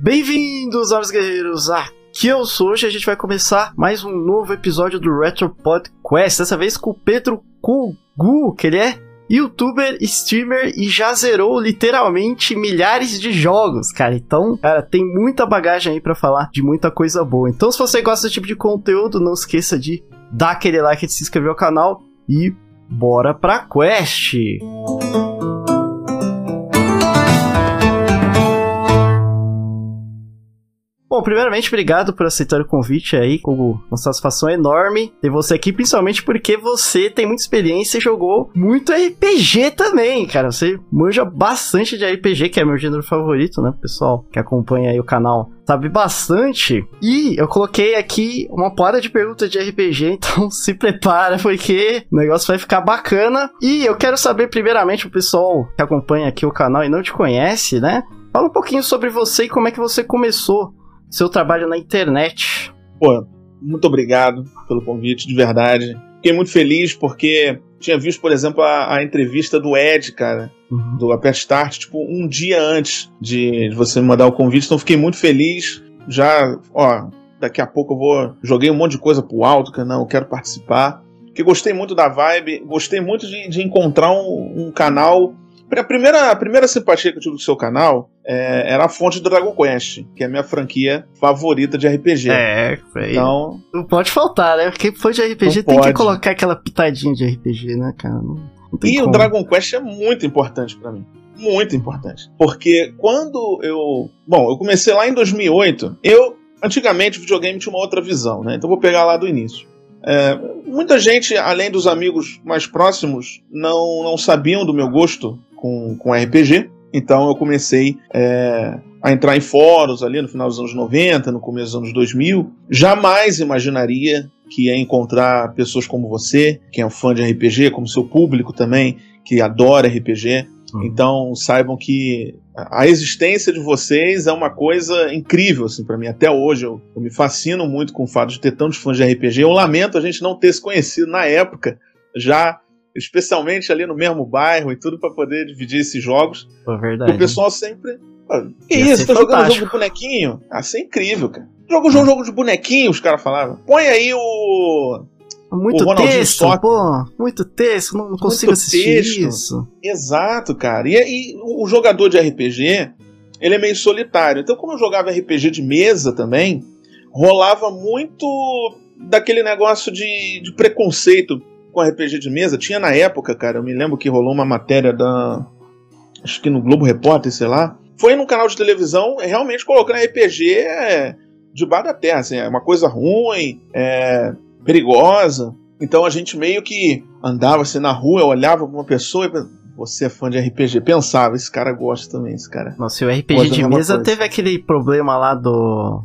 Bem-vindos, aos guerreiros! Aqui eu sou hoje a gente vai começar mais um novo episódio do Retro Podcast. Dessa vez com o Pedro Kugu, que ele é youtuber, streamer e já zerou literalmente milhares de jogos, cara. Então, cara, tem muita bagagem aí para falar de muita coisa boa. Então, se você gosta desse tipo de conteúdo, não esqueça de dar aquele like, de se inscrever no canal e bora pra quest! Música Bom, primeiramente, obrigado por aceitar o convite aí, com uma satisfação enorme ter você aqui, principalmente porque você tem muita experiência e jogou muito RPG também, cara. Você manja bastante de RPG, que é meu gênero favorito, né? Pessoal que acompanha aí o canal sabe bastante. E eu coloquei aqui uma porra de perguntas de RPG, então se prepara, porque o negócio vai ficar bacana. E eu quero saber, primeiramente, o pessoal que acompanha aqui o canal e não te conhece, né? Fala um pouquinho sobre você e como é que você começou seu trabalho na internet. Pô, muito obrigado pelo convite, de verdade. Fiquei muito feliz porque tinha visto, por exemplo, a, a entrevista do Ed, cara, uhum. do Aperto Start, tipo, um dia antes de, de você me mandar o convite, então fiquei muito feliz. Já, ó, daqui a pouco eu vou. Joguei um monte de coisa pro alto, que não, eu quero participar. Porque gostei muito da vibe, gostei muito de, de encontrar um, um canal a primeira, a primeira simpatia que eu tive do seu canal é, era a fonte do Dragon Quest, que é a minha franquia favorita de RPG. É, foi. Então. Não pode faltar, né? Quem for de RPG tem pode. que colocar aquela pitadinha de RPG, né, cara? Não, não e como. o Dragon Quest é muito importante para mim. Muito importante. Porque quando eu. Bom, eu comecei lá em 2008. Eu. Antigamente o videogame tinha uma outra visão, né? Então vou pegar lá do início. É, muita gente, além dos amigos mais próximos, não, não sabiam do meu gosto com, com RPG. Então eu comecei é, a entrar em fóruns ali no final dos anos 90, no começo dos anos 2000. Jamais imaginaria que ia encontrar pessoas como você, que é um fã de RPG, como seu público também, que adora RPG. Uhum. Então saibam que a existência de vocês é uma coisa incrível assim para mim. Até hoje eu, eu, me fascino muito com o fato de ter tantos fãs de RPG. Eu lamento a gente não ter se conhecido na época, já especialmente ali no mesmo bairro e tudo para poder dividir esses jogos. É verdade. O pessoal sempre. Que isso, tá jogando jogo de bonequinho? Ah, isso é incrível, cara. Joga um jogo de bonequinho, os caras falavam. Põe aí o. Muito o texto, pô, muito texto, não consigo muito assistir texto. isso. Exato, cara. E, e o jogador de RPG, ele é meio solitário. Então, como eu jogava RPG de mesa também, rolava muito daquele negócio de, de preconceito com RPG de mesa. Tinha na época, cara, eu me lembro que rolou uma matéria da. Acho que no Globo Repórter, sei lá. Foi num canal de televisão realmente colocando RPG é, debaixo da terra. Assim, é uma coisa ruim, é, perigosa. Então a gente meio que andava assim na rua, olhava pra uma pessoa e você é fã de RPG. Pensava, esse cara gosta também, esse cara. Nossa, o RPG de mesa coisa. teve aquele problema lá do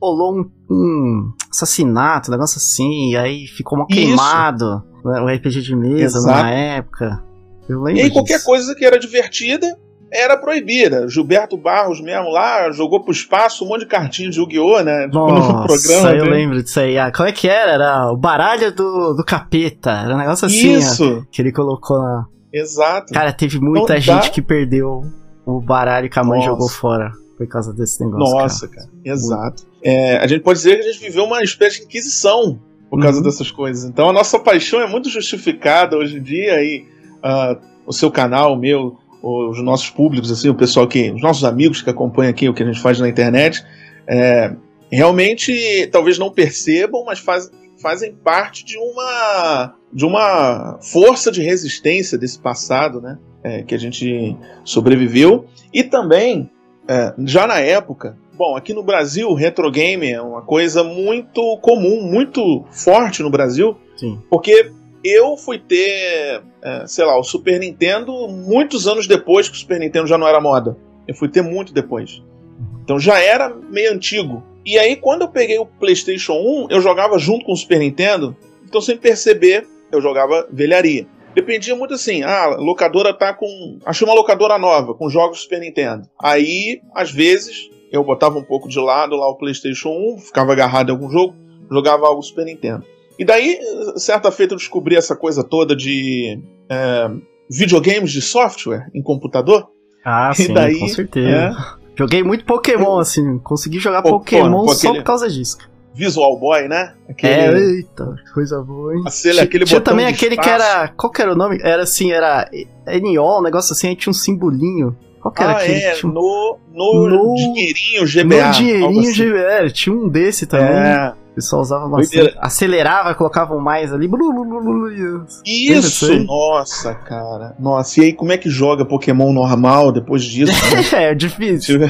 rolou um, um, assassinato, um negócio assim, e aí ficou uma queimado né, o RPG de mesa Exato. na época. Eu lembro e aí disso. qualquer coisa que era divertida era proibida. Gilberto Barros mesmo lá jogou pro espaço um monte de cartinhas de Yu-Gi-Oh, né? Tipo, Nossa, no programa. eu lembro disso aí. Ah, qual é que era? Era o baralho do, do capeta. Era um negócio assim. Isso. Ó, que ele colocou lá. Exato. Cara, teve muita então, gente que perdeu o baralho que a mãe Nossa. jogou fora por causa desse negócio. Nossa, cara. cara. Exato. É, a gente pode dizer que a gente viveu uma espécie de inquisição por causa uhum. dessas coisas. Então a nossa paixão é muito justificada hoje em dia e uh, o seu canal, o meu, os nossos públicos, assim, o pessoal que, os nossos amigos que acompanham aqui o que a gente faz na internet, é, realmente talvez não percebam, mas faz, fazem parte de uma de uma força de resistência desse passado, né? É, que a gente sobreviveu e também é, já na época, bom, aqui no Brasil, o retro game é uma coisa muito comum, muito forte no Brasil. Sim. Porque eu fui ter, é, sei lá, o Super Nintendo muitos anos depois que o Super Nintendo já não era moda. Eu fui ter muito depois. Então já era meio antigo. E aí, quando eu peguei o PlayStation 1, eu jogava junto com o Super Nintendo. Então, sem perceber, eu jogava velharia. Dependia muito assim, ah, a locadora tá com. Achei uma locadora nova, com jogos Super Nintendo. Aí, às vezes, eu botava um pouco de lado lá o PlayStation 1, ficava agarrado em algum jogo, jogava algo Super Nintendo. E daí, certa feita, eu descobri essa coisa toda de é, videogames de software em computador. Ah, e sim, daí, com certeza. É, Joguei muito Pokémon, assim. Consegui jogar Pokémon pô, só por causa disso. Visual Boy, né? Aquele... É, eita, coisa boa, hein? Aquele, aquele tinha também aquele espaço. que era. Qual que era o nome? Era assim, era NO, um negócio assim, aí tinha um simbolinho. Qual que era ah, aquele? É, tinha... no, no, no dinheirinho GBA. No dinheirinho assim. GBA, tinha um desse também. É. O pessoal usava bastante. Acelerava, colocavam mais ali. Isso! Nossa, cara. Nossa, e aí como é que joga Pokémon normal depois disso? Né? é, difícil.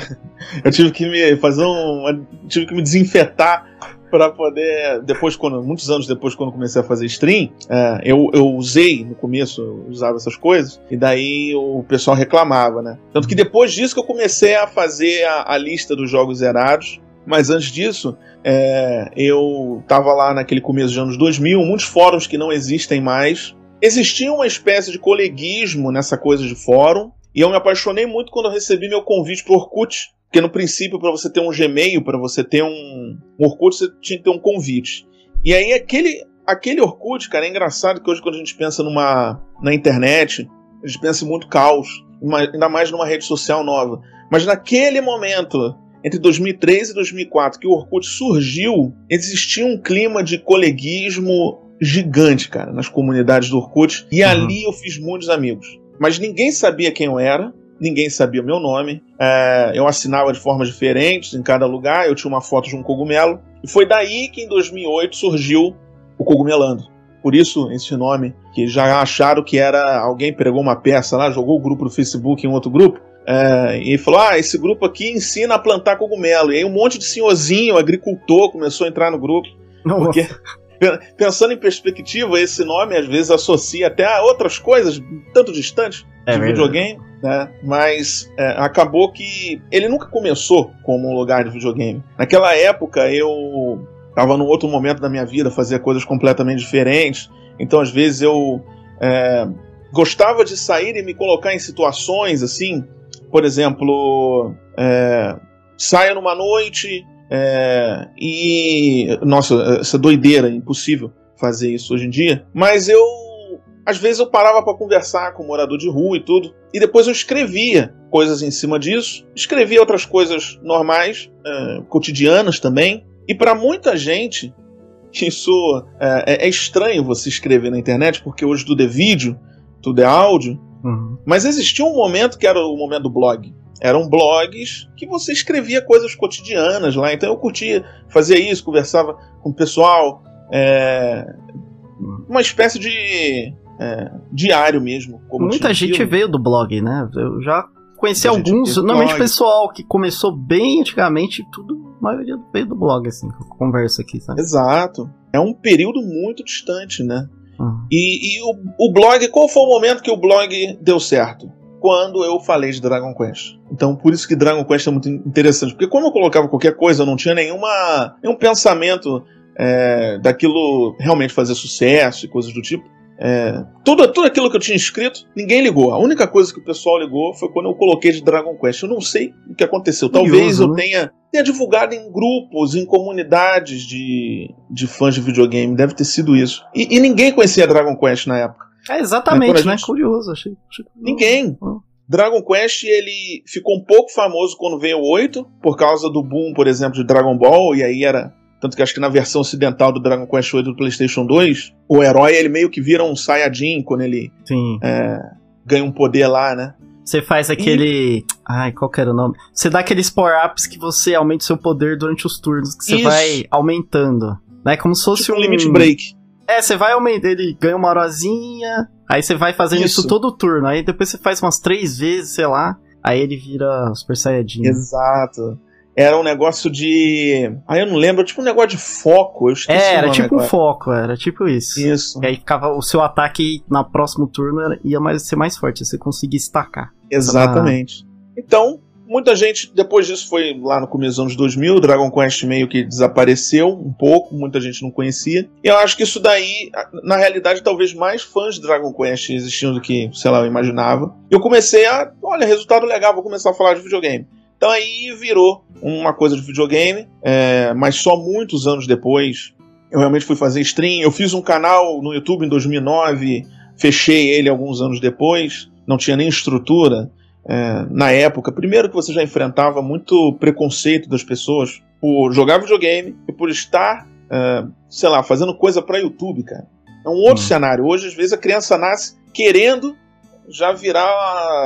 Eu tive que me fazer um. Tive que me desinfetar para poder depois quando muitos anos depois quando comecei a fazer stream é, eu, eu usei no começo eu usava essas coisas e daí o pessoal reclamava né tanto que depois disso que eu comecei a fazer a, a lista dos jogos zerados mas antes disso é, eu estava lá naquele começo dos anos 2000, muitos fóruns que não existem mais. Existia uma espécie de coleguismo nessa coisa de fórum, e eu me apaixonei muito quando eu recebi meu convite para Orkut, porque no princípio, para você ter um Gmail, para você ter um, um Orkut, você tinha que ter um convite. E aí aquele, aquele Orkut, cara, é engraçado que hoje quando a gente pensa numa, na internet, a gente pensa em muito caos, ainda mais numa rede social nova. Mas naquele momento, entre 2003 e 2004, que o Orkut surgiu, existia um clima de coleguismo gigante, cara, nas comunidades do Orkut. E uhum. ali eu fiz muitos amigos. Mas ninguém sabia quem eu era, ninguém sabia o meu nome. É, eu assinava de formas diferentes em cada lugar, eu tinha uma foto de um cogumelo. E foi daí que em 2008 surgiu o Cogumelando. Por isso, esse nome, que já acharam que era alguém pregou uma peça lá, jogou o grupo do Facebook em outro grupo. É, e falou: Ah, esse grupo aqui ensina a plantar cogumelo. E aí um monte de senhorzinho, agricultor, começou a entrar no grupo. Porque, pensando em perspectiva, esse nome às vezes associa até a outras coisas, tanto distantes, é de videogame, né? Mas é, acabou que ele nunca começou como um lugar de videogame. Naquela época eu estava num outro momento da minha vida, fazia coisas completamente diferentes. Então, às vezes, eu é, gostava de sair e me colocar em situações assim por exemplo, é, saia numa noite é, e. Nossa, essa doideira, impossível fazer isso hoje em dia. Mas eu. Às vezes eu parava para conversar com um morador de rua e tudo, e depois eu escrevia coisas em cima disso, escrevia outras coisas normais, é, cotidianas também. E para muita gente, isso é, é, é, estranho você escrever na internet, porque hoje tudo é vídeo, tudo é áudio, Uhum. Mas existia um momento que era o momento do blog. Eram blogs que você escrevia coisas cotidianas lá. Então eu curtia fazer isso, conversava com o pessoal. É, uma espécie de é, diário mesmo. Muita gente veio do blog, né? Eu já conheci Muita alguns, normalmente pessoal que começou bem antigamente, tudo, a maioria veio do blog, assim, conversa aqui, sabe? Exato. É um período muito distante, né? Uhum. E, e o, o, blog, qual foi o momento que o blog deu certo? Quando eu falei de Dragon Quest. Então, por isso que Dragon Quest é muito interessante. Porque quando eu colocava qualquer coisa, eu não tinha nenhuma, nenhum pensamento é, daquilo realmente fazer sucesso e coisas do tipo. É, tudo, tudo aquilo que eu tinha escrito, ninguém ligou. A única coisa que o pessoal ligou foi quando eu coloquei de Dragon Quest. Eu não sei o que aconteceu. Talvez Curioso, eu né? tenha, tenha divulgado em grupos, em comunidades de, de fãs de videogame. Deve ter sido isso. E, e ninguém conhecia Dragon Quest na época. É, exatamente, né? Gente... Curioso, achei. achei... Ninguém. Dragon Quest ele ficou um pouco famoso quando veio o 8, por causa do boom, por exemplo, de Dragon Ball, e aí era tanto que acho que na versão ocidental do Dragon Quest VIII do PlayStation 2, o herói ele meio que vira um Saiyajin quando ele é, ganha um poder lá, né? Você faz aquele. E... Ai, qual que era o nome? Você dá aqueles power-ups que você aumenta o seu poder durante os turnos, que você Isso. vai aumentando. Né? Como se fosse tipo um. limit break. É, você vai aumentando, ele ganha uma horozinha, aí você vai fazendo isso. isso todo o turno, aí depois você faz umas três vezes, sei lá, aí ele vira Super Saiyajin. Exato era um negócio de. Ah, eu não lembro, tipo um negócio de foco. Eu esqueci é, era tipo agora. um foco, era tipo isso. Isso. E aí ficava o seu ataque na próximo turno ia mais, ser mais forte, você conseguia estacar. Exatamente. Então, muita gente, depois disso, foi lá no começo dos anos 2000, Dragon Quest meio que desapareceu um pouco, muita gente não conhecia. E eu acho que isso daí, na realidade, talvez mais fãs de Dragon Quest existiam do que, sei lá, eu imaginava. Eu comecei a, olha, resultado legal, vou começar a falar de videogame. Então aí virou uma coisa de videogame, é, mas só muitos anos depois eu realmente fui fazer stream. Eu fiz um canal no YouTube em 2009, fechei ele alguns anos depois, não tinha nem estrutura. É, na época, primeiro que você já enfrentava muito preconceito das pessoas por jogar videogame e por estar, é, sei lá, fazendo coisa para YouTube, cara. É um outro hum. cenário. Hoje, às vezes, a criança nasce querendo já virar.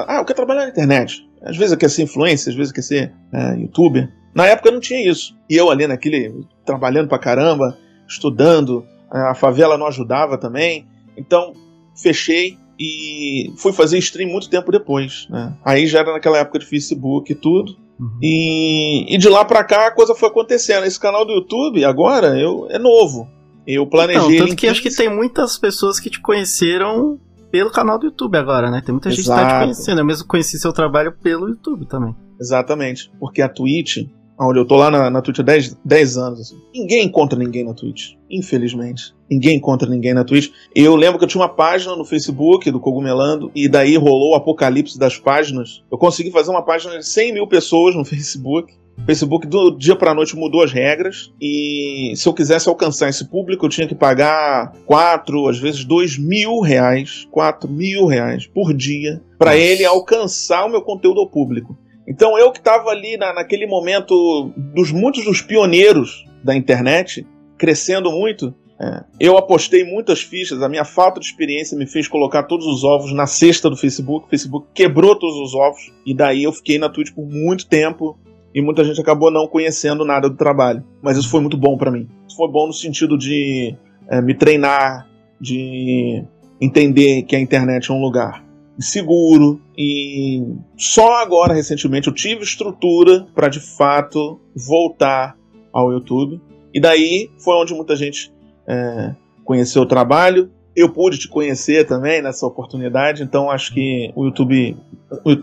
Ah, eu quero trabalhar na internet. Às vezes quer ser influencer, às vezes quer ser é, youtuber. Na época não tinha isso. E eu ali naquele, trabalhando pra caramba, estudando, a favela não ajudava também. Então, fechei e fui fazer stream muito tempo depois. Né? Aí já era naquela época de Facebook e tudo. Uhum. E, e, de lá pra cá a coisa foi acontecendo. Esse canal do YouTube, agora, eu, é novo. Eu planejei. Não, tanto que acho que tem muitas pessoas que te conheceram pelo canal do YouTube agora, né? Tem muita gente Exato. que tá te conhecendo. Eu mesmo conheci seu trabalho pelo YouTube também. Exatamente. Porque a Twitch, onde eu tô lá na, na Twitch há 10, 10 anos, assim, ninguém encontra ninguém na Twitch. Infelizmente. Ninguém encontra ninguém na Twitch. Eu lembro que eu tinha uma página no Facebook do Cogumelando, e daí rolou o apocalipse das páginas. Eu consegui fazer uma página de 100 mil pessoas no Facebook. O Facebook do dia para noite mudou as regras e se eu quisesse alcançar esse público eu tinha que pagar quatro, às vezes dois mil reais, quatro mil reais por dia para ele alcançar o meu conteúdo ao público. Então eu que estava ali na, naquele momento dos muitos dos pioneiros da internet, crescendo muito, é, eu apostei muitas fichas, a minha falta de experiência me fez colocar todos os ovos na cesta do Facebook. O Facebook quebrou todos os ovos e daí eu fiquei na Twitch por muito tempo e muita gente acabou não conhecendo nada do trabalho. Mas isso foi muito bom para mim. Isso foi bom no sentido de é, me treinar, de entender que a internet é um lugar seguro e só agora recentemente eu tive estrutura para de fato voltar ao YouTube e daí foi onde muita gente é, conheceu o trabalho eu pude te conhecer também nessa oportunidade, então acho que o YouTube.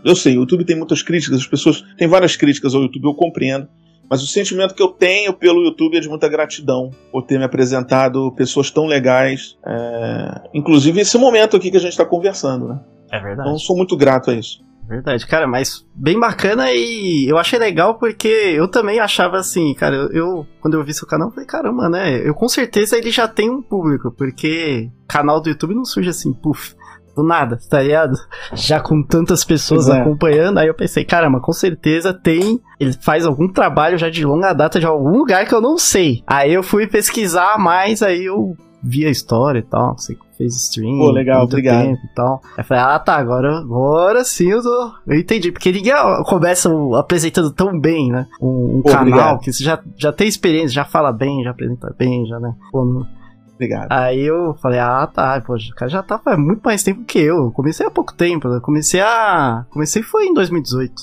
Eu sei, o YouTube tem muitas críticas, as pessoas têm várias críticas ao YouTube, eu compreendo. Mas o sentimento que eu tenho pelo YouTube é de muita gratidão por ter me apresentado pessoas tão legais, é... inclusive esse momento aqui que a gente está conversando, né? É verdade. Então sou muito grato a isso. Verdade, cara, mas bem bacana e eu achei legal porque eu também achava assim, cara, eu, eu quando eu vi seu canal, eu falei, caramba, né? Eu com certeza ele já tem um público, porque canal do YouTube não surge assim, puf, do nada, tá ligado? Já com tantas pessoas é. acompanhando, aí eu pensei, caramba, com certeza tem. Ele faz algum trabalho já de longa data de algum lugar que eu não sei. Aí eu fui pesquisar mais, aí eu vi a história e tal, não sei fez stream. Pô, legal, obrigado. Tempo e tal. Aí eu falei, ah tá, agora, agora sim eu, tô, eu entendi. Porque ninguém começa apresentando tão bem, né? Um, um Pô, canal obrigado. que você já, já tem experiência, já fala bem, já apresenta bem, já, né? Pô, no... Obrigado. Aí eu falei, ah tá, pô, o cara já tá faz muito mais tempo que eu. eu comecei há pouco tempo, né? Comecei a. Comecei foi em 2018.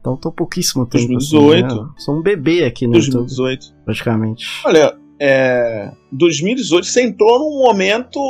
Então tô pouquíssimo tempo. 2018. Assim, né? Sou um bebê aqui, né? 2018. YouTube, praticamente. Olha, é, 2018 você entrou num momento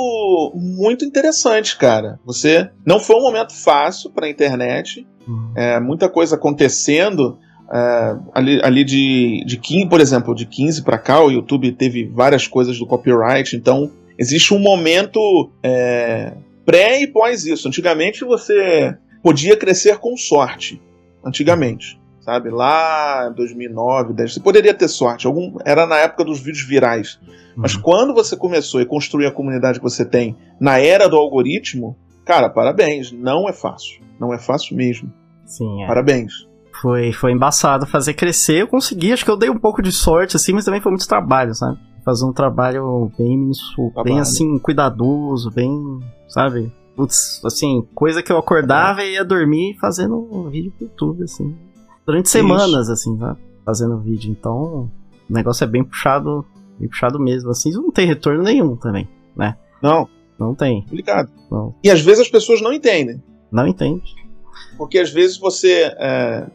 muito interessante, cara. Você não foi um momento fácil para a internet, uhum. é, muita coisa acontecendo. É, ali, ali de, de 15, por exemplo, de 15 para cá, o YouTube teve várias coisas do copyright, então existe um momento é, pré e pós isso. Antigamente você podia crescer com sorte. Antigamente sabe? Lá 2009, 10, você poderia ter sorte. Algum, era na época dos vídeos virais. Mas uhum. quando você começou a construir a comunidade que você tem na era do algoritmo, cara, parabéns. Não é fácil. Não é fácil mesmo. Sim, é. Parabéns. Foi, foi embaçado fazer crescer. Eu consegui, acho que eu dei um pouco de sorte, assim, mas também foi muito trabalho, sabe? Fazer um trabalho bem, trabalho. bem assim, cuidadoso, bem, sabe? Putz, assim, coisa que eu acordava é. e ia dormir fazendo um vídeo pro YouTube, assim durante semanas, Isso. assim, tá? Fazendo vídeo. Então, o negócio é bem puxado, bem puxado mesmo. Assim, não tem retorno nenhum também, né? Não. Não tem. Complicado. Não. E às vezes as pessoas não entendem. Não entende. Porque às vezes você. É,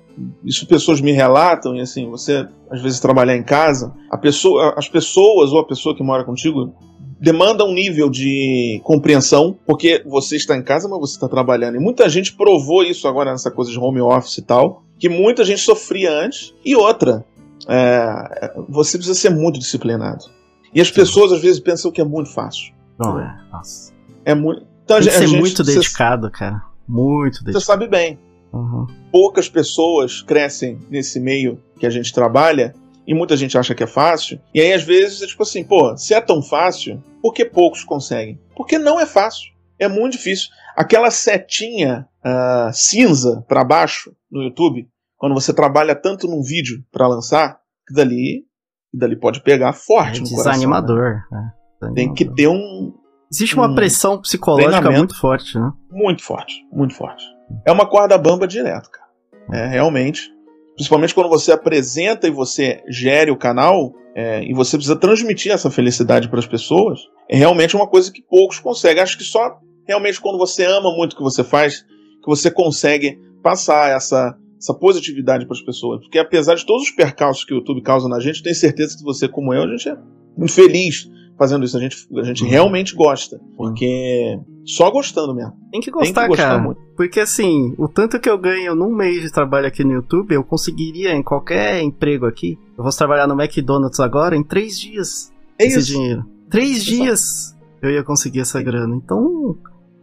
isso pessoas me relatam, e assim, você às vezes trabalhar em casa, a pessoa, as pessoas ou a pessoa que mora contigo demanda um nível de compreensão, porque você está em casa, mas você está trabalhando. E muita gente provou isso agora nessa coisa de home office e tal que muita gente sofria antes. E outra, é, você precisa ser muito disciplinado. E as pessoas às vezes pensam que é muito fácil. Não é? Nossa. É muito. Então, Tem que ser gente, muito dedicado, você, cara. Muito dedicado. Você sabe bem. Uhum. Poucas pessoas crescem nesse meio que a gente trabalha e muita gente acha que é fácil. E aí, às vezes, é tipo assim, pô, se é tão fácil, por que poucos conseguem? Porque não é fácil. É muito difícil. Aquela setinha uh, cinza para baixo no YouTube, quando você trabalha tanto num vídeo para lançar, que dali, que dali pode pegar forte É no desanimador. coração. né? Né? Tem que ter um Existe uma um pressão psicológica muito forte, né? muito forte, muito forte. É uma corda bamba direto, cara. É realmente. Principalmente quando você apresenta e você gere o canal é, e você precisa transmitir essa felicidade para as pessoas, é realmente uma coisa que poucos conseguem. Acho que só realmente quando você ama muito o que você faz, que você consegue passar essa, essa positividade para as pessoas. Porque apesar de todos os percalços que o YouTube causa na gente, tenho certeza que você, como eu, a gente é muito feliz fazendo isso. A gente, a gente realmente gosta. Porque só gostando mesmo. Tem que Tem gostar, que gostar cara. muito. Porque assim, o tanto que eu ganho num mês de trabalho aqui no YouTube, eu conseguiria em qualquer emprego aqui. Eu vou trabalhar no McDonald's agora em três dias. É esse isso. dinheiro. Três dias eu ia conseguir essa grana. Então,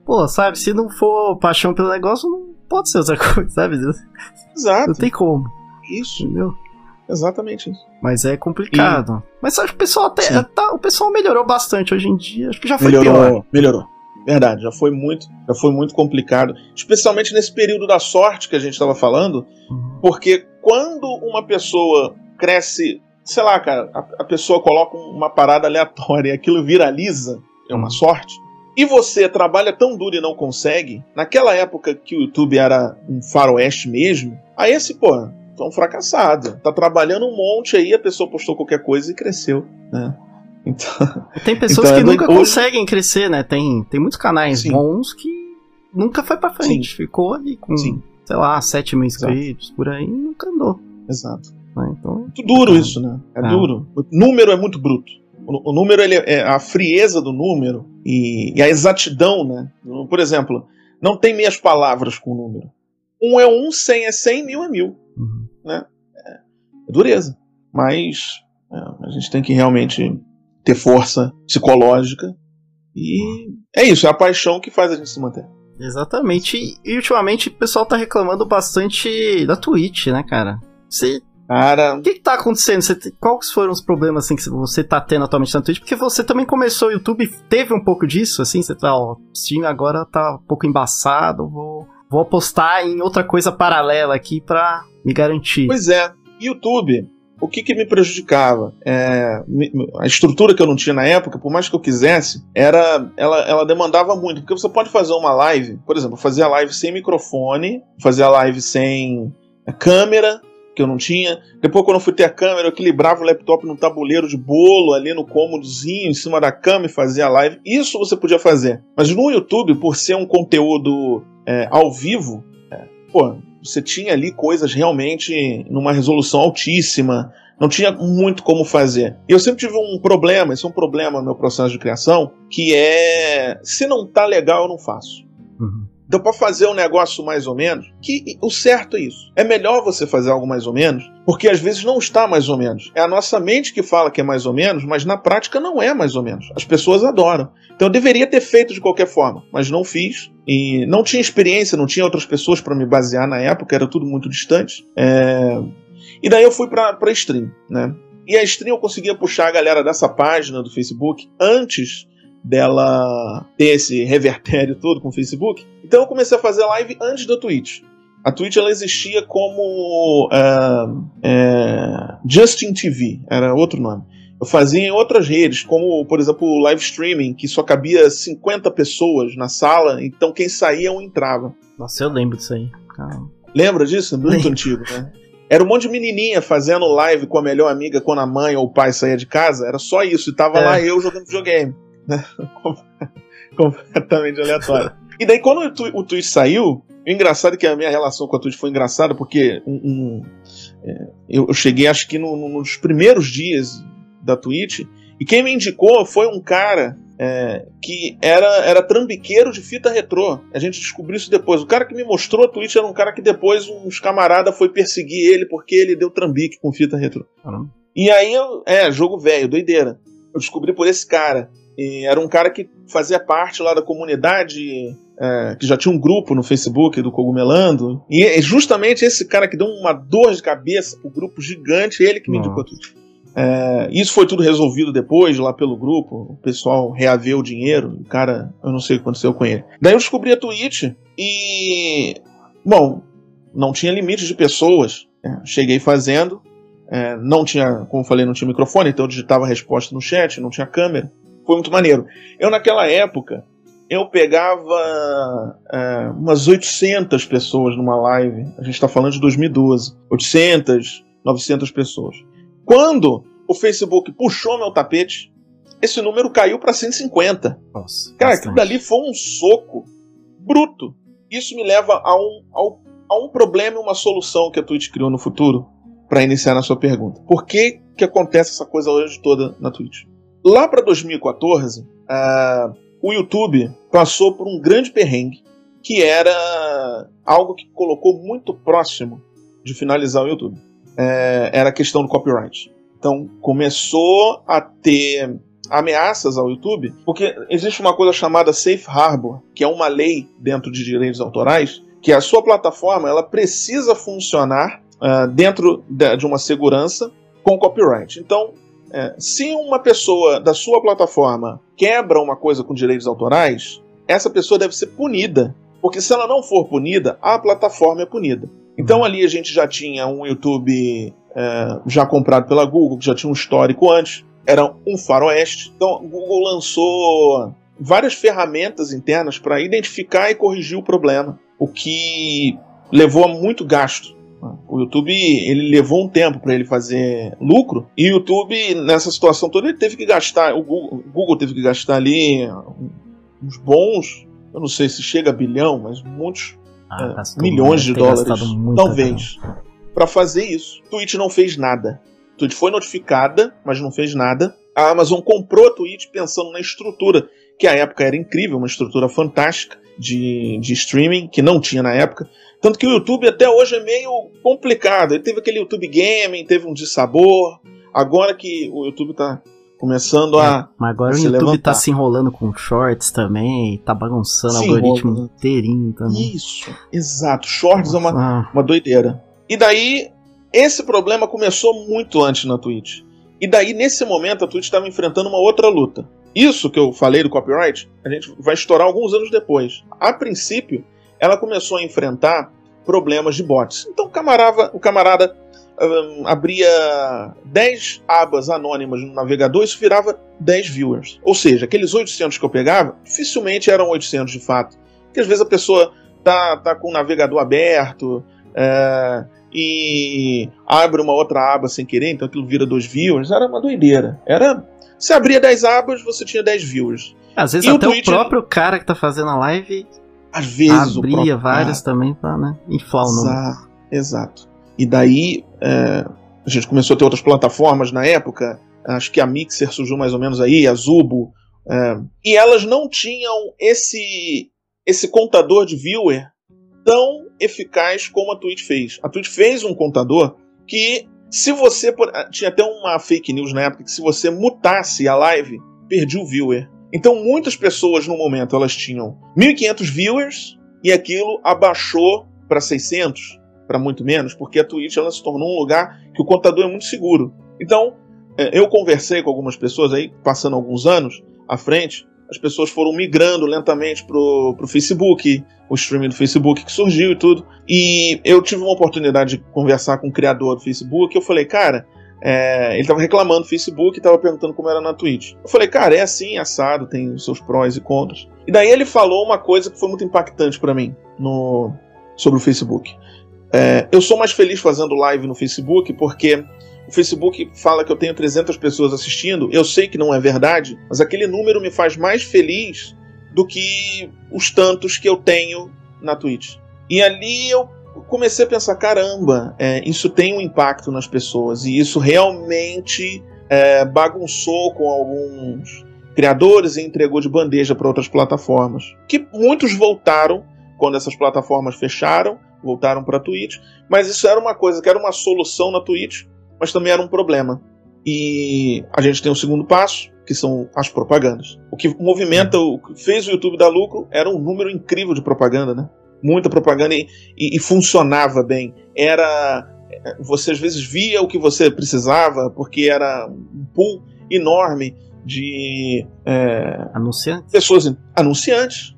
pô, sabe, se não for paixão pelo negócio, não pode ser outra coisa, sabe? Não Exato. tem como, Isso. entendeu? Exatamente isso. Mas é complicado. Mas acho que o pessoal até. Tá- o pessoal melhorou bastante hoje em dia. Acho que já foi pior. Melhorou, melhorou. Verdade, já foi muito, já foi muito complicado, especialmente nesse período da sorte que a gente estava falando, Uhum. porque quando uma pessoa cresce, sei lá, cara, a, a pessoa coloca uma parada aleatória e aquilo viraliza, é uma Uhum. sorte. E você trabalha tão duro e não consegue, naquela época que o YouTube era um faroeste mesmo, aí esse, pô, tá um fracassado. Tá trabalhando um monte aí, a pessoa postou qualquer coisa e cresceu, né? Então, Tem pessoas Então, que é nunca doido- conseguem crescer, né? Tem, tem muitos canais Sim. bons que nunca foi pra frente. Ficou ali com, Sim. sei lá, 7 mil Exato. inscritos por aí e nunca andou. exato. Né? Então, muito duro isso, né? É Ah. duro. O número é muito bruto. O, o número, ele é a frieza do número e, e a exatidão, né? Por exemplo, não tem meias palavras com o número. Um é um, cem é cem, mil é mil. uhum. É dureza. Mas é, a gente tem que realmente ter força psicológica. E é isso, é a paixão que faz a gente se manter. exatamente. E, e ultimamente o pessoal tá reclamando bastante da Twitch, né, cara? Você Cara, O que, que tá acontecendo? Você quais foram os problemas assim, que você tá tendo atualmente na Twitch? Porque você também começou o YouTube, teve um pouco disso, assim, você tá, ó, o Steam agora tá um pouco embaçado, vou, vou apostar em outra coisa paralela aqui pra me garantir. Pois é, YouTube, o que, que me prejudicava? É, a estrutura que eu não tinha na época, por mais que eu quisesse, era ela, ela demandava muito. Porque você pode fazer uma live, por exemplo, fazer a live sem microfone, fazer a live sem câmera, que eu não tinha. Depois, quando eu fui ter a câmera, eu equilibrava o laptop num tabuleiro de bolo ali no cômodozinho, em cima da cama e fazia a live. Isso você podia fazer. Mas no YouTube, por ser um conteúdo é, ao vivo, é, pô, você tinha ali coisas realmente numa resolução altíssima, não tinha muito como fazer. E eu sempre tive um problema, esse é um problema no meu processo de criação, que é se não tá legal eu não faço. Uhum. Então, para fazer um negócio mais ou menos, que o certo é isso. É melhor você fazer algo mais ou menos, porque às vezes não está mais ou menos. É a nossa mente que fala que é mais ou menos, mas na prática não é mais ou menos. As pessoas adoram. Então eu deveria ter feito de qualquer forma, mas não fiz. E não tinha experiência, não tinha outras pessoas para me basear na época, era tudo muito distante. É... E daí eu fui para stream, né? E a stream eu conseguia puxar a galera dessa página do Facebook antes dela ter esse revertério todo com o Facebook. Então eu comecei a fazer live antes da Twitch. A Twitch ela existia como ah, é, Justin TV, era outro nome. Eu fazia em outras redes, como por exemplo o live streaming, que só cabia 50 pessoas na sala, então quem saía um entrava. Nossa, eu lembro disso aí. Caramba. Lembra disso? Muito antigo, né? Era um monte de menininha fazendo live com a melhor amiga quando a mãe ou o pai saía de casa. Era só isso. E tava É. lá eu jogando videogame. Né? Completamente aleatório. E daí, quando o, tu, o Twitch saiu, o engraçado é que a minha relação com a Twitch foi engraçada, porque um- um, é, eu, eu cheguei, acho que no- no- nos primeiros dias da Twitch, e quem me indicou foi um cara é, que era, era trambiqueiro de fita retrô. A gente descobriu isso depois. O cara que me mostrou a Twitch era um cara que depois uns camaradas foi perseguir ele porque ele deu trambique com fita retrô. Caramba. E aí, eu, é, jogo velho, doideira. Eu descobri por esse cara. E era um cara que fazia parte lá da comunidade, é, que já tinha um grupo no Facebook do Cogumelando. E é justamente esse cara que deu uma dor de cabeça pro grupo gigante, ele que me indicou Twitch. É, isso foi tudo resolvido depois, lá pelo grupo. O pessoal reaveu o dinheiro. O cara, eu não sei o que aconteceu com ele. Daí eu descobri a Twitch e. Bom, não tinha limite de pessoas. É, cheguei fazendo. É, não tinha, como falei, não tinha microfone, então eu digitava a resposta no chat, não tinha câmera. Foi muito maneiro. Eu, naquela época, eu pegava é, umas 800 pessoas numa live. A gente está falando de 2012. 800, 900 pessoas. Quando o Facebook puxou meu tapete, esse número caiu para 150. Nossa, Cara, bastante. aquilo dali foi um soco bruto. Isso me leva a um, a um problema e uma solução que a Twitch criou no futuro para iniciar na sua pergunta. Por que, que acontece essa coisa hoje toda na Twitch? Lá para 2014, uh, o YouTube passou por um grande perrengue que era algo que colocou muito próximo de finalizar o YouTube. É, era a questão do copyright. Então começou a ter ameaças ao YouTube, porque existe uma coisa chamada Safe Harbor, que é uma lei dentro de direitos autorais, que a sua plataforma ela precisa funcionar uh, dentro de, de uma segurança com copyright. Então, é, se uma pessoa da sua plataforma quebra uma coisa com direitos autorais, essa pessoa deve ser punida. Porque se ela não for punida, a plataforma é punida. Então ali a gente já tinha um YouTube é, já comprado pela Google, que já tinha um histórico antes, era um faroeste. Então o Google lançou várias ferramentas internas para identificar e corrigir o problema, o que levou a muito gasto. O YouTube ele levou um tempo para ele fazer lucro e o YouTube nessa situação toda ele teve que gastar, o Google, o Google teve que gastar ali uns bons, eu não sei se chega a bilhão, mas muitos ah, é, milhões de dólares, talvez, para fazer isso. Twitch não fez nada. Twitch foi notificada, mas não fez nada. A Amazon comprou a Twitch pensando na estrutura, que à época era incrível, uma estrutura fantástica de, de streaming, que não tinha na época. Tanto que o YouTube até hoje é meio complicado. Ele teve aquele YouTube Gaming, teve um de sabor. Agora que o YouTube tá começando a. É, mas agora a o YouTube tá levantar. tá se enrolando com shorts também, tá bagunçando o algoritmo enrola. inteirinho também. Isso, exato. Shorts Nossa. é uma, uma doideira. E daí, esse problema começou muito antes na Twitch. E daí, nesse momento, a Twitch estava enfrentando uma outra luta. Isso que eu falei do copyright, a gente vai estourar alguns anos depois. A princípio, ela começou a enfrentar problemas de bots. Então o camarada, o camarada um, abria 10 abas anônimas no navegador isso virava 10 viewers. Ou seja, aqueles 800 que eu pegava, dificilmente eram 800 de fato. Porque às vezes a pessoa tá, tá com o navegador aberto é, e abre uma outra aba sem querer, então aquilo vira 2 viewers. Era uma doideira. Era você abria 10 abas, você tinha 10 viewers. Às vezes e até o, Twitch... o, próprio cara que tá fazendo a live às vezes abria vários cara... também pra né, inflar o número. Exato. E daí é, a gente começou a ter outras plataformas na época. Acho que a Mixer surgiu mais ou menos aí, a Zubo. É, e elas não tinham esse, esse contador de viewer tão eficaz como a Twitch fez. A Twitch fez um contador que se você. Ah, tinha até uma fake news na época que se você mutasse a live, perdia o viewer. Então muitas pessoas no momento elas tinham 1500 viewers e aquilo abaixou para 600, para muito menos, porque a Twitch ela se tornou um lugar que o contador é muito seguro. Então, é, eu conversei com algumas pessoas aí, passando alguns anos à frente, as pessoas foram migrando lentamente pro, pro Facebook, o streaming do Facebook que surgiu e tudo. E eu tive uma oportunidade de conversar com o criador do Facebook. Eu falei, cara, é, ele estava reclamando do Facebook e estava perguntando como era na Twitch. Eu falei, cara, é assim, assado, tem os seus prós e contras. E daí ele falou uma coisa que foi muito impactante para mim no, sobre o Facebook. É, eu sou mais feliz fazendo live no Facebook porque o Facebook fala que eu tenho 300 pessoas assistindo. Eu sei que não é verdade, mas aquele número me faz mais feliz do que os tantos que eu tenho na Twitch. E ali eu comecei a pensar: caramba, é, isso tem um impacto nas pessoas e isso realmente é, bagunçou com alguns criadores e entregou de bandeja para outras plataformas. Que muitos voltaram quando essas plataformas fecharam, voltaram para a Twitch, mas isso era uma coisa que era uma solução na Twitch mas também era um problema. E a gente tem o segundo passo, que são as propagandas. O que movimenta, o que fez o YouTube dar lucro era um número incrível de propaganda, né? Muita propaganda e, e, e funcionava bem. Era você às vezes via o que você precisava, porque era um pool enorme de é, anunciantes. pessoas anunciantes.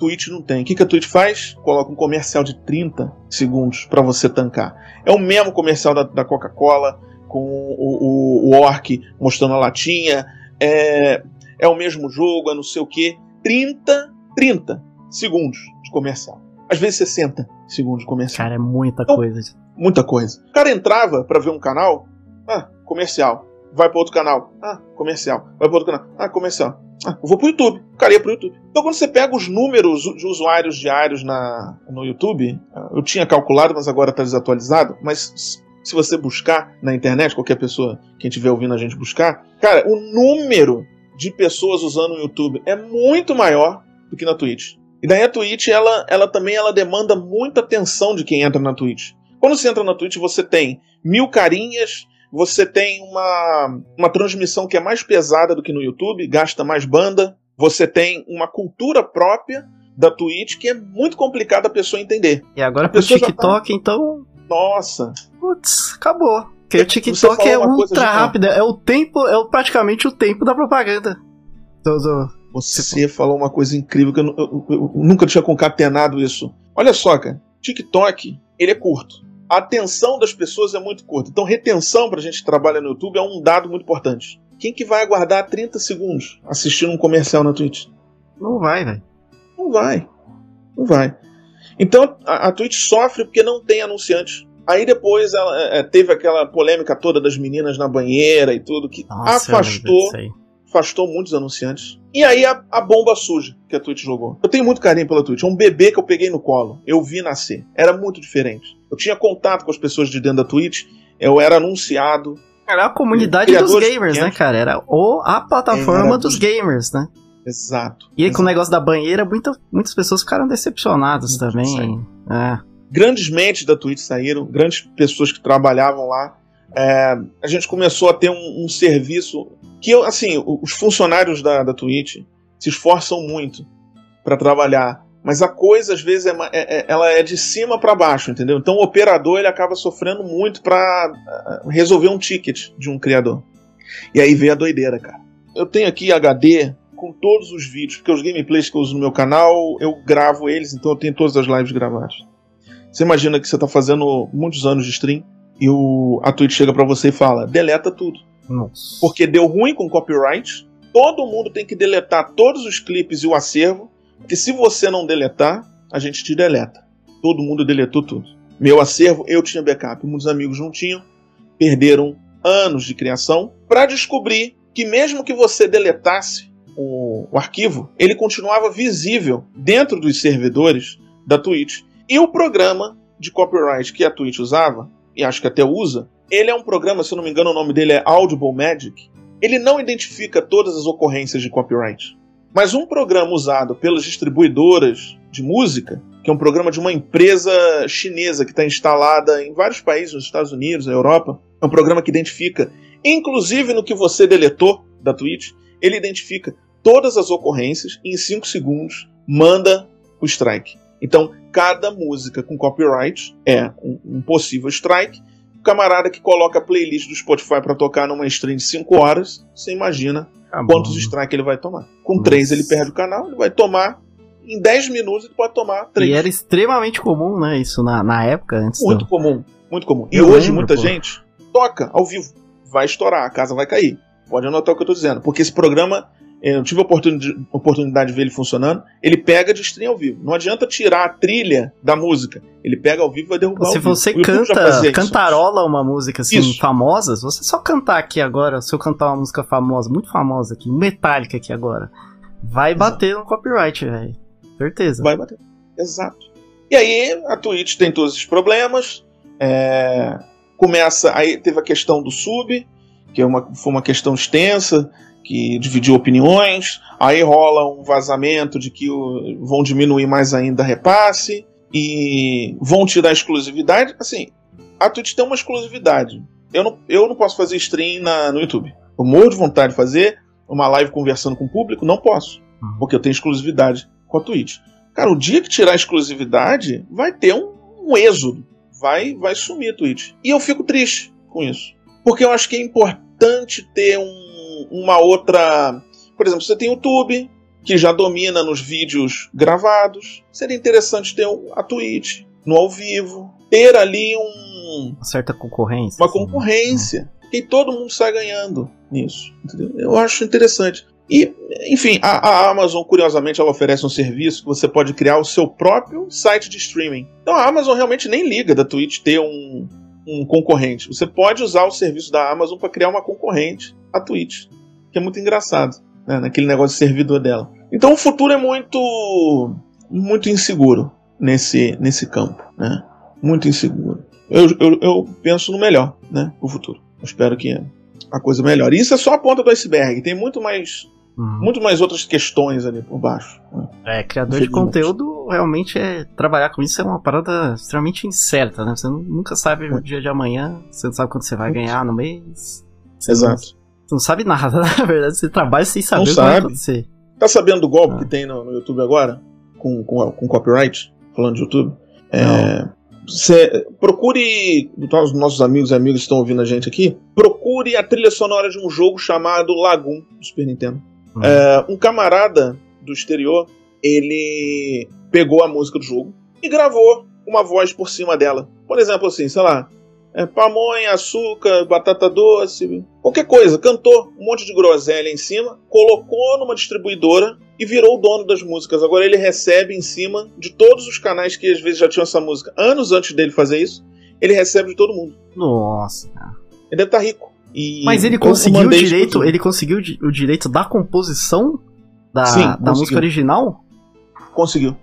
Twitch não tem. O que, que a Twitch faz? Coloca um comercial de 30 segundos para você tancar. É o mesmo comercial da, da Coca-Cola, com o, o, o Orc mostrando a latinha. É, é o mesmo jogo, é não sei o que. 30, 30 segundos de comercial. Às vezes 60 segundos de comercial. Cara, é muita então, coisa. Muita coisa. O cara entrava para ver um canal, ah, comercial. Vai para outro canal, ah, comercial. Vai para outro canal, ah, comercial. Ah, vou pro YouTube. O cara ia pro YouTube. Então, quando você pega os números de usuários diários na, no YouTube, ah, eu tinha calculado, mas agora está desatualizado. Mas se você buscar na internet, qualquer pessoa, quem estiver ouvindo a gente buscar, cara, o número de pessoas usando o YouTube é muito maior do que na Twitch. E daí a Twitch, ela, ela também ela demanda muita atenção de quem entra na Twitch. Quando você entra na Twitch, você tem mil carinhas, você tem uma, uma transmissão que é mais pesada do que no YouTube, gasta mais banda, você tem uma cultura própria da Twitch que é muito complicada a pessoa entender. E agora pro TikTok, tá... então. Nossa. Putz, acabou. Porque o TikTok é ultra rápido, é o tempo, é praticamente o tempo da propaganda. Do, do... Você falou uma coisa incrível que eu, eu, eu, eu, nunca tinha concatenado isso. Olha só, cara, TikTok, ele é curto. A atenção das pessoas é muito curta. Então, retenção para a gente que trabalha no YouTube é um dado muito importante. Quem que vai aguardar 30 segundos assistindo um comercial na Twitch? Não vai, velho. Não vai. Não vai. Então, a, a Twitch sofre porque não tem anunciantes. Aí depois ela é, é, teve aquela polêmica toda das meninas na banheira e tudo, que Nossa, afastou, afastou muitos anunciantes. E aí a, a, bomba suja que a Twitch jogou. Eu tenho muito carinho pela Twitch. É um bebê que eu peguei no colo. Eu vi nascer. Era muito diferente. Eu tinha contato com as pessoas de dentro da Twitch. Eu era anunciado. Era a comunidade dos gamers, né, cara? Era o, a plataforma dos gamers, né? Exato. E exato. com o negócio da banheira, muita, muitas pessoas ficaram decepcionadas muito também. É grandes mentes da Twitch saíram, grandes pessoas que trabalhavam lá. É, a gente começou a ter um, um, serviço que, assim, os funcionários da, da Twitch se esforçam muito para trabalhar, mas a coisa às vezes é, é, é ela é de cima para baixo, entendeu? Então o operador ele acaba sofrendo muito para é, resolver um ticket de um criador. E aí vem a doideira, cara. Eu tenho aqui HD com todos os vídeos, porque os gameplays que eu uso no meu canal, eu gravo eles, então eu tenho todas as lives gravadas. Você imagina que você está fazendo muitos anos de stream e o, a Twitch chega para você e fala: deleta tudo. Nossa. Porque deu ruim com copyright. Todo mundo tem que deletar todos os clipes e o acervo. Porque se você não deletar, a gente te deleta. Todo mundo deletou tudo. Meu acervo, eu tinha backup, muitos amigos não tinham. Perderam anos de criação para descobrir que mesmo que você deletasse o, o arquivo, ele continuava visível dentro dos servidores da Twitch. E o programa de copyright que a Twitch usava, e acho que até usa, ele é um programa, se eu não me engano, o nome dele é Audible Magic. Ele não identifica todas as ocorrências de copyright. Mas um programa usado pelas distribuidoras de música, que é um programa de uma empresa chinesa que está instalada em vários países, nos Estados Unidos, na Europa, é um programa que identifica, inclusive no que você deletou da Twitch, ele identifica todas as ocorrências e em 5 segundos manda o strike. Então, cada música com copyright é um, um possível strike. O camarada que coloca a playlist do Spotify para tocar numa stream de 5 horas, você imagina ah, quantos strikes ele vai tomar. Com 3 ele perde o canal, ele vai tomar. Em 10 minutos ele pode tomar 3. E era extremamente comum, né? Isso na, na época antes. Muito do... comum, muito comum. E eu hoje lembro, muita pô. gente toca ao vivo. Vai estourar, a casa vai cair. Pode anotar o que eu tô dizendo. Porque esse programa eu tive a oportunidade, de ver ele funcionando. Ele pega de stream ao vivo. Não adianta tirar a trilha da música. Ele pega ao vivo e vai derrubar Se você canta, cantarola uma música assim isso. famosa, se você só cantar aqui agora, se eu cantar uma música famosa, muito famosa aqui, Metallica aqui agora, vai Exato. bater no copyright, velho. Certeza. Vai bater. Exato. E aí a Twitch tem todos esses problemas. É... Começa. Aí teve a questão do sub, que é uma, foi uma questão extensa que dividiu opiniões, aí rola um vazamento de que vão diminuir mais ainda repasse e vão tirar exclusividade. Assim, a Twitch tem uma exclusividade. Eu não, eu não posso fazer stream na, no YouTube. Eu morro de vontade de fazer uma live conversando com o público, não posso, uhum. porque eu tenho exclusividade com a Twitch. Cara, o dia que tirar a exclusividade, vai ter um, um êxodo. vai, vai sumir a Twitch. E eu fico triste com isso. Porque eu acho que é importante ter um, uma outra. Por exemplo, você tem o YouTube, que já domina nos vídeos gravados. Seria interessante ter a Twitch no ao vivo. Ter ali um. Uma certa concorrência. Uma assim, né? concorrência. Né? Que todo mundo sai ganhando nisso. Entendeu? Eu acho interessante. E, enfim, a, a, Amazon, curiosamente, ela oferece um serviço que você pode criar o seu próprio site de streaming. Então a Amazon realmente nem liga da Twitch ter um, um concorrente. Você pode usar o serviço da Amazon para criar uma concorrente à Twitch, que é muito engraçado, né, naquele negócio de servidor dela. Então o futuro é muito muito inseguro nesse, nesse campo, né? Muito inseguro. Eu, eu, eu penso no melhor, né? O futuro. Eu espero que a coisa melhore. Isso é só a ponta do iceberg. Tem muito mais Uhum. Muito mais outras questões ali por baixo. Né? É, criador de conteúdo realmente é. Trabalhar com isso é uma parada extremamente incerta, né? Você nunca sabe é. o dia de amanhã, você não sabe quanto você vai ganhar no mês. Exato. Não, você não sabe nada, na verdade, você trabalha sem saber não o que vai acontecer. Tá sabendo do golpe ah. que tem no, no, YouTube agora? Com, com, com copyright? Falando de YouTube? É, Cê, procure, os nossos amigos e amigas que estão ouvindo a gente aqui, procure a trilha sonora de um jogo chamado Lagoon do Super Nintendo. Uhum. É, um camarada do exterior, ele pegou a música do jogo e gravou uma voz por cima dela. Por exemplo, assim, sei lá, é, pamonha, açúcar, batata doce, qualquer coisa. Cantou um monte de groselha em cima, colocou numa distribuidora e virou o dono das músicas. Agora ele recebe em cima de todos os canais que às vezes já tinham essa música. Anos antes dele fazer isso, ele recebe de todo mundo. Nossa. Ele deve estar tá rico. E Mas ele conseguiu o direito, ele conseguiu o direito da composição da, Sim, da música original? Conseguiu.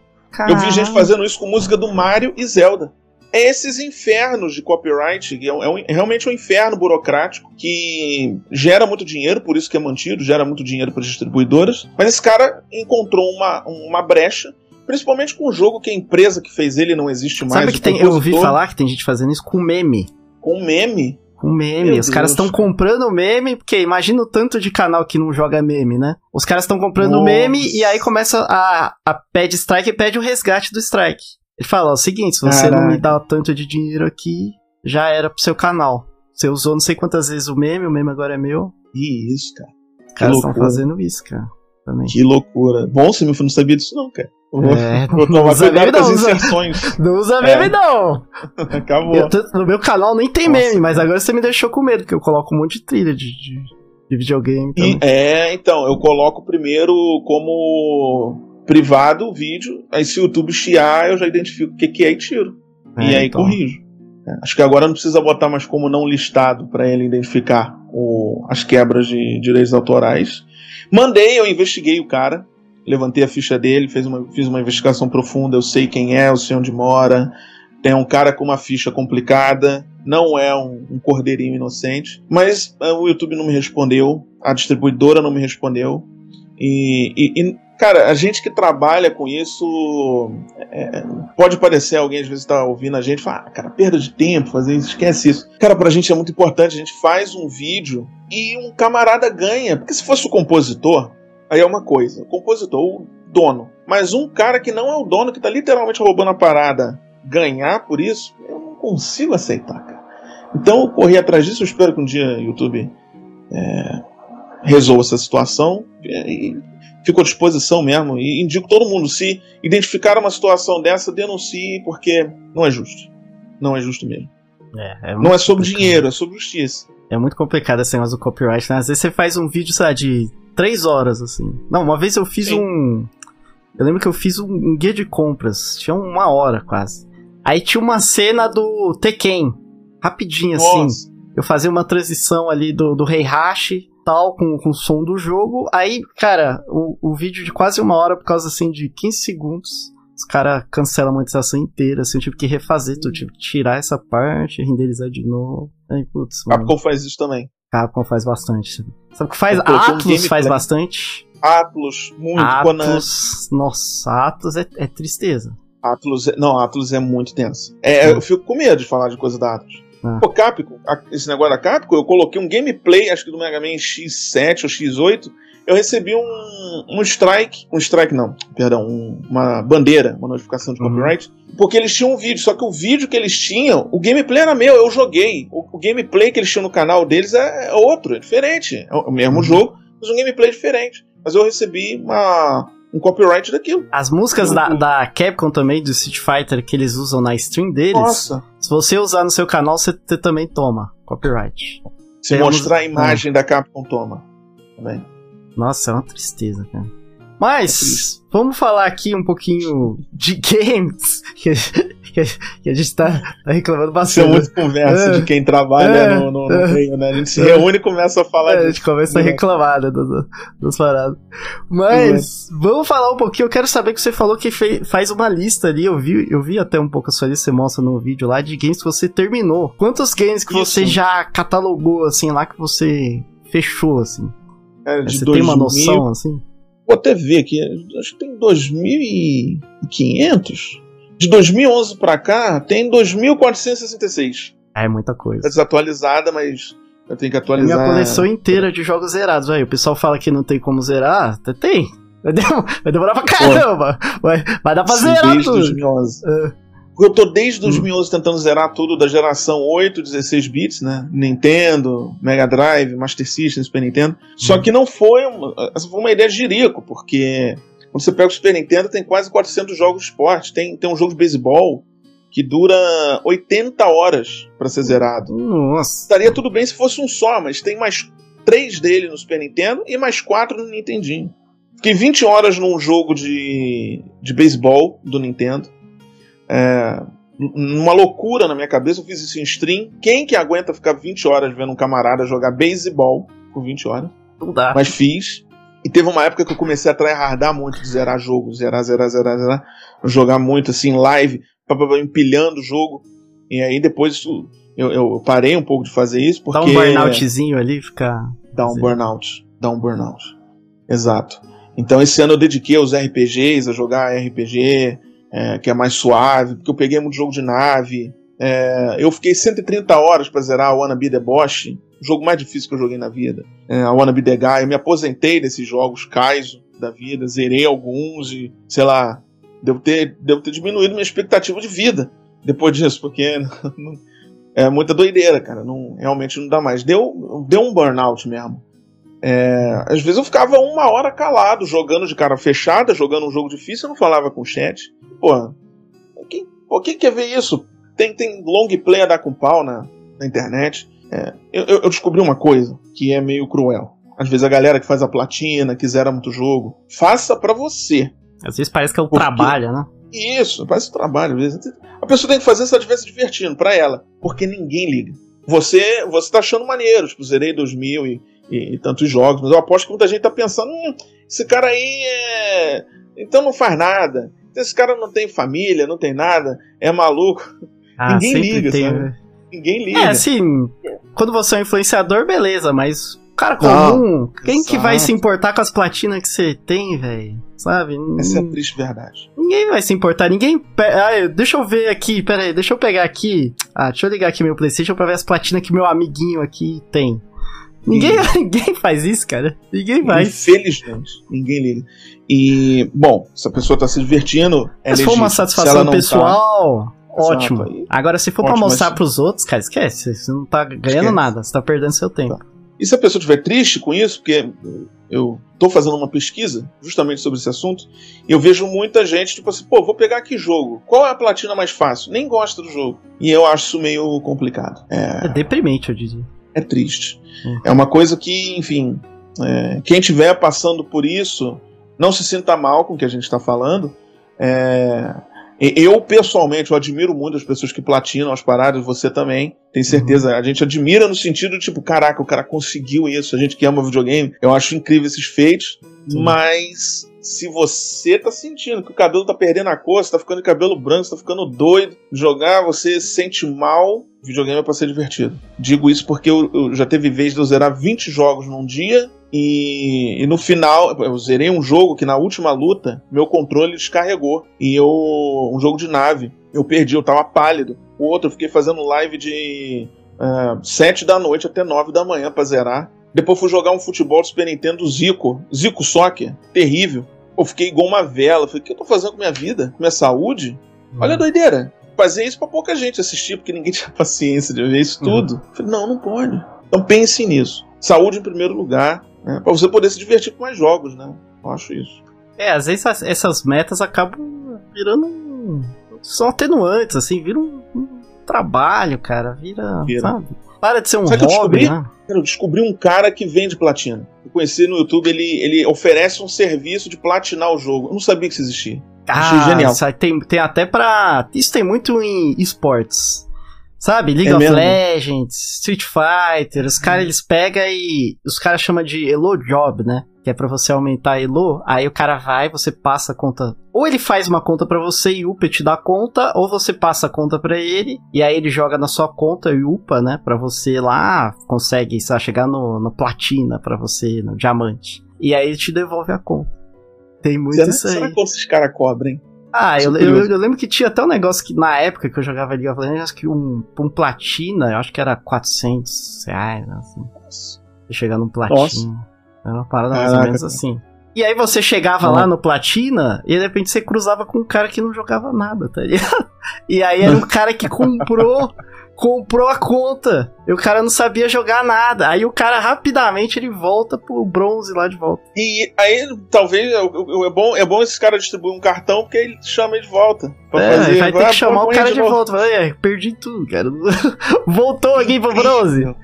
Eu vi gente fazendo isso com música do Mario e Zelda. É esses infernos de copyright, é, um, é, realmente um inferno burocrático que gera muito dinheiro, por isso que é mantido, gera muito dinheiro para as distribuidoras. Mas esse cara encontrou uma, uma brecha principalmente com um jogo que a empresa que fez ele não existe mais. Sabe que tem, eu ouvi falar que tem gente fazendo isso com meme. Com meme? Com meme. Meu Os caras estão comprando meme, porque imagina o tanto de canal que não joga meme, né? Os caras estão comprando Nossa. meme e aí começa a, a pede strike e pede o resgate do strike. Ele fala: ó, o seguinte, se você Caraca. não me dá tanto de dinheiro aqui, já era pro seu canal. Você usou não sei quantas vezes o meme, o meme agora é meu. E isso, cara. Os caras estão fazendo isso, cara. Também. Que loucura. Bom, você não sabia disso, não, cara. É, não, não usa meme não, inserções. Não usa meme é. não. Acabou. Tô, no meu canal nem tem Nossa, meme, mas agora você me deixou com medo, porque eu coloco um monte de trilha de, de, de videogame. E, é, então, eu coloco primeiro como privado o vídeo, aí se o YouTube chiar, eu já identifico o que, que é e tiro. É, e aí então. corrijo. É, acho que agora não precisa botar mais como não listado para ele identificar o, as quebras de direitos autorais. Mandei, eu investiguei o cara levantei a ficha dele, fez uma, fiz uma investigação profunda, eu sei quem é, eu sei onde mora. Tem um cara com uma ficha complicada, não é um, um cordeirinho inocente, mas uh, o YouTube não me respondeu, a distribuidora não me respondeu. E, e, e cara, a gente que trabalha com isso é, pode parecer alguém às vezes está ouvindo a gente e fala, ah, cara, perda de tempo fazer isso, esquece isso. Cara, pra gente é muito importante, a gente faz um vídeo e um camarada ganha, porque se fosse o compositor, Aí é uma coisa, o compositor, o dono. Mas um cara que não é o dono, que tá literalmente roubando a parada, ganhar por isso, eu não consigo aceitar, cara. Então eu corri atrás disso, eu espero que um dia o YouTube é, resolva essa situação. E fico à disposição mesmo. E indico todo mundo, se identificar uma situação dessa, denuncie, porque não é justo. Não é justo mesmo. É, é não é sobre complicado. dinheiro, é sobre justiça. É muito complicado esse negócio do copyright, né? Às vezes você faz um vídeo, sabe, de três horas, assim. Não, uma vez eu fiz Sim. um. Eu lembro que eu fiz um, um, guia de compras. Tinha uma hora quase. Aí tinha uma cena do Tekken. Rapidinho, assim. Nossa. assim. Eu fazia uma transição ali do, do Rei Hashi, tal, com, com o som do jogo. Aí, cara, o, o vídeo de quase uma hora, por causa, assim, de 15 segundos, os caras cancelam a monetização inteira, assim, eu tive que refazer tudo, tive que tirar essa parte, renderizar de novo. Aí, putz, mano. Capcom faz isso também. Capcom faz bastante. Sabe o que faz? Atlas um faz bastante. Atlas, muito. Atlas, nossa, Atlas é, é tristeza. Atlas, é, não, Atlas é muito tenso. É, eu fico com medo de falar de coisa da Atlas. Ah. Pô, Capcom, esse negócio da Capcom, eu coloquei um gameplay, acho que do Mega Man X7 ou X8, eu recebi um, um strike, um strike não, perdão, um, uma bandeira, uma notificação de uhum. copyright, porque eles tinham um vídeo, só que o vídeo que eles tinham, o gameplay era meu, eu joguei. O, o gameplay que eles tinham no canal deles é, é outro, é diferente. É o mesmo uhum. jogo, mas um gameplay diferente. Mas eu recebi uma, um copyright daquilo. As músicas da, da, Capcom também, do Street Fighter, que eles usam na stream deles, Nossa. se você usar no seu canal, você, também toma copyright. Se Temos... mostrar a imagem ah. da Capcom, toma. Também. Nossa, é uma tristeza, cara. Mas, é vamos falar aqui um pouquinho de games. Que, a gente tá, tá reclamando bastante. Isso é muito conversa é, de quem trabalha é, no, no, no é, meio, né? A gente se reúne e começa a falar disso. A gente começa a reclamar né, das, das paradas. Mas, vamos falar um pouquinho. Eu quero saber que você falou que fez, faz uma lista ali. Eu vi, eu vi até um pouco a sua lista, você mostra no vídeo lá, de games que você terminou. Quantos games que Isso. você já catalogou, assim, lá que você fechou, assim? É, de Você 2000, tem uma noção assim? Vou até ver aqui, acho que tem 2.500. De 2011 para cá, tem 2.466. É muita coisa. É desatualizada, mas eu tenho que atualizar. É minha coleção inteira de jogos zerados, aí. O pessoal fala que não tem como zerar, tem. Vai demorar pra caramba. Vai, vai dar pra Sim, zerar tudo. 2011. É. Eu tô desde 2011 hum. tentando zerar tudo da geração 8, 16 bits, né? Nintendo, Mega Drive, Master System, Super Nintendo. Só hum. que não foi uma, essa foi uma ideia de jirico, porque quando você pega o Super Nintendo tem quase 400 jogos de esporte. Tem, tem um jogo de beisebol que dura 80 horas para ser zerado. Nossa. Estaria tudo bem se fosse um só, mas tem mais três dele no Super Nintendo e mais quatro no Nintendinho. Fiquei 20 horas num jogo de, de beisebol do Nintendo é, uma loucura na minha cabeça, eu fiz isso em stream. Quem que aguenta ficar 20 horas vendo um camarada jogar beisebol por 20 horas? Não dá. Mas fiz. E teve uma época que eu comecei a tryhardar muito de zerar jogo, zerar, zerar, zerar, zerar. Jogar muito assim, live, empilhando o jogo. E aí depois eu, eu, parei um pouco de fazer isso porque. Dá um burnoutzinho ali, ficar. Dá um burnout. Dá um burnout. Exato. Então esse ano eu dediquei aos RPGs, a jogar RPG, é, que é mais suave, porque eu peguei muito jogo de nave. É, eu fiquei 130 horas para zerar a Wanna Be The Boss, o jogo mais difícil que eu joguei na vida. É, a Wanna Be The Guy. Eu me aposentei desses jogos Kaizo da vida, zerei alguns e, sei lá, devo ter, devo ter diminuído minha expectativa de vida depois disso, porque é muita doideira, cara. Não, realmente não dá mais. Deu, deu um burnout mesmo. É, às vezes eu ficava uma hora calado, jogando de cara fechada, jogando um jogo difícil, eu não falava com o chat. Pô, quem, pô, quem quer ver isso? Tem, tem long play a dar com pau na, na internet. É, eu, eu, descobri uma coisa que é meio cruel. Às vezes a galera que faz a platina, que zera muito jogo, faça para você. Às vezes parece que é o trabalho, né? Isso, parece um trabalho. Às vezes. A pessoa tem que fazer se ela estiver se divertindo, pra ela. Porque ninguém liga. Você, você tá achando maneiro, tipo, zerei 2000 e, e, e tantos jogos, mas eu aposto que muita gente tá pensando, hum, esse cara aí é. Então não faz nada. Esse cara não tem família, não tem nada, é maluco. Ah, Ninguém liga, tem, sabe? Né? Ninguém liga. É, assim, quando você é um influenciador, beleza, mas cara comum, não, quem exato. que vai se importar com as platinas que você tem, velho? Sabe? Essa é a triste verdade. Ninguém vai se importar, ninguém. Ah, deixa eu ver aqui, pera aí, deixa eu pegar aqui. Ah, deixa eu ligar aqui meu PlayStation pra ver as platinas que meu amiguinho aqui tem. Ninguém, ninguém faz isso, cara. Ninguém faz. Infelizmente, ninguém liga. E, bom, se a pessoa está se divertindo, é Se for uma satisfação se pessoal, tá, ótimo. Aí, Agora, se for ótimo, pra mostrar mas... pros outros, cara, esquece. Você não tá ganhando esquece. nada, você tá perdendo seu tempo. Tá. E se a pessoa estiver triste com isso, porque eu tô fazendo uma pesquisa justamente sobre esse assunto, e eu vejo muita gente, tipo assim, pô, vou pegar que jogo? Qual é a platina mais fácil? Nem gosta do jogo. E eu acho isso meio complicado. É, é deprimente, eu diria. É triste. Uhum. É uma coisa que, enfim, é, quem estiver passando por isso, não se sinta mal com o que a gente está falando. É, eu, pessoalmente, eu admiro muito as pessoas que platinam as paradas, você também, tem certeza. Uhum. A gente admira no sentido, tipo, caraca, o cara conseguiu isso, a gente que ama videogame. Eu acho incrível esses feitos, uhum. mas se você tá sentindo que o cabelo tá perdendo a cor, você tá ficando de cabelo branco, você tá ficando doido, jogar, você sente mal, videogame é pra ser divertido. Digo isso porque eu, eu já teve vez de eu zerar 20 jogos num dia e, e, no final, eu zerei um jogo que na última luta, meu controle descarregou. E eu. Um jogo de nave. Eu perdi, eu tava pálido. O outro eu fiquei fazendo live de uh, é, 7 da noite até 9 da manhã pra zerar. Depois fui jogar um futebol do Super Nintendo Zico, Zico Soccer, terrível. Eu fiquei igual uma vela. Falei, o que eu tô fazendo com minha vida? Com minha saúde? Olha a doideira. Fazer isso pra pouca gente assistir, porque ninguém tinha paciência de ver isso tudo. Uhum. Falei, não, não pode. Então pense nisso. Saúde em primeiro lugar, né? Pra você poder se divertir com mais jogos, né? Eu acho isso. É, às vezes essas metas acabam virando só atenuantes, assim, vira um, um trabalho, cara. Vira, vira. sabe? Para de ser um Sabe hobby, eu descobri? né? Eu descobri um cara que vende platina. Eu conheci no YouTube, ele, ele oferece um serviço de platinar o jogo. Eu não sabia que isso existia. Ah, genial. Tem, tem até pra. Isso tem muito em esportes. Sabe? League é of mesmo? Legends, Street Fighter, os caras eles pegam e. Os caras chamam de Elo Job, né? Que é pra você aumentar Elo. Aí o cara vai, você passa a conta. Ou ele faz uma conta para você e upa te dá a conta, ou você passa a conta para ele, e aí ele joga na sua conta e upa, né? Pra você lá, consegue sabe, chegar no, no platina para você, no diamante. E aí ele te devolve a conta. Tem muito será, isso aí. Será que esses caras cobrem? Ah, eu, eu, eu, lembro que tinha até um negócio que na época que eu jogava League of Legends, que um, um platina, eu acho que era 400 reais, né, assim. Nossa. Chegar no platina. Nossa. Era uma parada Caraca, mais ou menos assim. E aí você chegava lá no platina e de repente você cruzava com um cara que não jogava nada, tá ligado? E aí era um cara que comprou comprou a conta. E o cara não sabia jogar nada. Aí o cara rapidamente ele volta pro bronze lá de volta. E aí, talvez, é, é bom, é bom esses caras distribuir um cartão porque ele chama ele de volta. Pra é, fazer, vai ter que chamar o cara de volta. volta. Vai, perdi tudo, cara. Voltou aqui pro bronze.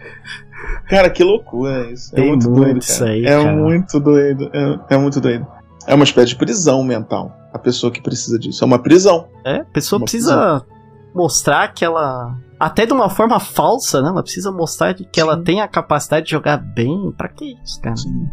Cara, que loucura isso. É Tem muito, muito doido. Isso aí, é cara. muito doido. É, é muito doido. É uma espécie de prisão mental. A pessoa que precisa disso. É uma prisão. É, a pessoa precisa prisão. Mostrar que ela até de uma forma falsa, né? Ela precisa mostrar que Sim. ela tem a capacidade de jogar bem. Pra que isso, cara? Sim.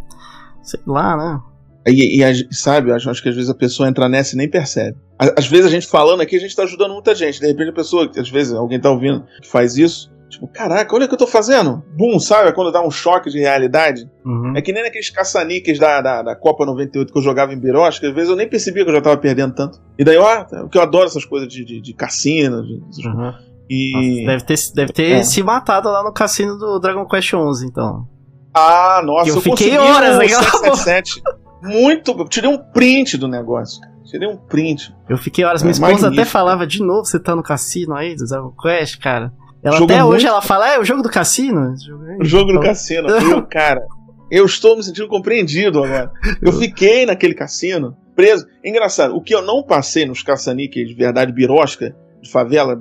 Sei lá, né? E, e sabe, eu acho, acho, que às vezes a pessoa entra nessa e nem percebe. Às vezes a gente falando aqui, a gente tá ajudando muita gente. De repente a pessoa, às vezes alguém tá ouvindo que faz isso, tipo, caraca, olha o que eu tô fazendo. Bum, sabe? Quando dá um choque de realidade. Uhum. É que nem naqueles caça-níqueis da, da, da, Copa 98 que eu jogava em Biroz, que às vezes eu nem percebia que eu já tava perdendo tanto. E daí, ó, porque eu adoro essas coisas de, de, de cassino, de, uhum. E... Nossa, deve ter, deve ter é. se matado lá no cassino do Dragon Quest 11, então. Ah, nossa, eu, eu fiquei horas naquela Muito, eu tirei um print do negócio. Tirei um print. Eu fiquei horas. Minha é, esposa magnífico. até falava de novo, você tá no cassino aí do Dragon Quest, cara. Ela jogo até muito... hoje ela fala, é o jogo do cassino. O jogo do cassino. Eu, cara, eu estou me sentindo compreendido agora. Eu fiquei naquele cassino, preso. Engraçado, o que eu não passei nos caça-níqueis de verdade birosca, de favela,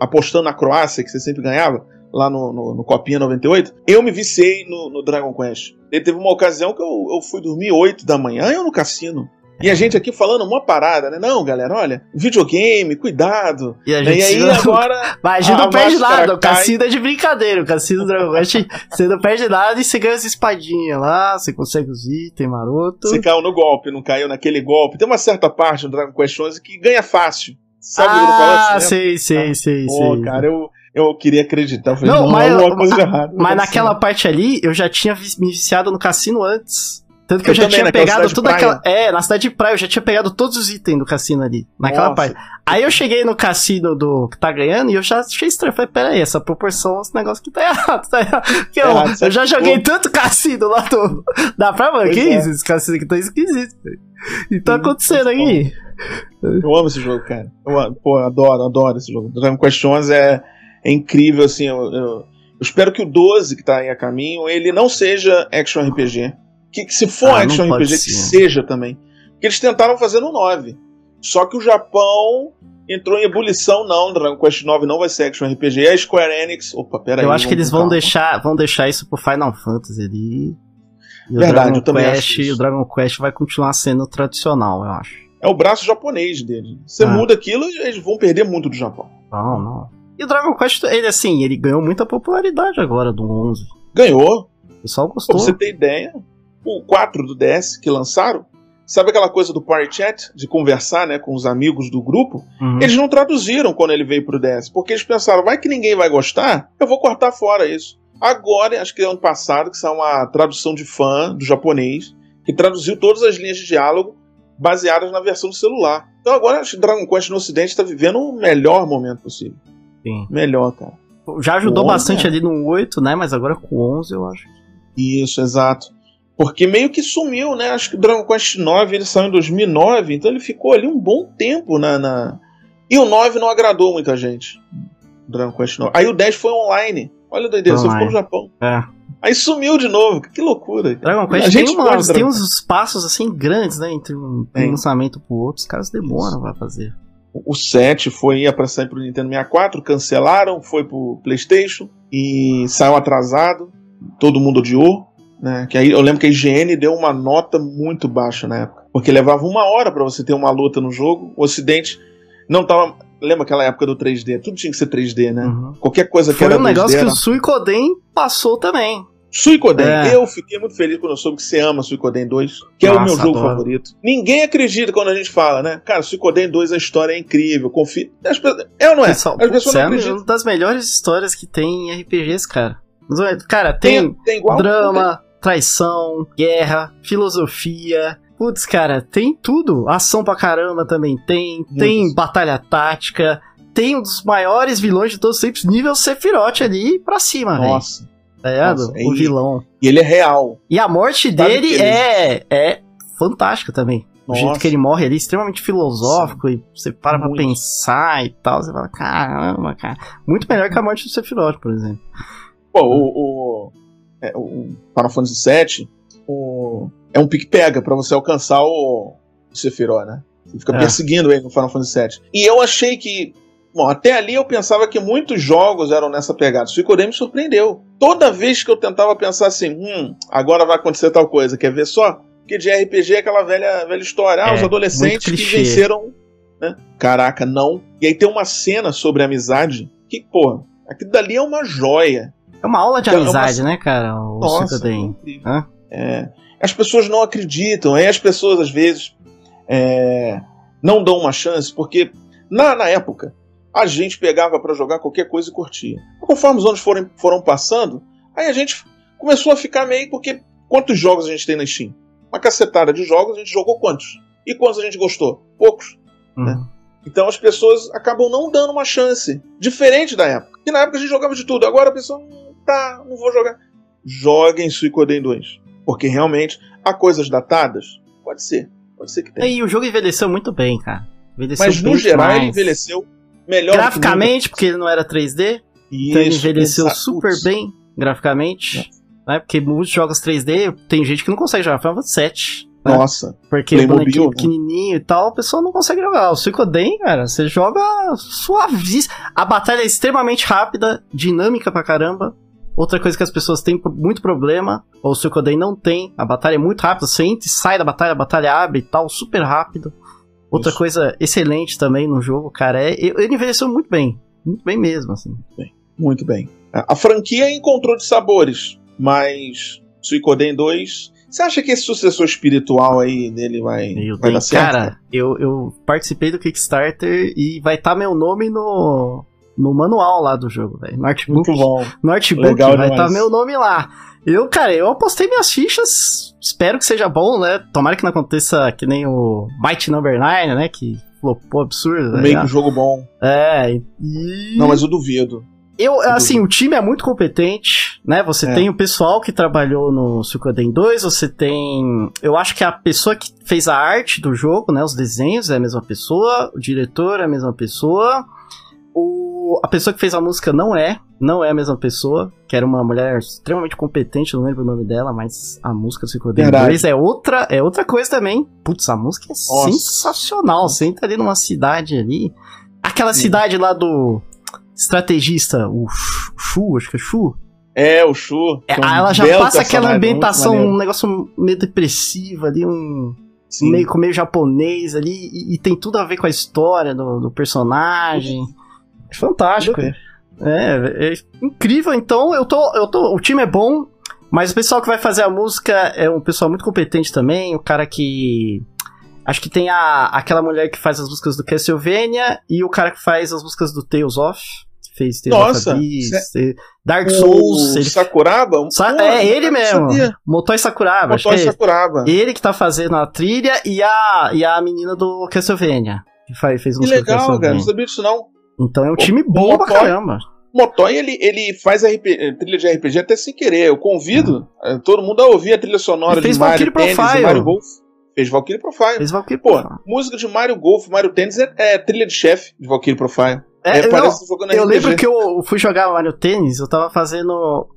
apostando na Croácia, que você sempre ganhava, lá no, no, no Copinha 98, eu me viciei no, no Dragon Quest. E teve uma ocasião que eu, eu fui dormir 8 da manhã eu no cassino. E a gente aqui falando uma parada, né? Não, galera, olha, videogame, cuidado. E, a gente e aí agora. Mas a gente não perde nada, o cassino é de brincadeira. O cassino do Dragon Quest, você não perde nada e você ganha as espadinhas lá, você consegue os itens maroto. Você caiu no golpe, não caiu naquele golpe. Tem uma certa parte do Dragon Quest 11 que ganha fácil. Sabe ah, o sei, sei, sei, Pô, sei. cara, eu, eu queria acreditar. Eu falei, não, não, mas, coisa errada. Mas naquela parte ali, eu já tinha me viciado no cassino antes. Tanto que eu, eu já tinha pegado toda aquela. É, na cidade de praia, eu já tinha pegado todos os itens do cassino ali. Naquela Nossa. parte. Aí eu cheguei no cassino do que tá ganhando e eu já achei estranho. Falei, peraí, essa proporção, esse negócio que tá errado, tá errado. Porque eu, errado, eu já joguei pô. tanto cassino lá do. Da praia, mano. Que é. isso? Esse cassino aqui tá esquisito. E tá acontecendo aí. Eu amo esse jogo, cara. Eu, pô, adoro, adoro esse jogo. Dragon Quest 11 é, é incrível, assim. Eu, eu, eu, espero que o 12, que tá aí a caminho, ele não seja action RPG. Que, que se for ah, action RPG, ser. que seja também. Porque eles tentaram fazer no 9. Só que o Japão entrou em ebulição, não. Dragon Quest 9 não vai ser action RPG. A Square Enix. Opa, peraí. Eu acho que eles vão deixar, vão deixar isso pro Final Fantasy ali. E Verdade, o Dragon Quest, o Dragon Quest vai continuar sendo tradicional, eu acho. É o braço japonês dele. Você ah. muda aquilo eles vão perder muito do Japão. Não, não. E o Dragon Quest, ele assim, ele ganhou muita popularidade agora do 11. Ganhou. O pessoal gostou. Pra você ter ideia, o 4 do DS que lançaram, sabe aquela coisa do party chat, de conversar né, com os amigos do grupo? Uhum. Eles não traduziram quando ele veio pro DS, porque eles pensaram, vai que ninguém vai gostar, eu vou cortar fora isso. Agora, acho que é ano passado, que saiu uma tradução de fã do japonês, que traduziu todas as linhas de diálogo baseadas na versão do celular. Então agora acho que Dragon Quest no Ocidente está vivendo o melhor momento possível. Sim. Melhor, cara. Já ajudou 11, bastante é. ali no 8, né? Mas agora com o 11 eu acho Isso, exato. Porque meio que sumiu, né? Acho que o Dragon Quest IX ele saiu em 2009, então ele ficou ali um bom tempo na. na... E o 9 não agradou muita gente. Dragon Quest 9. Aí o 10 foi online. Olha a doideira, só ficou no Japão. É. Aí sumiu de novo. Que loucura. Dragon Quest a gente tem, umas, tem uns espaços assim grandes, né? Entre um, um lançamento pro outro. Os caras demoram pra fazer. O 7 foi ia pra sair pro Nintendo 64, cancelaram, foi pro PlayStation e saiu atrasado. Todo mundo odiou. Né? Que aí eu lembro que a IGN deu uma nota muito baixa na época. Porque levava uma hora para você ter uma luta no jogo. O Ocidente não tava. Lembra aquela época do 3D? Tudo tinha que ser 3D, né? Uhum. Qualquer coisa que Foi era. Foi um negócio 3D, que era... o Suicoden passou também. Suicoden, é. eu fiquei muito feliz quando eu soube que você ama Suicoden 2, que Nossa, é o meu jogo adoro. favorito. Ninguém acredita quando a gente fala, né? Cara, Suicoden 2, a história é incrível, confia. É ou não é? Pessoal, As pessoas não é acreditam. É uma das melhores histórias que tem em RPGs, cara. Cara, tem, tem, tem igual, drama, traição, guerra, filosofia. Putz, cara, tem tudo. Ação pra caramba também tem. Isso. Tem batalha tática. Tem um dos maiores vilões de todos os tempos, nível Sephiroth ali pra cima, velho. Nossa. Tá ligado? Nossa, o vilão. E ele é real. E a morte Sabe dele é, é fantástica também. Nossa. O jeito que ele morre ali, extremamente filosófico, Sim. e você para Muito. pra pensar e tal, você fala, caramba, cara. Muito melhor que a morte do Sephiroth, por exemplo. Pô, o, o, é, o Final Fantasy VII o, é um pique-pega para você alcançar o, o Sephiroth, né? Você fica é. perseguindo ele no Final Fantasy VII. E eu achei que Bom, até ali eu pensava que muitos jogos eram nessa pegada. Suicoden me surpreendeu. Toda vez que eu tentava pensar assim, hum, agora vai acontecer tal coisa, quer ver só? Porque de RPG é aquela velha, velha história. Ah, é, os adolescentes que venceram. Né? Caraca, não. E aí tem uma cena sobre amizade que, pô, aquilo dali é uma joia. É uma aula de então, amizade, é uma... né, cara? O Nossa, é, é, As pessoas não acreditam, aí as pessoas às vezes é, não dão uma chance, porque na, na época a gente pegava para jogar qualquer coisa e curtia. Conforme os anos foram, foram passando, aí a gente começou a ficar meio porque quantos jogos a gente tem na Steam? Uma cacetada de jogos, a gente jogou quantos? E quantos a gente gostou? Poucos. Uhum. Né? Então as pessoas acabam não dando uma chance. Diferente da época. Que na época a gente jogava de tudo. Agora a pessoa tá, não vou jogar. Joguem Suicoden 2. Porque realmente há coisas datadas? Pode ser. Pode ser que tenha. E o jogo envelheceu muito bem, cara. Envelheceu Mas no geral demais. ele envelheceu melhor. Graficamente, porque ele não era 3D. Isso, então ele envelheceu super bem graficamente. Né? Porque muitos jogos 3D, tem gente que não consegue jogar Final Fantasy 7. Né? Nossa. Porque o bonequinho né? pequenininho e tal, a pessoa não consegue jogar. O Suicoden, cara, você joga suavíssimo. A batalha é extremamente rápida, dinâmica pra caramba. Outra coisa que as pessoas têm muito problema, ou o Suicoden não tem, a batalha é muito rápida, você entra e sai da batalha, a batalha abre e tal, super rápido. Outra Isso. coisa excelente também no jogo, cara, é ele envelheceu muito bem. Muito bem mesmo, assim. Bem, muito bem. A franquia encontrou de sabores, mas Suicoden 2 você acha que esse sucessor espiritual aí dele vai, eu vai dar certo? Cara, eu, eu participei do Kickstarter e vai estar tá meu nome no, no manual lá do jogo, velho. No artbook. Muito bom. No artbook Legal vai estar tá meu nome lá. Eu, cara, eu apostei minhas fichas. Espero que seja bom, né? Tomara que não aconteça que nem o Might Number 9, né? Que flopou absurdo. Meio que um jogo bom. É, e. Não, mas eu duvido. Eu, assim, o time é muito competente, né? Você é. tem o pessoal que trabalhou no Suikoden 2, você tem. Eu acho que a pessoa que fez a arte do jogo, né? Os desenhos é a mesma pessoa, o diretor é a mesma pessoa. O, a pessoa que fez a música não é, não é a mesma pessoa, que era uma mulher extremamente competente, não lembro o nome dela, mas a música do Suikoden 2 é outra, é outra coisa também. Putz, a música é Nossa. sensacional. Você entra ali numa cidade ali. Aquela Sim. cidade lá do estrategista, o Shu, acho que é Shu. É, o Shu. É, ela já passa aquela ambientação, um negócio meio depressivo ali, um. Sim. Meio, meio japonês ali, e, e, tem tudo a ver com a história do, do personagem. É fantástico. É, é, é, incrível. Então, eu tô, eu tô. O time é bom, mas o pessoal que vai fazer a música é um pessoal muito competente também. O cara que Acho que tem a, aquela mulher que faz as músicas do Castlevania e o cara que faz as músicas do Tales of. Fez Tales Nossa, é... Dark Souls. O ele... Sakuraba? Sa Pô, é ele mesmo. Motoi Sakuraba. Motoi é Sakuraba. Ele que tá fazendo a trilha e a, e a menina do Castlevania. Que faz, fez que legal, cara. Não sabia disso não. Então é um time bom pra caramba. Motoy, ele, ele faz RP, trilha de RPG até sem querer. Eu convido uhum. todo mundo a ouvir a trilha sonora de Mario Tennis e Mario Golf. Fez Valkyrie Profile. Fez Valkyrie Pô, Profile. música de Mario Golf, Mario Tennis é, é trilha de chefe de Valkyrie Profile. É, é parece não, jogando Eu RPG. lembro que eu fui jogar Mario Tennis, eu tava fazendo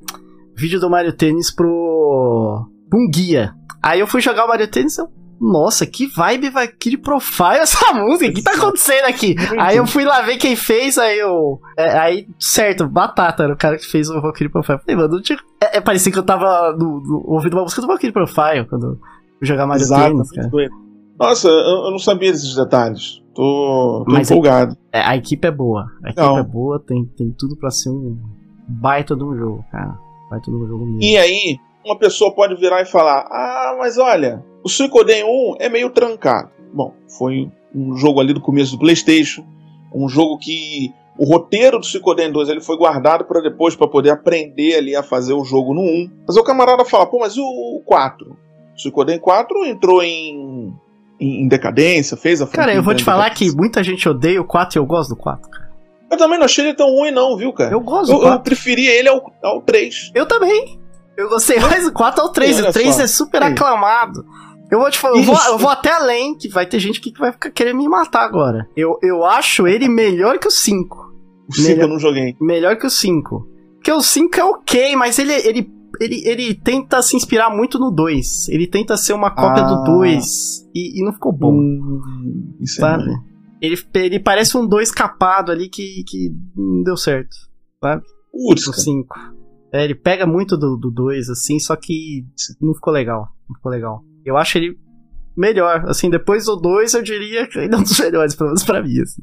vídeo do Mario Tennis pro. um guia. Aí eu fui jogar o Mario Tennis, eu nossa, que vibe Valkyrie Profile essa música. O que tá acontecendo aqui? aí eu fui lá ver quem fez, aí eu. É, aí, certo, Batata era o cara que fez o Valkyrie Profile. Falei, mano, tinha... é, é, parecia que eu tava no, no, ouvindo uma música do Valkyrie Profile quando eu jogar Mario Exato, Tennis, cara. Nossa, eu, eu, não sabia desses detalhes. Tô, tô Mas empolgado. A, é, a, equipe é boa. A equipe não. é boa, tem, tem tudo pra ser um baita de um jogo, cara. Baita de um jogo mesmo. E aí, uma pessoa pode virar e falar: Ah, mas olha, o Suicoden 1 é meio trancado. Bom, foi um jogo ali do começo do PlayStation, um jogo que o roteiro do Suicoden 2 ele foi guardado para depois para poder aprender ali a fazer o jogo no 1. Mas o camarada fala: "Pô, mas o 4? O Suicoden 4 entrou em em decadência, fez a Cara, eu vou te falar que muita gente odeia o 4 e eu gosto do 4, cara. Eu também não achei ele tão ruim, não, viu, cara? Eu gosto eu, do 4. Eu preferia ele ao, ao 3. Eu também. Eu gostei mais do 4 ao 3. o 3 só. é super aclamado. Eu vou te falar, eu vou, eu vou, até além, que vai ter gente que vai ficar querendo me matar agora. Eu, eu acho ele melhor que o 5. O 5 eu não joguei. Melhor que o 5. Porque o 5 é ok, mas ele, ele, ele, ele tenta se inspirar muito no 2. Ele tenta ser uma cópia ah. do 2. E, e, não ficou bom. Hum, isso é sabe? É ele, ele parece um 2 capado ali que, que não deu certo. Sabe? Putz, o 5. É, ele pega muito do 2, assim, só que não ficou legal. Não ficou legal. Eu acho ele melhor. Assim, depois do 2, eu diria que ele é um dos melhores, pelo menos pra mim, assim.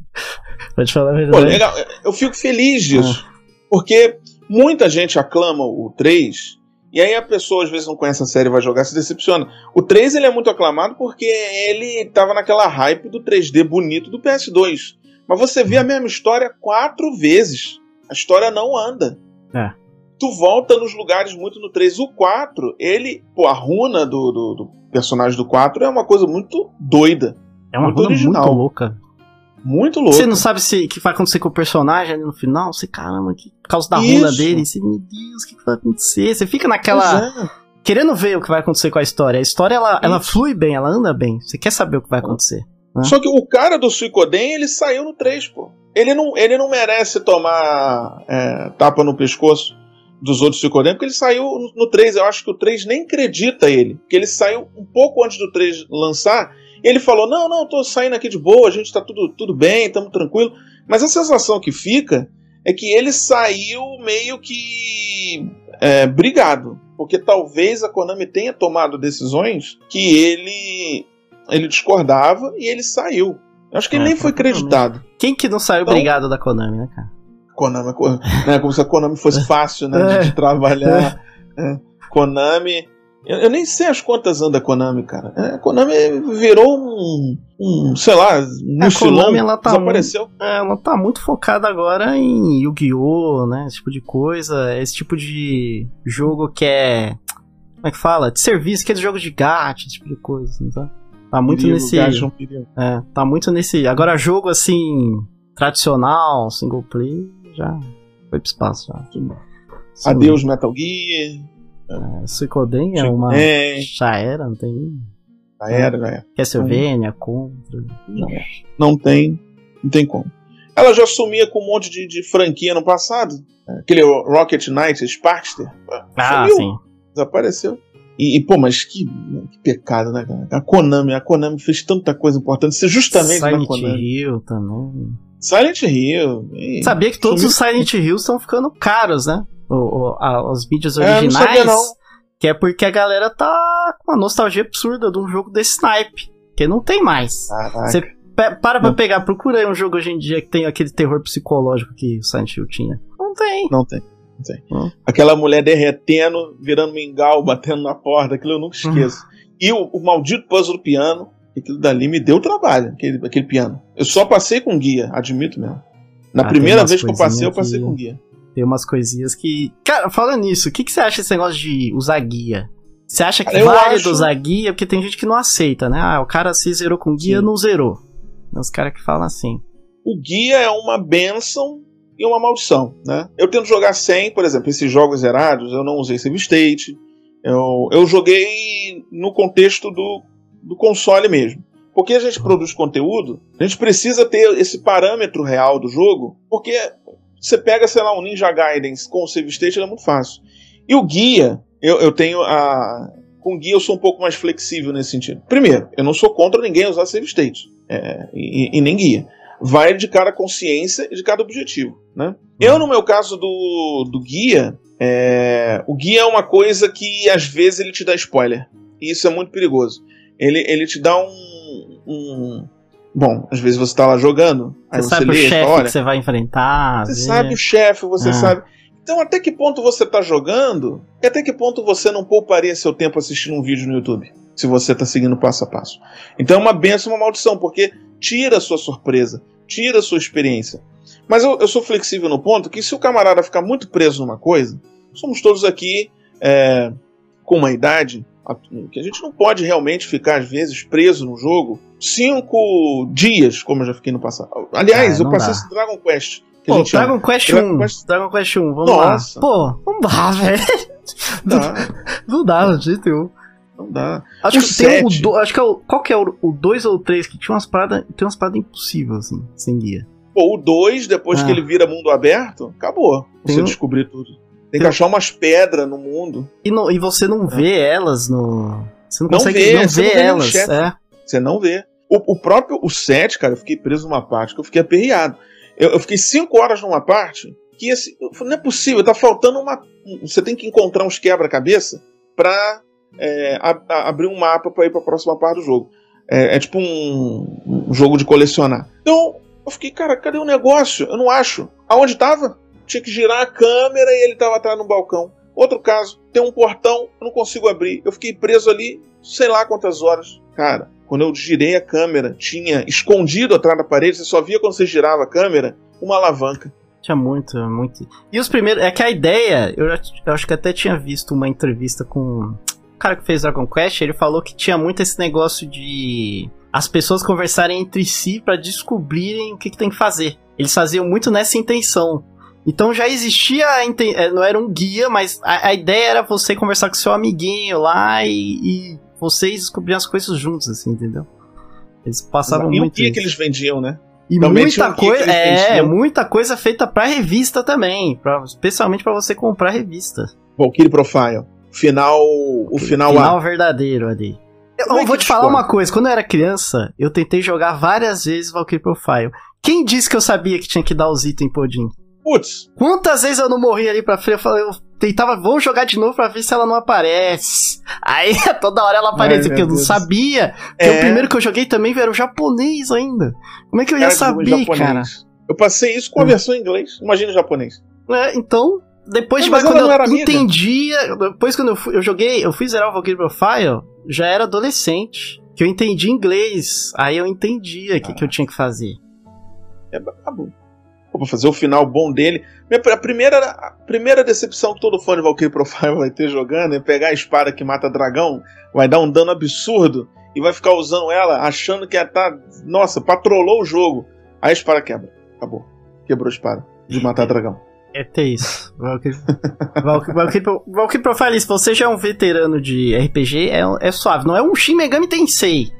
Pra te falar a verdade. Pô, legal. Eu fico feliz disso. Ah. Porque muita gente aclama o 3, e aí a pessoa às vezes não conhece a série e vai jogar se decepciona. O 3 ele é muito aclamado porque ele tava naquela hype do 3D bonito do PS2. Mas você vê a mesma história quatro vezes. A história não anda. É tu volta nos lugares muito no 3. O 4, ele, pô, a runa do, do, do personagem do 4 é uma coisa muito doida. É uma muito original. muito louca. Muito louca. Você não sabe se que vai acontecer com o personagem ali no final, você, caramba, que, por causa da runa dele, você, meu Deus, o que, que vai acontecer? Você fica naquela. É. Querendo ver o que vai acontecer com a história. A história, ela, ela flui bem, ela anda bem. Você quer saber o que vai acontecer. Né? Só que o cara do Suicoden, ele saiu no 3, pô. Ele não, ele não merece tomar é, tapa no pescoço dos outros Suicoden, porque ele saiu no 3. Eu acho que o 3 nem acredita ele. Porque ele saiu um pouco antes do 3 lançar. E ele falou: Não, não, tô saindo aqui de boa, a gente tá tudo, tudo bem, estamos tranquilo. Mas a sensação que fica é que ele saiu meio que é, brigado. Porque talvez a Konami tenha tomado decisões que ele, ele discordava e ele saiu. Eu acho que é, ele nem foi acreditado. Quem que não saiu então, brigado da Konami, né, cara? Konami, né, como se a Konami fosse fácil né, de, de é. trabalhar. É. Konami. Eu, eu, nem sei as quantas anda a Konami, cara. É, a Konami virou um, um sei lá, um a Konami, ela tá desapareceu. Muito, ela tá muito focada agora em Yu-Gi-Oh!, né? Esse tipo de coisa. Esse tipo de jogo que é. Como é que fala? De serviço, que é de jogo de gato, esse tipo de coisa, assim, tá? Tá muito perigo, nesse. É, tá muito nesse. Agora, jogo assim. Tradicional, single player já foi pro espaço. Já. Adeus Metal Gear. É, Suicoden é uma. É. Já era, não tem. Já era, já era. Castlevania, Contra. Não tem. Não tem como. Ela já sumia com um monte de, de franquia no passado. Aquele Rocket Knight, Sparkster. Ah, sumiu. sim. Desapareceu. E, e, pô, mas que, que pecado, né, cara? A Konami, a Konami fez tanta coisa importante, ser justamente Silent na Konami. Hill também. Silent Hill. Sabia que todos os Silent Hills estão ficando caros, né? O, o, a, os vídeos originais. É, não sabia, não. Que é porque a galera tá com uma nostalgia absurda de um jogo desse snipe. Que não tem mais. Você para pra não. pegar, procura aí um jogo hoje em dia que tem aquele terror psicológico que o Silent Hill tinha. Não tem. Não tem. Não tem. Hum. Aquela mulher derretendo, virando mingau, batendo na porta, aquilo eu nunca esqueço. Hum. E o, o maldito puzzle do piano aquilo dali me deu trabalho, aquele, aquele piano. Eu só passei com guia, admito mesmo. Na ah, primeira vez que eu passei, eu passei que... com guia. Tem umas coisinhas que. Cara, falando nisso, o que, que você acha desse negócio de usar guia? Você acha que vale acho... usar guia? Porque tem gente que não aceita, né? Ah, o cara se zerou com guia, Sim. não zerou. Tem os caras que falam assim. O guia é uma benção e uma maldição, né? Eu tento jogar sem, por exemplo, esses jogos zerados, eu não usei save state, eu, eu joguei no contexto do, do console mesmo. Porque a gente produz conteúdo, a gente precisa ter esse parâmetro real do jogo, porque você pega, sei lá, um Ninja Gaiden com o save state, é muito fácil. E o guia, eu, eu tenho a. Com guia eu sou um pouco mais flexível nesse sentido. Primeiro, eu não sou contra ninguém usar save state. É, e, e, nem guia. Vai de cada consciência e de cada objetivo. Né? Eu, no meu caso do, do guia, é, o guia é uma coisa que às vezes ele te dá spoiler. E isso é muito perigoso. Ele, ele te dá um, um Bom, às vezes você está lá jogando, aí você, você sabe lê, o chefe olha, que você vai enfrentar. Você sabe o chefe, você Ah. sabe. Então, até que ponto você está jogando? E até que ponto você não pouparia seu tempo assistindo um vídeo no YouTube? Se você está seguindo passo a passo. Então é uma benção, uma maldição, porque tira a sua surpresa, tira a sua experiência. Mas eu, eu sou flexível no ponto que se o camarada ficar muito preso numa coisa, somos todos aqui é, com uma idade que a gente não pode realmente ficar, às vezes, preso no jogo cinco dias, como eu já fiquei no passado. Aliás, Ah, eu passei dá. esse Dragon Quest. Que a Pô, gente. Dragon Quest Dragon 1. Quest- Dragon Quest 1, vamos Nossa. lá. Pô, não dá, velho. Não dá, de jeito nenhum. não dá. Acho O que tem o do, acho que é o. Qual que é o 2 ou o 3 que tinha umas paradas. Tem umas paradas impossíveis, assim, sem guia. Pô, o 2, depois Ah. que ele vira mundo aberto, acabou. Tem Você um- descobrir tudo. Tem que achar umas pedras no mundo. E, não- e você não vê elas no. Você não Não consegue vê, não você ver não vê elas. É. Você não vê. O, o próprio o 7, cara, eu fiquei preso numa parte que eu fiquei aperreado. Eu, eu fiquei 5 horas numa parte que assim, eu falei, não é possível, tá faltando uma. um- Você tem que encontrar uns quebra-cabeça pra é, a- a- abrir um mapa pra ir pra próxima parte do jogo. É, é tipo um, um jogo de colecionar. Então, eu fiquei, cara, cadê o negócio? Eu não acho. Aonde tava? Tinha que girar a câmera e ele tava atrás no balcão. Outro caso, tem um portão, eu não consigo abrir. Eu fiquei preso ali, sei lá quantas horas. Cara, quando eu girei a câmera, tinha escondido atrás da parede, você só via quando você girava a câmera, uma alavanca. Tinha muito, muito. E os primeiros. É que a ideia. Eu, eu acho que até tinha visto uma entrevista com o cara que fez Dragon Quest. Ele falou que tinha muito esse negócio de. As pessoas conversarem entre si pra descobrirem o que, que tem que fazer. Eles faziam muito nessa intenção. Então já existia. eh, Não era um guia, mas a, a ideia era você conversar com seu amiguinho lá e, e vocês descobriam as coisas juntos, assim, entendeu? Eles passavam e o muito. guia isso. que eles vendiam, né? E Também muita guia coisa, é, muita coisa feita pra revista também, pra, especialmente pra você comprar revista. Valkyrie Profile. Final. O final, Final A. verdadeiro ali. Eu, é eu vou te falar escolhe? uma coisa, quando eu era criança, eu tentei jogar várias vezes Valkyrie Profile. Quem disse que eu sabia que tinha que dar os itens Podin? Putz, Quantas vezes eu não morri ali pra frente? Eu, falei, eu tentava, vou jogar de novo pra ver se ela não aparece. Aí toda hora ela aparecia, Ai, porque eu não Deus. sabia. Porque É. o primeiro que eu joguei também era o japonês ainda. Como é que eu ia em saber, japonês. cara? Eu passei isso com a Hum. versão em inglês. Imagina em japonês. É, então, depois Não, de quando eu era entendia, depois quando eu, fui- eu joguei, eu fui zerar o Valkyrie Profile, já era adolescente, que eu entendi inglês, aí eu entendia o que, que eu tinha que fazer. É brabo. Pô, pra fazer o final bom dele. A primeira, a primeira decepção que todo fã de Valkyrie Profile vai ter jogando é pegar a espada que mata dragão, vai dar um dano absurdo e vai ficar usando ela achando que ela tá. Nossa, patrolou o jogo. Aí a espada quebra. Acabou. Quebrou a espada de matar dragão. É ter isso. Valkyrie, Valkyrie, Valkyrie, Valkyrie Profile, se você já é um veterano de RPG, é, é suave. Não é um Shin Megami Tensei.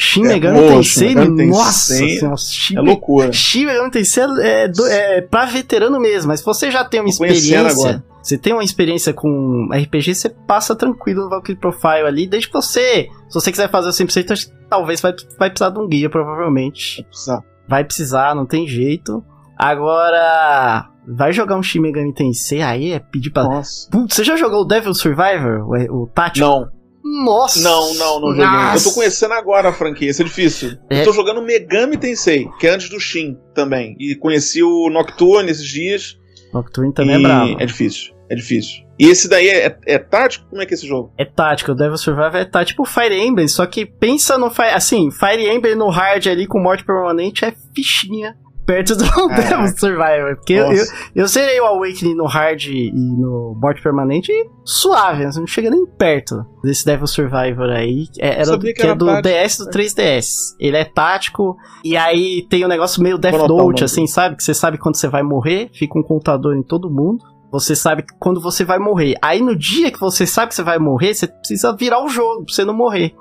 Shin É, Megami pô, Tensei, Shin nossa Tensei senhora, Shin É loucura. Shin Megami Tensei é, do- é pra veterano mesmo, mas se você já tem uma experiência, você tem uma experiência com RPG, você passa tranquilo no Valkyrie Profile ali, desde que você, se você quiser fazer o 100%, acho que talvez vai, vai precisar de um guia, provavelmente. Precisa. Vai precisar, não tem jeito. Agora, vai jogar um Shin Megami Tensei, aí é pedir pra... Nossa. Putz, você já jogou o Devil Survivor, o, o tático? Não, Nossa! não, não, não joguei. Eu Nossa! tô conhecendo agora a franquia, isso é difícil. É. Eu tô jogando Megami Tensei, que é antes do Shin também. E conheci o Nocturne esses dias. Nocturne também é bravo. É difícil, é difícil. E esse daí é, é tático? Como é que é esse jogo? É tática, o Devil Survivor é tático, tipo Fire Emblem, só que pensa no Fire, assim, Fire Emblem no hard ali com morte permanente é fichinha perto do Devil Survivor. Porque eu, eu, eu zerei o Awakening no hard e no morte permanente suave, você não chega nem perto desse Devil Survivor aí. É, era, que, que era é do tático, DS do 3DS. Ele é tático, e aí tem um negócio meio Death Note, assim, sabe? Que você sabe quando você vai morrer, fica um contador em todo mundo. Você sabe quando você vai morrer. Aí no dia que você sabe que você vai morrer, você precisa virar o jogo pra você não morrer.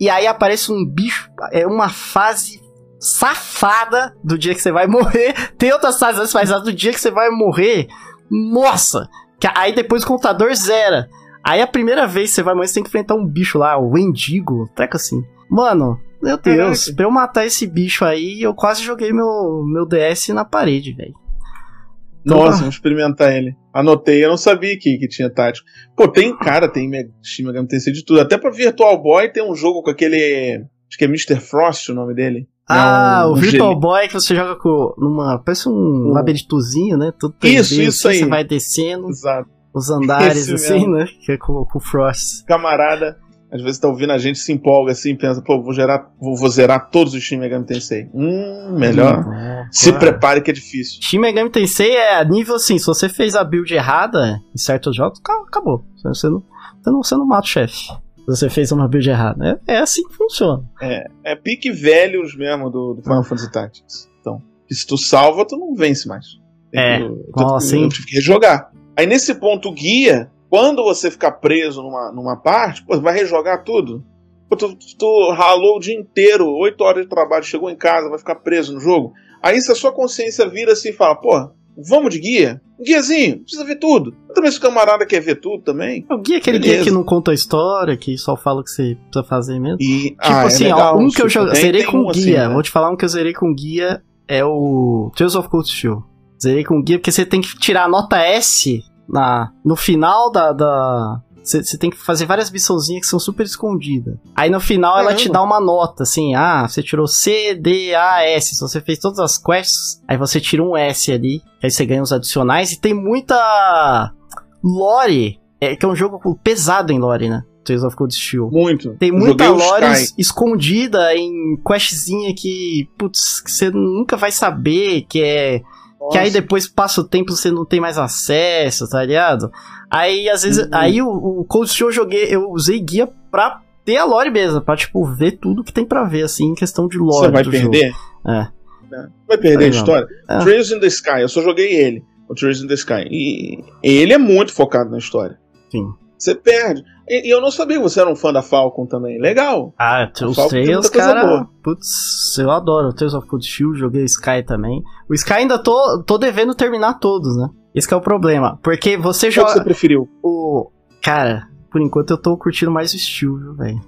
E aí aparece um bicho, é uma fase safada do dia que você vai morrer. Tem outras fases, mas do dia que você vai morrer, nossa! Aí depois o contador zera. Aí a primeira vez que você vai morrer, você tem que enfrentar um bicho lá, o Wendigo, treca assim. Mano, meu Deus, Caraca. pra eu matar esse bicho aí, eu quase joguei meu, meu DS na parede, velho. Nossa, vamos experimentar ele. Anotei, eu não sabia que, que tinha tático. Pô, tem, cara, tem Steam Megami Tensei de tudo. Até pra Virtual Boy tem um jogo com aquele. Acho que é Mr. Frost o nome dele. Ah, um, o Virtual um Boy que você joga com numa. Parece um um labirintozinho, né? Tudo isso, isso assim, aí. Você vai descendo. Exato. Os andares, Esse assim, mesmo. né? Que é com, com o Frost. Camarada, às vezes tá ouvindo a gente, se empolga assim, pensa, pô, vou, gerar, vou, vou zerar todos os Shin Megami Tensei. Hum, melhor. Hum, se claro. prepare que é difícil. Shin Megami Tensei é nível assim, se você fez a build errada em certos jogos, acabou. Você não, você não, você não mata o chefe você fez uma build errada. É, é assim que funciona. É, é pique velhos mesmo do, do Final Fantasy Tactics. Então, se tu salva, tu não vence mais. é, eu, nossa, eu, eu tive que rejogar. Aí nesse ponto guia, quando você ficar preso numa, numa parte, pô, vai rejogar tudo. Pô, tu, tu ralou o dia inteiro, 8 horas de trabalho, chegou em casa, vai ficar preso no jogo. Aí se a sua consciência vira assim e fala, pô, vamos de guia? Guiazinho, precisa ver tudo. Eu também se o camarada quer ver tudo também. O guia é aquele Beleza. guia que não conta a história, que só fala o que você precisa fazer mesmo. E, tipo ah, assim, é legal, ó, um que eu joguei, zerei com um guia. assim, né? Vou te falar um que eu zerei com guia é o Tales of Cold Steel. Zerei com guia porque você tem que tirar a nota S na, no final da. da você tem que fazer várias missãozinhas que são super escondidas. Aí no final Caramba. ela te dá uma nota, assim, ah, você tirou C, D, A, S. Se você fez todas as quests, aí você tira um S ali, aí você ganha os adicionais. E tem muita lore, é, que é um jogo pesado em lore, né? Tales of Cold Steel. Muito. Tem muita lore escondida em questzinha que, putz, que você nunca vai saber, que é nossa. Que aí depois passa o tempo você não tem mais acesso, tá ligado? Aí às vezes. Uhum. Aí o, o Cold Steel eu joguei, eu usei guia pra ter a lore mesmo, pra tipo, ver tudo que tem pra ver, assim, em questão de lore. Você vai perder? Jogo. É. Vai perder a história? É. Trails in the Sky, eu só joguei ele, o Trails in the Sky. E ele é muito focado na história. Sim. Você perde. E, e, eu não sabia que você era um fã da Falcon também. Legal. Ah, os Trails, cara. Putz, eu adoro. O Tales of Cold Shield, joguei Sky também. O Sky ainda tô, tô devendo terminar todos, né? Esse é o problema. Porque você joga. Qual que você preferiu? O. Cara, por enquanto eu tô curtindo mais o Steel, viu, velho?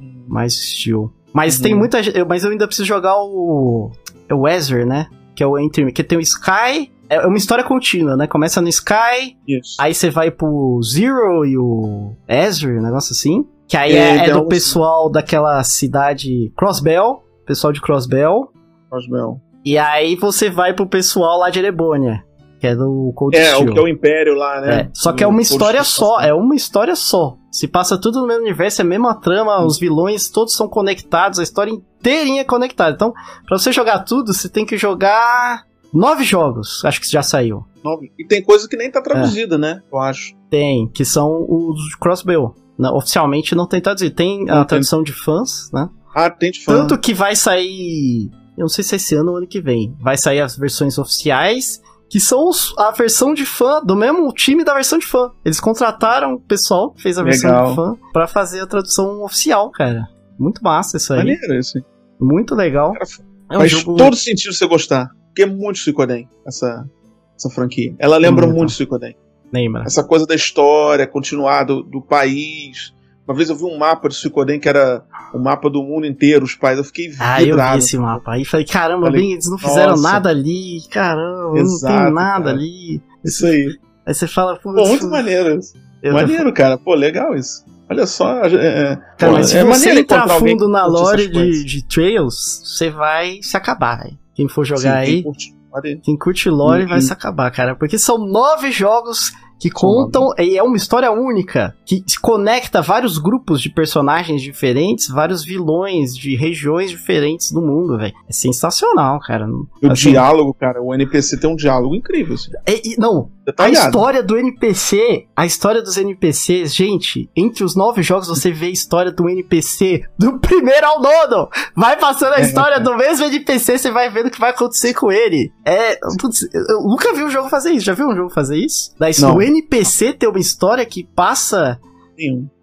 Hum. Mais o Steel. Mas uhum. tem muita. Mas eu ainda preciso jogar o. É o Ezra, né? Que é o Enter. Que tem o Sky é uma história contínua, né? Começa no Sky, Isso. aí você vai pro Zero e o Ezra, um negócio assim. Que aí é, é, é do pessoal daquela cidade Crossbell, pessoal de Crossbell. Crossbell. E aí você vai pro pessoal lá de Erebonia, que é do Cold É, Steel. o que é o Império lá, né? É. Só que é uma história só, é uma história só. Se passa tudo no mesmo universo, é a mesma trama, hum. os vilões todos são conectados, a história inteirinha é conectada. Então, pra você jogar tudo, você tem que jogar Nove jogos, acho que já saiu. Nove. E tem coisa que nem tá traduzida, é. né? Eu acho. Tem, que são os Crossbow. Oficialmente não tem traduzido. Tem não a tem. tradução de fãs, né? Ah, tem de fãs. Tanto que vai sair. Eu não sei se é esse ano ou ano que vem. Vai sair as versões oficiais, que são a versão de fã, do mesmo time da versão de fã. Eles contrataram o pessoal que fez a versão Legal. de fã pra fazer a tradução oficial, cara. Muito massa isso aí. Maneiro isso. Muito legal. Cara, é um faz jogo... todo sentido você gostar. Porque é muito Suicoden, essa, essa franquia. Ela lembra muito, muito Suicoden. Lembra. Essa coisa da história, continuar do, do país. Uma vez eu vi um mapa de Suicoden que era o mapa do mundo inteiro, os pais. Eu fiquei vidrado. Ah, eu vi esse mapa. Aí falei, caramba, falei, bem, eles não fizeram nossa. nada ali. Caramba, Exato, não tem nada cara. ali. Isso aí. Aí você fala, pô. Pô, muito maneiro isso. Maneiro, tô... cara. Pô, legal isso. Olha só. É, cara, pô, mas se é você entrar fundo na lore de, de Trails, você vai se acabar, velho. Quem for jogar Sim, aí. Quem curte, quem curte lore vai se acabar, cara. Porque são nove jogos que contam, e é uma história única, que conecta vários grupos de personagens diferentes, vários vilões de regiões diferentes do mundo, velho. É sensacional, cara. O assim, diálogo, cara, o NPC tem um diálogo incrível, assim. É, não, Detalhado. a história do NPC, a história dos NPCs, gente, entre os nove jogos você vê a história do NPC do primeiro ao nono. Vai passando a é, história do mesmo NPC, você vai vendo o que vai acontecer com ele. É, putz, eu nunca vi um jogo fazer isso. Já viu um jogo fazer isso? Da, Não. O NPC ter uma história que passa.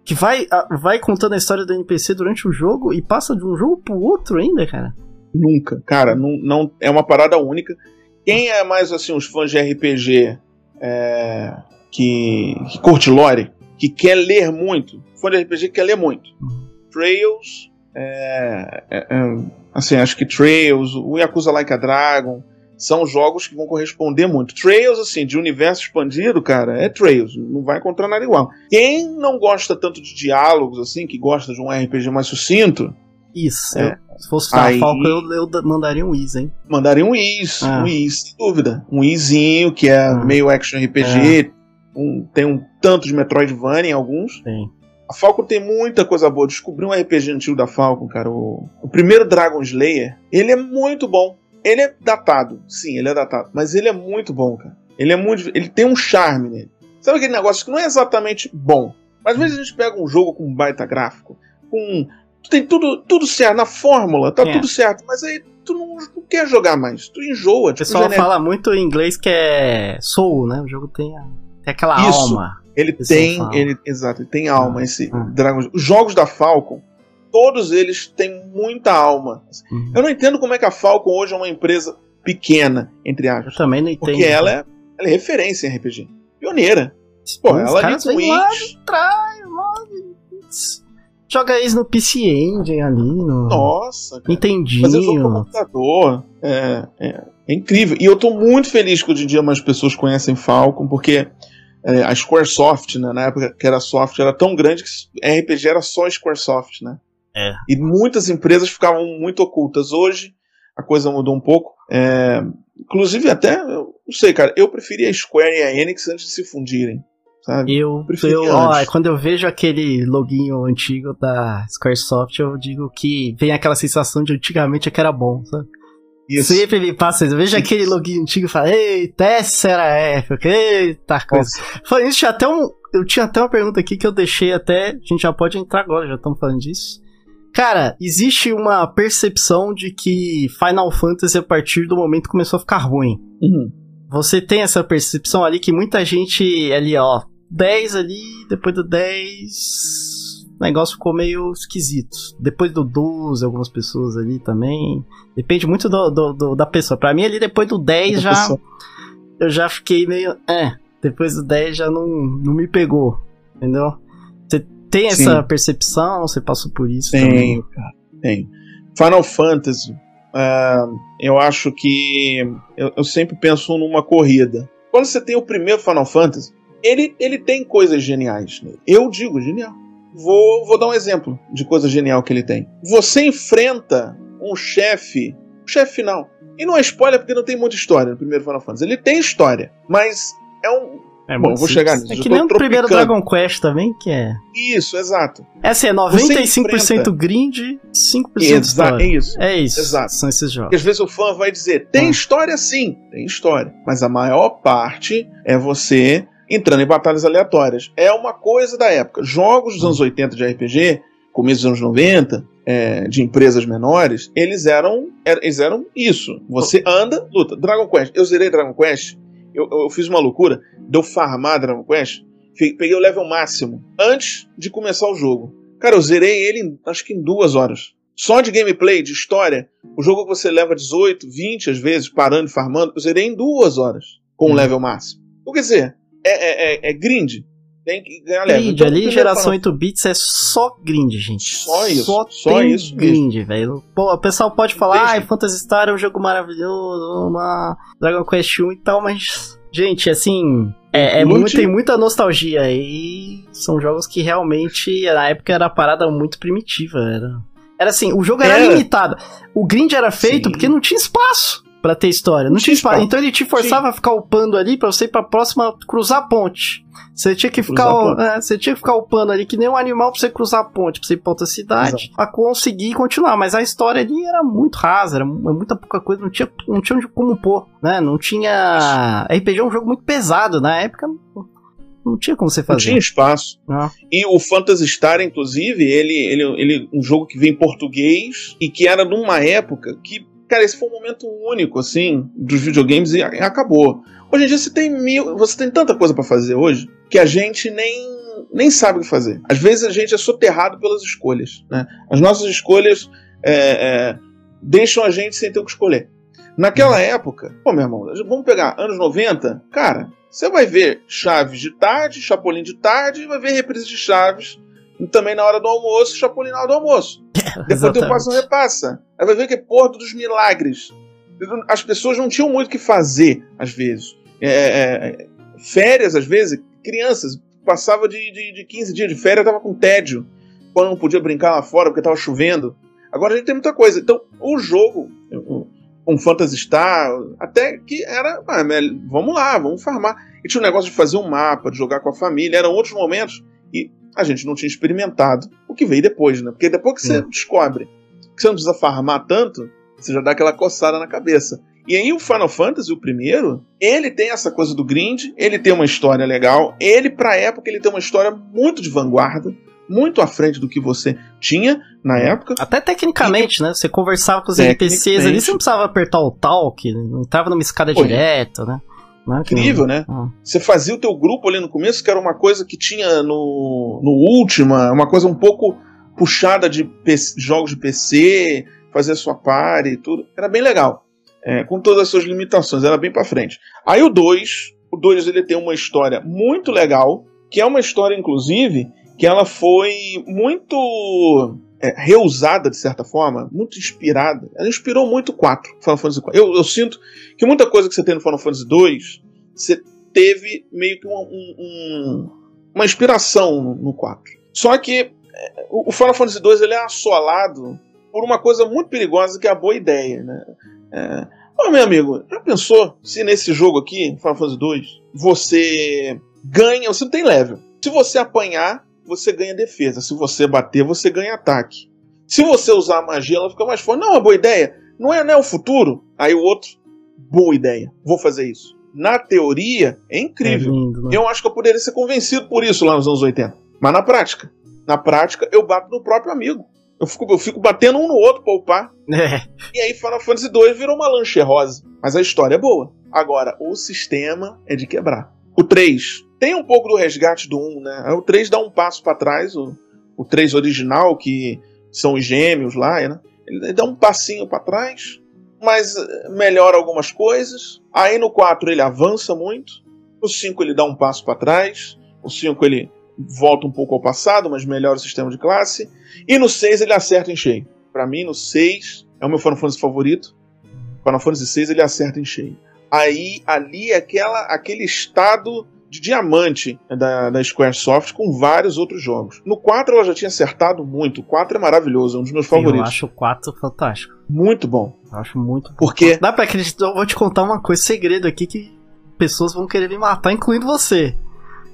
Que vai, vai contando a história do NPC durante o jogo e passa de um jogo pro outro ainda, cara. Nunca. Cara, não, não é uma parada única. Quem é mais assim, os fãs de RPG é, que, que curte lore, que quer ler muito, fã de RPG que quer ler muito. Trails, é, é, é, assim, acho que Trails, o Yakuza Like a Dragon, são jogos que vão corresponder muito. Trails, assim, de universo expandido, cara, é Trails, não vai encontrar nada igual. Quem não gosta tanto de diálogos, assim, que gosta de um RPG mais sucinto. Isso, é. Se fosse Aí, Falcon, eu, eu, mandaria um Is, hein? Mandaria um Is, ah. um Is, sem dúvida. Um Izinho, que é ah. meio action RPG, é. um, tem um tanto de Metroidvania em alguns. Tem. A Falcon tem muita coisa boa. Descobri um RPG antigo da Falcon, cara. O, o primeiro Dragon Slayer, ele é muito bom. Ele é datado, sim, ele é datado, mas ele é muito bom, cara. Ele é muito, ele tem um charme nele. Sabe aquele negócio que não é exatamente bom, mas às vezes a gente pega um jogo com um baita gráfico, com tem tudo tudo certo na fórmula, tá é. tudo certo, mas aí tu não, não, quer jogar mais, tu enjoa. O tipo, pessoal fala muito em inglês que é soul, né? O jogo tem, a, tem aquela Isso. alma. Ele tem, ele, exato, ele tem alma. Ah, esse ah. Dragon, os jogos da Falcon todos eles têm muita alma. Uhum. Eu não entendo como é que a Falcon hoje é uma empresa pequena, entre aspas. Eu também não entendo. Porque ela é, ela é referência em RPG. Pioneira. Pô, ela é vem lá de trás, Joga isso no PC Engine ali, no. Nossa, cara. Entendinho. Fazer jogo no computador. É, é, é, incrível. E eu tô muito feliz que hoje em dia mais pessoas conhecem Falcon, porque é, a Squaresoft, né, na época que era soft, era tão grande que RPG era só Squaresoft, né? É. E muitas empresas ficavam muito ocultas. Hoje a coisa mudou um pouco. É, inclusive, até, não sei, cara, eu preferia a Square e a Enix antes de se fundirem. Sabe? Eu, eu ó, quando eu vejo aquele loginho antigo da Squaresoft, eu digo que vem aquela sensação de antigamente é que era bom, sabe? Isso. Sempre me passa isso. Eu vejo aquele login antigo e falo, eita, essa era época, eita coisa. Foi isso, tinha até um, eu tinha até uma pergunta aqui que eu deixei até, a gente já pode entrar agora, já estamos falando disso. Cara, existe uma percepção de que Final Fantasy, a partir do momento, começou a ficar ruim. Uhum. Você tem essa percepção ali que muita gente ali, ó, 10 ali, depois do 10, o negócio ficou meio esquisito. Depois do 12, algumas pessoas ali também. Depende muito do, do, do da pessoa. Pra mim, ali, depois do 10 já. Pessoa. Eu já fiquei meio. É, depois do 10 já não, não me pegou. Entendeu? tem essa Sim. percepção? Você passou por isso? Tenho, também? cara. Tenho. Final Fantasy, uh, eu acho que. Eu, eu, sempre penso numa corrida. Quando você tem o primeiro Final Fantasy, ele, ele tem coisas geniais. Nele. Eu digo genial. Vou, vou dar um exemplo de coisa genial que ele tem. Você enfrenta um chefe, um chefe final. E não é spoiler porque não tem muita história no primeiro Final Fantasy. Ele tem história, mas é um, é Bom, vou chegar nisso. É que nem o primeiro Dragon Quest também, que é. Isso, exato. Essa é 95% grind, 5% Exa história. É isso. É isso. Exato. São esses jogos. Porque às vezes o fã vai dizer: tem ah. história sim, tem história. Mas a maior parte é você entrando em batalhas aleatórias. É uma coisa da época. Jogos dos anos 80 de RPG, começo dos anos 90, é, de empresas menores, eles eram, eles eram isso. Você anda, luta. Dragon Quest. Eu zerei Dragon Quest eu, eu fiz uma loucura, deu farmar Dragon Quest, peguei o level máximo antes de começar o jogo. Cara, eu zerei ele acho que em duas horas. Só de gameplay, de história, o jogo que você leva 18, 20 às vezes, parando e farmando, eu zerei em duas horas com o uhum. level máximo. Então, quer dizer, é, é, é, é grind. Tem que. Grind, então, ali geração 8 bits é só grind, gente. Só isso. Só, só isso grind, velho. o pessoal pode falar, ah, Phantasy Star é um jogo maravilhoso, uma Dragon Quest 1 e tal, mas, gente, assim, é, é muito, tem muita nostalgia e são jogos que realmente, na época, era parada muito primitiva, era... Era assim, o jogo era, era. limitado. O grind era feito Sim. porque não tinha espaço. Pra ter história. Não, tinha espaço. Então ele te forçava Sim. a ficar upando ali pra você ir pra próxima cruzar a ponte. Você tinha que ficar, é, você tinha que ficar upando ali que nem um animal pra você cruzar a ponte, pra você ir pra outra cidade, Exato. pra conseguir continuar. Mas a história ali era muito rasa, era muita pouca coisa, não tinha, não tinha como pôr, né? Não tinha. RPG é um jogo muito pesado, na época não tinha como você fazer. Não tinha espaço. Não. E o Phantasy Star, inclusive, ele, ele, ele um jogo que vem em português e que era numa época que, cara, esse foi um momento único, assim, dos videogames e acabou. Hoje em dia você tem mil, você tem tanta coisa para fazer hoje que a gente nem nem sabe o que fazer. Às vezes a gente é soterrado pelas escolhas, né? As nossas escolhas é, é, deixam a gente sem ter o que escolher. Naquela época, pô, meu irmão, vamos pegar anos 90, cara, você vai ver Chaves de tarde, Chapolin de tarde, e vai ver reprise de Chaves também na hora do almoço, Chapolin na hora do almoço. Depois tem o Passa não Repassa. Aí vai ver que é Porto dos Milagres. As pessoas não tinham muito o que fazer, às vezes. É, é, é férias, às vezes, crianças, passava de, de, de 15 dias de férias, tava com tédio, quando não podia brincar lá fora porque tava chovendo. Agora a gente tem muita coisa. Então, o jogo, um Phantasy Star, até que era, ah, vamos lá, vamos farmar. E tinha um negócio de fazer um mapa, de jogar com a família, eram outros momentos e a gente não tinha experimentado o que veio depois, né? Porque depois que você hum. descobre que você não precisa farmar tanto, você já dá aquela coçada na cabeça. E aí o Final Fantasy, o primeiro, ele tem essa coisa do grind, ele tem uma história legal, ele pra época ele tem uma história muito de vanguarda, muito à frente do que você tinha na época. Até tecnicamente, e, né? Você conversava com os NPCs ali, você não precisava apertar o talk, entrava numa escada direta, né? Não, Incrível, né? Ah. Você fazia o teu grupo ali no começo, que era uma coisa que tinha no, no Ultima, uma coisa um pouco puxada de PC, jogos de PC, fazer a sua party e tudo. Era bem legal. É, com todas as suas limitações, era bem para frente. Aí o 2, o 2 ele tem uma história muito legal, que é uma história, inclusive, que ela foi muito é, reusada, de certa forma, muito inspirada. Ela inspirou muito o 4, Final Fantasy 4. Eu, eu, sinto que muita coisa que você tem no Final Fantasy 2, você teve meio que um, um, uma inspiração no, no 4. Só que é, o Final Fantasy 2 ele é assolado por uma coisa muito perigosa que é a boa ideia, né? É, Ô, meu amigo, já pensou se nesse jogo aqui, Final Fantasy 2, você ganha, você não tem level. Se você apanhar, você ganha defesa. Se você bater, você ganha ataque. Se você usar a magia, ela fica mais forte. Não, é uma boa ideia. Não é, não é o futuro? Aí o outro, boa ideia. Vou fazer isso. Na teoria, é incrível. É lindo, né? Eu acho que eu poderia ser convencido por isso lá nos anos 80. Mas na prática, na prática, eu bato no próprio amigo. Eu fico, eu fico batendo um no outro pra upar. É. E aí Final Fantasy 2 virou uma lanche rosa. Mas a história é boa. Agora, o sistema é de quebrar. O 3 tem um pouco do resgate do 1, né? O 3 dá um passo para trás, o, o 3 original, que são os gêmeos lá, né? Ele dá um passinho para trás, mas eh, melhora algumas coisas. Aí no 4 ele avança muito. No 5 ele dá um passo para trás. O 5 ele volta um pouco ao passado, mas melhora o sistema de classe. E no 6 ele acerta em cheio. Para mim, no 6 é o meu Final Fantasy favorito. Final Fantasy 6 ele acerta em cheio aí ali é aquela, aquele estado de diamante da, da Squaresoft com vários outros jogos. No 4 ela já tinha acertado muito. O 4 é maravilhoso, é um dos meus favoritos. Eu acho o 4 fantástico. Muito bom. Eu acho muito bom. Porque. Dá pra acreditar, eu vou te contar uma coisa, segredo aqui que pessoas vão querer me matar, incluindo você.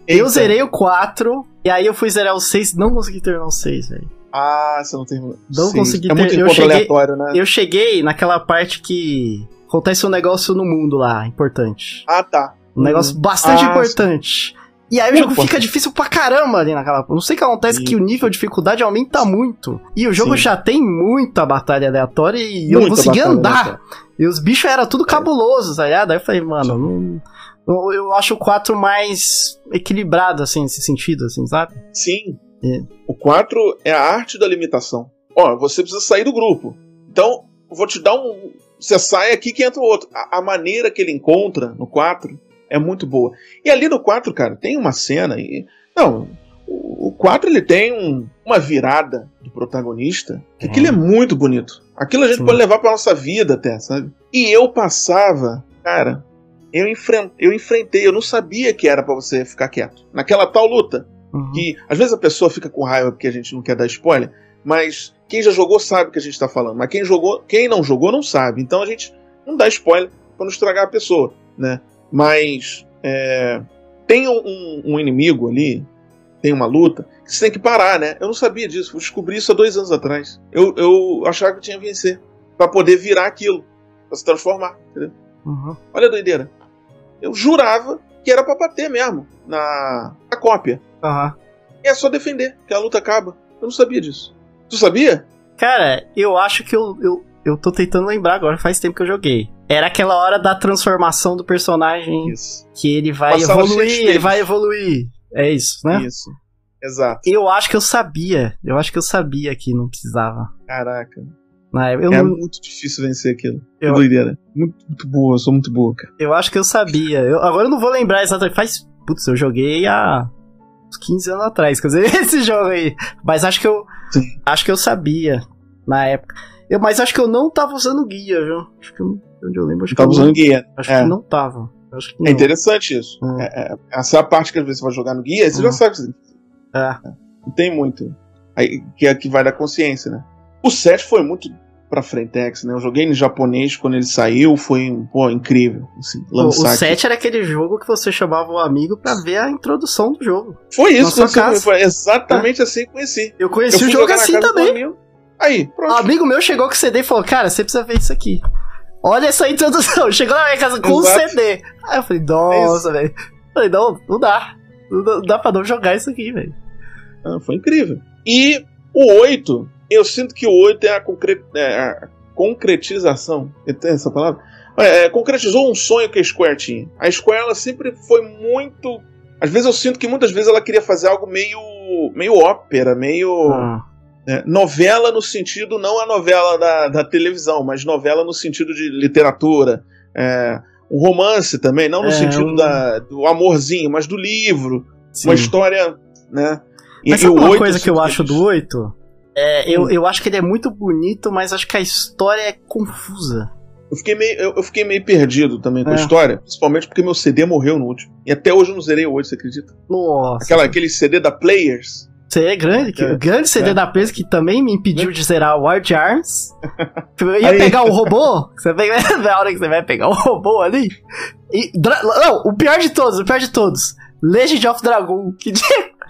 Eita. Eu zerei o 4, e aí eu fui zerar o 6 não consegui terminar o 6, velho. Ah, você não tem. Não Sim. consegui é ter... muito eu cheguei, aleatório, né? Eu cheguei naquela parte que acontece um negócio no mundo lá, importante. Ah, tá. Um negócio hum. bastante ah, importante. E aí o jogo fica difícil pra caramba ali naquela. Não sei o que acontece, Sim. que o nível de dificuldade aumenta muito. E o jogo Sim. já tem muita batalha aleatória e muita eu não conseguia andar. E os bichos eram tudo cabulosos, tá ligado? Aí eu falei, mano, não, eu acho o 4 mais equilibrado, assim, nesse sentido, assim, sabe? Sim. É. O 4 é a arte da limitação. Ó, você precisa sair do grupo. Então, vou te dar um, você sai aqui que entra o outro. A, a, maneira que ele encontra no 4 é muito boa. E ali no 4, cara, tem uma cena. E, não, o, o 4 ele tem um, uma virada do protagonista. Que aquilo é muito bonito. Aquilo a gente Sim. pode levar pra nossa vida até, sabe? E eu passava, cara, eu, enfrent, eu enfrentei, eu não sabia que era para você ficar quieto. Naquela tal luta. Uhum. Que às vezes a pessoa fica com raiva porque a gente não quer dar spoiler, mas quem já jogou sabe o que a gente está falando, mas quem jogou, quem não jogou não sabe. Então a gente não dar spoiler pra não estragar a pessoa, né? Mas é, tem um, um, inimigo ali, tem uma luta, que você tem que parar, né? Eu não sabia disso, eu descobri isso há dois anos atrás. Eu, eu achava que eu tinha que vencer para poder virar aquilo, pra se transformar, entendeu? Uhum. Olha a doideira. Eu jurava que era pra bater mesmo na, na cópia. Uhum. E é só defender, que a luta acaba. Eu não sabia disso. Tu sabia? Cara, eu acho que eu, eu, eu tô tentando lembrar agora, faz tempo que eu joguei. Era aquela hora da transformação do personagem isso. que ele vai evoluir, ele vai evoluir. É isso, né? Isso. Exato. Eu acho que eu sabia. Eu acho que eu sabia que não precisava. Caraca. Na época, é não... muito difícil vencer aquilo. Eu... Que doideira. Muito, muito boa, eu sou muito boa, cara. Eu acho que eu sabia. Eu, agora eu não vou lembrar exatamente. Faz. Putz, eu joguei há uns 15 anos atrás, quer dizer, esse jogo aí. Mas acho que eu. Sim. Acho que eu sabia na época. Eu, mas acho que eu não tava usando guia, viu? Acho que onde eu lembro, acho tava usando guia. Acho é. que não tava. Que não. É interessante isso. É. É, é, essa é a parte que às vezes você vai jogar no guia, você já uhum. sabe é. Não tem muito. Aí, que é que vai da consciência, né? O 7 foi muito pra Frentex, né? Eu joguei em japonês quando ele saiu, foi pô, incrível. Assim, lançar o, o 7 era aquele jogo que você chamava o amigo pra ver a introdução do jogo. Foi isso, que foi exatamente é. assim que conheci. Eu conheci eu o jogo assim também. Aí, pronto. Um amigo meu chegou com o CD e falou: Cara, você precisa ver isso aqui. Olha essa introdução. Chegou na minha casa com o CD. Aí eu falei: Nossa, é velho. Falei: Não, não dá. Não dá pra não jogar isso aqui, velho. Ah, foi incrível. E o 8 eu sinto que o 8 é a, concre... é a concretização. Tem essa palavra? É, é, concretizou um sonho que a Square tinha. A Square ela sempre foi muito. Às vezes eu sinto que muitas vezes ela queria fazer algo meio. meio ópera, meio. Ah. É, novela no sentido, não a novela da, da televisão, mas novela no sentido de literatura. É, um romance também, não no é, sentido um... da, do amorzinho, mas do livro. Sim. Uma história. Né? E, mas sabe uma coisa que eu acho do 8? É, eu, hum. eu acho que ele é muito bonito, mas acho que a história é confusa. Eu fiquei meio, eu, eu fiquei meio perdido também com é. a história, principalmente porque meu CD morreu no último. E até hoje eu não zerei o 8, você acredita? Nossa. Aquela, aquele CD da Players. Você é grande, que, é, grande CD é. da Players que também me impediu de zerar o Wild Arms. Eu ia Aí. pegar o robô, você vem na hora que você vai pegar o robô ali. E, não, o pior de todos, o pior de todos. Legend of Dragon, que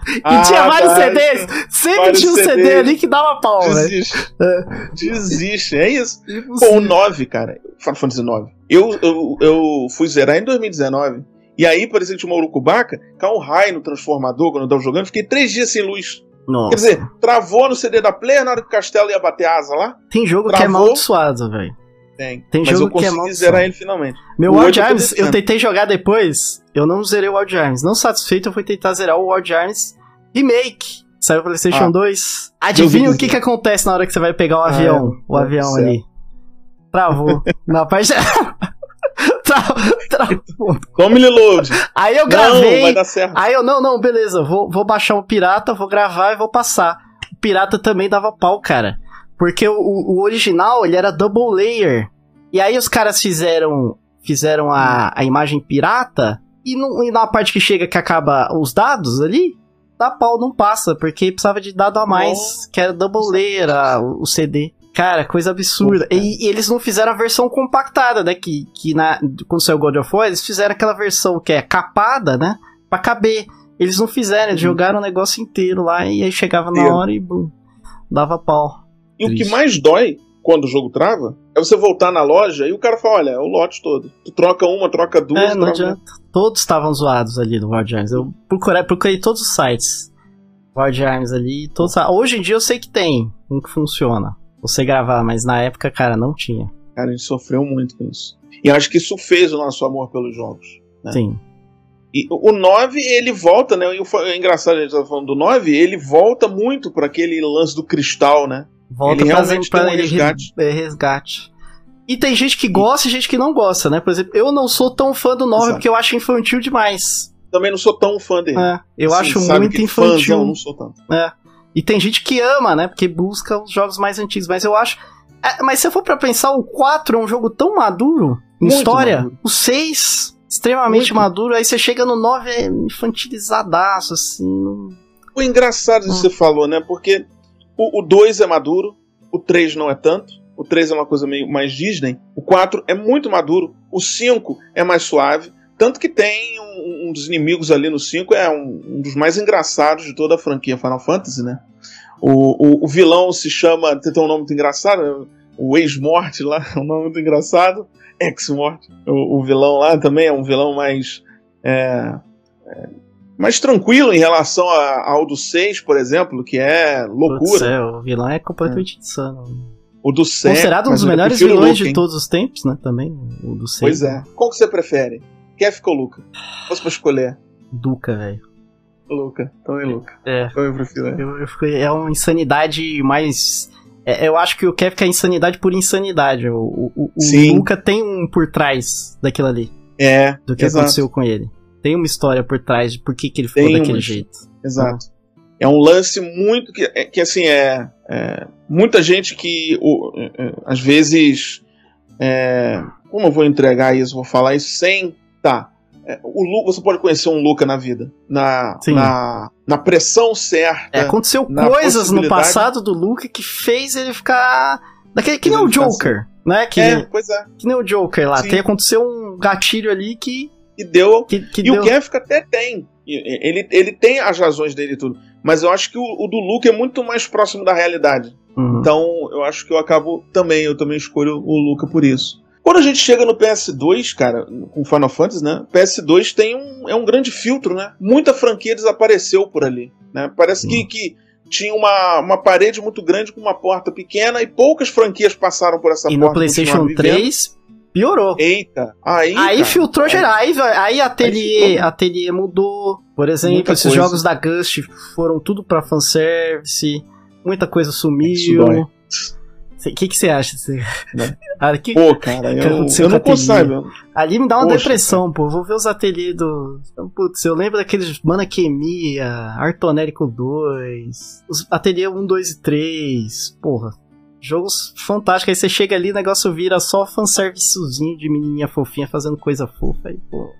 e ah, tinha vários CDs. Sempre tinha um CD, CD ali que dava pau, Desiste. É. Desiste, é isso. Pô, o 9, cara. Final Fantasy 9. Eu, eu, eu fui zerar em 2019. E aí, que tinha uma urucubaca, caiu um raio no transformador quando eu tava jogando. Fiquei três dias sem luz. Nossa. Quer dizer, travou no CD da Player na hora que o castelo ia bater asa lá. Tem jogo travou. que é amaldiçoado, velho. Tem. Tem Mas jogo que é mal zerar ele finalmente. Meu Wild Arms, eu tentei jogar depois, eu não zerei o Wild Arms. Não satisfeito, eu fui tentar zerar o Wild Arms Remake. Saiu pro PlayStation ah, 2. Adivinha o que que acontece na hora que você vai pegar o ah, avião? Ah, o avião ali. Travou. na parte. Como ele load. Aí eu gravei. Não, vai dar certo. Aí eu, não, não, beleza. Vou, vou baixar o pirata, vou gravar e vou passar. O pirata também dava pau, cara. Porque o, o original, ele era double layer. E aí os caras fizeram fizeram a, a imagem pirata e, e na parte que chega que acaba os dados ali, dá pau, não passa, porque precisava de dado a mais, Nossa. que era double layer a, o CD. Cara, coisa absurda. E, e, eles não fizeram a versão compactada, né? Que, que na, quando saiu God of War, eles fizeram aquela versão que é capada, né? Pra caber. Eles não fizeram, eles uhum. jogaram o negócio inteiro lá e aí chegava na hora e bum, dava pau. E Triste. o que mais dói quando o jogo trava é você voltar na loja e o cara fala: olha, é o lote todo. Tu troca uma, troca duas. É, não adianta. Todos estavam zoados ali no Arms. Eu procurei, procurei todos os sites. Wild Arms ali. Todos, hoje em dia eu sei que tem um que funciona. Você gravar, mas na época, cara, não tinha. Cara, a gente sofreu muito com isso. E acho que isso fez o nosso amor pelos jogos. Né? Sim. E o 9, ele volta, né? É engraçado a gente tá falando do 9, ele volta muito para aquele lance do cristal, né? Volta ele realmente pra, tem um resgate. É, resgate. E tem gente que gosta e gente que não gosta, né? Por exemplo, eu não sou tão fã do 9 Exato. porque eu acho infantil demais. Também não sou tão fã dele. É, eu assim, acho muito infantil. Fãzão, não sou tanto. É. E tem gente que ama, né? Porque busca os jogos mais antigos. Mas eu acho. É, mas se eu for pra pensar, o 4 é um jogo tão maduro em muito história. Maduro. O 6, extremamente muito. maduro. Aí você chega no 9, é infantilizadaço, assim. O engraçado que você falou, né? Porque o 2 é maduro, o 3 não é tanto. O 3 é uma coisa meio mais Disney. O 4 é muito maduro. O 5 é mais suave. Tanto que tem um, dos inimigos ali no 5, é um, um, dos mais engraçados de toda a franquia Final Fantasy, né? O, o, o vilão se chama. Tem um nome muito engraçado, o ex-morte lá, é um nome muito engraçado. Ex-morte. O, o, vilão lá também é um vilão mais. É, é, mais tranquilo em relação a, ao do 6, por exemplo, que é loucura. É, o vilão é completamente é. insano. O do 7. Considerado um dos melhores vilões de todos os tempos, né? Também, o do 6. Pois é. Qual que você prefere? Kef ou Luca? Fosse pra escolher. Duca, velho. Luca. Também Luca. É. Então eu prefiro. Eu, eu fiquei, é uma insanidade mais. É, eu acho que o Kef é insanidade por insanidade. O, o, o Luca tem um por trás daquilo ali. É. Do que exato. aconteceu com ele. Tem uma história por trás de por que, que ele ficou tem daquele jeito. Exato. É um lance muito que, é, que assim, é, é muita gente que o, é, é, às vezes. É, como eu vou entregar isso? Vou falar isso sem. Tá. É, o Lu, você pode conhecer um Luca na vida. Na, na, na, pressão certa. É, aconteceu coisas no passado do Luca que fez ele ficar. Daquele, que nem o Joker, assim. né? Que, é, pois é. Que nem o Joker lá. Tem, aconteceu um gatilho ali que. Que deu. Que, que e deu... o Kefka até tem. Ele, ele tem as razões dele e tudo. Mas eu acho que o, o do Luke é muito mais próximo da realidade. Uhum. Então, eu acho que eu acabo também, eu também escolho o Luca por isso. Quando a gente chega no PS2, cara, com Final Fantasy, né? PS2 tem um, é um grande filtro, né? Muita franquia desapareceu por ali, né? Parece que, que tinha uma, uma parede muito grande com uma porta pequena e poucas franquias passaram por essa e porta. E no PlayStation 3 piorou. Eita, aí. Aí cara, filtrou geral. Aí, aí Atelier, Atelier mudou. Por exemplo, esses coisa. jogos da Gust foram tudo pra fanservice. Muita coisa sumiu. O que, que você acha? Você... Né? Ah, que, pô, cara, que eu, eu não consigo. Ali me dá uma Poxa, depressão, cara. pô. Vou ver os ateliês do. Putz, eu lembro daqueles Manaquemia, Artonérico 2, os ateliê 1, 2 e 3. Porra, jogos fantásticos. Aí você chega ali, o negócio vira só fanservicezinho de menininha fofinha fazendo coisa fofa. Aí, pô.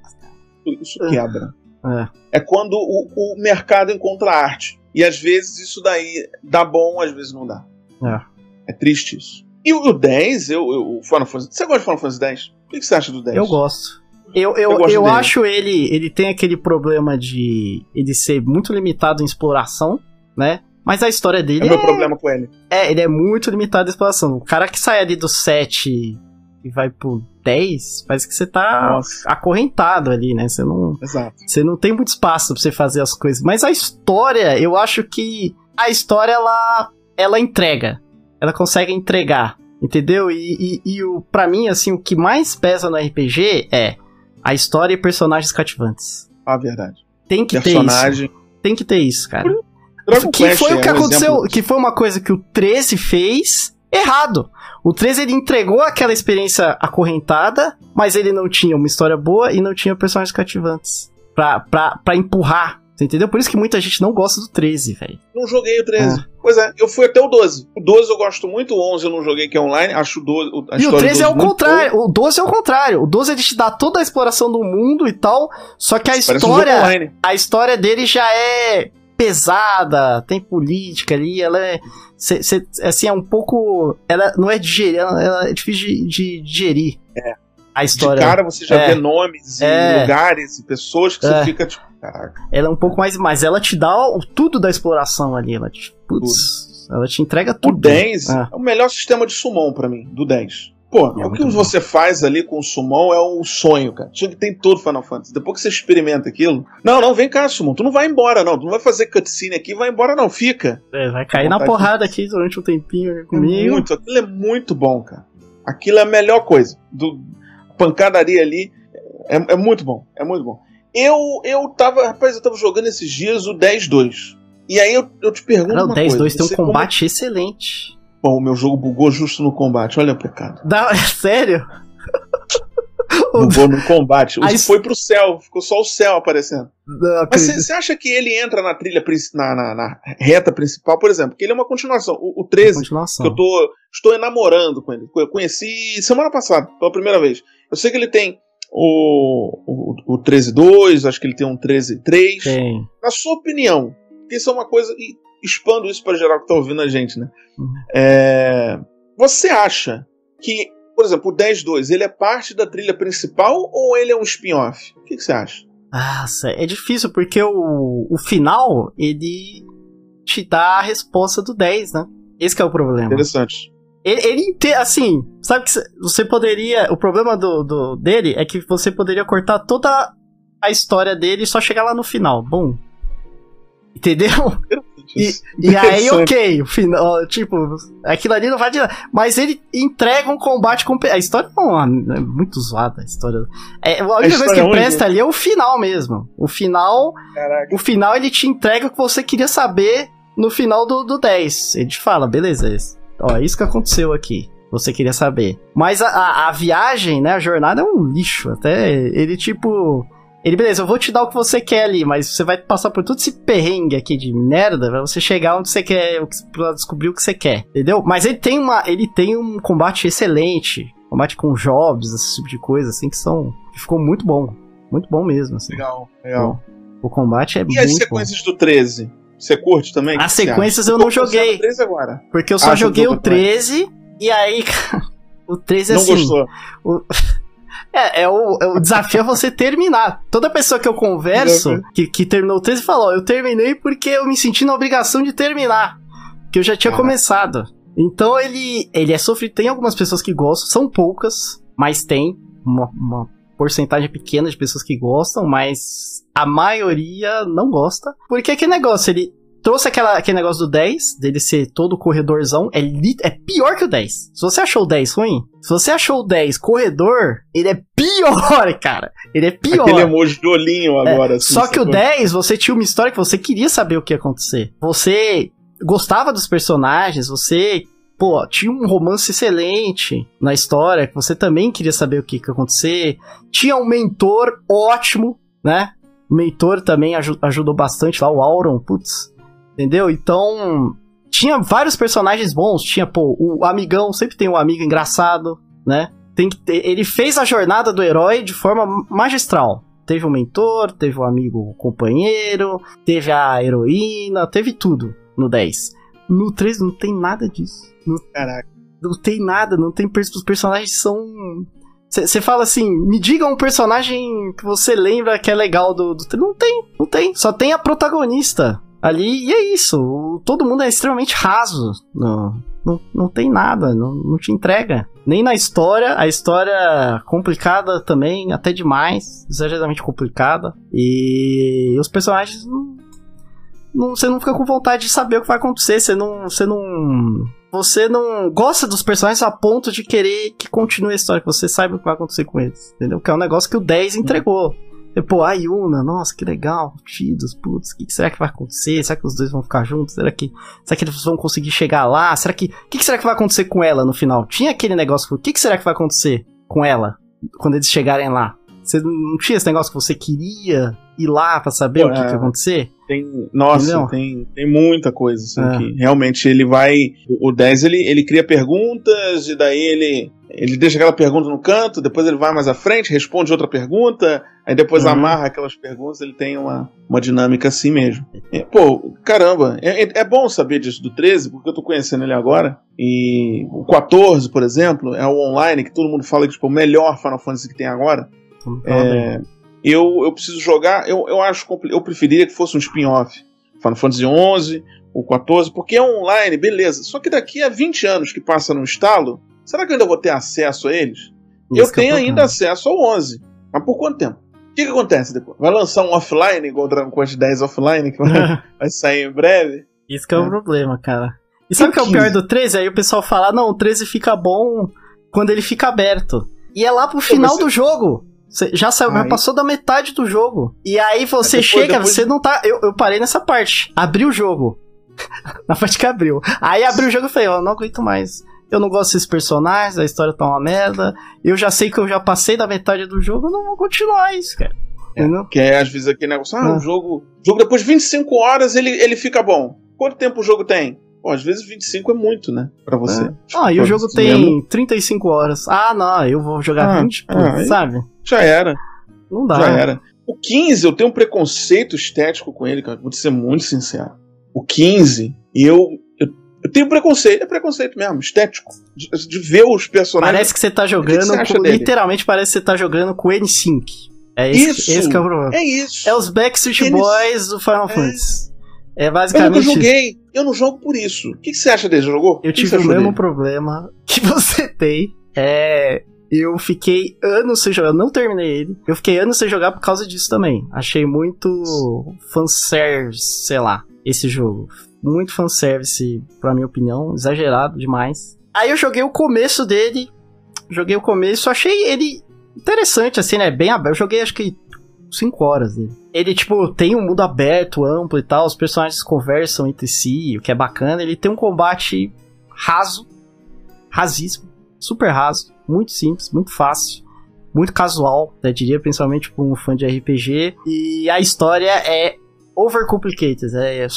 Isso quebra. É, é quando o, o mercado encontra arte. E às vezes isso daí dá bom, às vezes não dá. É. É triste isso. E o 10, eu, eu, o Final Fantasy. Você gosta de Final Fantasy 10? O que você acha do 10? Eu gosto. Eu, eu, eu, eu acho ele. Ele tem aquele problema de ele ser muito limitado em exploração, né? Mas a história dele. É o meu é... problema com ele. É, ele é muito limitado em exploração. O cara que sai ali do 7 e vai pro 10, parece que você tá Nossa. acorrentado ali, né? Você não. Exato. Você não tem muito espaço pra você fazer as coisas. Mas a história, eu acho que. A história, ela. Ela entrega ela consegue entregar, entendeu? E, e, e o, pra mim, assim, o que mais pesa no RPG é a história e personagens cativantes. Ah, verdade. Tem que Personagem... ter isso. Tem que ter isso, cara. Dragon que foi o que é aconteceu, um que foi uma coisa que o 13 fez errado. O 13 ele entregou aquela experiência acorrentada, mas ele não tinha uma história boa e não tinha personagens cativantes. Pra, pra, pra empurrar você entendeu? Por isso que muita gente não gosta do 13, velho. Não joguei o 13. Ah. Pois é, eu fui até o 12. O 12 eu gosto muito, o 11 eu não joguei, que é online. Acho o 12. A e o 13 é o contrário. Boa. O 12 é o contrário. O 12 ele te dá toda a exploração do mundo e tal. Só que a Isso história. Um a história dele já é pesada, tem política ali, ela é. Cê, cê, assim, é um pouco. Ela não é digerir, ela, ela é difícil de, de digerir. É. A história. De cara você já é. vê nomes e é. lugares e pessoas que é. você fica tipo Caraca. Ela é um pouco mais. Mas ela te dá o, tudo da exploração ali. Ela te. Putz, ela te entrega tudo. O 10 é. é o melhor sistema de summon para mim, do 10. Pô, é o que você bom. faz ali com o Summon é um sonho, cara. Tinha que ter todo Final Fantasy. Depois que você experimenta aquilo. Não, não, vem cá, Summon. Tu não vai embora, não. Tu não vai fazer cutscene aqui vai embora, não. Fica. É, vai cair na porrada aqui durante um tempinho comigo. É muito, aquilo é muito bom, cara. Aquilo é a melhor coisa. Do, pancadaria ali. É, é muito bom. É muito bom. Eu, eu tava, rapaz, eu tava jogando esses dias o 10-2. E aí eu, eu te pergunto. Cara, o 10-2 tem um combate como... excelente. Bom, o meu jogo bugou justo no combate, olha o pecado. Dá, sério? Bugou no combate. Aí... Foi pro céu, ficou só o céu aparecendo. Não, Mas você acha que ele entra na trilha, na, na, na, reta principal, por exemplo? Porque ele é uma continuação. O, o 13, continuação. que eu tô, estou enamorando com ele. Eu conheci semana passada, pela primeira vez. Eu sei que ele tem o, o, o 13.2, acho que ele tem um 13.3. Tem. Na sua opinião, isso é uma coisa. E expando isso para geral que tá ouvindo a gente, né? Uhum. É, você acha que, por exemplo, o 10-2, ele é parte da trilha principal ou ele é um spin-off? O que, que você acha? Nossa, é difícil porque o, o final, ele te dá a resposta do 10, né? Esse é o problema. Interessante. Ele, ele assim, sabe que você poderia. O problema do, do, dele é que você poderia cortar toda a história dele e só chegar lá no final. Bom. Entendeu? E, e aí, ok, o final, tipo, aquilo ali não vai de nada. Mas ele entrega um combate com. A história não, é muito zoada. A história. É, a única a coisa que é presta ali é o final mesmo. O final. Caraca. O final ele te entrega o que você queria saber no final do, do 10. Ele te fala, beleza, ó, é isso que aconteceu aqui. Você queria saber. Mas a, a, a viagem, né? A jornada é um lixo. Até ele, tipo ele, beleza, eu vou te dar o que você quer ali, mas você vai passar por todo esse perrengue aqui de merda pra você chegar onde você quer, pra descobrir o que você quer, entendeu? Mas ele tem uma, ele tem um combate excelente, combate com jobs, esse tipo de coisa, assim, que são, que ficou muito bom, muito bom mesmo, assim. Legal, legal. O, o combate é e muito E as sequências bom. do 13? Você curte também? As sequências eu não joguei. agora. Porque eu só ah, joguei o 13 e aí, o 13 é não assim. Não gostou. O... É, é o, é o desafio é você terminar. Toda pessoa que eu converso, que, que terminou o 13, falou: Eu terminei porque eu me senti na obrigação de terminar. Que eu já tinha começado. Então ele, ele é sofrido. Tem algumas pessoas que gostam, são poucas, mas tem uma, uma porcentagem pequena de pessoas que gostam, mas a maioria não gosta. Porque aquele negócio, ele trouxe aquela, aquele negócio do 10, dele ser todo corredorzão, é, é pior que o 10. Se você achou o 10 ruim, se você achou o 10 corredor, ele é pior, cara. Ele é pior. Aquele emoji do olhinho agora. É, assim, só que o 10, você tinha uma história que você queria saber o que ia acontecer. Você gostava dos personagens, você pô, tinha um romance excelente na história, que você também queria saber o que ia acontecer. Tinha um mentor ótimo, né? O mentor também ajudou bastante lá, o Auron, putz, Entendeu? Então, tinha vários personagens bons. Tinha, pô, o amigão, sempre tem um amigo engraçado, né? Tem que ter, ele fez a jornada do herói de forma magistral. Teve um mentor, teve um amigo companheiro, teve a heroína, teve tudo no 10. No 3 não tem nada disso. No, Caraca. Não tem nada, não tem. Os personagens são. Você fala assim, me diga um personagem que você lembra que é legal do, do. Não tem, não tem. Só tem a protagonista ali, e é isso. Todo mundo é extremamente raso. Não, não, não tem nada, não, não te entrega. Nem na história, a história complicada também, até demais, exageradamente complicada. E os personagens não, não, você não fica com vontade de saber o que vai acontecer, você não, você não, você não gosta dos personagens a ponto de querer que continue a história, que você saiba o que vai acontecer com eles, entendeu? Que é um negócio que o 10 entregou. Pô, a Yuna, nossa, que legal, Tidos, putz, o que, será que vai acontecer? Será que os dois vão ficar juntos? Será que, será que eles vão conseguir chegar lá? Será que, o que, que será que vai acontecer com ela no final? Tinha aquele negócio, o que, que será que vai acontecer com ela quando eles chegarem lá? Você não tinha esse negócio que você queria ir lá para saber Pô, o que, é, que ia acontecer? Tem, nossa, tem, tem muita coisa, assim, é. que realmente ele vai, o 10 ele, ele cria perguntas e daí ele ele deixa aquela pergunta no canto, depois ele vai mais à frente, responde outra pergunta, aí depois uhum. amarra aquelas perguntas, ele tem uma, uma dinâmica assim mesmo. É, pô, caramba, é, é, é bom saber disso do 13, porque eu tô conhecendo ele agora, e o 14, por exemplo, é o online, que todo mundo fala que tipo, o melhor Final Fantasy que tem agora. É, eu, eu preciso jogar, eu, eu acho, eu preferia que fosse um spin-off. Final Fantasy 11, o 14, porque é online, beleza. Só que daqui a 20 anos que passa no estalo, Será que eu ainda vou ter acesso a eles? Isso eu tenho ainda acesso ao 11. Mas por quanto tempo? O que, que acontece depois? Vai lançar um offline, igual o Dragon Quest 10 offline, que vai, vai sair em breve? Isso que é, é o problema, cara. E sabe o que é o pior do 13? Aí o pessoal fala, não, o 13 fica bom quando ele fica aberto. E é lá pro final você... do jogo. Você já saiu, já passou da metade do jogo. E aí você depois, chega, depois... você não tá. Eu, eu parei nessa parte. Abri o jogo. Na parte que abriu. Aí abriu o jogo e falei, eu não aguento mais eu não gosto desses personagens, a história tá uma merda, eu já sei que eu já passei da metade do jogo, eu não vou continuar isso, cara. É, que é às vezes aquele negócio, ah, o ah. jogo, jogo depois de 25 horas ele, ele fica bom. Quanto tempo o jogo tem? Bom, às vezes 25 é muito, né? Pra você. É. Ah, e o jogo tem mesmo. 35 horas. Ah, não, eu vou jogar ah, 20, ah, sabe? Já era. Não dá. Já era. O 15, eu tenho um preconceito estético com ele, cara. Vou ser muito sincero. O 15, eu, eu, tenho preconceito, é preconceito mesmo, estético. De, de ver os personagens. Parece que você tá jogando. você com, literalmente parece que você tá jogando com o N-Sync. É esse, Isso! esse que é o problema. É isso. É os Backstreet Boys do Final É. Fantasy. É eu nunca basicamente. isso. joguei. Eu não jogo por isso. O que, que você acha dele? Jogou? Eu que tive o mesmo dele? problema que você tem. É. Eu fiquei anos sem jogar, eu não terminei ele. Eu fiquei anos sem jogar por causa disso também. Achei muito fanservice, sei lá, esse jogo. Muito fanservice, pra minha opinião, exagerado demais. Aí eu joguei o começo dele. Joguei o começo, achei ele interessante, assim, né? Bem aberto. Eu joguei acho que 5 horas dele. Ele, tipo, tem um mundo aberto, amplo e tal. Os personagens conversam entre si, o que é bacana. Ele tem um combate raso, rasíssimo, super raso, muito simples, muito fácil, muito casual, eu diria, principalmente para um fã de RPG. E a história é overcomplicated, é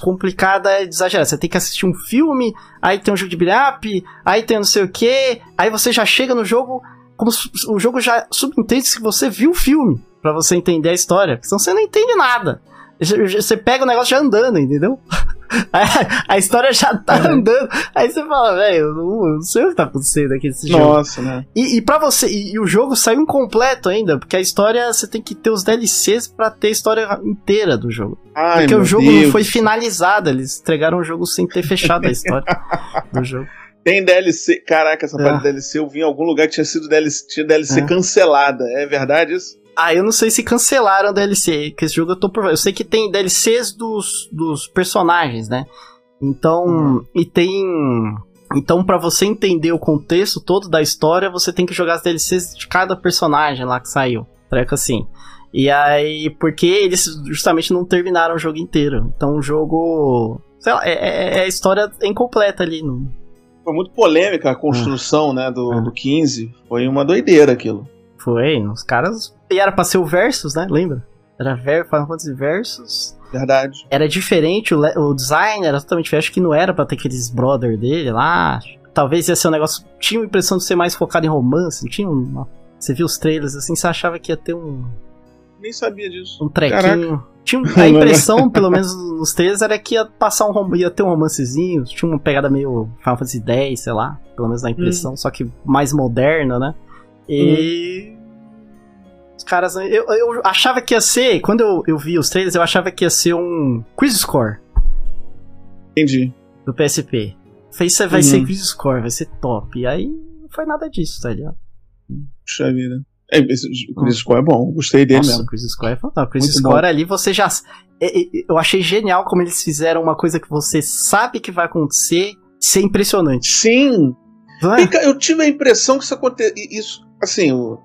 complicada, é exagerada. Você tem que assistir um filme, aí tem um jogo de beat aí tem não sei o que, aí você já chega no jogo como o jogo já subentende que você viu o filme para você entender a história, porque senão você não entende nada. Você pega o negócio já andando, entendeu? A, a história já tá andando. Aí você fala, velho, eu não, não sei o que tá acontecendo aqui nesse jogo. Nossa, né? E, e para você, e, e o jogo saiu incompleto ainda, porque a história você tem que ter os DLCs pra ter a história inteira do jogo. Ai, porque o jogo Deus. não foi finalizado, eles entregaram o jogo sem ter fechado a história do jogo. Tem DLC. Caraca, essa É. parte de DLC eu vi em algum lugar que tinha sido DLC, tinha DLC É. cancelada. É verdade isso? Ah, eu não sei se cancelaram o DLC, que esse jogo eu tô por... Eu sei que tem DLCs dos, dos personagens, né? Então, Uhum. e tem... Então, pra você entender o contexto todo da história, você tem que jogar as DLCs de cada personagem lá que saiu. Treco assim. E aí, porque eles justamente não terminaram o jogo inteiro. Então o jogo. Sei lá, é, é- é a história incompleta ali. Não... Foi muito polêmica a construção, né, do, Ah. do 15. Foi uma doideira aquilo. Foi, os caras. E era pra ser o Versus, né? Lembra? Era Ver- Final Fantasy Versus. Verdade. Era diferente, o, o design era totalmente diferente. Acho que não era pra ter aqueles brother dele lá. Talvez ia ser um negócio. Tinha a impressão de ser mais focado em romance. Não tinha uma. Você viu os trailers assim, você achava que ia ter um, Nem sabia disso. um trequinho. Tinha a impressão, pelo menos nos trailers, era que ia passar um rom- ia ter um romancezinho. Tinha uma pegada meio Final Fantasy X, sei lá. Pelo menos na impressão, só que mais moderna, né? E. Os caras. Eu, eu achava que ia ser. Quando eu, eu vi os trailers, eu achava que ia ser um Quiz Score Entendi. do PSP. Falei, isso vai Uhum. ser Quiz Score, vai ser top. E aí não foi nada disso, tá ligado? Puxa vida. É, Chris Score é bom. Gostei dele Nossa, mesmo. o Quiz Score é fantástico. O Quiz Muito Score ali você já. é, é, Eu achei genial como eles fizeram uma coisa que você sabe que vai acontecer ser impressionante. Sim. É? Eu tive a impressão que isso aconteceu. Isso, assim, o-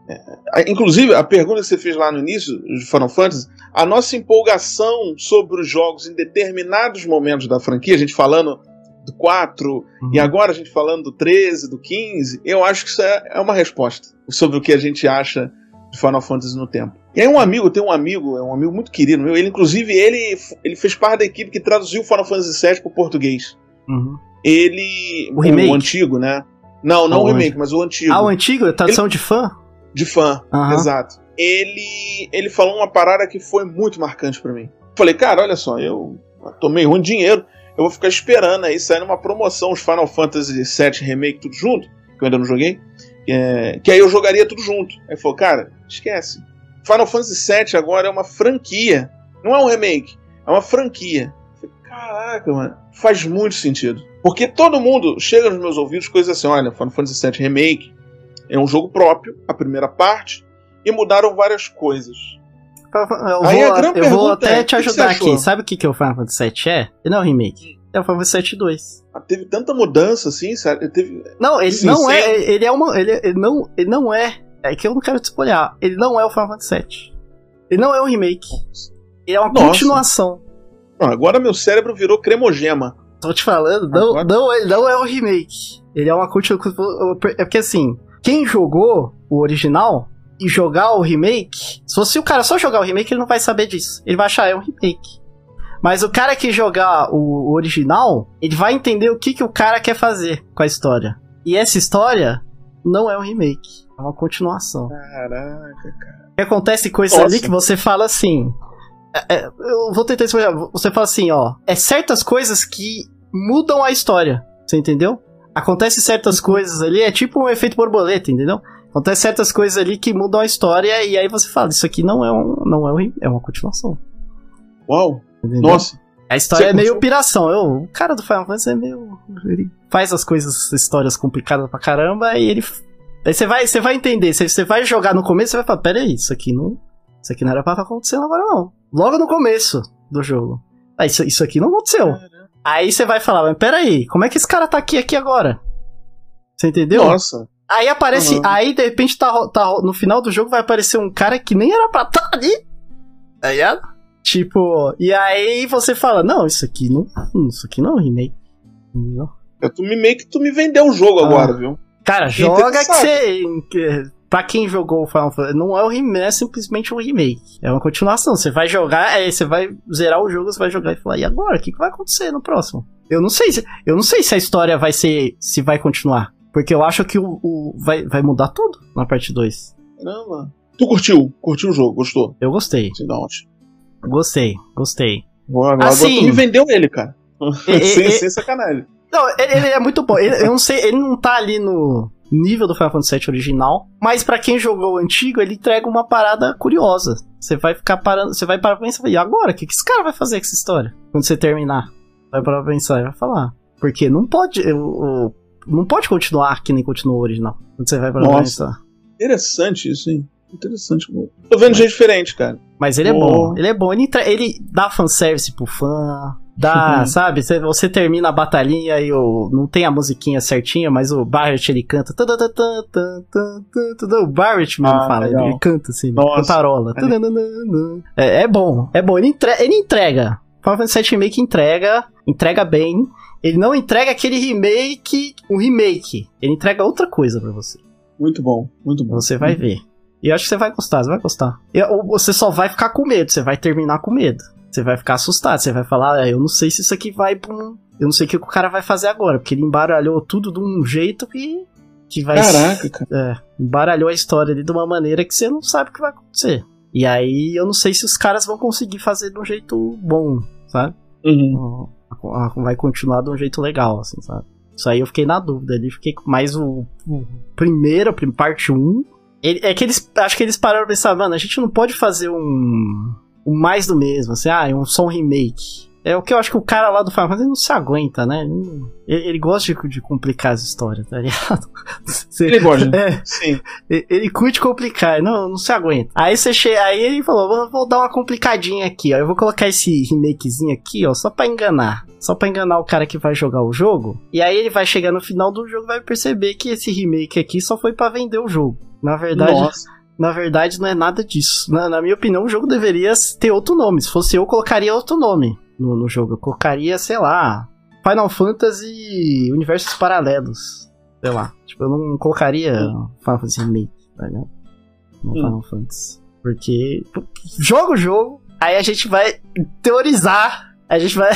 é, inclusive a pergunta que você fez lá no início de Final Fantasy, a nossa empolgação sobre os jogos em determinados momentos da franquia, a gente falando do 4 e Uhum. agora a gente falando do 13, do 15, eu acho que isso é, é uma resposta sobre o que a gente acha de Final Fantasy no tempo. E aí um amigo, tem um amigo, é um amigo muito querido meu, ele inclusive ele, ele fez parte da equipe que traduziu Final Fantasy VII para o português. Uhum. Ele. O remake? antigo, né? Não, não o remake, mas o antigo. Ah, o antigo? Tradução de fã? De fã, Aham. exato. Ele, ele falou uma parada que foi muito marcante pra mim. Falei, cara, olha só, eu tomei ruim dinheiro, eu vou ficar esperando aí sair numa promoção os Final Fantasy VII Remake tudo junto, que eu ainda não joguei, é, que aí eu jogaria tudo junto. Aí ele falou, cara, esquece. Final Fantasy VII agora é uma franquia, não é um remake, é uma franquia. Caraca, mano, faz muito sentido. Porque todo mundo chega nos meus ouvidos coisas assim, olha, Final Fantasy VII Remake é um jogo próprio, a primeira parte, e mudaram várias coisas. Eu Aí vou, a grande eu vou até é, te o ajudar aqui. Sabe o que, que o Final Fantasy VII é? Ele não é um remake. É o Final Fantasy VII 2. Ah, Teve tanta mudança assim, sabe? Teve... Não, ele Sim, não é. Ele é uma. Ele, ele não, ele não é. É que eu não quero te espolhar. Ele não é o Final Fantasy VII. Ele não é um remake. Ele é uma Nossa. continuação. Não, agora meu cérebro virou cremogema. Tô te falando, não, Agora- não, ele não é um remake. Ele é uma continuação. É porque assim, quem jogou o original e jogar o remake, se fosse o cara só jogar o remake, ele não vai saber disso. Ele vai achar é um remake. Mas o cara que jogar o, original, ele vai entender o que, que o cara quer fazer com a história. E essa história não é um remake, é uma continuação. Caraca, cara. Que acontece coisas Nossa. ali que você fala assim. É, é, eu vou tentar explicar. Você fala assim, ó. É certas coisas que mudam a história. Você entendeu? Acontece certas coisas ali, é tipo um efeito borboleta, entendeu? Acontece certas coisas ali que mudam a história e aí você fala, isso aqui não é um, não é, um, é uma continuação. Uau! Entendeu? Nossa! A história você é meio piração. Eu, o cara do Final Fantasy é meio. Ele faz as coisas, histórias complicadas pra caramba e ele. Aí você vai, você vai entender. Você, vai jogar no começo, você vai falar: Pera aí, isso aqui não. Isso aqui não era pra estar acontecendo agora, não. Logo no começo do jogo. Ah, isso, isso aqui não aconteceu. Aí você vai falar, mas peraí, como é que esse cara tá aqui, aqui agora? Você entendeu? Nossa. Aí aparece, uhum. aí de repente tá, tá, no final do jogo vai aparecer um cara que nem era pra estar tá ali. Tá ligado? Tipo, e aí você fala, não, isso aqui não, isso aqui não remake. Não. Eu, tu me meio que tu me vendeu o jogo ah. agora, viu? Cara, joga que você Pra quem jogou o Final Fantasy, não é o remake, é simplesmente um remake. É uma continuação. Você vai jogar, aí você vai zerar o jogo, você vai jogar e falar, e agora? O que, que vai acontecer no próximo? Eu não sei se, eu não sei se a história vai ser. se vai continuar. Porque eu acho que o, o vai, vai mudar tudo na parte 2. Caramba. Tu curtiu? Curtiu o jogo? Gostou? Eu gostei. Não, Gostei, gostei. Agora, assim, tu me vendeu ele, cara. E, sem, sem sacanagem. Não, ele, ele, é muito bom. Ele, eu não sei, ele não tá ali no nível do Final Fantasy VII original, mas para quem jogou o antigo, ele entrega uma parada curiosa. Você vai ficar parando, você vai parar pra pensar, e agora? O que, que esse cara vai fazer com essa história? Quando você terminar, vai parar pra pensar e vai falar. Porque não pode, eu, não pode continuar que nem continuou o original. Quando você vai parar pra pensar. Interessante isso, hein? Interessante. Tô vendo gente diferente, cara. Mas ele é bom, ele é bom. Ele, ele dá fanservice pro fã, Dá, uhum. sabe? Você, termina a batalhinha e o, não tem a musiquinha certinha, mas o Barrett ele canta. O Barrett mesmo ah, fala, legal. ele canta assim, Nossa. cantarola. É, é bom, é bom. Ele, entre, ele entrega. Final Fantasy VII Remake entrega, entrega bem. Ele não entrega aquele remake, um remake. Ele entrega outra coisa para você. Muito bom, muito bom. Você vai ver. E eu acho que você vai gostar, você vai gostar. ou você só vai ficar com medo, você vai terminar com medo. Você vai ficar assustado, você vai falar, ah, eu não sei se isso aqui vai pra um... Eu não sei o que o cara vai fazer agora, porque ele embaralhou tudo de um jeito que... que vai... Caraca, cara. É, embaralhou a história ali de uma maneira que você não sabe o que vai acontecer. E aí eu não sei se os caras vão conseguir fazer de um jeito bom, sabe? Uhum. Vai continuar de um jeito legal, assim, sabe? Isso aí eu fiquei na dúvida ali, fiquei mais o, o primeiro, parte 1. Ele, é que eles. Acho que eles pararam pra pensar, mano, a gente não pode fazer um o mais do mesmo, assim, ah, é um som remake. É o que eu acho que o cara lá do Final Fantasy não se aguenta, né? Ele, ele gosta de, de, complicar as histórias, tá ligado? Você, ele gosta, é, sim. Ele, ele curte complicar, não, não se aguenta. Aí você chega, aí ele falou, vou, vou, dar uma complicadinha aqui, ó. Eu vou colocar esse remakezinho aqui, ó, só pra enganar. Só pra enganar o cara que vai jogar o jogo. E aí ele vai chegar no final do jogo e vai perceber que esse remake aqui só foi para vender o jogo. Na verdade, Nossa na verdade, não é nada disso. Na, na, minha opinião, o jogo deveria ter outro nome. Se fosse eu, colocaria outro nome no, no jogo. Eu colocaria, sei lá, Final Fantasy Universos Paralelos. Sei lá. Tipo, eu não colocaria Final Fantasy Remake, tá ligado? No hum. Final Fantasy. Porque joga o jogo, aí a gente vai teorizar, a gente vai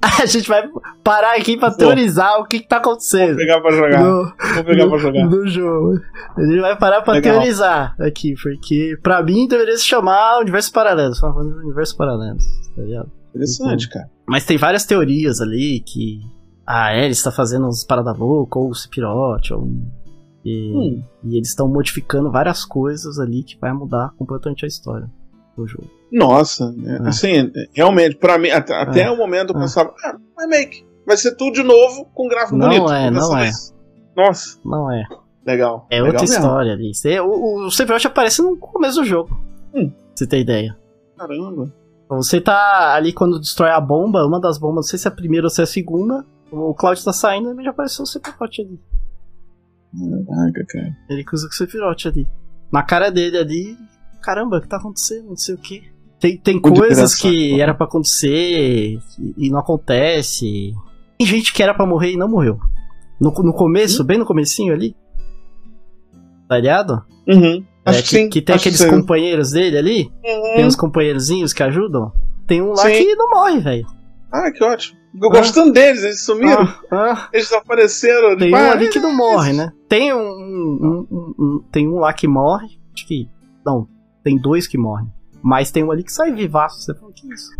a gente vai parar aqui pra teorizar o que, que tá acontecendo. Vou pegar pra jogar. No, Vou pegar no, pra jogar. No jogo. A gente vai parar pra Legal. teorizar aqui, porque pra mim deveria se chamar Universo Paralelos. Falando Universo Paralelos, tá ligado? Interessante, então, cara. Mas tem várias teorias ali que a Ares está fazendo uns paradas loucas, ou o Sephiroth, ou... E, hum. e eles estão modificando várias coisas ali que vai mudar completamente a história do jogo. Nossa, né? é. assim, realmente, para mim, até, até o momento eu é. pensava, ah, remake, vai ser tudo de novo com gráfico não bonito. É, não é, Nossa. Não é. Legal. É legal outra mesmo. história ali. Você, o, o Sephiroth aparece no começo do jogo. Hum. Você tem ideia. Caramba. Você tá ali quando destrói a bomba, uma das bombas, não sei se é a primeira ou se é a segunda. O Cloud tá saindo e já apareceu o Sephiroth ali. Caraca, cara. Ele usa com o Sephiroth ali. Na cara dele ali, caramba, o que tá acontecendo? Não sei o que. Tem, tem coisas que era para acontecer e, não acontece. Tem gente que era para morrer e não morreu. No, no começo, bem no comecinho ali. Tá ligado? Uhum. É, Acho que, que, sim. que tem Acho aqueles companheiros dele ali. Uhum. Tem uns companheirozinhos que ajudam. Tem um lá sim. que não morre, velho. Ah, que ótimo. Eu gostando ah. deles, eles sumiram. Ah, ah. Eles apareceram. Tem um ali que não morre, né? Tem um, um, um, um, Tem um lá que morre. Acho que. Não, tem dois que morrem. Mas tem um ali que sai vivaço. Você fala, que isso?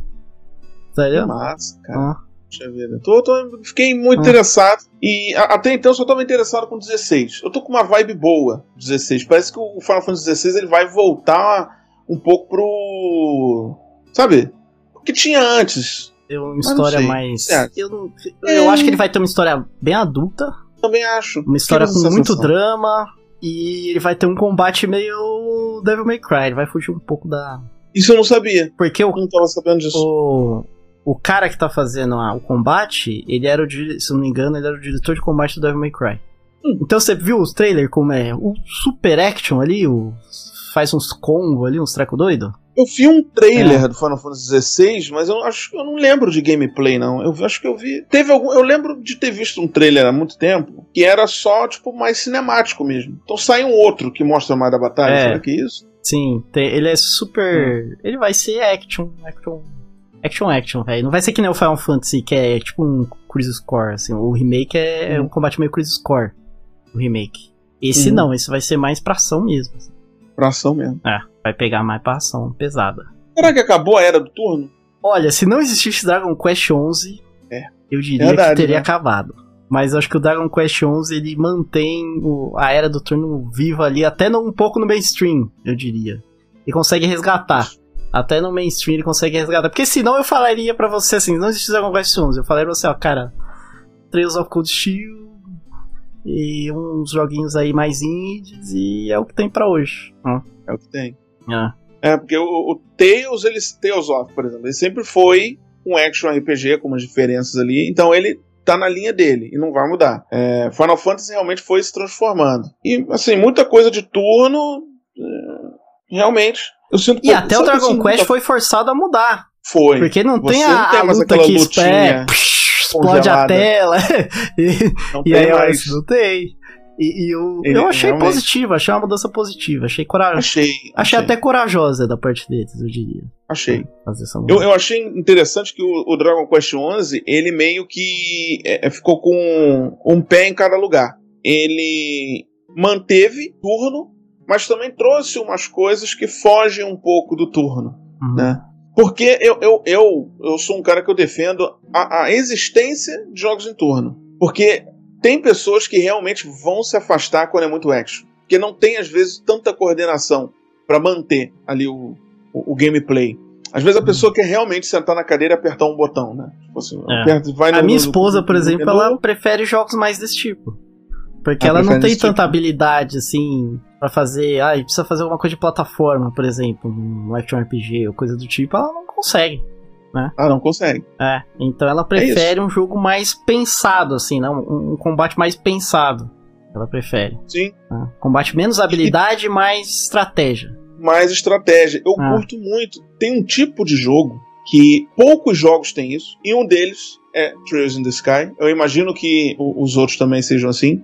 Sério? Massa, cara. Ah. Puxa vida. Tô, tô, fiquei muito ah. interessado. E a, até então eu só tava interessado com 16. Eu tô com uma vibe boa, 16. Parece que o Final Fantasy 16 ele vai voltar um pouco pro. Sabe? O que tinha antes. Tem uma história mais. É. Eu, eu é. acho que ele vai ter uma história bem adulta. Também acho. Uma história com muito drama. E ele vai ter um combate meio Devil May Cry. Ele vai fugir um pouco da. Isso eu não sabia. Porque eu não tava sabendo disso. O, o cara que tá fazendo a, o combate, ele era o. Se não me engano, ele era o diretor de combate do Devil May Cry. Hum. Então você viu os trailers como é? O super action ali, o, faz uns combos ali, uns treco doido? Eu vi um trailer é. do Final Fantasy XVI, mas eu acho que eu não lembro de gameplay, não. Eu acho que eu vi. Teve algum. Eu lembro de ter visto um trailer há muito tempo que era só, tipo, mais cinemático mesmo. Então sai um outro que mostra mais da batalha. É. Será que é isso? Sim, tem, ele é super. Hum. Ele vai ser action, action. Action, action, velho. Não vai ser que nem o Final Fantasy, que é tipo um Cruise Score, assim. O remake é hum. um combate meio Cruise Score. O remake. Esse hum. não, esse vai ser mais pra ação mesmo. Assim. Pra ação mesmo. É. Vai pegar mais pra ação pesada. Será que acabou a era do turno? Olha, se não existisse Dragon Quest 11, é. eu diria Verdade, que teria né? acabado. Mas acho que o Dragon Quest 11 ele mantém o, a era do turno viva ali, até no, um pouco no mainstream, eu diria. E consegue resgatar. Até no mainstream ele consegue resgatar. Porque senão eu falaria para você assim, não existe Dragon Quest 11. Eu falaria pra você, ó, cara, Trails of Cold Steel e uns joguinhos aí mais indies e é o que tem para hoje. É o que tem. É. é, porque o, o Tales, ele, Tales of, por exemplo, ele sempre foi um action RPG com umas diferenças ali, então ele tá na linha dele e não vai mudar. É, Final Fantasy realmente foi se transformando. E, assim, muita coisa de turno, é, realmente, eu sinto... E até o Dragon Quest foi forçado a mudar. Foi. Porque não tem a, não tem a luta que espera, explode a tela. e, não e aí, mais. não tem. E, e eu, Ele, eu achei realmente... positivo, achei uma mudança positiva. Achei corajosa. Achei, achei, achei. até corajosa da parte deles, eu diria. Achei. Eu, eu achei interessante que o, o, Dragon Quest XI, ele meio que é, é, ficou com um pé em cada lugar. Ele manteve turno, mas também trouxe umas coisas que fogem um pouco do turno, uhum. né? Porque eu, eu, eu, eu sou um cara que eu defendo a, a existência de jogos em turno. Porque tem pessoas que realmente vão se afastar quando é muito action. Porque não tem, às vezes, tanta coordenação para manter ali o, o, o, gameplay. Às vezes a uhum. pessoa quer realmente sentar na cadeira e apertar um botão, né? Tipo assim, é. aperta, vai no, a minha esposa, no, por exemplo, ela prefere jogos mais desse tipo. Porque ela, ela não tem tanta tipo. habilidade, assim, para fazer. Ah, precisa fazer alguma coisa de plataforma, por exemplo, um action RPG ou coisa do tipo, ela não consegue né? Ah, não consegue. É, então ela prefere é um jogo mais pensado, assim, né? Um, um, combate mais pensado. Ela prefere. Sim. Né? Combate menos habilidade e mais estratégia. Mais estratégia. Eu ah. curto muito. Tem um tipo de jogo que poucos jogos têm isso, e um deles é Trails in the Sky. Eu imagino que os outros também sejam assim.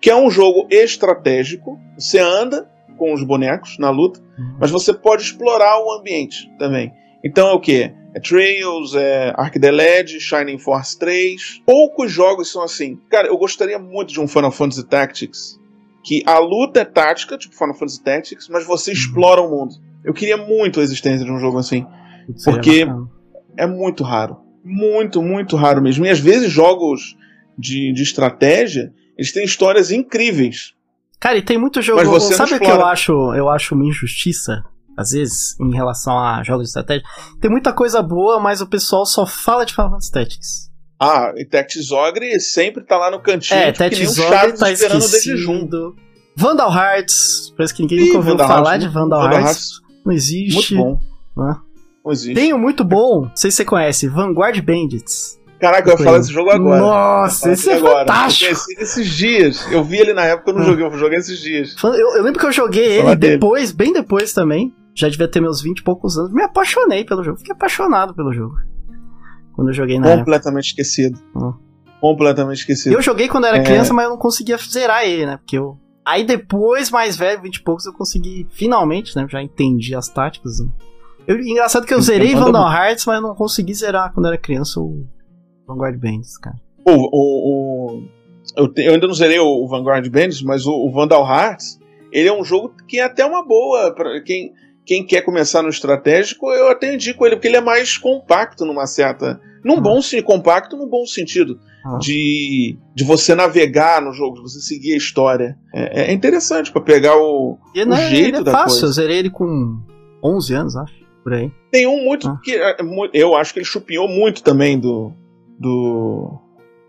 Que é um jogo estratégico. Você anda com os bonecos na luta, uhum. mas você pode explorar o ambiente também. Então é o que? É Trails, é Ark the Led, Shining Force 3. Poucos jogos são assim. Cara, eu gostaria muito de um Final Fantasy Tactics que a luta é tática, tipo Final Fantasy Tactics, mas você uhum. explora o mundo. Eu queria muito a existência de um jogo assim. Porque é muito raro. Muito, muito raro mesmo. E às vezes jogos de, de estratégia, eles têm histórias incríveis. Cara, e tem muito jogo. Mas você Sabe o que eu acho, eu acho uma injustiça? Às vezes, em relação a jogos de estratégia. Tem muita coisa boa, mas o pessoal só fala de Final Fantasy Tactics. Ah, e Tactics Ogre sempre tá lá no cantinho. É, Tactics Ogre tá esperando esquecido. Vandal Hearts, parece que ninguém Ih, nunca ouviu Vandal falar Hearts, de Vandal, Vandal Hearts. Hearts. Não existe. Muito bom. Né? Não existe. Tem um muito bom, não sei se você conhece, Vanguard Bandits. Caraca, eu ia falar desse jogo agora. Nossa, esse é agora. fantástico. Eu conheci esses dias. Eu vi ele na época, eu não ah. joguei, eu joguei esses dias. Eu, eu lembro que eu joguei ele depois, bem depois também já devia ter meus 20 e poucos anos. Me apaixonei pelo jogo. Fiquei apaixonado pelo jogo. Quando eu joguei na Completamente época. esquecido. Hum. Completamente esquecido. Eu joguei quando era é... criança, mas eu não conseguia zerar ele, né? Porque eu. Aí depois, mais velho, 20 e poucos, eu consegui, finalmente, né? Já entendi as táticas. Né? Eu, engraçado que eu zerei Vandal Hearts, mas eu não consegui zerar quando era criança o Vanguard Bandits, cara. O, o, o eu, te, eu, ainda não zerei o Vanguard Bandits, mas o, o Vandal Hearts, ele é um jogo que é até uma boa para quem quem quer começar no estratégico, eu até indico ele, porque ele é mais compacto numa certa, Num bom sim, compacto num bom sentido. Ah. De, de você navegar no jogo, de você seguir a história. É, é interessante pra pegar o, E o é, jeito ele é da fácil, eu coisa. zerei ele com 11 anos, acho, por aí. Tem um muito Ah. que é eu acho que ele chupinhou muito também do do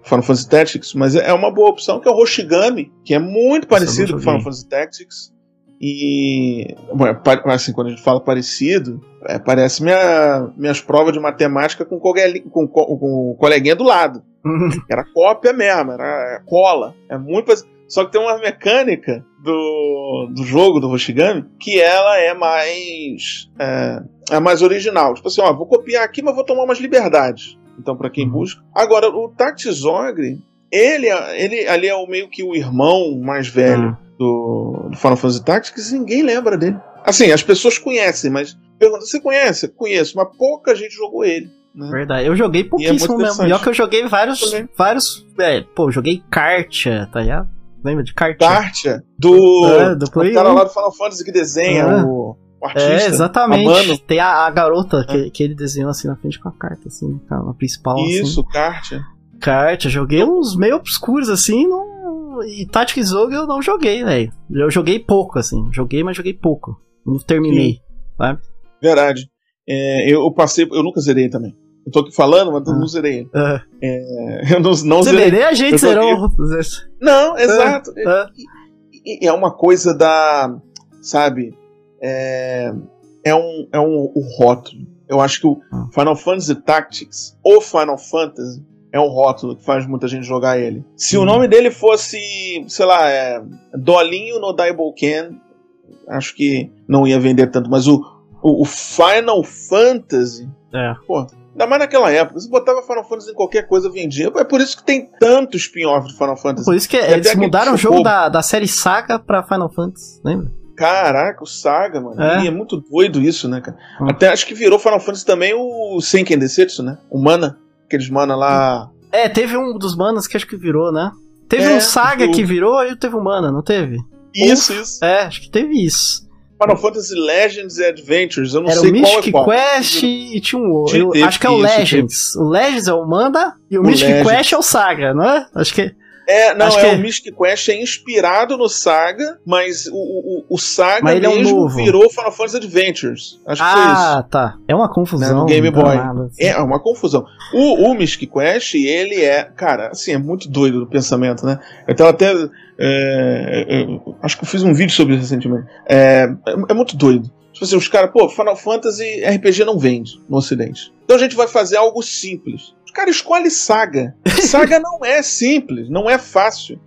Final Fantasy Tactics, mas é uma boa opção que é o Hoshigami, que é muito eu parecido com Final. Fantasy Tactics. E bom, é assim, quando a gente fala parecido, é, parece minha, minhas provas de matemática com, cogueli- com, co- com o coleguinha do lado. Era cópia mesmo, era cola. É muito. Só que tem uma mecânica do, do jogo do Hoshigami que ela é mais é, é mais original. Tipo assim, ó, vou copiar aqui, mas vou tomar umas liberdades. Então, pra quem Uhum. busca. Agora, o Tactis Ogre, ele, é- ele ali é o meio que o irmão mais velho Ah. Do, do Final Fantasy Tactics e ninguém lembra dele. Assim, as pessoas conhecem, mas pergunta, você conhece? Conheço, mas pouca gente jogou ele. Né? Verdade, eu joguei pouquíssimo mesmo. interessante. E ó que eu joguei vários. Também. Vários. É, pô, eu joguei Kartia, tá ligado? Lembra de Kartia? Kartia, do, É, do o Play cara 1. lá do Final Fantasy que desenha Ah. o, o artista. É, exatamente. a. Tem a, a garota que, que ele desenhou assim na frente com a carta, assim, a principal. Isso, Kartia. Assim. Kartia, joguei uns meio obscuros assim, não... e Tactics Ogre eu não joguei, velho. Eu joguei pouco, assim. Joguei, mas joguei pouco. Não terminei, sabe? Verdade. É, eu passei, eu nunca zerei também. Eu tô aqui falando, mas eu Ah. não zerei. ele. É. É, eu não, não Você zerei. a gente zerou. Não, exato. É. E- e é uma coisa da. Sabe? É, é um, é um o rótulo. Eu acho que o Ah. Final Fantasy Tactics, ou Final Fantasy, é um rótulo que faz muita gente jogar ele. Se o Hum. nome dele fosse, sei lá, é, Dolinho no Daiboken, acho que não ia vender tanto. Mas o, o, o Final Fantasy, É. pô, ainda mais naquela época, você botava Final Fantasy em qualquer coisa vendia. É por isso que tem tanto spin-off de Final Fantasy. Por isso que até eles mudaram o jogo da, da série Saga pra Final Fantasy, lembra? Caraca, o Saga, mano. É. E é muito doido isso, né, cara? Hum. Até acho que virou Final Fantasy também o Senken Desetsu, né? O Mana. Aqueles Mana lá. É, teve um dos manas que acho que virou, né? Teve É, um Saga do- que virou e teve um mana, não teve? Isso, isso. É, acho que teve isso. Final Fantasy Legends and Adventures. Eu não Era o sei qual Mystic é qual. Quest e tinha um outro. Teve acho que é o isso, Legends. O Legends é o Manda e o, O Mystic Legends. Quest é o Saga, não é? Acho que. É, não, Acho é que- o Mystic Quest é inspirado no Saga, mas o, o, o Saga Mas é um mesmo novo. virou Final Fantasy Adventures. Acho que foi isso. Ah, tá. É uma confusão. Né, no Game Boy. nada, assim. É uma confusão. O, o Mystic Quest, ele é, cara, assim, é muito doido do pensamento, né? Eu tava até. é, eu- acho que eu fiz um vídeo sobre isso recentemente. É, é, é muito doido. Tipo assim, os caras, pô, Final Fantasy RPG não vende no Ocidente. Então a gente vai fazer algo simples. Os caras escolhem saga. Saga não é simples, não é fácil.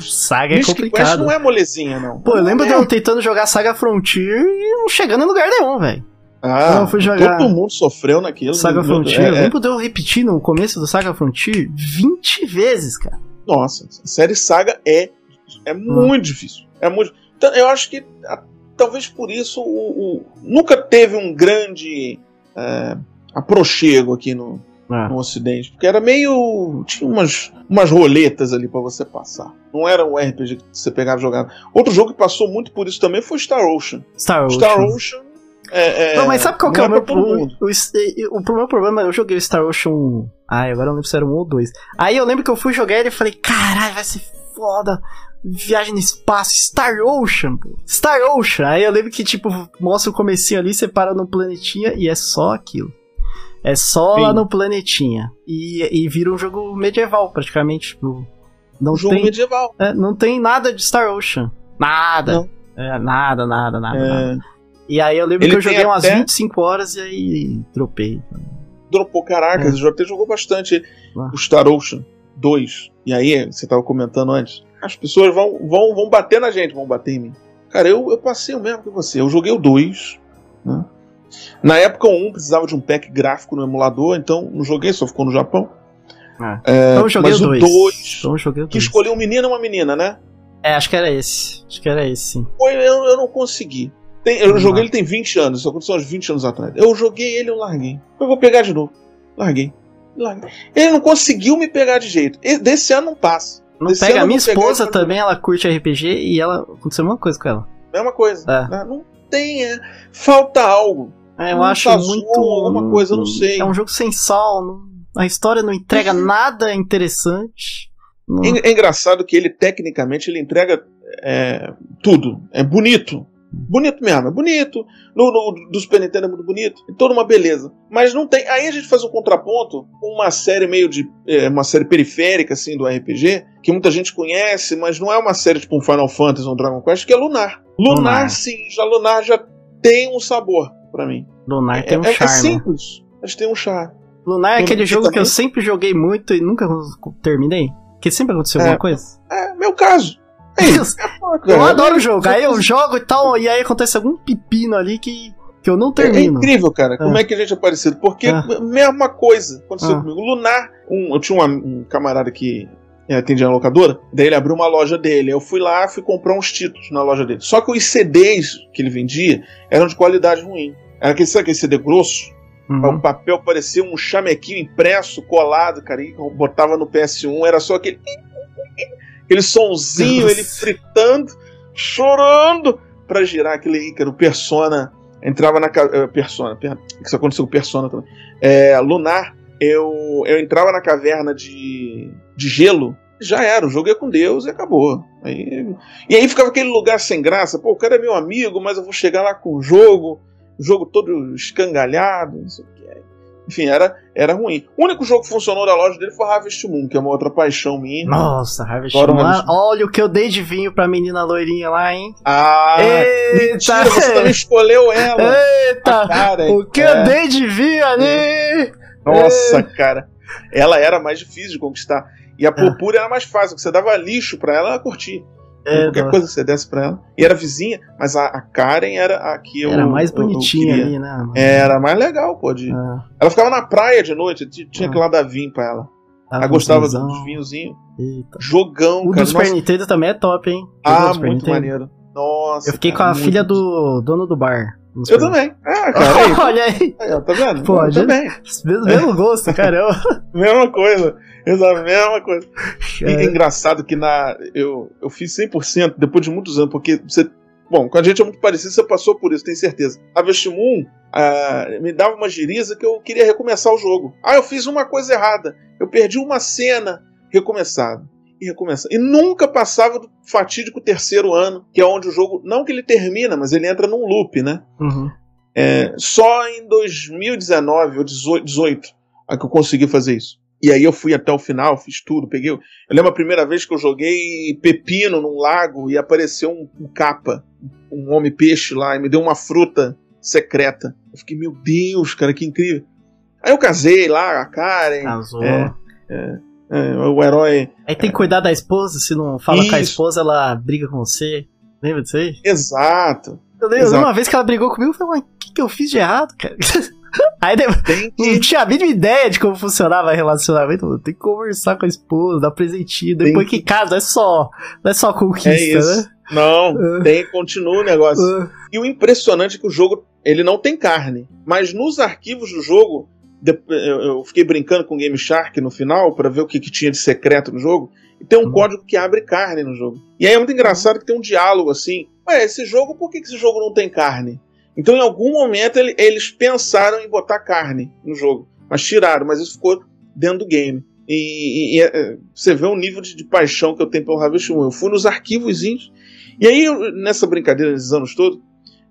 Saga é Mystic Quest complicado. não é molezinha, não. Pô, eu lembro de é. eu tentando jogar Saga Frontier e não chegando em lugar nenhum, velho. Ah, eu fui jogar- todo mundo sofreu naquilo. Saga É, Frontier. Eu é, lembro de eu repetir no começo do Saga Frontier 20 vezes, cara. Nossa, a série Saga é, é muito difícil. É muito. Então, eu acho que a- talvez por isso o, o- nunca teve um grande é, aprochego aqui no, É. no Ocidente, porque era meio tinha umas umas roletas ali pra você passar. Não era um RPG que você pegava e jogava. Outro jogo que passou muito por isso também foi Star Ocean. Star Ocean. Star Ocean. É, é, Não, mas sabe qual que é o meu pra todo o, o, meu problema? Eu joguei o Star Ocean. Ai, agora eu não lembro se era um ou dois. Aí eu lembro que eu fui jogar ele e falei, caralho, vai ser foda. Viagem no espaço, Star Ocean, pô. Star Ocean. Aí eu lembro que, tipo, mostra o comecinho ali, você para no planetinha e é só aquilo. É só Sim. lá no planetinha. E, e vira um jogo medieval, praticamente. Tipo, não Um jogo tem, medieval. é, não tem nada de Star Ocean. Nada. É, nada, nada, nada, nada. É, E aí eu lembro Ele que eu joguei umas até- 25 horas e aí dropei. dropou, caraca, É. jogou bastante Ah. o Star Ocean 2. E aí, você tava comentando antes, as pessoas vão, vão, vão bater na gente, vão bater em mim. Cara, eu, eu passei o mesmo que você. Eu joguei o 2. Né? Na época, o 1 precisava de um pack gráfico no emulador, então não joguei, só ficou no Japão. É, então eu joguei mas o o 2. 2, Então joguei o que 2. escolheu um menino e uma menina, né? É, acho que era esse. Acho que era esse, sim. Foi, eu, eu não consegui. Tem- eu Vamos joguei lá. ele tem 20 anos, isso aconteceu uns 20 anos atrás. Eu joguei ele, eu larguei. Eu vou pegar de novo. Larguei. Larguei. Ele não conseguiu me pegar de jeito. Desse ano não passa. Não Esse pega. A minha esposa também, ela curte RPG e ela. Aconteceu uma coisa com ela. Mesma coisa. É. né? Não tem. é, falta algo. É, eu acho vazou muito. alguma coisa, eu não sei. É um jogo sem sal. Não, A história não entrega nada interessante. Não. É, é engraçado que ele, tecnicamente, ele entrega é, tudo. É bonito. Bonito mesmo, é bonito. No, no, do Super Nintendo é muito bonito. E toda uma beleza. Mas não tem. Aí a gente faz um contraponto com uma série meio de. É, uma série periférica, assim, do RPG, que muita gente conhece, mas não é uma série tipo um Final Fantasy ou um Dragon Quest, que é Lunar. Lunar, Lunar. sim, já Lunar já tem um sabor para mim. Lunar tem um é, charme. É simples, mas tem um charme. Lunar é aquele jogo que eu sempre joguei muito e nunca terminei. Que sempre aconteceu é, alguma coisa. É, meu caso. É, eu adoro o jogo. Aí eu jogo e tal, e aí acontece algum pepino ali que, que eu não termino. É, é incrível, cara. Como é que a gente é parecido? Porque mesma coisa aconteceu ah. comigo. Lunar, um, eu tinha um, um camarada que atendia na locadora, daí ele abriu uma loja dele. Eu fui lá fui comprar uns títulos na loja dele. Só que os CDs que ele vendia eram de qualidade ruim. Era aquele, sabe aquele CD grosso? Uhum. O papel parecia um chamequinho impresso, colado, cara. E botava no PS1, era só aquele. Aquele sonzinho, Nossa. ele fritando, chorando para girar aquele Ícaro, Persona. Entrava na. Uh, Persona, isso aconteceu com Persona também. É, Lunar, eu, eu entrava na caverna de, de gelo, já era, o jogo ia com Deus e acabou. Aí, e aí ficava aquele lugar sem graça, pô, o cara é meu amigo, mas eu vou chegar lá com o jogo, o jogo todo escangalhado, não sei o que. Enfim, era, era ruim. O único jogo que funcionou da loja dele foi Harvest Moon, que é uma outra paixão minha. Nossa, Harvest Moon. Harvest Moon. Olha o que eu dei de vinho pra menina loirinha lá, hein? Ah, Eita. mentira, você também escolheu ela. Eita, cara, o que é. eu dei de vinho ali? Nossa, é. cara. Ela era mais difícil de conquistar. E a purpura é. era mais fácil, porque você dava lixo pra ela, ela curtia. É, qualquer coisa que você desse pra ela. E era vizinha, mas a, a Karen era a que eu. Era mais bonitinha ali, né? Era mais legal, pô. De... É. Ela ficava na praia de noite, tinha é. que lá dar vinho pra ela. ela gostava dos vinhozinhos. Jogão, o cara. O do Super Nintendo também é top, hein? ah, muito Nintendo. maneiro. Nossa. Eu fiquei cara, com a filha do dono do bar. Eu também. Ah, cara. Aí, Olha aí. aí tá vendo? Pode. Eu também. Mesmo gosto, caramba. mesma coisa. Exato, mesma coisa. E é engraçado que na eu, eu fiz 100% depois de muitos anos, porque você. Bom, com a gente é muito parecido, você passou por isso, tenho certeza. A Vestimoon uh, me dava uma giriza que eu queria recomeçar o jogo. Ah, eu fiz uma coisa errada. Eu perdi uma cena. Recomeçado e. E nunca passava do fatídico terceiro ano, que é onde o jogo, não que ele termina, mas ele entra num loop, né? Uhum. É, só em 2019 ou 18 é que eu consegui fazer isso. E aí eu fui até o final, fiz tudo, peguei. Eu lembro a primeira vez que eu joguei pepino num lago e apareceu um, um capa, um homem-peixe lá, e me deu uma fruta secreta. Eu fiquei, meu Deus, cara, que incrível. Aí eu casei lá, a Karen. Casou. É, é, é, o herói. Aí tem que cuidar da esposa, se não fala Isso. com a esposa, ela briga com você. Lembra disso aí? Exato. Eu lembro Exato. uma vez que ela brigou comigo, eu falei, o que, que eu fiz de errado, cara? Aí que... não tinha a mínima ideia de como funcionava o relacionamento. Tem que conversar com a esposa, dar presentinho. Depois que... que casa, é só, não é só conquista, é isso. né? Não, uh, tem, continua o negócio. Uh, e o impressionante é que o jogo, ele não tem carne. Mas nos arquivos do jogo, eu fiquei brincando com o Game Shark no final para ver o que, que, tinha de secreto no jogo. E tem um uhum. código que abre carne no jogo. E aí é muito engraçado que tem um diálogo assim. Ué, esse jogo, por que, esse jogo não tem carne? Então, em algum momento, ele, eles pensaram em botar carne no jogo. Mas tiraram, mas isso ficou dentro do game. E, e, e é, você vê o nível de, de, paixão que eu tenho pelo Harvest Moon. Eu fui nos arquivos. E aí, nessa brincadeira desses anos todos,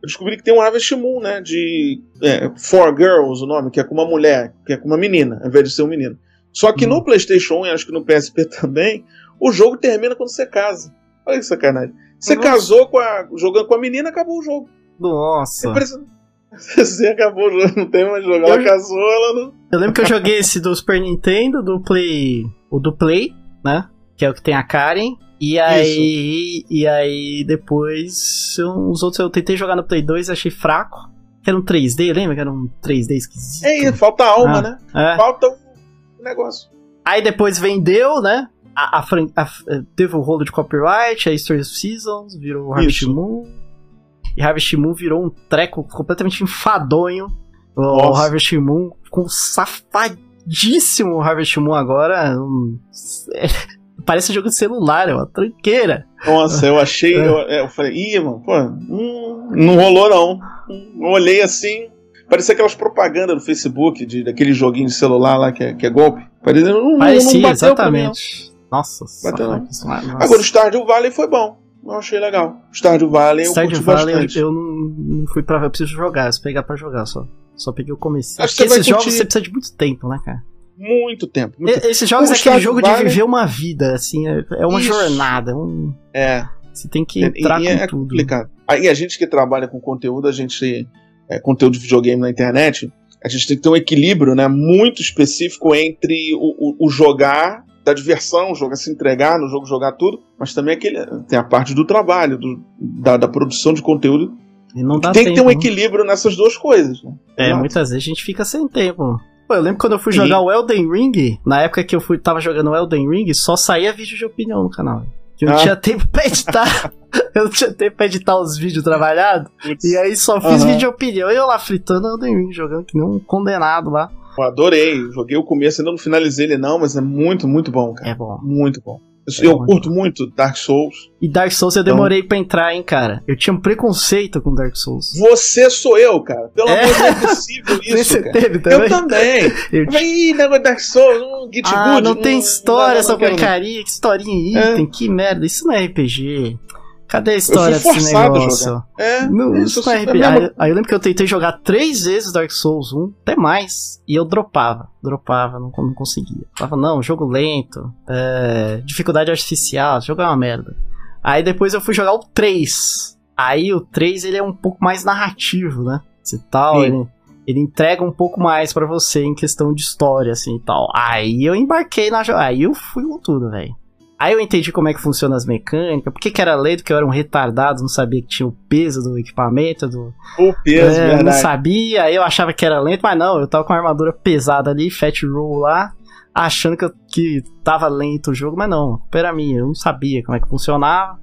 eu descobri que tem um Harvest Moon, né? De é, Four Girls, o nome, que é com uma mulher, que é com uma menina, ao invés de ser um menino. Só que hum. no PlayStation 1 e acho que no PSP também, o jogo termina quando você casa. Olha que sacanagem. Você Nossa. casou com a, jogando com a menina, acabou o jogo. Nossa. Você acabou o jogo, não tem mais jogo. Ela eu... casou, ela não. Eu lembro que eu joguei esse do Super Nintendo, do Play. O do Play, né? Que é o que tem a Karen. E aí, Isso. e aí depois os outros eu tentei jogar no Play 2 e achei fraco. Era um 3D, lembra que era um 3D esquisito? É isso, falta alma, ah, né? É. Falta o negócio. Aí depois vendeu, né? A, a, a, teve o rolo de copyright, a History of Seasons, virou Harvest Moon. E Harvest Moon virou um treco completamente enfadonho. Nossa. O Harvest Moon com safadíssimo Harvest Moon agora. Um, é, parece jogo de celular, é uma tranqueira. Nossa, eu achei. É. Eu, eu falei, ih, mano, pô, hum, não rolou não. Eu olhei assim. Parecia aquelas propagandas no Facebook de, daquele joguinho de celular lá que é, que é golpe. Parecia, não, Parecia, não exatamente. Nossa, bateu, não. Nossa. Agora o Stardew Valley foi bom. Eu achei legal. Stardew Valley eu Stardew Valley bastante. eu, eu não, fui pra eu preciso jogar, se pegar pra jogar só. Só peguei o começo. Acho Porque esses jogos você precisa de muito tempo, né, cara? Muito tempo. Muito e, esses jogos o é aquele jogo de viver uma vida, assim, é, é uma Isso. jornada. Um... É. Você tem que entrar e, e com é tudo. complicado. Aí a gente que trabalha com conteúdo, a gente. É, conteúdo de videogame na internet, a gente tem que ter um equilíbrio né, muito específico entre o, o, o jogar da diversão, jogar se entregar no jogo, jogar tudo, mas também aquele, tem a parte do trabalho, do, da, da produção de conteúdo. E não dá tem tempo, que ter um equilíbrio nessas duas coisas. Né? É, Exato. muitas vezes a gente fica sem tempo. Pô, eu lembro quando eu fui jogar o Elden Ring, na época que eu fui, tava jogando o Elden Ring, só saía vídeo de opinião no canal. Que eu não ah. tinha tempo pra editar. eu não tinha tempo pra editar os vídeos trabalhados. E aí só fiz uhum. vídeo de opinião. E eu lá fritando Elden Ring, jogando que nem um condenado lá. Eu adorei. Joguei o começo, ainda não finalizei ele não, mas é muito, muito bom, cara. É bom. Muito bom. Eu, é eu curto muito Dark Souls. E Dark Souls eu então... demorei pra entrar, hein, cara. Eu tinha um preconceito com Dark Souls. Você sou eu, cara. Pelo é. amor de Deus, é possível isso, Você cara. Teve também? Eu também. Eu... Ih, negócio Dark Souls, um Git Ah, não tem história não, essa porcaria. Que historinha item, é. que merda. Isso não é RPG. Cadê a história desse negócio? É, não, isso não é RPG. Aí, aí, eu lembro que eu tentei jogar três vezes Dark Souls 1, até mais, e eu dropava, dropava, não, não conseguia. Falava, não, jogo lento, é, dificuldade artificial, jogo é uma merda. Aí depois eu fui jogar o 3. Aí o 3 ele é um pouco mais narrativo, né? E tal, ele, ele entrega um pouco mais para você em questão de história, assim e tal. Aí eu embarquei na. Aí eu fui com tudo, velho. Aí eu entendi como é que funciona as mecânicas, por que, que era lento, que eu era um retardado, não sabia que tinha o peso do equipamento, do... O peso, é, verdade. Não sabia, aí eu achava que era lento, mas não, eu tava com uma armadura pesada ali, fat roll lá, achando que, eu, que tava lento o jogo, mas não, era minha, eu não sabia como é que funcionava.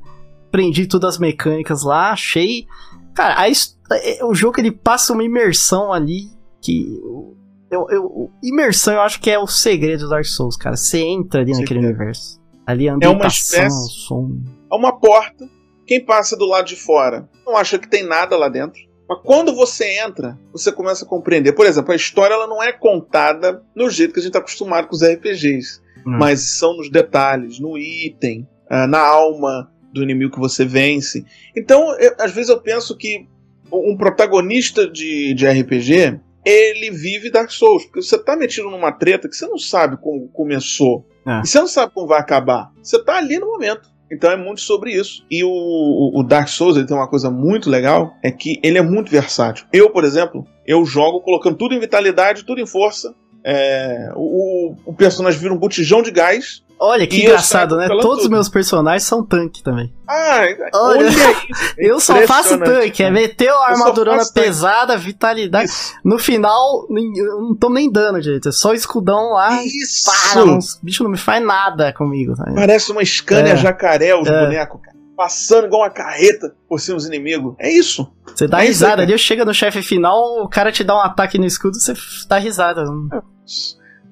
Aprendi todas as mecânicas lá, achei... Cara, a, é, o jogo ele passa uma imersão ali que... Eu, eu, imersão eu acho que é o segredo do Dark Souls, cara. Você entra ali naquele universo. Ali a é uma espécie, som. É uma porta. Quem passa do lado de fora não acha que tem nada lá dentro. Mas quando você entra, você começa a compreender. Por exemplo, a história ela não é contada no jeito que a gente está acostumado com os RPGs. Hum. Mas são nos detalhes, no item, ah, na alma do inimigo que você vence. Então, eu, às vezes eu penso que um protagonista de, de RPG, ele vive Dark Souls. Porque você tá metido numa treta que você não sabe como começou. É. E você não sabe como vai acabar. Você tá ali no momento. Então é muito sobre isso. E o, o, Dark Souls ele tem uma coisa muito legal, é que ele é muito versátil. Eu, por exemplo, eu jogo colocando tudo em vitalidade, tudo em força. É, o, o personagem vira um botijão de gás Olha que engraçado, né? Todos os meus personagens são tanque também. Ah, olha, olha isso. eu só faço tanque, é meter a armadurona pesada, vitalidade. Isso. No final, eu não tô nem dando direito, é só escudão lá. Isso! Para, o bicho não me faz nada comigo. Sabe? Parece uma Scania é. jacaré, os é. bonecos, cara. Passando igual uma carreta por cima dos inimigos. É isso. Você dá é risada ali, chega no chefe final, o cara te dá um ataque no escudo, você dá risada.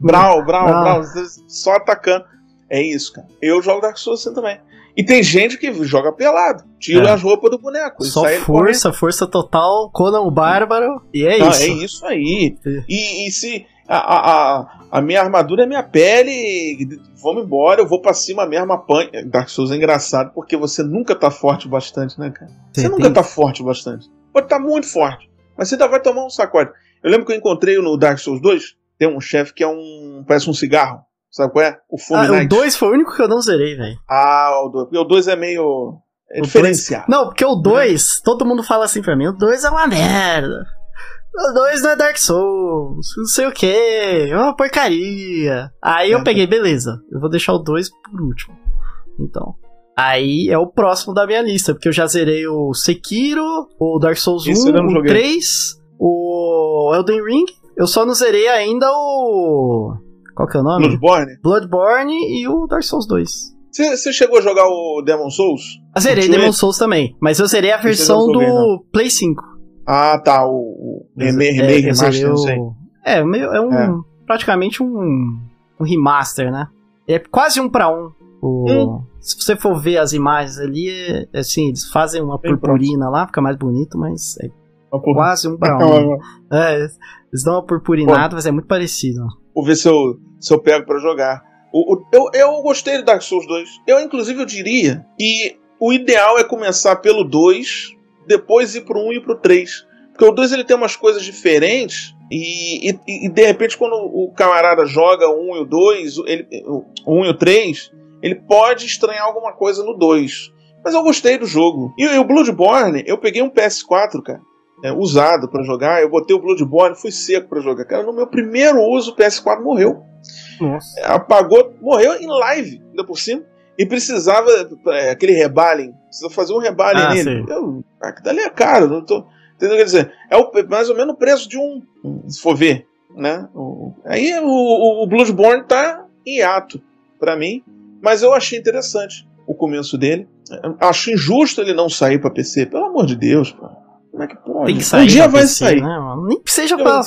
Brau, brau, brau, só atacando. É isso, cara. Eu jogo Dark Souls assim também. E tem gente que joga pelado, tira é. as roupas do boneco. Só força, força total, Conan o Bárbaro, e é Não, isso. É isso aí. É. E, e, se a, a, a, minha armadura é minha pele, vamos embora, eu vou pra cima mesmo, apanha. Dark Souls é engraçado porque você nunca tá forte bastante, né, cara? Você tem, nunca tem... tá forte bastante. Pode estar tá muito forte, mas você ainda vai tomar um sacode. Eu lembro que eu encontrei no Dark Souls 2, tem um chefe que é um. parece um cigarro. Sabe qual é? O Fulminante. Ah, o 2 foi o único que eu não zerei, velho. Ah, o 2. Porque o 2 é meio. É diferenciado. Dois... Não, porque o 2, todo mundo fala assim pra mim: o 2 é uma merda. O 2 não é Dark Souls, não sei o que, é uma porcaria. Aí é. eu peguei, beleza, eu vou deixar o 2 por último. Então. Aí é o próximo da minha lista, porque eu já zerei o Sekiro, o Dark Souls 1, o 3, o Elden Ring. Eu só não zerei ainda o. Qual que é o nome? Bloodborne. Bloodborne e o Dark Souls 2. Você chegou a jogar o Demon Souls? Eu zerei Demon Souls também, mas eu zerei a versão do. Play 5. Ah, tá, o remake, é, remaster, não sei. É, meio, é um, é. praticamente um, um remaster, né? É quase um pra um. O, hum. Se você for ver as imagens ali, é, assim, eles fazem uma Bem purpurina pronto. lá, fica mais bonito, mas é Quase um pra um. É, eles dão uma purpurinada, mas é muito parecido. Vou ver se eu, se eu pego pra jogar. O, o, eu, eu gostei do Dark Souls 2. Eu, inclusive, eu diria que o ideal é começar pelo 2, depois ir pro 1 e pro 3. Porque o 2 ele tem umas coisas diferentes e, e, e, de repente quando o camarada joga o 1 e o 2, ele, o 1 e o 3, ele pode estranhar alguma coisa no 2. Mas eu gostei do jogo. E, e o Bloodborne, eu peguei um PS4, cara, é, usado para jogar, eu botei o Bloodborne, fui seco para jogar. Cara, no meu primeiro uso o PS4 morreu. Nossa. Apagou, morreu em live, ainda por cima. E precisava, é, aquele rebaling, precisa fazer um rebaling ah, nele. Eu, ah, dali é caro, não tô Entendeu? Quer dizer, é o, mais ou menos o preço de um. Se for ver. Né? O, aí o, o Bloodborne tá em ato para mim. Mas eu achei interessante o começo dele. Acho injusto ele não sair para PC. Pelo amor de Deus, pô. Como é que pode? Tem que sair um dia vai PC, sair. Né, Nem seja pra,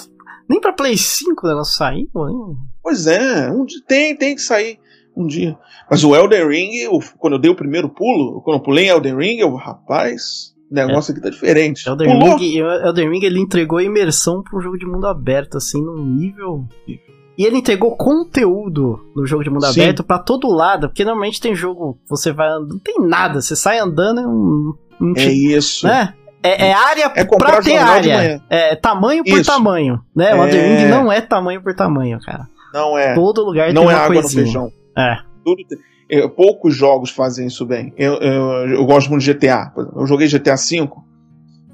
nem pra Play 5 o negócio sair, pô. Pois é, um dia, tem, tem que sair um dia. Mas o Elden Ring, quando eu dei o primeiro pulo, quando eu pulei em Elden Ring, eu, rapaz, o negócio é. aqui tá diferente. Elden Ring, Elden Ring ele entregou imersão para um jogo de mundo aberto, assim, num nível. E ele entregou conteúdo no jogo de mundo Sim. aberto para todo lado, porque normalmente tem jogo, você vai não tem nada, você sai andando, é um, um é isso. Né? É, é área é pra ter área. É tamanho por isso. tamanho, né? O Elden Ring é. não é tamanho por tamanho, cara. Não é. Todo lugar não tem é uma água coisinha. no feijão. É. Tudo tem eu, poucos jogos fazem isso bem. Eu, eu, eu, gosto muito de GTA. Eu joguei GTA V.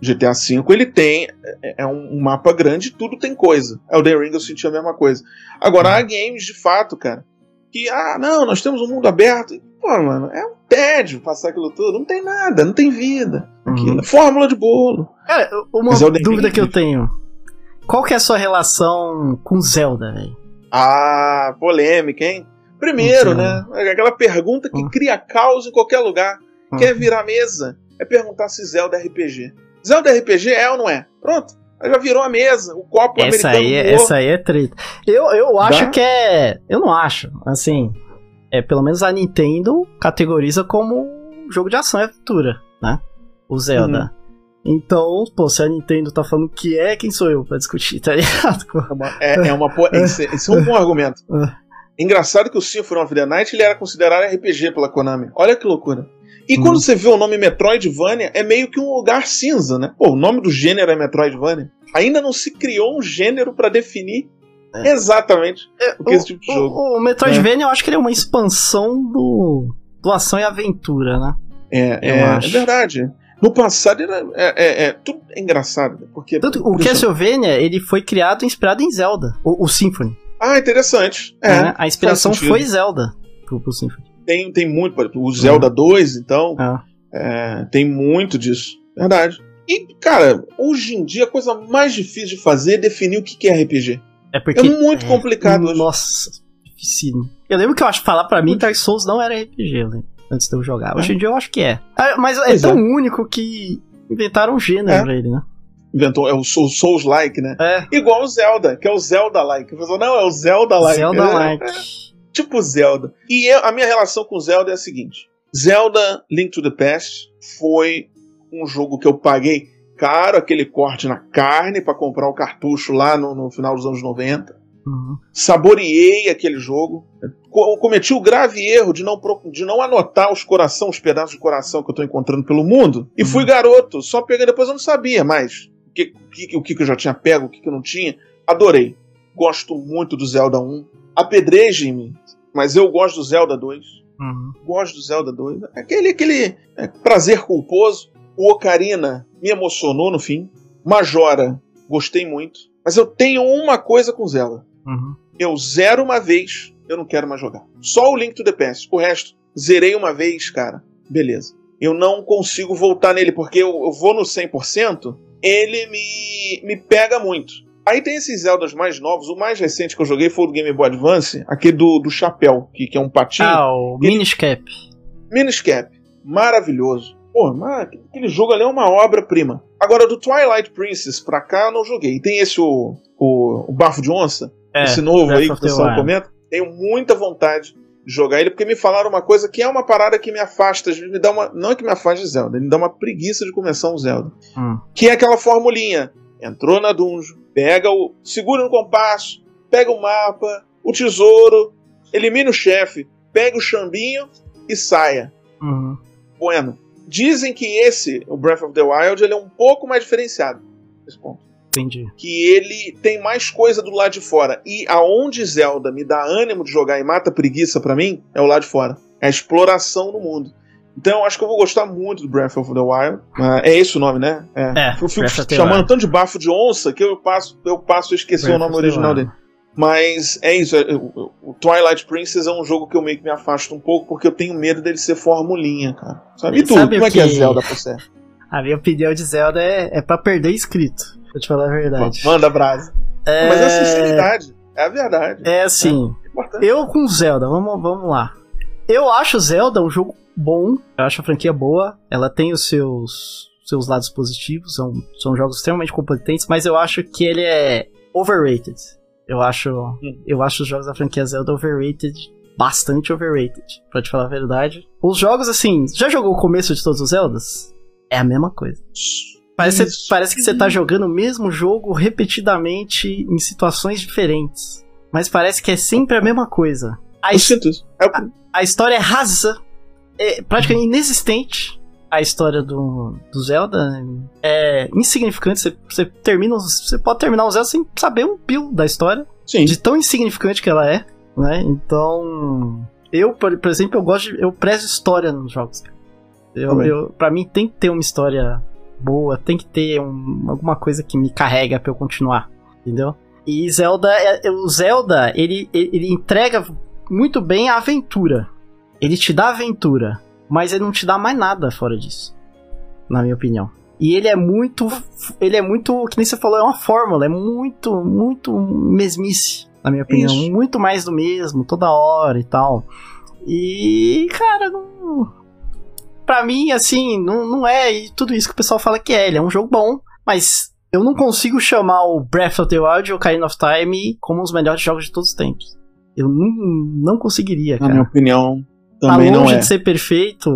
GTA V ele tem é, é um, mapa grande, tudo tem coisa. É o The Ring eu senti a mesma coisa. Agora há games de fato, cara, que ah não, nós temos um mundo aberto. Pô, mano, é um tédio passar aquilo tudo. Não tem nada, não tem vida. Aquilo, uhum. fórmula de bolo. Cara, uma dúvida que eu tenho. Qual que é a sua relação com Zelda, velho? Ah, polêmica, hein? Primeiro, né? Aquela pergunta que hum. cria caos em qualquer lugar. Hum. Quer virar mesa? É perguntar se Zelda é RPG. Zelda é RPG é ou não é? Pronto. Já virou a mesa, o copo essa americano. Aí, é, essa aí é treta. Eu, eu acho Dá? que é. Eu não acho. Assim, é, pelo menos a Nintendo categoriza como jogo de ação e aventura, né? O Zelda. Uhum. Então, pô, se a Nintendo tá falando que é, quem sou eu pra discutir, tá ligado? É, é uma. Esse, esse é um bom argumento. Engraçado que o Symphony of the Night ele era considerado RPG pela Konami. Olha que loucura. E quando uhum. você vê o nome Metroidvania, é meio que um lugar cinza, né? Pô, o nome do gênero é Metroidvania. Ainda não se criou um gênero para definir é. exatamente é, o que é esse tipo de jogo. O, o Metroidvania, é. eu acho que ele é uma expansão do, do ação e aventura, né? É, é, é, verdade. No passado era, é, é, tudo é engraçado, porque Tanto, o Castlevania ele foi criado inspirado em Zelda, o, o Symphony. Ah, interessante. É, é a inspiração foi Zelda pro, pro Symphony. Tem, tem muito. O Zelda uhum. 2, então. É, tem muito disso. Verdade. E, cara, hoje em dia a coisa mais difícil de fazer é definir o que é RPG. É porque. É muito é, complicado hoje. Nossa, difícil. Eu lembro que eu acho que falar pra mim Dark Souls não era RPG, né? Antes de eu jogar. Hoje em dia eu acho que é. Ah, mas é tão único que inventaram um gênero é. pra ele, né? Inventou, é o Souls-like, né? É. Igual o Zelda, que é o Zelda-like. Não, é o Zelda-like. Zelda-like. É, é, tipo Zelda. E eu, a minha relação com Zelda é a seguinte: Zelda Link to the Past foi um jogo que eu paguei caro, aquele corte na carne para comprar o cartucho lá no, no, final dos anos 90. Uhum. Saboreei aquele jogo. Cometi o grave erro de não, de não anotar os coração, os pedaços de coração que eu tô encontrando pelo mundo. E uhum. fui garoto, só peguei depois eu não sabia mais que, que, o que eu já tinha pego, o que eu não tinha. Adorei. Gosto muito do Zelda 1. Apedrejem-me, mas eu gosto do Zelda 2. Uhum. Gosto do Zelda 2. Aquele, aquele é, prazer culposo. O Ocarina me emocionou no fim. Majora, gostei muito. Mas eu tenho uma coisa com Zelda. Uhum. Eu zero uma vez, eu não quero mais jogar. Só o Link to the Past. O resto, zerei uma vez, cara. Beleza. Eu não consigo voltar nele, porque eu, eu vou no 100%, ele me, me pega muito. Aí tem esses Zeldas mais novos. O mais recente que eu joguei foi o do Game Boy Advance, aquele do, do chapéu, que, que é um patinho. Ah, o ele... Minish Cap. Minish Cap. Maravilhoso. Pô, mas aquele jogo ali é uma obra-prima. Agora, do Twilight Princess pra cá, eu não joguei. Tem esse, o, o, o Bafo de Onça, é, esse novo aí que o pessoal comenta. Tenho muita vontade jogar ele, porque me falaram uma coisa que é uma parada que me afasta, me dá uma. Não é que me afasta de Zelda, me dá uma preguiça de começar um Zelda. Hum. Que é aquela formulinha. Entrou na dungeon, pega o. segura no compasso, pega o mapa, o tesouro, elimina o chefe, pega o chambinho e saia. Uhum. Bueno. Dizem que esse, o Breath of the Wild, ele é um pouco mais diferenciado nesse ponto. Entendi. Que ele tem mais coisa do lado de fora. E aonde Zelda me dá ânimo de jogar e mata preguiça para mim, é o lado de fora. É a exploração no mundo. Então eu acho que eu vou gostar muito do Breath of the Wild. Uh, é esse o nome, né? É. é eu fico chamando tanto de bafo de onça que eu passo, eu passo a esquecer Breath o nome original dele. Mas é isso, é, o, Twilight Princess é um jogo que eu meio que me afasto um pouco porque eu tenho medo dele ser formulinha, cara. Sabe? E tu, Sabe como é que é Zelda pra você? A minha opinião de Zelda é, é pra perder inscrito, pra te falar a verdade. Manda brasa. É... Mas é a sinceridade, é a verdade. É assim, é eu com Zelda, vamos, vamos lá. Eu acho Zelda um jogo bom, eu acho a franquia boa, ela tem os seus, seus lados positivos, são, são jogos extremamente competentes, mas eu acho que ele é overrated. Eu acho, hum. eu acho os jogos da franquia Zelda overrated, bastante overrated, pra te falar a verdade. Os jogos, assim, já jogou o começo de todos os Zeldas? É a mesma coisa. Parece, parece que você tá jogando o mesmo jogo repetidamente em situações diferentes. Mas parece que é sempre a mesma coisa. A, é a, a história é rasa, é praticamente inexistente a história do, do Zelda é insignificante. Você, você termina, você pode terminar o Zelda sem saber um pio da história, Sim. de tão insignificante que ela é, né? Então, eu, por, por exemplo, eu gosto, de, eu prezo história nos jogos. Eu, eu, para mim tem que ter uma história boa, tem que ter um, alguma coisa que me carrega para eu continuar, entendeu? E Zelda, é, o Zelda, ele, ele entrega muito bem a aventura. Ele te dá aventura mas ele não te dá mais nada fora disso, na minha opinião. E ele é muito, ele é muito, que nem você falou, é uma fórmula, é muito, muito mesmice, na minha opinião, Isso. muito mais do mesmo, toda hora e tal. E, cara, não, pra mim, assim, não, não é tudo isso que o pessoal fala que é. Ele é um jogo bom, mas eu não consigo chamar o Breath of the Wild ou Ocarina of Time como os melhores jogos de todos os tempos. Eu não, não conseguiria, cara. Na minha opinião, também tá longe é. de ser perfeito.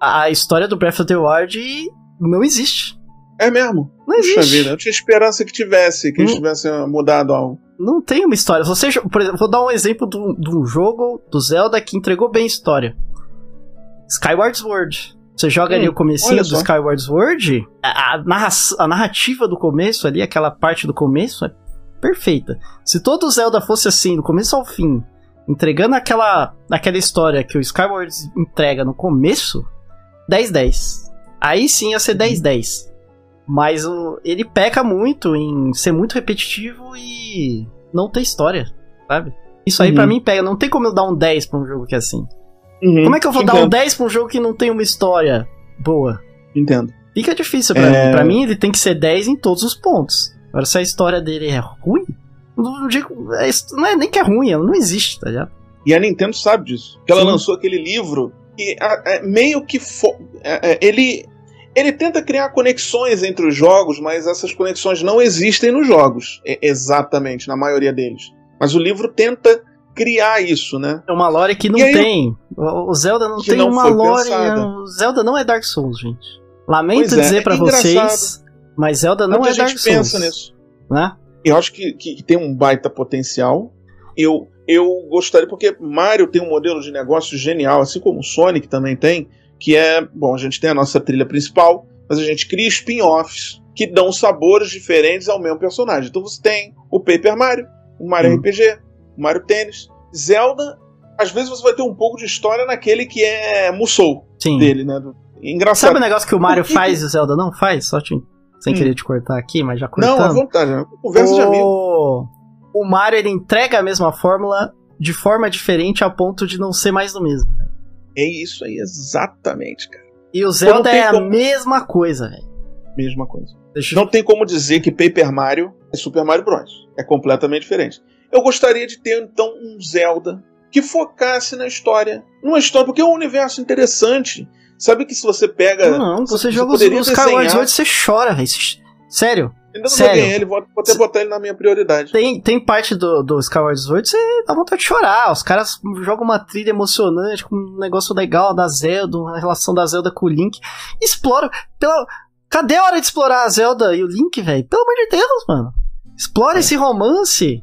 A história do Breath of the Wild não existe. É mesmo? Não existe. Puxa vida, eu tinha esperança que tivesse, que eles tivessem mudado algo. Não tem uma história. Você, por exemplo, vou dar um exemplo de um jogo do Zelda que entregou bem a história. Skyward Sword. Você joga hum, ali o comecinho do Skyward Sword, a, a, narra a narrativa do começo ali, aquela parte do começo é perfeita. Se todo Zelda fosse assim, do começo ao fim, entregando aquela, aquela história que o Skyward entrega no começo, 10-10. Aí sim ia ser 10-10. Uhum. Mas o, ele peca muito em ser muito repetitivo e não ter história, sabe? Isso aí uhum. para mim pega. Não tem como eu dar um 10 pra um jogo que é assim. Uhum. Como é que eu vou Entendo. dar um 10 pra um jogo que não tem uma história boa? Entendo. Fica difícil pra é... mim. Pra mim ele tem que ser 10 em todos os pontos. Agora se a história dele é ruim, não, digo, é, não é nem que é ruim, ela não existe, tá ligado? E a Nintendo sabe disso. Que ela Sim. lançou aquele livro e é, meio que é, é, ele ele tenta criar conexões entre os jogos, mas essas conexões não existem nos jogos, exatamente, na maioria deles. Mas o livro tenta criar isso, né? É uma lore que não aí, tem. O Zelda não tem não uma lore. O Zelda não é Dark Souls, gente. Lamento é, dizer para é vocês, mas Zelda não Muita é Dark Souls. pensa nisso. Né? Eu acho que, que tem um baita potencial. Eu, eu gostaria, porque Mario tem um modelo de negócio genial, assim como o Sonic também tem, que é, bom, a gente tem a nossa trilha principal, mas a gente cria spin-offs que dão sabores diferentes ao mesmo personagem. Então você tem o Paper Mario, o Mario hum. RPG, Mario Tênis, Zelda. Às vezes você vai ter um pouco de história naquele que é Musou Sim. dele, né? Engraçado. Sabe o negócio que o Mario faz e o Zelda não faz? Só te sem hum. querer te cortar aqui, mas já cortando. Não, à vontade, né? conversa o... de amigo. O Mario, ele entrega a mesma fórmula de forma diferente a ponto de não ser mais do mesmo. É isso aí, exatamente, cara. E o Zelda é como... a mesma coisa, velho. Mesma coisa. Não tem como dizer que Paper Mario é Super Mario Bros. É completamente diferente. Eu gostaria de ter, então, um Zelda que focasse na história. Numa história, porque é um universo interessante. Sabe que se você pega. Não, você, você joga os, os Skyward Sword você chora, velho. Sério. Ainda não Sério? joguei ele, vou, até botar ele na minha prioridade. Tem, tem parte do, do Skyward Sword, você dá vontade de chorar. Os caras jogam uma trilha emocionante, com um negócio legal da Zelda, a relação da Zelda com o Link. Explora. Pela... Cadê a hora de explorar a Zelda e o Link, velho? Pelo amor de Deus, mano. Explora esse romance.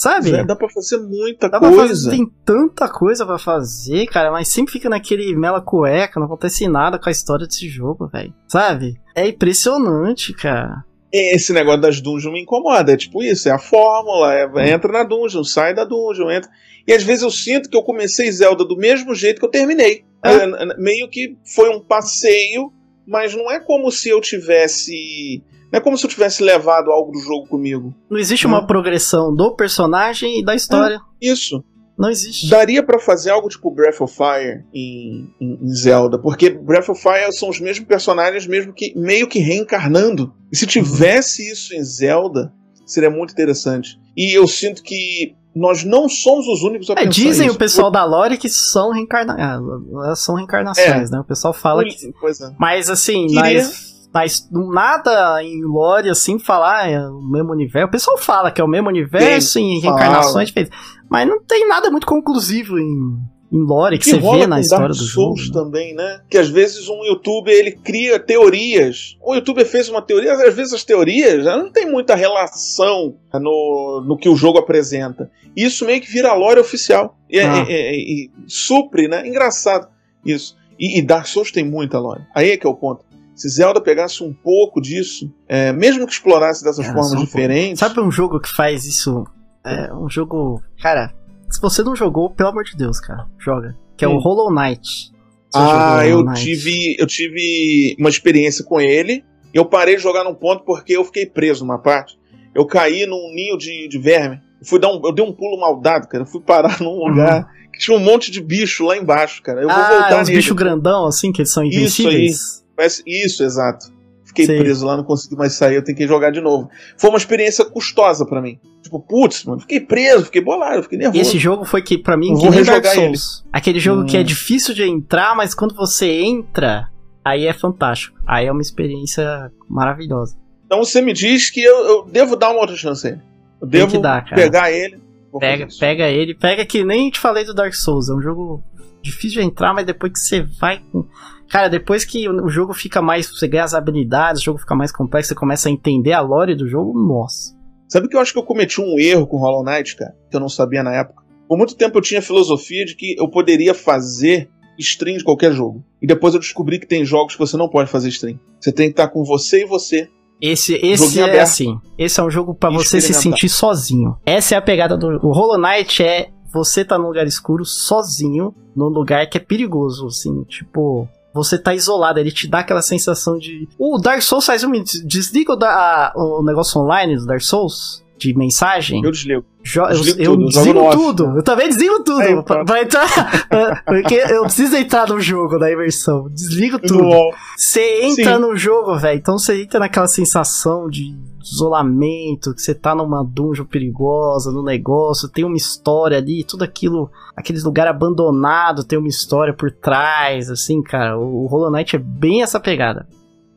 Sabe? É, dá pra fazer muita Dá coisa. fazer, tem tanta coisa pra fazer, cara, mas sempre fica naquele mela cueca, não acontece nada com a história desse jogo, velho. Sabe? É impressionante, cara. Esse negócio das dungeons me incomoda. É tipo isso, é a fórmula. é- entra na dungeon, sai da dungeon, entra. E às vezes eu sinto que eu comecei Zelda do mesmo jeito que eu terminei. É. É, meio que foi um passeio, mas não é como se eu tivesse. Não é como se eu tivesse levado algo do jogo comigo. Não existe Hum. uma progressão do personagem e da história. Isso. Não existe. Daria pra fazer algo tipo Breath of Fire em, em- em Zelda, porque Breath of Fire são os mesmos personagens, mesmo que meio que reencarnando. E se tivesse isso em Zelda, seria muito interessante. E eu sinto que nós não somos os únicos a É, pensar dizem isso. o pessoal da Lore que são reencarnações. Elas são reencarnações, né? O pessoal fala que. É. Mas assim, Queria- nas, nas, nada em Lore assim falar é o mesmo universo. O pessoal fala que é o mesmo universo em fala. reencarnações diferentes. Mas não tem nada muito conclusivo em, em Lore que, que você vê na história Dark do jogo. Souls né? também, né? Que às vezes um youtuber ele cria teorias. O youtuber fez uma teoria, às vezes as teorias não tem muita relação no, no que o jogo apresenta. Isso meio que vira a lore oficial. E, é- Ah. é- é- e supre, né? Engraçado isso. E, e Dark Souls tem muita lore. Aí é que é o ponto. Se Zelda pegasse um pouco disso, é, mesmo que explorasse dessas formas um pouco. diferentes. Sabe um jogo que faz isso? É um jogo. Cara, se você não jogou, pelo amor de Deus, cara, joga. Que é o. Hollow Knight. Você Ah, Hollow eu Knight? tive, eu tive uma experiência com ele. E eu parei de jogar num ponto porque eu fiquei preso numa parte. Eu caí num ninho de, de verme. Eu, fui dar um, eu dei um pulo maldado, cara. Eu fui parar num lugar que tinha um monte de bicho lá embaixo, cara. Eu vou ah, voltar é uns nele. bichos grandão, assim, que eles são Isso invencíveis. Parece- Isso, exato. Fiquei Sei. preso lá, não consegui mais sair, eu tenho que jogar de novo. Foi uma experiência custosa pra mim. Tipo, putz, mano, fiquei preso, fiquei bolado, fiquei E nervoso. esse jogo foi que, pra mim, Eu que vou Dark Souls. Aquele jogo que é Hum. difícil de entrar, mas quando você entra, aí é fantástico. Aí é uma experiência maravilhosa. Então você me diz que eu, eu devo dar uma outra chance a ele. Eu Tem devo que dar, pegar ele. Pega, pega ele, pega que nem te falei do Dark Souls. É um jogo difícil de entrar, mas depois que você vai. com- Cara, depois que o jogo fica mais. Você ganha as habilidades, o jogo fica mais complexo, você começa a entender a lore do jogo, nossa. Sabe que eu acho que eu cometi um erro com Hollow Knight, cara? Que eu não sabia na época. Por muito tempo eu tinha a filosofia de que eu poderia fazer stream de qualquer jogo. E depois eu descobri que tem jogos que você não pode fazer stream. Você tem que estar com você e você. Esse, esse é assim. Esse é um jogo pra E você se sentir sozinho. Essa é a pegada do. O Hollow Knight é você tá num lugar escuro sozinho, num lugar que é perigoso, assim, tipo. Você tá isolado, ele te dá aquela sensação de. O Dark Souls faz um. Desliga o, da- o negócio online do Dark Souls, de mensagem. Eu desligo. Jo- eu, desligo eu tudo, eu jogo desligo off. tudo. Eu também desligo tudo. Aí, pra, pra entrar. porque eu preciso entrar no jogo da imersão. Desligo tudo. Você entra Sim. no jogo, velho. Então você entra naquela sensação de isolamento, que você tá numa dungeon perigosa, no negócio, tem uma história ali, tudo aquilo, aqueles lugar abandonado, tem uma história por trás, assim, cara. O, o Hollow Knight é bem essa pegada.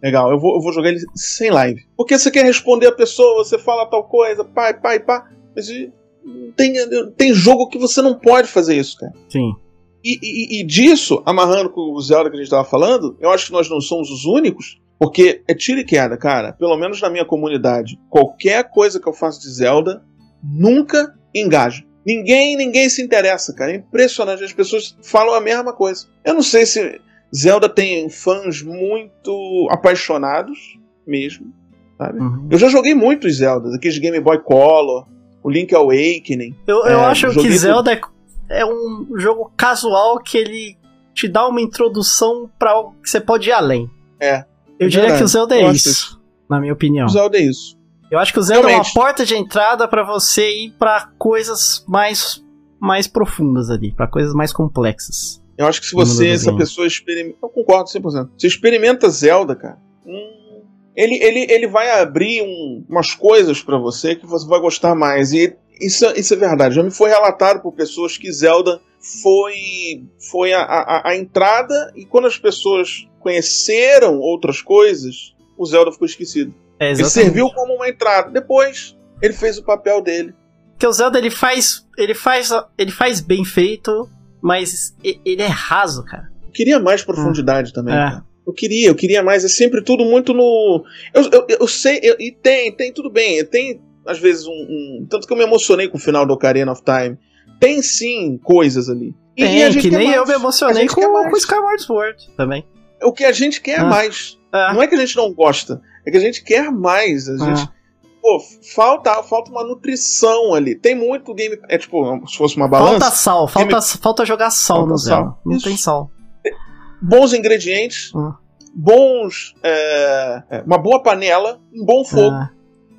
Legal, eu vou, eu vou jogar ele sem live. Porque você quer responder a pessoa, você fala tal coisa, pai, pai, pá. Mas tem, tem jogo que você não pode fazer isso, cara. Sim. E, e- e disso, amarrando com o Zelda que a gente tava falando, eu acho que nós não somos os únicos, porque é tiro e queda, cara. Pelo menos na minha comunidade. Qualquer coisa que eu faço de Zelda, nunca engaja. Ninguém, ninguém se interessa, cara. É impressionante. As pessoas falam a mesma coisa. Eu não sei se Zelda tem fãs muito apaixonados mesmo, sabe? Uhum. Eu já joguei muitos Zeldas, aqueles Game Boy Color, o Link Awakening. Eu, eu É, acho que Zelda é, é um jogo casual que ele te dá uma introdução pra algo que você pode ir além. É. Eu É diria verdade. que o Zelda é Eu acho isso, na minha opinião. O Zelda é isso. Eu acho que o Zelda é Realmente. uma porta de entrada pra você ir pra coisas mais mais profundas ali, pra coisas mais complexas. Eu acho que se você, mundo essa do pessoa experimenta. Eu concordo 100%. Você experimenta Zelda, cara. hum, ele, ele, ele vai abrir um- umas coisas pra você que você vai gostar mais. E isso, é- isso é verdade. Já me foi relatado por pessoas que Zelda foi, foi a, a, a entrada. E quando as pessoas conheceram outras coisas, o Zelda ficou esquecido. É, ele serviu como uma entrada. Depois, ele fez o papel dele. Porque o Zelda ele faz, ele faz, ele faz bem feito, mas ele é raso, cara. Eu queria mais profundidade hum. também, é. cara. Eu queria, eu queria mais. É sempre tudo muito no. Eu, eu, eu sei, eu, e tem, tem, tudo bem. Tem, às vezes, um, um, Tanto que eu me emocionei com o final do Ocarina of Time. Tem sim coisas ali. E, tem, e que nem mais. eu me emocionei com, com Skyward Sword também. O que a gente quer ah. mais. Ah. Não é que a gente não gosta, é que a gente quer mais. A gente. Ah. Pô, falta, falta uma nutrição ali. Tem muito game. É tipo, se fosse uma balança. Falta sal, game... falta, falta jogar sal falta no Zelda. Não Isso. tem sal. Bons ingredientes, hum. bons. É, é, uma boa panela, um bom fogo. Ah.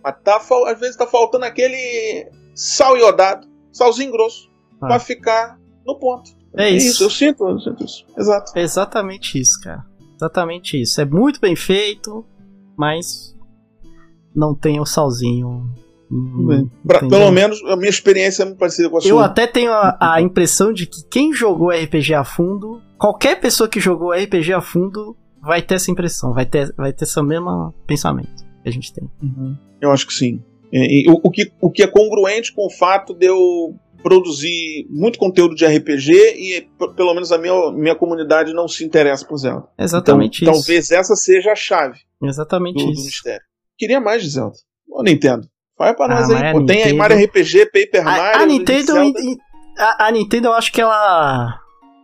Mas tá, às vezes tá faltando aquele sal iodado, salzinho grosso, ah. pra ficar no ponto. É isso. isso. eu sinto, eu sinto isso. Exato. É exatamente isso, cara. Exatamente isso. É muito bem feito, mas não tem o salzinho. Pra, pelo menos a minha experiência é muito parecida com a sua. Eu até tenho a, a, impressão de que quem jogou RPG a fundo, qualquer pessoa que jogou RPG a fundo vai ter essa impressão, vai ter, vai ter esse mesmo pensamento que a gente tem. Uhum. Eu acho que sim. E, e, o, o, que, o que é congruente com o fato de eu produzir muito conteúdo de RPG e pelo menos a minha, minha comunidade não se interessa por Zelda. Exatamente então, isso. Talvez essa seja a chave. Exatamente do, isso. Do mistério. Queria mais de Zelda. Ô, Nintendo. Vai pra ah, nós aí. Pô, tem aí Mario RPG, Paper Mario. A Nintendo. A, a, Nintendo, eu acho que ela.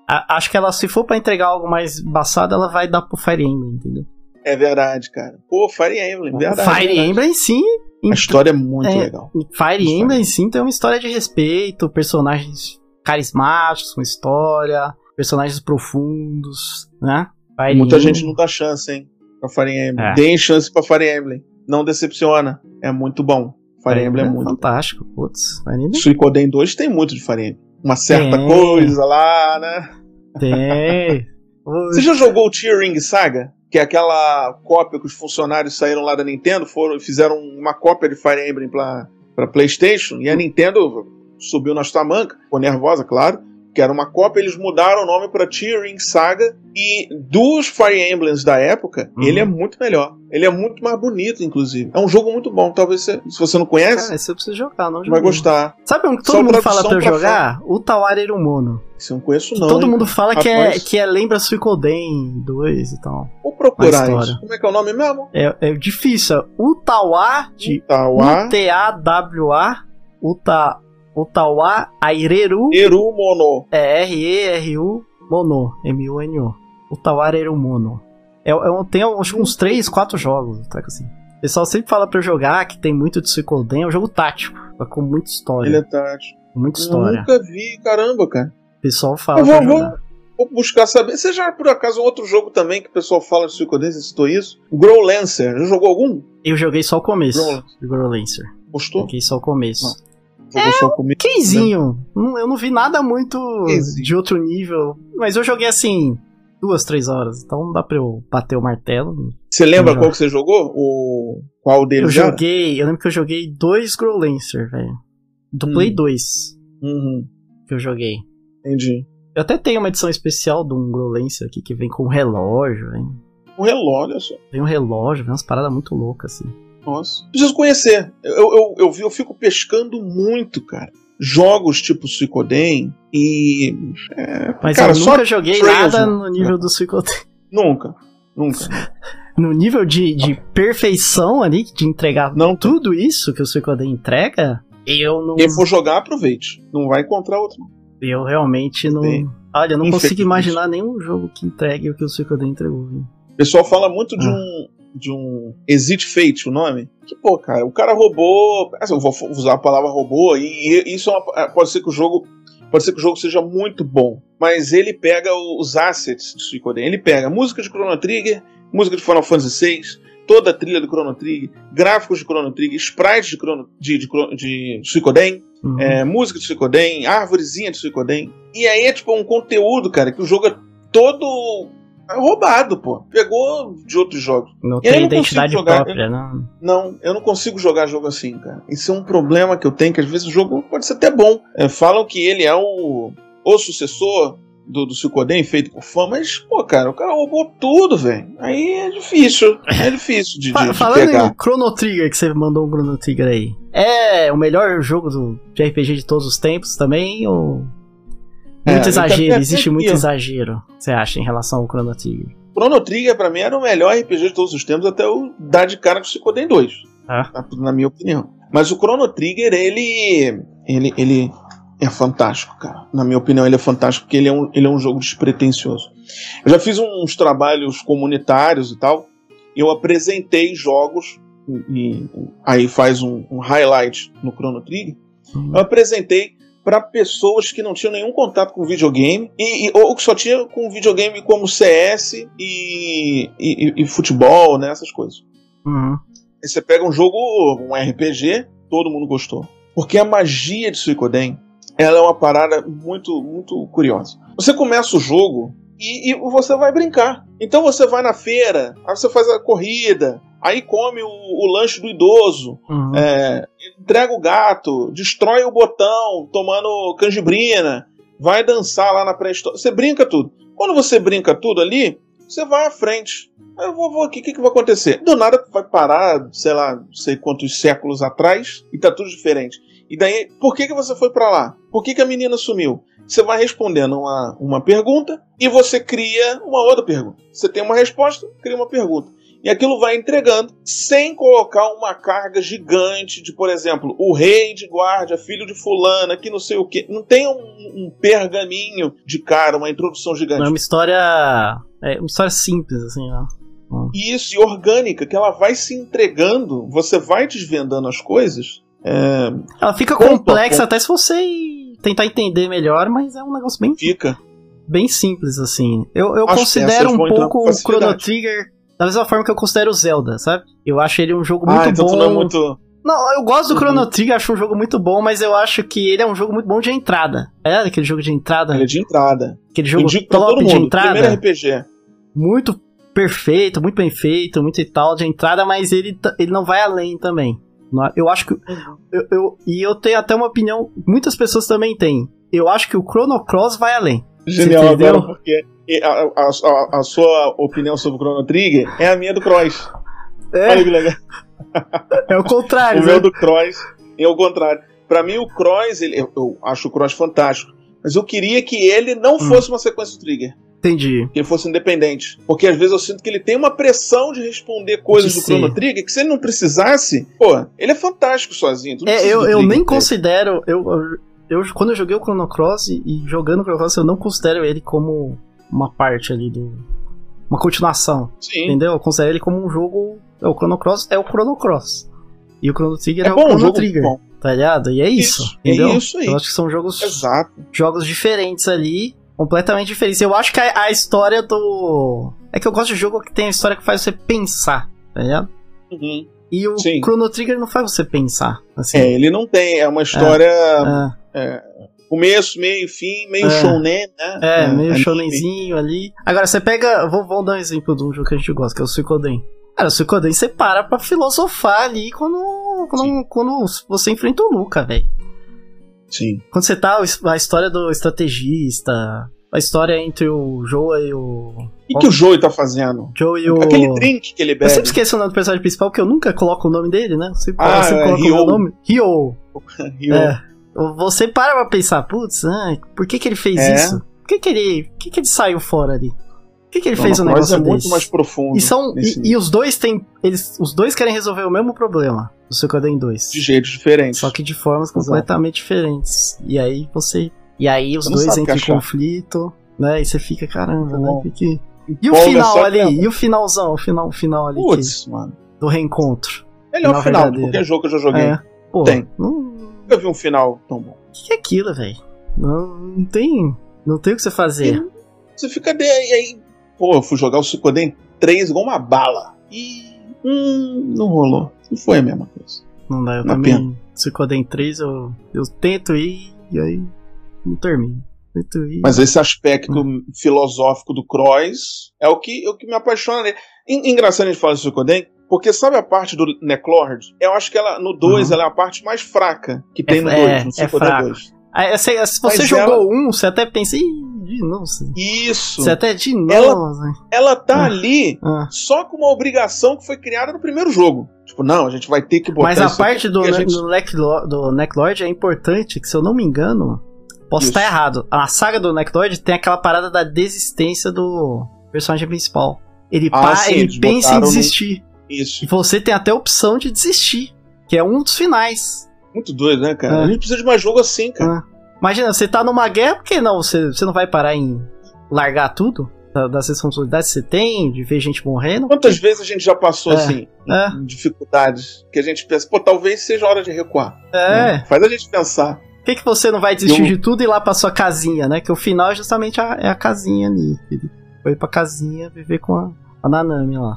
A, acho que ela, se for pra entregar algo mais baçado, ela vai dar pro Fire Emblem, entendeu? É verdade, cara. Pô, Fire Emblem, verdade. Fire verdade. Emblem, sim. A história é muito é, legal. Fire Emblem, sim, tem uma história de respeito, personagens carismáticos, com história, personagens profundos, né? Fire Muita Emblem. gente não dá chance, hein? Pra Fire Emblem. É. Deem chance pra Fire Emblem. Não decepciona. É muito bom. Fire Emblem é, é muito fantástico. Putz, Fire Emblem. Suicoden 2 tem muito de Fire Emblem. Uma certa tem. coisa lá, né? Tem. Você já jogou o Tear Ring Saga? que é aquela cópia que os funcionários saíram lá da Nintendo, foram fizeram uma cópia de Fire Emblem para PlayStation, e a Nintendo subiu na sua manca, ficou nervosa, claro, que era uma cópia, eles mudaram o nome para Tearing Saga e dos Fire Emblems da época, uhum. ele é muito melhor. Ele é muito mais bonito, inclusive. É um jogo muito bom. Talvez você, se você não conhece, Cara, esse eu preciso jogar, não vai gostar. Sabe um que todo Só mundo fala pra eu jogar? Fã. O Tawara Erumono. Isso eu não conheço não. Todo hein? mundo fala que é, que é lembra Suicoden 2 e tal. Vou procurar isso. Como é que é o nome mesmo? É, é difícil. Utawa de U-T-A-W-A Uta Ottawa Aireru. Eru Mono. É, R-E-R-U Mono. M-U-N-O. Ottawa Aireru Mono. É, é, tem acho, uns 3, 4 jogos, tá assim. O pessoal sempre fala pra eu jogar que tem muito de Suicoden, é um jogo tático, com muita história. Ele é tático. Muita história. Eu nunca vi, caramba, cara. O pessoal fala. Eu vou, vou, vou, buscar saber. Você já, por acaso, um outro jogo também que o pessoal fala de Suicoden, você citou isso? O Grow Lancer. Já jogou algum? Eu joguei só o começo do Grow Lancer. Gostou? Joguei só o começo. Não. É comigo. Quinzinho. Né? Eu não vi nada muito de outro nível. Mas eu joguei assim, duas, três horas. Então não dá pra eu bater o martelo. Você lembra qual que você jogou? O... Qual deles? Eu joguei. Eu lembro que eu joguei dois Growlancer, velho. Do hum. Play 2. Uhum. Que eu joguei. Entendi. Eu até tenho uma edição especial de um Growlancer aqui que vem com um relógio, velho. Um relógio, olha só. Vem um relógio, vem umas paradas muito loucas, assim. Nossa. Preciso conhecer. Eu, eu, eu, eu fico pescando muito, cara. Jogos tipo Suicoden e. É, Mas cara, eu nunca joguei nada no nível do Suicoden. Nunca. Nunca. no nível de, de perfeição ali, de entregar não tudo isso que o Suicoden entrega, eu não. Quem for jogar, aproveite. Não vai encontrar outro. Eu realmente não. Bem, Olha, eu não consigo imaginar nenhum jogo que entregue o que o Suicoden entregou. O pessoal fala muito de ah. um de um Exit Fate, o nome. Que, pô, cara, o cara roubou. Assim, eu vou usar a palavra robô, e, e isso é uma, é, pode ser que o jogo. Pode ser que o jogo seja muito bom, mas ele pega os assets do Suicoden. Ele pega música de Chrono Trigger, música de Final Fantasy VI, toda a trilha do Chrono Trigger, gráficos de Chrono Trigger, sprites de, Chrono, de, de, de Suicoden, uhum. é, música de Suicoden, árvorezinha de Suicoden. E aí é tipo um conteúdo, cara, que o jogo é todo é roubado, pô. Pegou de outros jogos. Não tem identidade jogar, própria, eu, não. Não, eu não consigo jogar jogo assim, cara. Isso é um problema que eu tenho, que às vezes o jogo pode ser até bom. É, falam que ele é o, o sucessor do, do Suicoden feito por fã, mas, pô, cara, o cara roubou tudo, velho. Aí é difícil. É difícil de, de, de Falando pegar. em Chrono Trigger, que você mandou um Chrono Trigger aí. É o melhor jogo do, de RPG de todos os tempos também? Ou. É, Muito eu exagero, existe muito exagero, você acha, em relação ao Chrono Trigger? Chrono Trigger, pra mim, era o melhor RPG de todos os tempos, até o dar de cara com o Suicoden 2. Ah. na, na minha opinião. Mas o Chrono Trigger, ele. Ele, ele é fantástico, cara. Na minha opinião, ele é fantástico porque ele é um, ele é um jogo despretensioso. Eu já fiz uns trabalhos comunitários e tal. E eu apresentei jogos. E, e aí faz um, um highlight no Chrono Trigger. Hum. Eu apresentei para pessoas que não tinham nenhum contato com videogame e, e- ou que só tinham com videogame como CS e, e, e futebol, né, essas coisas. Uhum. Aí você pega um jogo, um RPG, todo mundo gostou. Porque a magia de Suicoden, ela é uma parada muito, muito curiosa. Você começa o jogo e, e você vai brincar. Então você vai na feira, aí você faz a corrida, aí come o, o lanche do idoso, Uhum. é, entrega o gato, destrói o botão tomando canjibrina, vai dançar lá na pré-história. Você brinca tudo. Quando você brinca tudo ali, você vai à frente. Eu vou, vou aqui, o que, que vai acontecer? Do nada vai parar, sei lá, não sei quantos séculos atrás, e tá tudo diferente. E daí, por que, que você foi pra lá? Por que, que a menina sumiu? Você vai respondendo uma, uma pergunta e você cria uma outra pergunta. Você tem uma resposta, cria uma pergunta. E aquilo vai entregando sem colocar uma carga gigante de, por exemplo, o rei de guarda, filho de fulana, que não sei o que. Não tem um, um pergaminho de cara, uma introdução Não, é gigante. uma história. É uma história simples, assim, né? E isso, e orgânica, que ela vai se entregando, você vai desvendando as coisas. É, Ela fica Ponto complexa ponto. até se você tentar entender melhor, mas é um negócio bem, fica. bem simples, assim. Eu, eu Acho considero um pouco o. Chrono Trigger da mesma forma que eu considero o Zelda, sabe? Eu acho ele um jogo ah, muito então bom. tu não é muito. Não, eu gosto do Uhum. Chrono Trigger, acho um jogo muito bom, mas eu acho que ele é um jogo muito bom de entrada. É aquele jogo de entrada, Ele é de entrada. aquele Eu jogo top de entrada, Primeiro RPG. muito perfeito, muito bem feito, muito e tal de entrada, mas ele, ele não vai além também. Eu acho que. Eu, eu- e eu tenho até uma opinião, muitas pessoas também têm. Eu acho que o Chrono Cross vai além. Genial entendeu? agora, porque a, a- a- sua opinião sobre o Chrono Trigger é a minha do Cross. Olha É, que legal. é o contrário. O né? meu do Cross é o contrário. Pra mim, o Cross, ele, eu, eu acho o Cross fantástico. Mas eu queria que ele não Hum. fosse uma sequência do Trigger. Entendi. Que ele fosse independente. Porque às vezes eu sinto que ele tem uma pressão de responder coisas De do Chrono. Trigger que se ele não precisasse, pô, ele é fantástico sozinho. É, eu, eu nem considero. Eu, eu, quando eu joguei o Chrono Cross e, e jogando o Chrono Cross, eu não considero ele como uma parte ali do. Uma continuação. Sim. Entendeu? Eu considero ele como um jogo. É, o Chrono Cross é o Chrono Cross. E o Chrono Trigger é, É o bom, um Chrono jogo Trigger. bom. Tá ligado? E é isso. Isso, é entendeu? isso aí. Eu acho que são jogos, Exato. jogos diferentes ali. Completamente diferentes. Eu acho que a, a história do. É que eu gosto de jogo que tem a história que faz você pensar. Tá ligado? Uhum. E o Sim. Chrono Trigger não faz você pensar. Assim. É, ele não tem, é uma história Ah. Começo, meio, fim, meio É. shounen, né? É, meio anime. shonenzinho ali. Agora, você pega. Vou, vou dar um exemplo de um jogo que a gente gosta, que é o Suicoden. Cara, o Suicoden você para pra filosofar ali quando, quando, quando você enfrenta o Luca, velho. Sim. Quando você tá. A história do estrategista. A história entre o Joe e o. O que, que o Joey tá fazendo? Joe e o. Aquele drink que ele Eu bebe. sempre esqueço o nome do personagem principal, porque eu nunca coloco o nome dele, né? Eu sempre, Ah, eu sempre é, coloco o meu nome. Ryo. Rio. É. Você para pra pensar, putz, ah, por que que ele fez É. isso? Por que que ele, por que que ele saiu fora ali? Por que que ele Não, fez um negócio é muito desse? mais profundo. E, são, e, e os dois têm. Eles, os dois querem resolver o mesmo problema do Suikoden 2. De jeitos diferentes. Só que de formas Exato. completamente diferentes. E aí você. E aí os dois o que entram em conflito, né? E você fica, caramba, né? Bom. Que que... E o final ali? E o finalzão? O final, o final ali que- Putz, mano. do reencontro? Melhor Final final de qualquer jogo que eu já joguei. É. Pô, Tem. não, Nunca vi um final tão bom. O que, é aquilo, velho? Não, não tem. Não tem o que você fazer. Você fica de... e aí. Pô, eu fui jogar o Suicoden 3 igual uma bala. E. Hum, não rolou. Não foi a mesma coisa. Não dá, eu Uma também. Se Coden 3, eu, eu tento ir e aí não termino. Tento ir. Mas esse aspecto filosófico do Cross é o que, o que me apaixona nele. Engraçado a gente falar do Suicoden, porque sabe a parte do Neclord? Eu acho que ela no 2 Uhum. ela é a parte mais fraca que tem no é, 2, no é Suicoden fraco. 2. Aí, se, se você Mas jogou ela- um, você até pensa, Ih, De novo. Isso. você até de novo. Ela- né? Ela tá Ah. ali Ah. só com uma obrigação que foi criada no primeiro jogo. Tipo, não, a gente vai ter que botar Mas a parte do, a gente- do, Necklord é importante, que se eu não me engano, posso Isso. estar errado. A saga do Necklord tem aquela parada da desistência do personagem principal. Ele, Ah, pa- sim, ele pensa em botaram no- desistir. Isso. E você tem até a opção de desistir, que é um dos finais. Muito doido, né, cara? Ah. A gente precisa de mais jogo assim, cara. Imagina, você tá numa guerra, por que não? Você, você não vai parar em largar tudo? Da- Das responsabilidades que você tem, de ver gente morrendo? Quantas vezes a gente já passou É. assim, em- É. dificuldades, que a gente pensa, pô, talvez seja hora de recuar. É. né? Faz a gente pensar. Por que, que você não vai desistir Eu- de tudo e ir lá pra sua casinha, né? Que o final é justamente a, é a casinha ali. Ele foi pra casinha viver com a, a Nanami lá.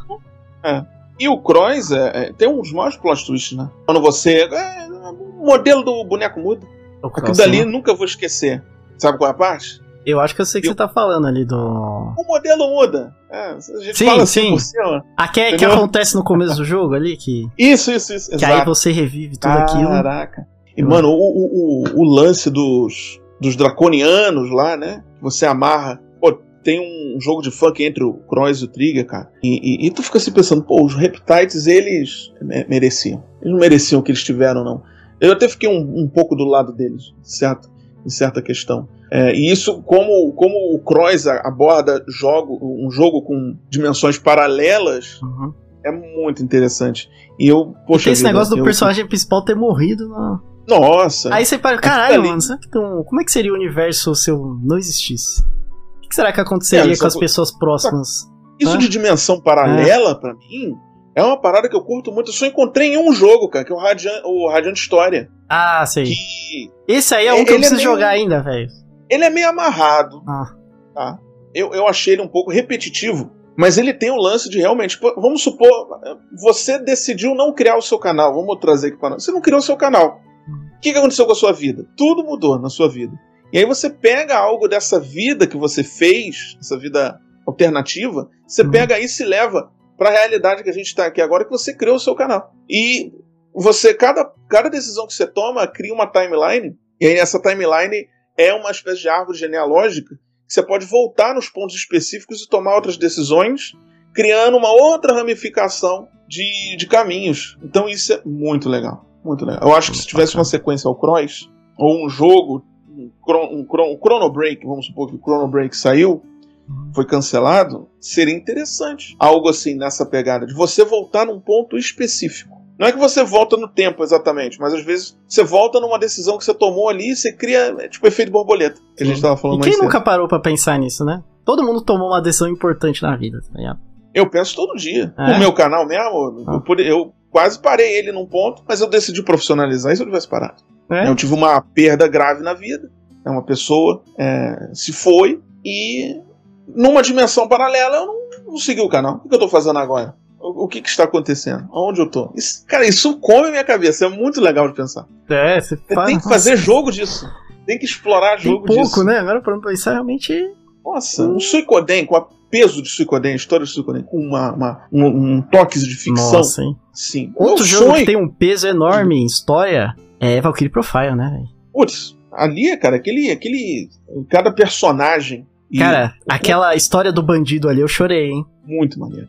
E o Cross é, é- tem um dos maiores plot twists, né? Quando você. É, o modelo do boneco muda. Aquilo dali nunca vou esquecer. Sabe qual é a parte? Eu acho que eu sei o que Eu- você tá falando ali do. O modelo muda. É, a gente Sim, fala assim sim. por cima. Ah, que, é- acontece no começo do jogo ali, que, Isso, isso, isso. que aí exato. você revive tudo aquilo. Caraca. E, mano, o, o, o, o lance dos, dos draconianos lá, né? Você amarra. Tem um jogo de funk entre o Cross e o Trigger, cara. E, e- e tu fica assim pensando, pô, os Reptiles, eles me- mereciam. Eles não mereciam o que eles tiveram, não. Eu até fiquei um, um pouco do lado deles, certo? Em certa questão. É, e isso, como, como o Cross aborda jogo, um jogo com dimensões paralelas, Uhum. é muito interessante. E eu, poxa. Tem esse vida, negócio do eu- personagem principal ter morrido. Na... Nossa. Aí você para, caralho, mano, será que tem um- como é que seria o universo se eu não existisse? Que será que aconteceria É, com as só- pessoas próximas? Isso Hã? de dimensão paralela, pra mim, é uma parada que eu curto muito. Eu só encontrei em um jogo, cara, que é o Radiant, o Radiant História. Ah, sei. Que Esse aí é um que eu é preciso meio- jogar ainda, velho. ele é meio amarrado, Ah. tá? Eu, eu achei ele um pouco repetitivo. Mas ele tem o lance de realmente. Vamos supor, você decidiu não criar o seu canal. Vamos trazer aqui para nós. Você não criou o seu canal. O que, que aconteceu com a sua vida? Tudo mudou na sua vida. E aí você pega algo dessa vida que você fez, essa vida alternativa, você Uhum. pega isso e leva para a realidade que a gente está aqui agora, que você criou o seu canal. E você, cada, cada decisão que você toma, cria uma timeline, e aí essa timeline é uma espécie de árvore genealógica que você pode voltar nos pontos específicos e tomar outras decisões, criando uma outra ramificação de, de caminhos. Então isso é muito legal. Muito legal. Eu acho que se tivesse uma sequência ao Cross, ou um jogo, um, um, um Chrono Break, vamos supor que o Chrono Break saiu, foi cancelado, seria interessante. Algo assim nessa pegada, de você voltar num ponto específico. Não é que você volta no tempo exatamente, mas às vezes você volta numa decisão que você tomou ali e você cria, é, tipo, efeito borboleta, que a gente tava falando E quem cedo. nunca parou pra pensar nisso, né? Todo mundo tomou uma decisão importante na vida, tá ligado? Eu penso todo dia. É? No meu canal mesmo, Ah. eu, eu quase parei ele num ponto, mas eu decidi profissionalizar se eu tivesse parado. É? Eu tive uma perda grave na vida. né, Uma pessoa é, se foi e numa dimensão paralela eu não, não segui o canal. O que eu tô fazendo agora? O, o que, que está acontecendo? Onde eu tô? Isso- cara, isso come a minha cabeça. É muito legal de pensar. É, você Você fala, tem que nossa, fazer jogo disso. Tem que explorar tem jogo pouco, disso. né? Agora não pensar, realmente. Nossa, um Suicoden com o peso de Suicoden, história de Suicoden, com uma, uma- um, um toque de ficção. Nossa, hein? Sim. Outro jogo sonho- que tem um peso enorme em história é Valkyrie Profile, né, velho? Putz, ali, cara, aquele. aquele cada personagem. e- Cara, aquela história do bandido ali, eu chorei, hein? Muito maneiro.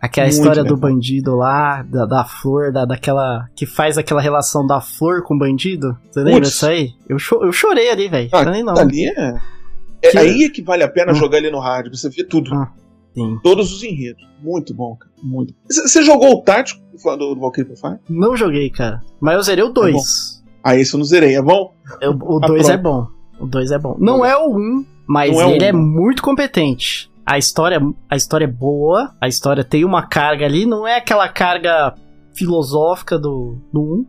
Aquela Muito história do bandido lá, da, da flor, da, daquela. que faz aquela relação da flor com o bandido. Você lembra Putz. disso aí? Eu, cho- eu chorei ali, velho. Ah, Chorei não. Ali é. é Que- aí é que vale a pena Hum. jogar ali no rádio, você vê tudo. Ah. Todos os enredos. Muito bom, cara. Muito. Você jogou o tático do, do Valkyrie Profile? Não joguei, cara. Mas eu zerei o 2. Ah, esse eu não zerei, é bom? Eu- o Ah, 2 é pronto. bom. O 2 é bom. Não é o 1, um, mas Não é ele um. é muito competente. A história, a história é boa, a história tem uma carga ali, não é aquela carga filosófica do, do 1,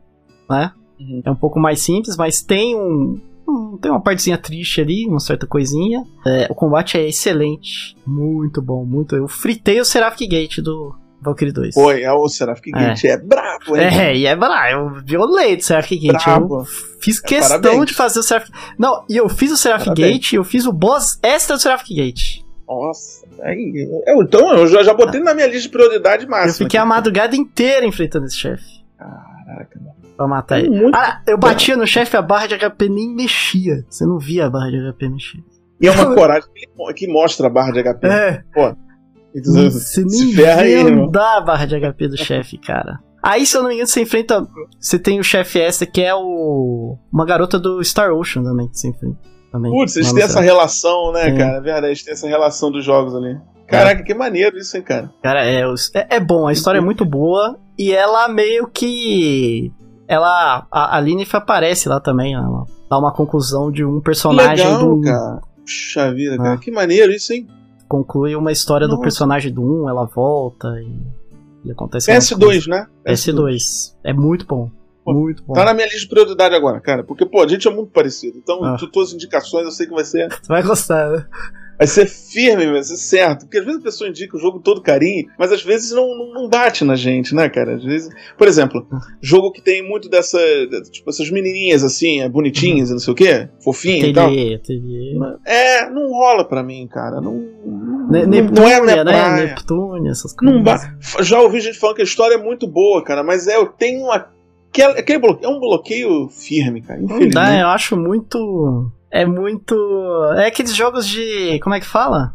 né? Uhum. É um pouco mais simples, mas tem um, um- tem uma partezinha triste ali, uma certa coisinha. É, o combate é excelente, muito bom, muito. Eu fritei o Seraphic Gate do Valkyrie 2. Foi, é o Seraphic É. Gate. É, brabo, hein? É, e é bravo, eu violei do Seraphic Gate. Brabo. Eu fiz É, questão parabéns. de fazer o Seraphic Não, e eu fiz o Seraphic. Gate, eu fiz o boss extra do Seraphic Gate. Nossa. Aí, eu, então, eu já, já botei na minha lista de prioridade máxima. eu fiquei a aqui. madrugada inteira enfrentando esse chefe. Caraca, mano. Pra matar ele. Muito Ah, eu batia no chefe, a barra de HP nem mexia. Você não via a barra de HP mexer. E é uma coragem que, que mostra a barra de HP. É. Pô. Você se nem aí, irmão. a barra de HP do chefe, cara. Aí, se eu não me engano, você enfrenta. Você tem o chefe essa que é o. Uma garota do Star Ocean também que você enfrenta. Também. Putz, eles têm essa relação, né, é. cara? É verdade, eles têm essa relação dos jogos ali. Caraca, é. que maneiro isso, hein, cara? Cara, é, é, é bom, a história é muito boa e ela meio que. Ela. A, a Linef aparece lá também, ela dá uma conclusão de um personagem Legal, do. Cara. Puxa vida, cara, ah. que maneiro isso, hein? Conclui uma história Nossa. do personagem do 1, ela volta e, e acontece. PS2, né? PS2. PS2. É muito bom. Muito bom. Tá na minha lista de prioridade agora, cara. Porque, pô, a gente é muito parecido. Então, ah. todas as indicações eu sei que vai ser. Você vai gostar, né? Vai ser firme, vai ser certo. Porque às vezes a pessoa indica o jogo todo carinho, mas às vezes não, não, não, bate na gente, né, cara? Às vezes. Por exemplo, jogo que tem muito dessa. Tipo, essas menininhas assim, é, bonitinhas, uhum. não sei o quê, fofinha e tal. Ateliê. É, não rola pra mim, cara. Não. Ne Neptúnia, não é minha né? Praia. Neptúnia, essas coisas. Não Já ouvi gente falando que a história é muito boa, cara, mas é, eu tenho uma Aquele, aquele bloqueio, é um bloqueio firme, cara. Não dá, eu acho muito. É muito. É aqueles jogos de. Como é que fala?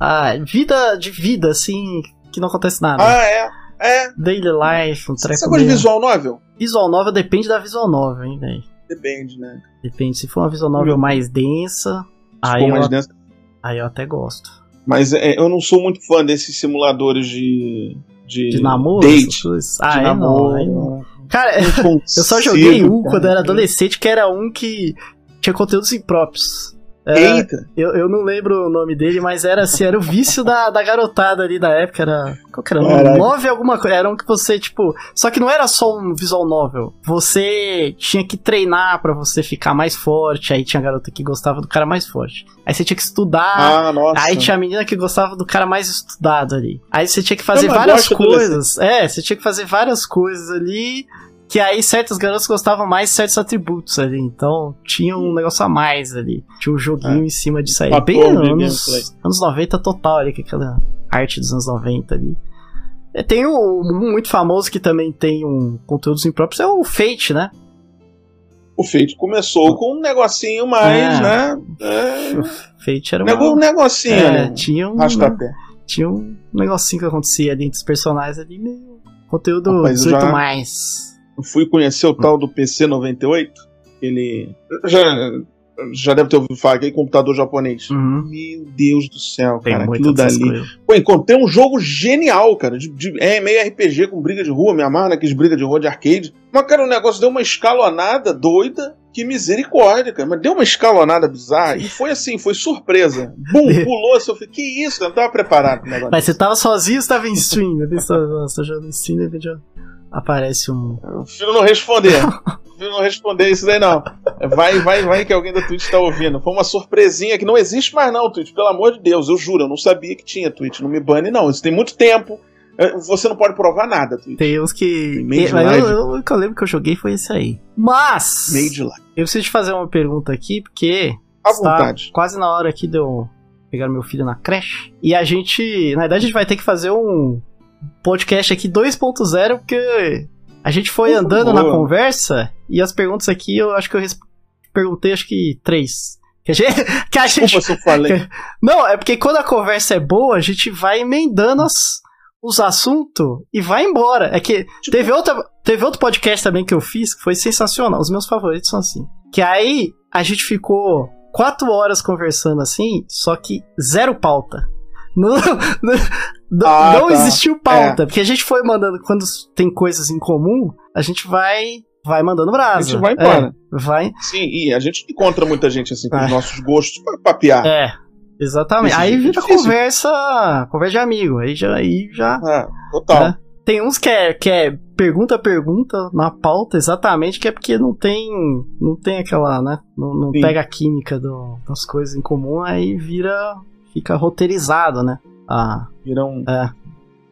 Ah, vida de vida, assim, que não acontece nada. Ah, é. É. Daily life, um treco. Você gosta de visual novel? Visual novel depende da visual novel, hein, velho. Depende, né? Depende. Se for uma visual novel mais densa. Se aí for mais eu, densa. Aí eu até gosto. Mas é, eu não sou muito fã desses simuladores de. De, de namoro? Date. Ah, de é namoro. Não, não. Cara, eu só joguei um quando eu era adolescente, que era um que tinha conteúdos impróprios. É, Eita! Eu, eu não lembro o nome dele, mas era assim, era o vício da, da garotada ali da época, era. Qual que era? Caraca. Nove alguma coisa. Era um que você, tipo. Só que não era só um visual novel. Você tinha que treinar para você ficar mais forte. Aí tinha a garota que gostava do cara mais forte. Aí você tinha que estudar. Ah, nossa. Aí tinha a menina que gostava do cara mais estudado ali. Aí você tinha que fazer não, várias coisas. É, você tinha que fazer várias coisas ali que aí certos garotos gostavam mais de certos atributos ali. Então tinha um negócio a mais ali. Tinha um joguinho é. em cima disso aí. Bem anos, anos 90 total ali, que aquela arte dos anos 90 ali. É, tem um, um muito famoso que também tem um conteúdos impróprios, é o Fate, né? O Fate começou com um negocinho mais, é. né? É... O Fate era uma... um negocinho, é, né? Tinha um, tinha um negocinho que acontecia ali entre os personagens ali, meio conteúdo Rapaz, 18 já... mais fui conhecer o tal do PC 98. Ele. Já, já deve ter ouvido falar que é computador japonês. Uhum. Meu Deus do céu, Tem cara. Aquilo dali. Pô, encontrei um jogo genial, cara. De, de, é meio RPG com briga de rua, me amarra naqueles briga de rua de arcade. Mas, cara, o negócio deu uma escalonada doida. Que misericórdia, cara. Mas deu uma escalonada bizarra. E foi assim, foi surpresa. Bum, pulou assim. Eu falei, que isso? Eu não tava preparado pro negócio. Mas você tava sozinho ou você tava em stream? Você já no stream, né? Aparece um. O filho não responder. o filho não responder isso daí, não. Vai, vai, vai que alguém da Twitch tá ouvindo. Foi uma surpresinha que não existe mais, não, Twitch. Pelo amor de Deus, eu juro, eu não sabia que tinha Twitch. Não me bane, não. Isso tem muito tempo. É, você não pode provar nada, Twitch. Tem uns que. Mas eu, eu, o que eu lembro que eu joguei foi esse aí. Mas. Meio de lá. Eu preciso te fazer uma pergunta aqui, porque. À vontade. Quase na hora aqui de eu pegar meu filho na creche. E a gente. Na verdade, a gente vai ter que fazer um podcast aqui 2.0, porque a gente foi andando na conversa e as perguntas aqui eu acho que eu perguntei acho que três. Que a gente. Que a gente Desculpa falei. não, é porque quando a conversa é boa, a gente vai emendando as, os assuntos e vai embora. É que tipo... teve, outra, teve outro podcast também que eu fiz que foi sensacional. Os meus favoritos são assim. Que aí a gente ficou quatro horas conversando assim, só que zero pauta. Não, não, ah, não tá. existiu pauta, é. porque a gente foi mandando, quando tem coisas em comum, a gente vai vai mandando brasa. A gente vai embora. É, vai. Sim, e a gente encontra muita gente assim com é. os nossos gostos para papear. É. Exatamente. aí vira conversa, conversa de amigo. Aí já aí já É, total. Né? Tem uns que é, que é pergunta pergunta na pauta exatamente, que é porque não tem não tem aquela, né? Não, não pega a química do, das coisas em comum, aí vira fica roteirizado, né? Ah, Vira um. É.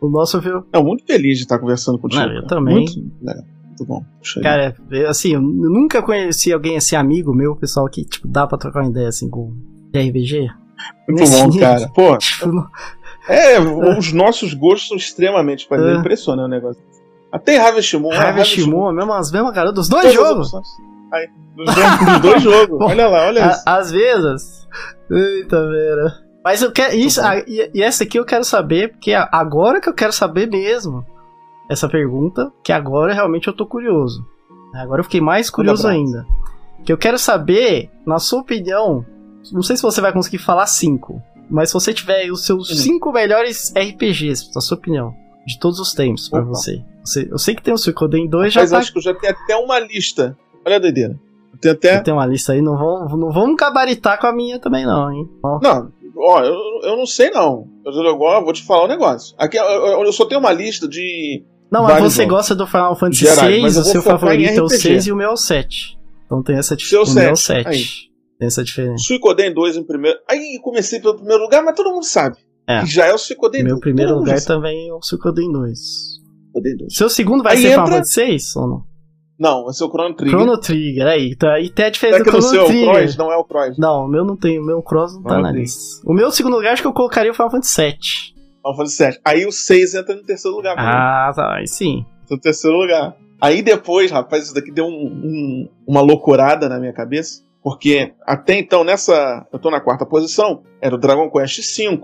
O nosso viu. É muito feliz de estar conversando contigo. Não, eu também. Muito, é, muito bom. Cara, assim, eu nunca conheci alguém assim, amigo meu, pessoal, que tipo, dá pra trocar uma ideia assim com RPG. Muito Nesse bom, nível, cara. Pô. Tipo, é, os nossos gostos são extremamente parecidos. É. Impressiona o negócio. Até Harvest Moon. Harvest Moon. Mesmo, as mesmas garotas dos dois jogos. Aí, dos dois, dos dois jogos. Olha lá, olha isso. Às vezes. Eita, vera. Mas eu quero. Isso, Tá bom. ah, e, e essa aqui eu quero saber, porque a- agora que eu quero saber mesmo essa pergunta, que agora realmente eu tô curioso. Agora eu fiquei mais curioso ainda. Que eu quero saber, na sua opinião, não sei se você vai conseguir falar cinco, mas se você tiver os seus Hum. cinco melhores RPGs, na sua opinião, de todos os tempos pra Opa. você. você. Eu sei que tem o Suikoden 2, já Mas tá acho que eu já tenho até uma lista. Olha a doideira. Tenho até. Tem uma lista aí, não vamos, não vamos gabaritar com a minha também, não, hein? Ó, Não, ó, eu, eu não sei não. Eu agora vou te falar um negócio. Aqui eu, eu- eu só tenho uma lista de. Não, mas você jogos. gosta do Final Fantasy VI, eu o seu favorito é o RPG. 6 e o meu é o 7. Então tem essa diferença. O meu é o 7, 7. Tem essa diferença. Suicoden 2 em primeiro. Aí comecei pelo primeiro lugar, mas todo mundo sabe. É. Que já é o Suicoden 2. Meu primeiro lugar sabe. também é o Suikoden 2. Suicoden 2. Seu segundo vai Aí ser Final entra- Fantasy 6 ou não? Não, vai ser o Chrono Trigger. Chrono Trigger, aí. Tá, aí tem a diferença Será que do no Chrono seu é o Trigger. Cross? Não é o Cross. Não, o meu não tem, o meu Cross não tá Chrono na Trigger. lista. O meu segundo lugar acho que eu colocaria o Final Fantasy 7. Final Fantasy 7. Aí o 6 entra no terceiro lugar. mim. Ah, tá, aí sim. No terceiro lugar. Aí depois, rapaz, isso daqui deu um- um- uma loucurada na minha cabeça. Porque até então, nessa. Eu tô na quarta posição, era o Dragon Quest V.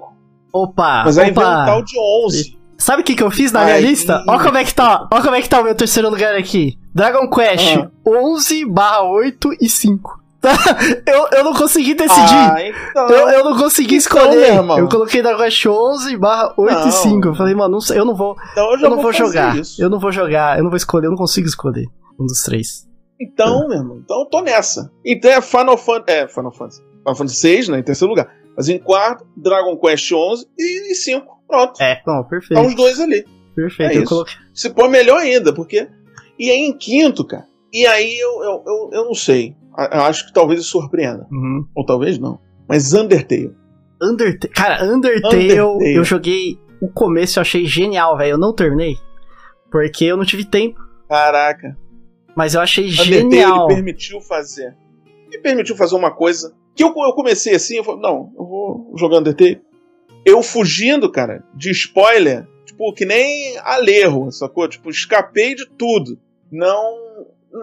Opa, Mas aí veio um opa. tal de 11. Sabe o que, que eu fiz na minha Aí- lista? Ó como é que tá, ó como é que tá o meu terceiro lugar aqui. Dragon Quest Ah. 11 barra 8 e 5. Tá? Eu, eu não consegui decidir. Ah, então. eu, eu não consegui Então, escolher. eu coloquei Dragon Quest 11 barra 8 e Não. 5. Eu falei, mano, eu não vou, então eu eu não vou fazer jogar. Isso. Eu não vou jogar, eu não vou escolher, eu não consigo escolher um dos três. Então, meu irmão, então eu tô nessa. Então é Final Fantasy. É, Final Fantasy. Final Fantasy 6, né? Em terceiro lugar. Mas em quarto, Dragon Quest 11 e 5. Pronto. É, não, perfeito. Tá os dois ali. Perfeito. é eu isso. coloquei. Se for melhor ainda, porque. E aí em quinto, cara. E aí eu, eu, eu, eu não sei. Eu acho que talvez isso surpreenda. Uhum. Ou talvez não. Mas Undertale. Undertale. Cara, Undertale, Undertale. eu joguei o começo, eu achei genial, velho. Eu não terminei. Porque eu não tive tempo. Caraca. Mas eu achei Undertale genial. ele permitiu fazer. Me permitiu fazer uma coisa. Que eu, eu comecei assim, eu falei, não, eu vou jogar Undertale. Eu fugindo, cara, de spoiler, tipo, que nem Alerro, sacou? Tipo, escapei de tudo. Não.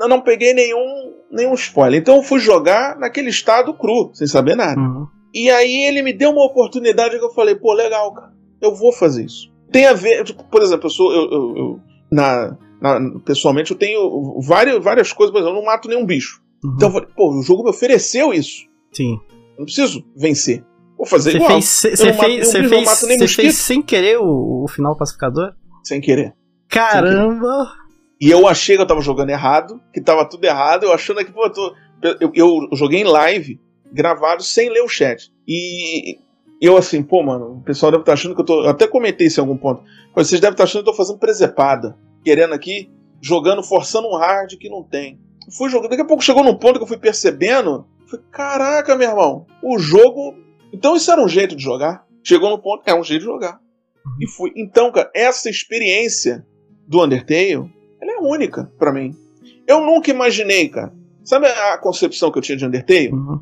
eu Não peguei nenhum, nenhum spoiler. Então eu fui jogar naquele estado cru, sem saber nada. Uhum. E aí ele me deu uma oportunidade que eu falei, pô, legal, cara. Eu vou fazer isso. Tem a ver, tipo, por exemplo, eu sou. Eu, eu- eu- na, na- pessoalmente, eu tenho várias, várias coisas, por exemplo, eu não mato nenhum bicho. Uhum. Então eu falei, pô, o jogo me ofereceu isso. Sim. Eu não preciso vencer. Vou fazer Você igual. cê, Eu cê não mato fez, cê fez, cê fez sem querer o, o final pacificador? Sem querer. Caramba! E eu achei que eu tava jogando errado, que tava tudo errado, eu achando que, pô, eu, tô- eu, eu joguei em live, gravado, sem ler o chat. E eu assim, pô, mano, o pessoal deve estar achando que eu tô. Eu até comentei isso em algum ponto. Mas Vocês devem estar achando que eu tô fazendo presepada. Querendo aqui, jogando, forçando um hard que não tem. Fui jogando, daqui a pouco chegou num ponto que eu fui percebendo. Falei, caraca, meu irmão, o jogo. Então isso era um jeito de jogar. Chegou num ponto, é um jeito de jogar. E fui. Então, cara, essa experiência do Undertale, ela é única pra mim. Eu nunca imaginei, cara. Sabe a concepção que eu tinha de Undertale? Uhum.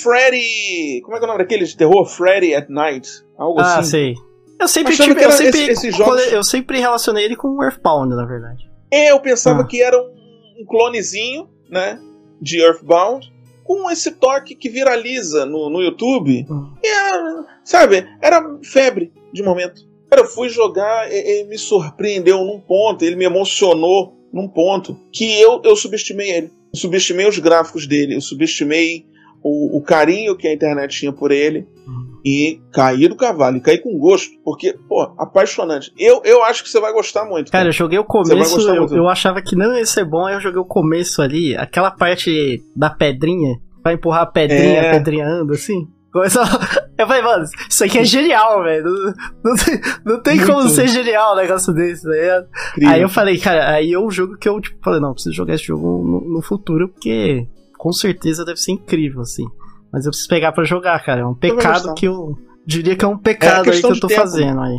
Freddy. Como é que é o nome daquele de terror? Freddy at Night. Algo Ah, assim. sei. Eu sempre tive. Eu sempre, esse- esses jogos- eu sempre relacionei ele com Earthbound, na verdade. É, eu pensava Ah. que era um, um clonezinho, né? De Earthbound. Com esse toque que viraliza no, no YouTube. E, ah, sabe, era febre de momento. Cara, eu fui jogar, e- ele me surpreendeu num ponto, ele me emocionou num ponto que eu, eu subestimei ele. Eu subestimei os gráficos dele, eu subestimei o, o carinho que a internet tinha por ele Uhum. E caí do cavalo, e caí com gosto, porque, pô, apaixonante. Eu, eu acho que você vai gostar muito. Cara, eu joguei o começo, eu, eu achava que não ia ser bom, aí eu joguei o começo ali, aquela parte da pedrinha, vai empurrar a pedrinha, É. a pedrinha anda assim. Começou... Eu falei, mano, isso aqui é genial, velho. Não, não tem, não tem como ser genial um negócio desse? Incrível. Aí eu falei, cara, aí é um jogo que eu, tipo, falei, não, preciso jogar esse jogo no, no futuro, porque com certeza deve ser incrível, assim. Mas eu preciso pegar pra jogar, cara. É um pecado que eu diria que é um pecado aí que eu tô tempo. fazendo aí.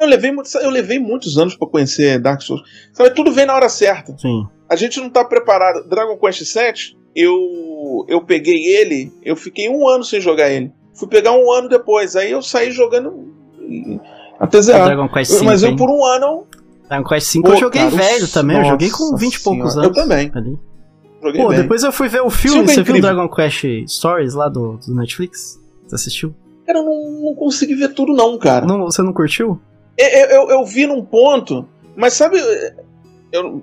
Eu levei, muito- eu levei muitos anos pra conhecer Dark Souls. Sabe, tudo vem na hora certa. Sim. A gente não tá preparado. Dragon Quest VII, eu, eu peguei ele, eu fiquei um ano sem jogar ele. Fui pegar um ano depois, aí eu saí jogando e- até zerar. Dragon Quest V, Mas eu por um ano. Dragon Quest V eu joguei cara, velho também, eu joguei com nossa 20 e poucos anos. Eu também. Ali. Joguei Pô, bem. depois eu fui ver o filme, Jogo é você viu o incrível. Dragon Quest Stories lá do, do Netflix? Você assistiu? Cara, eu não, não consegui ver tudo, não, cara. Não, você não curtiu? Eu, eu, eu vi num ponto, mas sabe. Eu,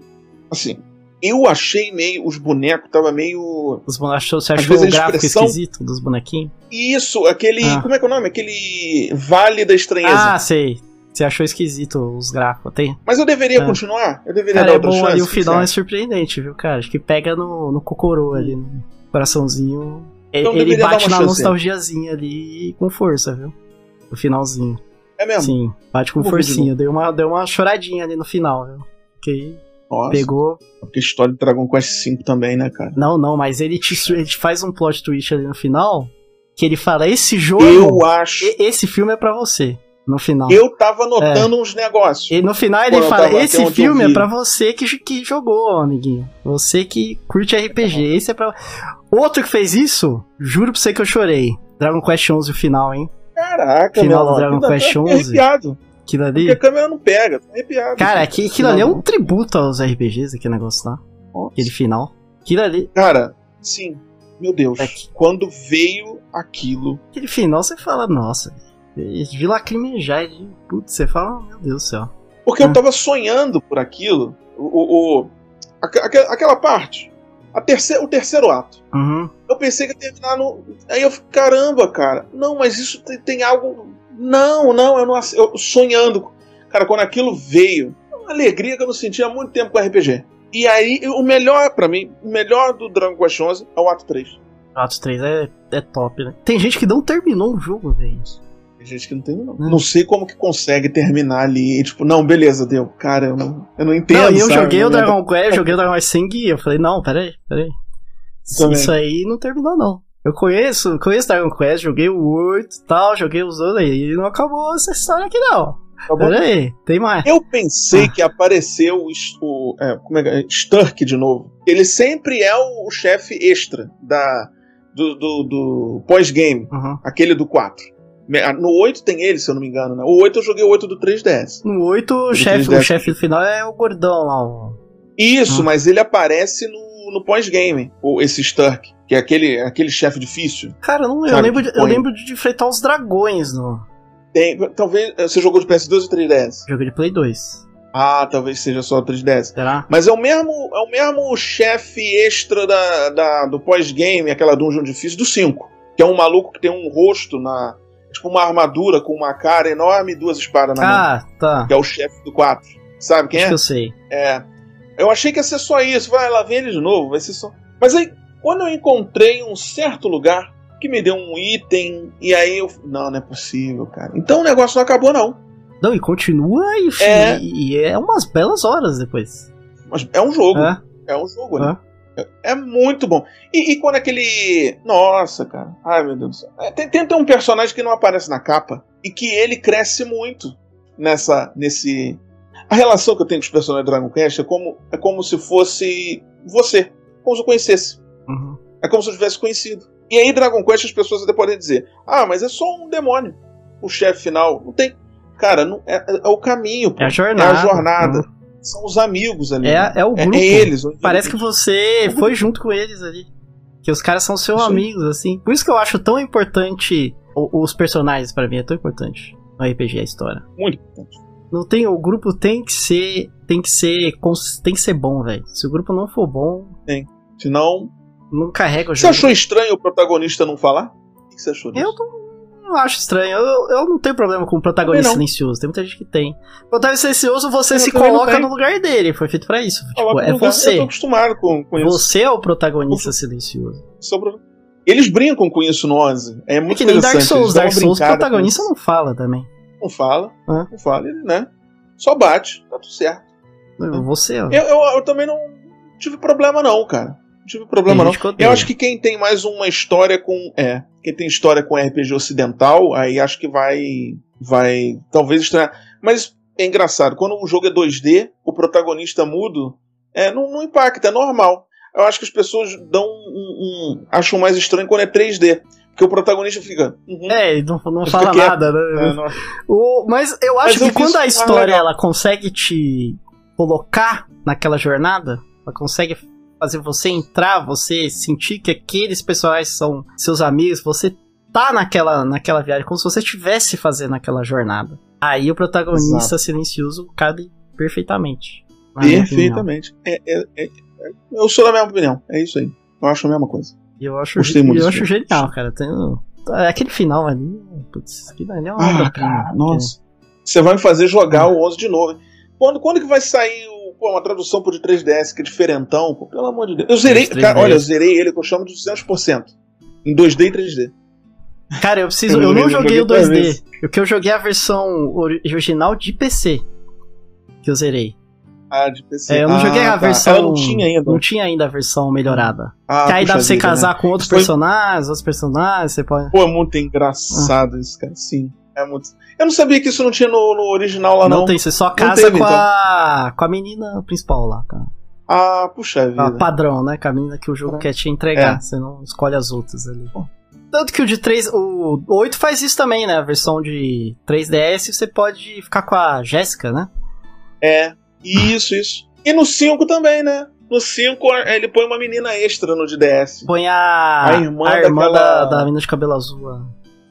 assim, eu achei meio. Os bonecos tava meio. Os bonecos, você achou o a gráfico expressão- esquisito dos bonequinhos? Isso, aquele. Ah. Como é que é o nome? Aquele Vale da Estranheza. Ah, sei. Você achou esquisito os gráficos, tem? Mas eu deveria Ah. continuar? Eu deveria Cara, dar é outra bom chance? ali, o final é surpreendente, viu, cara? Acho que pega no, no cocorô ali, no coraçãozinho. E- Então Ele bate na chance. nostalgiazinha ali com força, viu? No finalzinho. É mesmo? Sim, bate com forcinha. Deu uma, deu uma choradinha ali no final, viu? Que Nossa, pegou. porque a história do Dragon Quest V também, né, cara? Não, não, mas ele te, ele te faz um plot twist ali no final. Que ele fala: esse jogo, Eu acho. e- esse filme é pra você. No final. Eu tava notando uns negócios. E no final ele fala: esse filme é pra você que, que jogou, amiguinho. Você que curte RPG. Esse é pra. Outro que fez isso, juro pra você que eu chorei. Dragon Quest 11 o final, hein? Caraca, Final do Dragon. Quest Tô 11. arrepiado. Aquilo Porque ali. a câmera não pega. Tô arrepiado. Cara, aqui, aquilo ali é um tributo aos RPGs, aquele negócio lá. Nossa. Aquele final. Aquilo ali. Cara, sim. Meu Deus. É que- Quando veio aquilo. Aquele final você fala, nossa. Vi lacrimejar. e, Putz, você fala, meu Deus do céu. Porque eu tava sonhando por aquilo. O, o, o- aque- aque- aquela parte. A terceira, o terceiro ato. Uhum. Eu pensei que ia terminar no. Aí eu fiquei, caramba, cara. Não, mas isso tem, tem algo. Não, não, eu não. Eu sonhando. Cara, quando aquilo veio, uma alegria que eu não sentia há muito tempo com RPG. E aí, o melhor pra mim, o melhor do Dragon Quest 11 é o ato 3. Atos 3 é, é top, né? Tem gente que não terminou o jogo, velho. Tem gente que não tem, não. Não sei como que consegue terminar ali. Tipo, não, beleza, deu. Cara, eu não, eu não entendo. Não, e eu sabe? joguei o Não Dragon Quest, eu joguei o Dragon Quest sem guia. Eu falei, não, peraí, peraí. Também. Isso aí não terminou, não. Eu conheço, conheço Dragon Quest, joguei o 8 e tal, joguei os outros aí. E não acabou essa história aqui, não. Peraí, tem mais. Eu pensei Ah. que apareceu o, o é, como é, que é? Sturk de novo. Ele sempre é o, o chefe extra da, do, do, do pós-game, Uhum. aquele do 4. Me- No 8 tem ele, se eu não me engano, né? O 8 eu joguei o 8 do 3DS. No 8, o Do chefe, o 3DS. chefe final é o gordão lá. O... Isso, Ah. mas ele aparece no, no pós-game, esse Sturk, que é aquele, aquele chefe difícil. Cara, não, eu, lembro de, eu lembro de enfrentar os dragões no Tem, talvez você jogou de PS2 ou 3DS? jogo de Play 2. Ah, talvez seja só o 3DS. Será? Mas é o mesmo, é o mesmo chefe extra da, da- do pós-game, aquela dungeon difícil, do 5. Que é um maluco que tem um rosto na. Tipo uma armadura com uma cara enorme e duas espadas na mão. Ah, tá. Que é o chefe do 4. Sabe quem Acho é? que eu sei. É. Eu achei que ia ser só isso. Vai lá, vem ele de novo, vai ser só. Mas aí, quando eu encontrei um certo lugar que me deu um item, e aí eu. Não, não é possível, cara. Então o negócio não acabou, não. Não, e continua e É. e é umas belas horas depois. Mas é um jogo. É? É um jogo, né? É, é muito bom. E, e quando aquele. Nossa, cara. Ai, meu Deus do céu. É, tem, tem, tem um personagem que não aparece na capa e que ele cresce muito nessa. nesse. A relação que eu tenho com os personagens do Dragon Quest é como, é como se fosse você. Como se eu conhecesse. Uhum. É como se eu tivesse conhecido. E aí, Dragon Quest, as pessoas até podem dizer: Ah, mas é só um demônio. O chefe final. Não tem. Cara, não, é, é o caminho. pô. É a jornada. É a jornada. São os amigos ali. É, é o É- grupo. é eles. Parece que você foi junto com eles ali. Que os caras são seus amigos, assim. Por isso que eu acho tão importante os personagens, pra mim, é tão importante no RPG, a história. Muito importante. Não tem, o grupo tem que ser, tem que ser, tem que ser bom, velho. Se o grupo não for bom, Senão. não carrega o Você jogo. achou estranho o protagonista não falar? O que você achou disso? Eu não acho estranho. Eu, eu não tenho problema com o protagonista não. silencioso. Tem muita gente que tem. O protagonista silencioso, você Eu se não coloca no lugar dele. Foi feito pra isso. Tipo, é lugar. Eu você. tô acostumado com, com isso. Você é o protagonista silencioso. Sobre- Eles brincam com isso no 11. É É muito que nem Dark. Souls. Dark Souls, o protagonista não fala também. Não fala. Não fala, ele, né? Só bate. Tá tudo certo. Você, ó. Eu, eu, eu também não tive problema, não, cara. Não tive problema, não. Eu acho que quem tem mais uma história com. É. Quem tem história com RPG ocidental, aí acho que vai. Vai. Talvez estranhar. Mas é engraçado. Quando o jogo é 2D, o protagonista mudo, é, não, não impacta, é normal. Eu acho que as pessoas dão um, um- acham mais estranho quando é 3D. Porque o protagonista fica. uhum, É, não, não fala quieto. nada, né? é, não- O- mas eu Mas acho eu que quando a história ela consegue te colocar naquela jornada, ela consegue fazer você entrar, você sentir que aqueles personagens são seus amigos, você tá naquela, naquela viagem, como se você estivesse fazendo aquela jornada. Aí o protagonista Exato. silencioso cabe perfeitamente. Perfeitamente. É, é, é, eu sou da mesma opinião, é isso aí. Eu acho a mesma coisa. Eu acho, Gostei muito eu acho genial, cara. Tem, aquele final ali, putz, aquilo ali é uma ah, cara, Nossa. Você vai me fazer jogar o 11 de novo. Quando, quando que vai sair o, pô, uma tradução por de 3DS que é diferentão? Pô, pelo amor de Deus. Eu zerei, cara, olha, eu zerei ele que eu chamo de 200%. Em 2D e 3D. Cara, eu preciso. Eu, eu não joguei, o 2D. O que eu joguei é a versão original de PC. Que eu zerei. Ah, de PC. É, eu não ah, joguei a tá. versão. Ela não tinha ainda. Não tinha ainda a versão melhorada. Ah, que aí dá pra você vida, casar né? com outros Foi- personagens, outros personagens, você pode. Pô, é muito engraçado isso, cara. Sim. É muito. Eu não sabia que isso não tinha no, no original lá, não, não. tem, você só casa teve, com, a, com a menina principal lá, cara. Ah, puxa A vida. padrão, né? Com a menina que o jogo quer te entregar. É. Você não escolhe as outras ali. Tanto que o de 3. O 8 faz isso também, né? A versão de 3DS você pode ficar com a Jéssica, né? É. Isso, isso. E no 5 também, né? No 5 ele põe uma menina extra no de DS. Põe a. A irmã a irmã daquela- da, da menina de cabelo azul.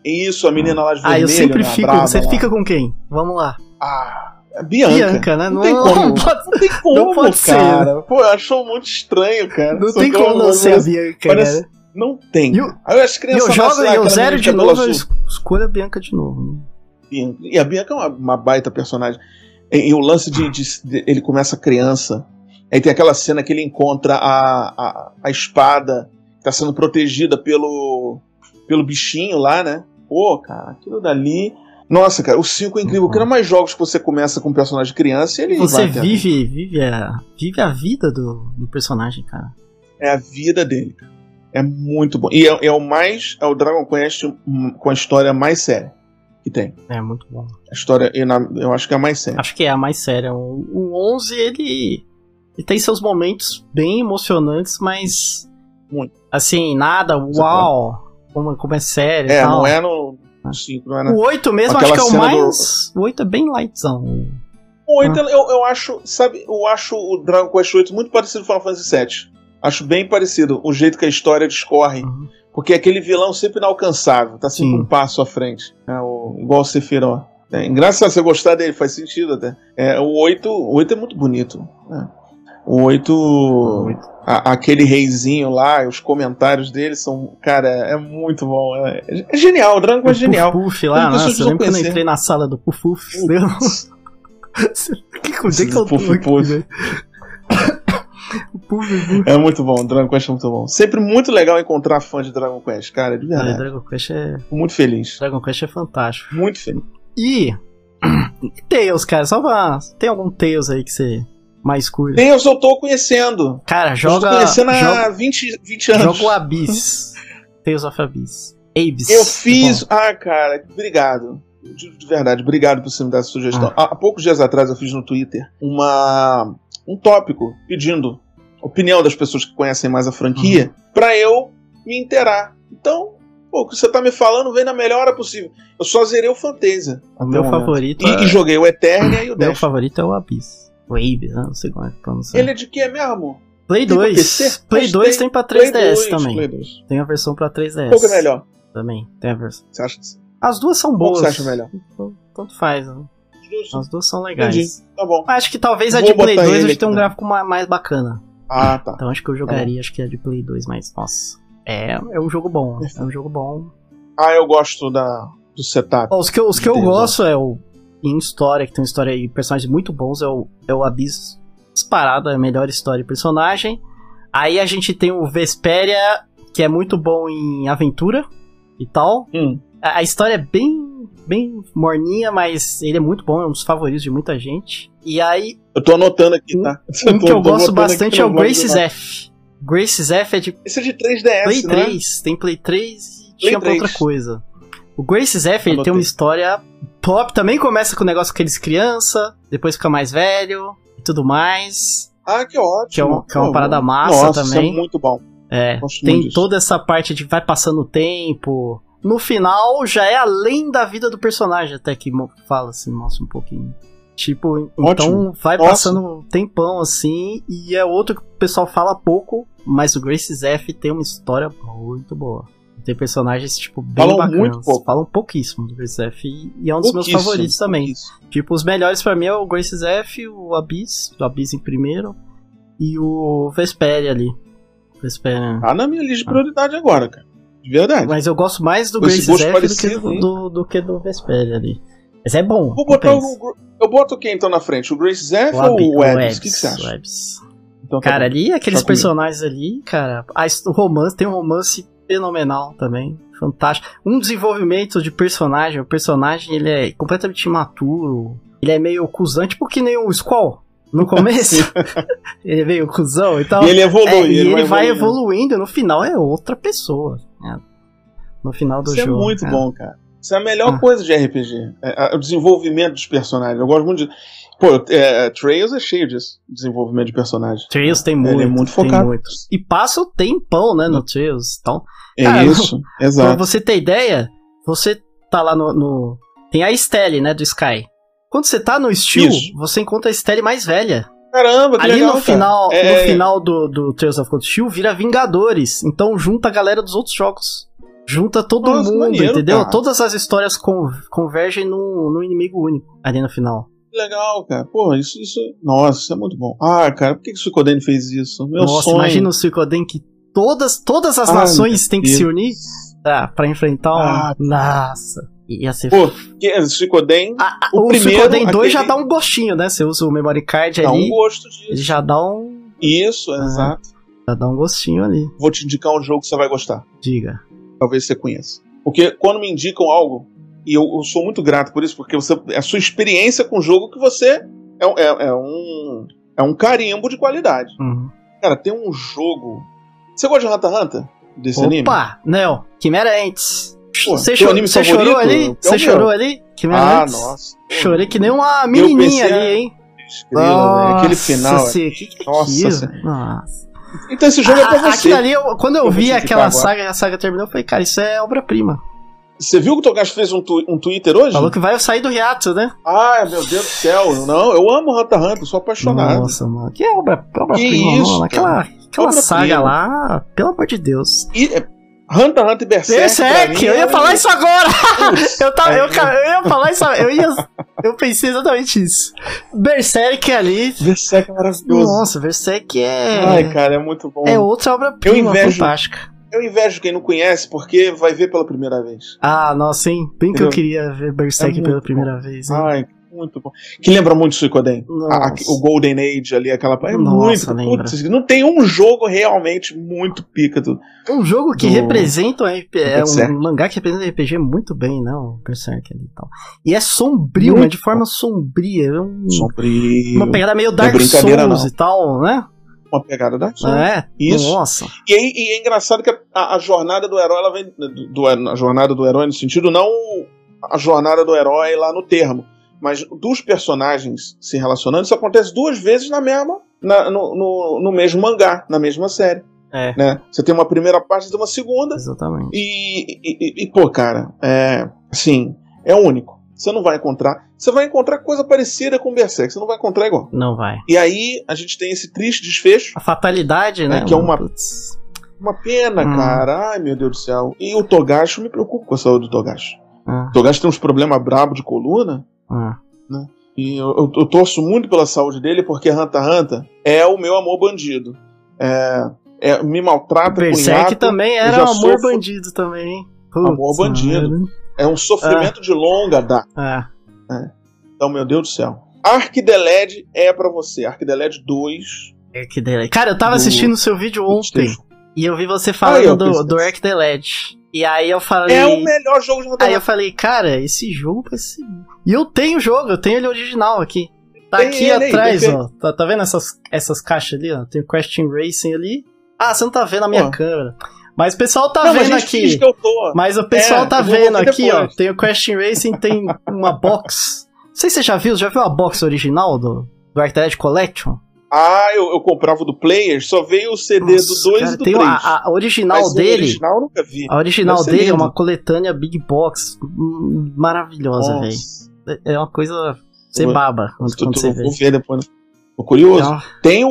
Isso, a menina lá de Ah, vermelho. eu sempre né? fico. Você lá. fica com quem? Vamos lá. Ah, a Bianca. Bianca, né? Não, tem como. não pode, Não tem como, Não pode ser, cara. Pô, achou muito estranho, cara. não Só tem como não ser a Bianca, parece- cara. Não tem. Eu- Aí as crianças eu jogo e eu zero de novo, eu escolho a Bianca de novo. Bianca. E a Bianca é uma, uma baita personagem. E, e o lance de, de- de- Ele começa criança. Aí tem aquela cena que ele encontra a, a, a espada que tá sendo protegida pelo, pelo bichinho lá, né? Pô, cara, aquilo dali. Nossa, cara, o 5 é incrível. Uhum. Porque não é mais jogos que você começa com um personagem criança e ele Você vive, vive, a, vive a vida do, do personagem, cara. É a vida dele. cara. É muito bom. E é, é o mais. É o Dragon Quest hum, com a história mais séria que tem. É muito bom. A história, eu eu acho que é a mais séria. Acho que é a mais séria. O, o 11, ele, ele tem seus momentos bem emocionantes, mas. Muito. Assim, nada, uau, como, como é sério. e É, tal. não é no 5, não é na. O 8 mesmo, Aquela acho que é o mais. O 8 é bem lightzão. O 8, eu, eu acho, sabe, eu acho o Dragon Quest 8 muito parecido com Final Fantasy 7. Acho bem parecido o jeito que a história discorre. Uhum. Porque é aquele vilão sempre inalcançável, tá sempre Sim. um passo à frente. É o, igual o Sephiroth. É, engraçado você gostar dele, faz sentido até. É, o 8, o 8 é muito bonito. né? O 8, a- aquele reizinho lá, os comentários dele são. Cara, é muito bom. É, é genial, o Dragon Quest é genial. Puff lá, nossa, eu lembro quando eu entrei na sala do Puff. Meu, que é que eu Puff Puff. É muito bom, o Dragon Quest é muito bom. Sempre muito legal encontrar fã de Dragon Quest, cara, de verdade. Dragon Quest é. Muito feliz. Dragon Quest é fantástico. Muito feliz. E. Tails, cara, só pra. Tem algum Tails aí que você mais curte? Nem eu só tô conhecendo. Cara, Eu joga. tô conhecendo há joga, 20, 20 anos. joga o Abyss. Tales of Abyss. Abyss. Eu fiz. Ah, cara, obrigado. De, de verdade, obrigado por você me dar essa sugestão. Ah. Há, há poucos dias atrás eu fiz no Twitter uma, um tópico pedindo opinião das pessoas que conhecem mais a franquia Uhum. pra eu me inteirar. Então, pô, o que você tá me falando vem na melhor hora possível. Eu só zerei o Fantasia. O meu momento. favorito E, é- e joguei o Eternia e o Meu Dash. favorito é o Abyss. Abyss, né? Não sei como é que pronuncia. Ele é de que mesmo? Play tem pra 2. PC? Play Mas 2 tem- tem pra Play 3DS 2, também. Play 2. Tem a versão pra 3DS. Qual que é melhor? Também, tem a versão. Você acha? As duas são Qual boas. que você acha melhor? Tanto faz, né? As duas são legais. Entendi. Tá bom. Acho que talvez a Vou de Play botar 2 ele hoje tem um gráfico ma- mais bacana. Ah, tá. Então acho que eu jogaria, acho que é a de Play 2, mas nossa. É, é um jogo bom. É um jogo bom. Ah, eu gosto da, do setup. Ó, os que eu, os que eu gosto é o. Em história, que tem uma história e personagens muito bons, é o, é o Abyss disparado, é a melhor história e personagem. Aí a gente tem o Vesperia, que é muito bom em aventura e tal. Hum. A, a história é bem, bem morninha, mas ele é muito bom, é um dos favoritos de muita gente. E aí, Eu tô anotando aqui, tá? um que eu gosto bastante é o Graces. F. Graces F é de Esse é de 3DS, Play né? 3, tem Play 3 e Play tinha pra 3. outra coisa. O Graces F, ele Anotei. tem uma história top, também começa com o negócio que eles criança, depois fica mais velho e tudo mais. Ah, que ótimo. Que é uma- que é uma parada massa nossa, também. Isso é muito bom. É, Gosto tem toda essa parte de vai passando o tempo. No final, já é além da vida do personagem, até que fala assim, mostra um pouquinho. Tipo, então vai Nossa. passando um tempão assim, e é outro que o pessoal fala pouco, mas o Grace F tem uma história muito boa. Tem personagens, tipo, bem Falam bacanas. muito pouco. Falam pouquíssimo do Grace F, e- e é um dos meus favoritos também. Tipo, os melhores pra mim é o Grace F, o Abyss, o Abyss em primeiro, e o Vesperia ali. Vesperia. Tá na minha lista de prioridade agora, cara. De verdade. Mas eu gosto mais do Grace F do do, do, que do Vesperia ali. Mas é bom. Vou botar o, eu boto quem então na frente? O Grace Zeff ou o Webbs? O que, que você acha? Então, tá Cara, bom. ali, aqueles comigo. personagens ali, cara, a o romance, tem um romance fenomenal também, fantástico. Um desenvolvimento de personagem, o personagem, ele é completamente imaturo, ele é meio cuzão, tipo que nem o Squall, no começo. ele é meio cuzão e tal. E ele evolui. É, e ele, vai evoluindo. evoluindo, no final é outra pessoa. né? No final do Isso é jogo. muito cara. bom, cara. Isso é a melhor Ah. coisa de RPG. É, é o desenvolvimento dos personagens. Eu gosto muito de. Pô, é, Trails é cheio disso. Desenvolvimento de personagem. Trails tem Ele muito, é muito tem focado. muito. E passa o tempão, né, no Trails. Então, É Cara, isso. Pra Exato. você ter ideia, você tá lá no. no- tem a Stelle, né, do Sky. Quando você tá no Steel, Isso. você encontra a Stelle mais velha. Caramba, que Ali legal, no final, É, no final do, do Trails of Cold Steel vira Vingadores. Então junta a galera dos outros jogos. Junta todo Nossa, mundo, maneiro, entendeu? cara. Todas as histórias con- convergem num, num inimigo único ali no final. Que legal, cara. Pô, isso, isso. Nossa, isso é muito bom. Ah, cara, por que, que o Suicoden fez isso? Meu Nossa, sonho. imagina o Suicoden que todas, todas as Ai, nações têm que se unir ah, pra enfrentar um. Ah. Nossa. Ia ser Pô, que é Suicoden Ah, ah, O o primeiro, Suicoden 2 aquele- já dá um gostinho, né? Você usa o memory card dá ali, um gosto disso. ele já dá um. Isso, Ah. exato. Já dá um gostinho ali. Vou te indicar um jogo que você vai gostar. Diga. Talvez você conheça. Porque quando me indicam algo, e eu, eu sou muito grato por isso, porque você, é a sua experiência com o jogo que você é, um- é, é um. É um carimbo de qualidade. Uhum. Cara, tem um jogo. Você gosta de Hunter x Hunter? Desse anime? Opa! Não, Quimera Ants. Você teu chorou, você ali? é Você meu. chorou ali? Quimera Ah, Ants? nossa. Pô, Chorei que nem uma menininha a- ali, hein? estrela, né? Aquele final. Nossa, que que é Nossa? Senhora. Nossa. Então esse jogo é pra Ah, você. Aquilo ali, eu- quando eu, Eu vi aquela indicar saga, a saga terminou, eu falei, cara, isso é obra-prima. Você viu que o Togashi fez um, tu- um Twitter hoje? Falou que vai sair do hiato, né? Ai, meu Deus do céu. Não, eu amo Hunter x Hunter, sou apaixonado. Nossa, mano. Que obra- obra-prima, Que isso, mano. Aquela, aquela Obra-prima. saga lá, pelo amor de Deus. E é, Hunter x Hunter e Berserk. Berserk, eu é ia um- falar isso agora! Eu, tava, eu, é, eu ia falar isso, eu ia. Eu pensei exatamente isso. Berserk ali. Berserk é maravilhoso. Nossa, Berserk é. Ai, cara, é muito bom. é outra Eu obra-prima invejo. fantástica. Eu invejo quem não conhece, porque vai ver pela primeira vez. Ah, nossa, hein? Bem que eu Entendeu? queria ver Berserk É pela bom. primeira vez. hein? Ai, muito bom. Que lembra muito Suicoden. A- o Golden Age ali, aquela. É Nossa, muito. Putz, não tem um jogo realmente muito pica do. Um jogo que Do- representa um RP, é um mangá que representa RPG muito bem, né? O Berserk ali e tal. E é sombrio, Muito mas de forma sombria. É um- Sombrio. uma pegada meio Dark brincadeira, Souls não. e tal, né? Uma pegada da ação. É. Isso. Nossa. E, aí- e é engraçado que a, a jornada do herói, ela vem. Do, do- a jornada do herói no sentido, não a jornada do herói lá no termo, mas dos personagens se relacionando, isso acontece duas vezes na mesma. na- no, no, no mesmo mangá, na mesma série. É. Né? Você tem uma primeira parte, tem uma segunda. Exatamente. E, e, e- e, pô, cara, é. Assim, é único. Você não vai encontrar. Você vai encontrar coisa parecida com Berserk, você não vai encontrar igual. Não vai. E aí a gente tem esse triste desfecho. A fatalidade, né? É, que é uma- Putz. Uma pena, Hum. cara. Ai, meu Deus do céu. E o Togashi, eu me preocupo com a saúde do Togashi. Ah, O Togashi tem uns problemas brabo de coluna. ah. E eu, eu- eu torço muito pela saúde dele, porque x Hunter é o meu amor bandido. É, é- me maltrata com Berserk hiato, também era um amor sofro- bandido também, hein? Putz, Amor bandido. É um sofrimento de longa data. Ah, Então, meu Deus do céu. Arcdeled é pra você. Arcdeled 2. é que delay. Cara, eu tava Do- assistindo o seu vídeo ontem e eu vi você falando Aí, do, do Arc the Led. E aí eu falei. É o melhor jogo de Hunter Aí eu falei, cara, esse jogo vai ser. E eu tenho o jogo, eu tenho ele original aqui. Tá Tem aqui aí, atrás, perfeito. ó. Tá, tá vendo essas, essas caixas ali, ó? Tem o Question Racing ali. Ah, você não tá vendo a minha câmera. Mas o pessoal tá Não, vendo aqui. Mas o pessoal É, tá vou vendo aqui, ó. Tem o Question Racing, tem uma box. Não sei se você já viu, já viu a box original do, do Arcade Collection? Ah, eu, eu comprava o do Player, só veio o CD Nossa, do 2 cara, e do tem 3. a, a original Mas dele. original eu nunca vi. A original dele é lindo. uma coletânea Big Box hum, maravilhosa, velho. Nossa. É uma coisa Você baba quando, Tu- quando tu- você vou vê. ver depois. né? Tô curioso. Não. Tem o.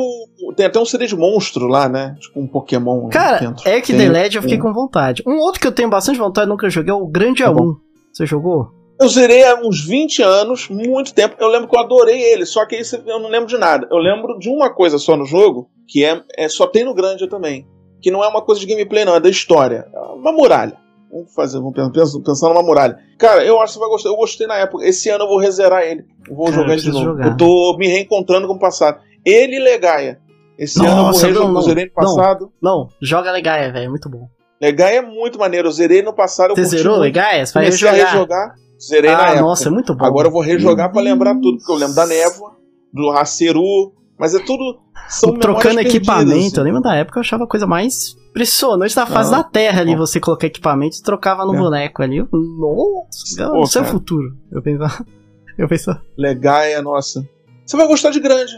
Tem até um CD de monstro lá, né? Tipo um Pokémon. Cara. Ark Tem the Led eu fiquei com vontade. Um outro que eu tenho bastante vontade, nunca joguei, é o Grande Tá bom. A1. Você jogou? Eu zerei há uns 20 anos, muito tempo. Eu lembro que eu adorei ele, só que esse eu não lembro de nada. Eu lembro de uma coisa só no jogo, que é, é só tem no Grande também. Que não é uma coisa de gameplay, não, é da história. É uma muralha. Vamos fazer, vamos pensar, pensar- numa muralha. Cara, eu acho que você vai gostar. Eu gostei na época. Esse ano eu vou rezerar ele. Eu vou Cara, jogar ele de novo. jogar. Eu tô me reencontrando com o passado. Ele e Legaia. Esse ano eu vou Nossa, rejogar. não, Eu não, zerei no não. passado. Não, joga Legaia, velho, é muito bom. Legaia é muito maneiro. Eu zerei no passado. Você zerou. Legaia? Você vai Comecei a rejogar? rejogar. Zerei na Ah, época. nossa, é muito bom. Agora eu vou rejogar pra lembrar tudo, porque eu lembro da névoa, do Haceru, mas é tudo. São Trocando equipamento, perdidas, assim. eu lembro da época, eu achava a coisa mais impressionante da fase Ah, da Terra ali, você colocar equipamento e trocava no É. boneco ali. Eu- Nossa, Pô, isso é futuro. Eu pensava. Eu pensava, Legaia, nossa. Você vai gostar de grande.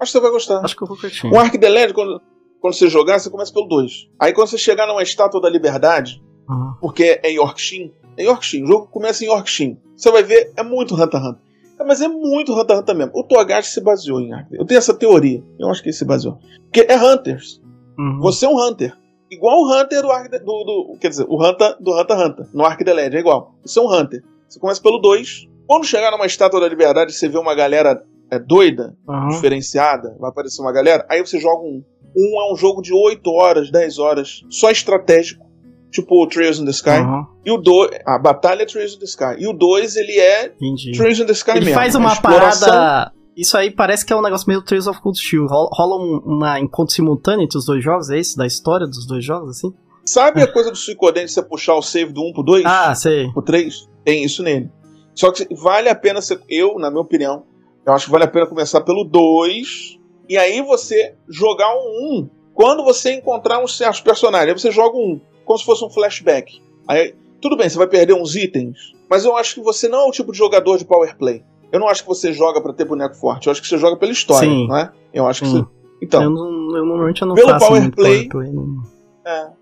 Acho que você vai gostar. acho que eu vou curtir. O Ark the Legend, quando, quando você jogar, você começa pelo 2. Aí quando você chegar numa estátua da liberdade, Ah, porque é Yorkshire, é Yorkshire, o jogo começa em Yorkshire. Você vai ver, é muito Hunter x Hunter. É, mas é muito Hunter x Hunter mesmo. O Togashi se baseou em Ark. Eu tenho essa teoria. Eu acho que ele se baseou. Porque é Hunters. uhum. Você é um Hunter. Igual o Hunter do, Ark do, do- Quer dizer, o Hunter do Hunter x Hunter. No Ark the Legend, é igual. Você é um Hunter. Você começa pelo 2. Quando chegar numa estátua da liberdade, você vê uma galera é, doida, Aham. diferenciada, vai aparecer uma galera, aí você joga um. Um é um jogo de 8 horas, 10 horas, só estratégico. Tipo o Trails in the Sky. Aham, E o 2. A batalha é Trails in the Sky. E o 2, ele é entendi. Trails in the Sky Ele mesmo. faz A uma exploração- parada. Isso aí parece que é um negócio meio Trails of Cold Steel. Rola, rola um uma encontro simultâneo entre os dois jogos, é isso? Da história dos dois jogos, assim? Sabe a coisa do Suicodente você puxar o save do 1 pro 2? Ah, sei. o 3, tem isso nele. Só que vale a pena, ser, eu, na minha opinião, eu acho que vale a pena começar pelo 2, e aí você jogar um 1 quando você encontrar uns certos personagens. Aí você joga um, como se fosse um flashback. Aí, tudo bem, você vai perder uns itens, mas eu acho que você não é o tipo de jogador de power play. Eu não acho que você joga pra ter boneco forte, eu acho que você joga pela história, Sim. não é? Eu acho que você. Então, eu, não, eu normalmente eu não Pelo faço power play, power play. não. é. A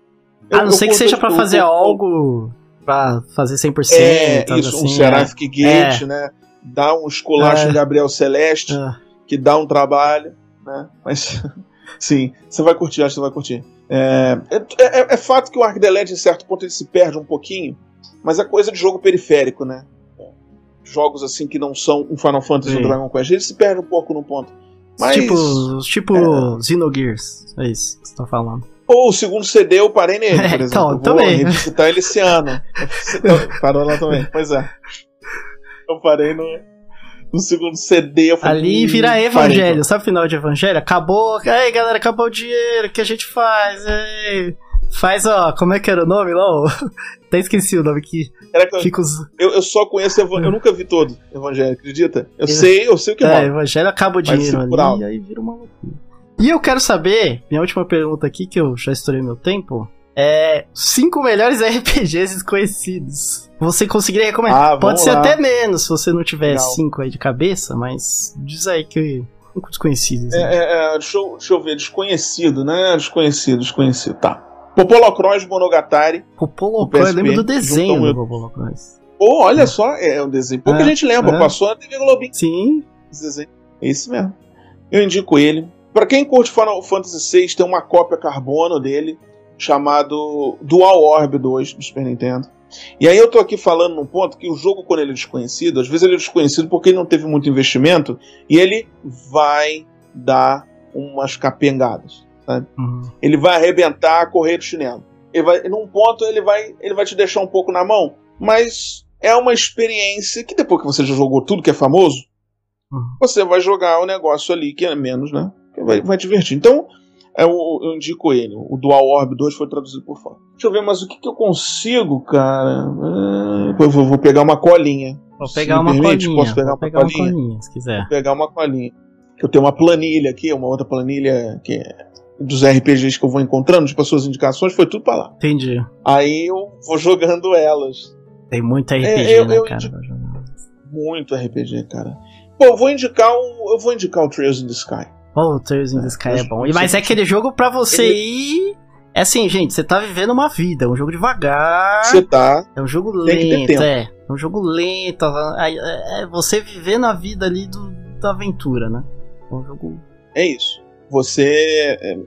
Eu- não eu ser que seja pra eu- fazer algo pra fazer 100%. É, isso, um assim, Seraphic Gate, né? Dá um esculacho É. em Gabriel Celeste. é. que dá um trabalho, né? Mas sim, você vai curtir, acho que você vai curtir. É, é, é- é fato que o Ark the Legend, em certo ponto, ele se perde um pouquinho, mas é coisa de jogo periférico, né? Jogos assim que não são um Final Fantasy ou. Dragon Quest, ele se perde um pouco num ponto. Mas, Tipo, tipo é. Xenogears. É isso que você tá falando. ou o segundo CD eu parei nele, É, por exemplo. então, eu vou também. revisitar ele esse ano. Então, Parou lá também, pois é. Eu parei no, no segundo CD. Eu falei, Ali vira parei, evangelho. então. Sabe o final de evangelho? Acabou. Aí, galera, acabou o dinheiro. O que a gente faz? Ei. Faz, ó, como é que era o nome lá? Até esqueci o nome aqui. Era que eu- Fica os. Eu, só conheço Evan... Eu nunca vi todo Evangelho, acredita? Eu Eu- sei, eu sei o que É, rola. evangelho acaba o dinheiro ali e aí vira uma loucura. E eu quero saber, minha última pergunta aqui, que eu já estourei meu tempo, é cinco melhores RPGs desconhecidos. Você conseguiria recomendar? Ah, Pode ser lá. até menos, se você não tiver Legal. cinco aí de cabeça, mas diz aí que cinco desconhecidos. É, né? é, é, deixa, eu, deixa eu ver, desconhecido, né? Desconhecido, desconhecido. Tá. Popolo Cross Monogatari. Popolo o Cross, eu lembro do desenho do eu- Popolo Cross. Pô, olha só, é um desenho. Pouca É, gente lembra, é. passou na TV Globinho Sim, esse desenho. É esse mesmo. Eu indico ele. Pra quem curte Final Fantasy VI, tem uma cópia carbono dele, chamado Dual Orb 2 do Super Nintendo. E aí eu tô aqui falando num ponto que o jogo, quando ele é desconhecido, às vezes ele é desconhecido porque ele não teve muito investimento e ele vai dar umas capengadas. Uhum. Ele vai arrebentar a correia do chinelo. Ele vai, num ponto ele vai, ele vai te deixar um pouco na mão, mas é uma experiência que depois que você já jogou tudo que é famoso, Uhum. você vai jogar o negócio ali que é menos, né? Vai, vai divertir. Então, é o- eu indico ele. O Dual Orb 2 foi traduzido por fora. Deixa eu ver, mas o que, que eu consigo, cara? Ah, eu vou, vou pegar uma colinha. Vou pegar uma permite, colinha. Posso pegar uma pegar uma colinha? colinha, se quiser. Vou pegar uma colinha. Eu tenho uma planilha aqui, uma outra planilha que é dos RPGs que eu vou encontrando, tipo as suas indicações, foi tudo pra lá. Entendi. Aí eu vou jogando elas. Tem muito RPG, eu- né, eu cara? indico-. Muito RPG, cara. Pô, eu vou indicar o. Eu vou indicar o Trails in the Sky. Oh, Trails in the Sky é eu- bom. E- Mas é aquele jogo pra você Ele- ir É assim, gente, você tá vivendo uma vida, é um jogo devagar. Você tá. É um jogo lento, é. É um jogo lento. É, é- é você vivendo a vida ali do, da aventura, né? É um jogo. É isso. Você. é,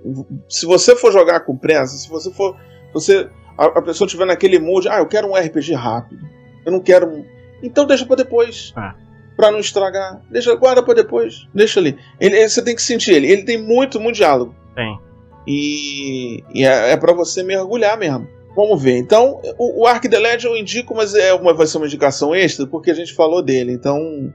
Se você for jogar com pressa, se você for. Você. A, a pessoa estiver naquele mood, ah, eu quero um RPG rápido. Eu não quero um. Então deixa pra depois. Ah. Pra não estragar. Deixa, guarda pra depois. Deixa ali. Ele, você tem que sentir ele. Ele tem muito, muito diálogo. Tem. E, e é, é para você mergulhar mesmo. Vamos ver. Então, o, o Ark the Legend eu indico, mas é uma, vai ser uma indicação extra, porque a gente falou dele. Então,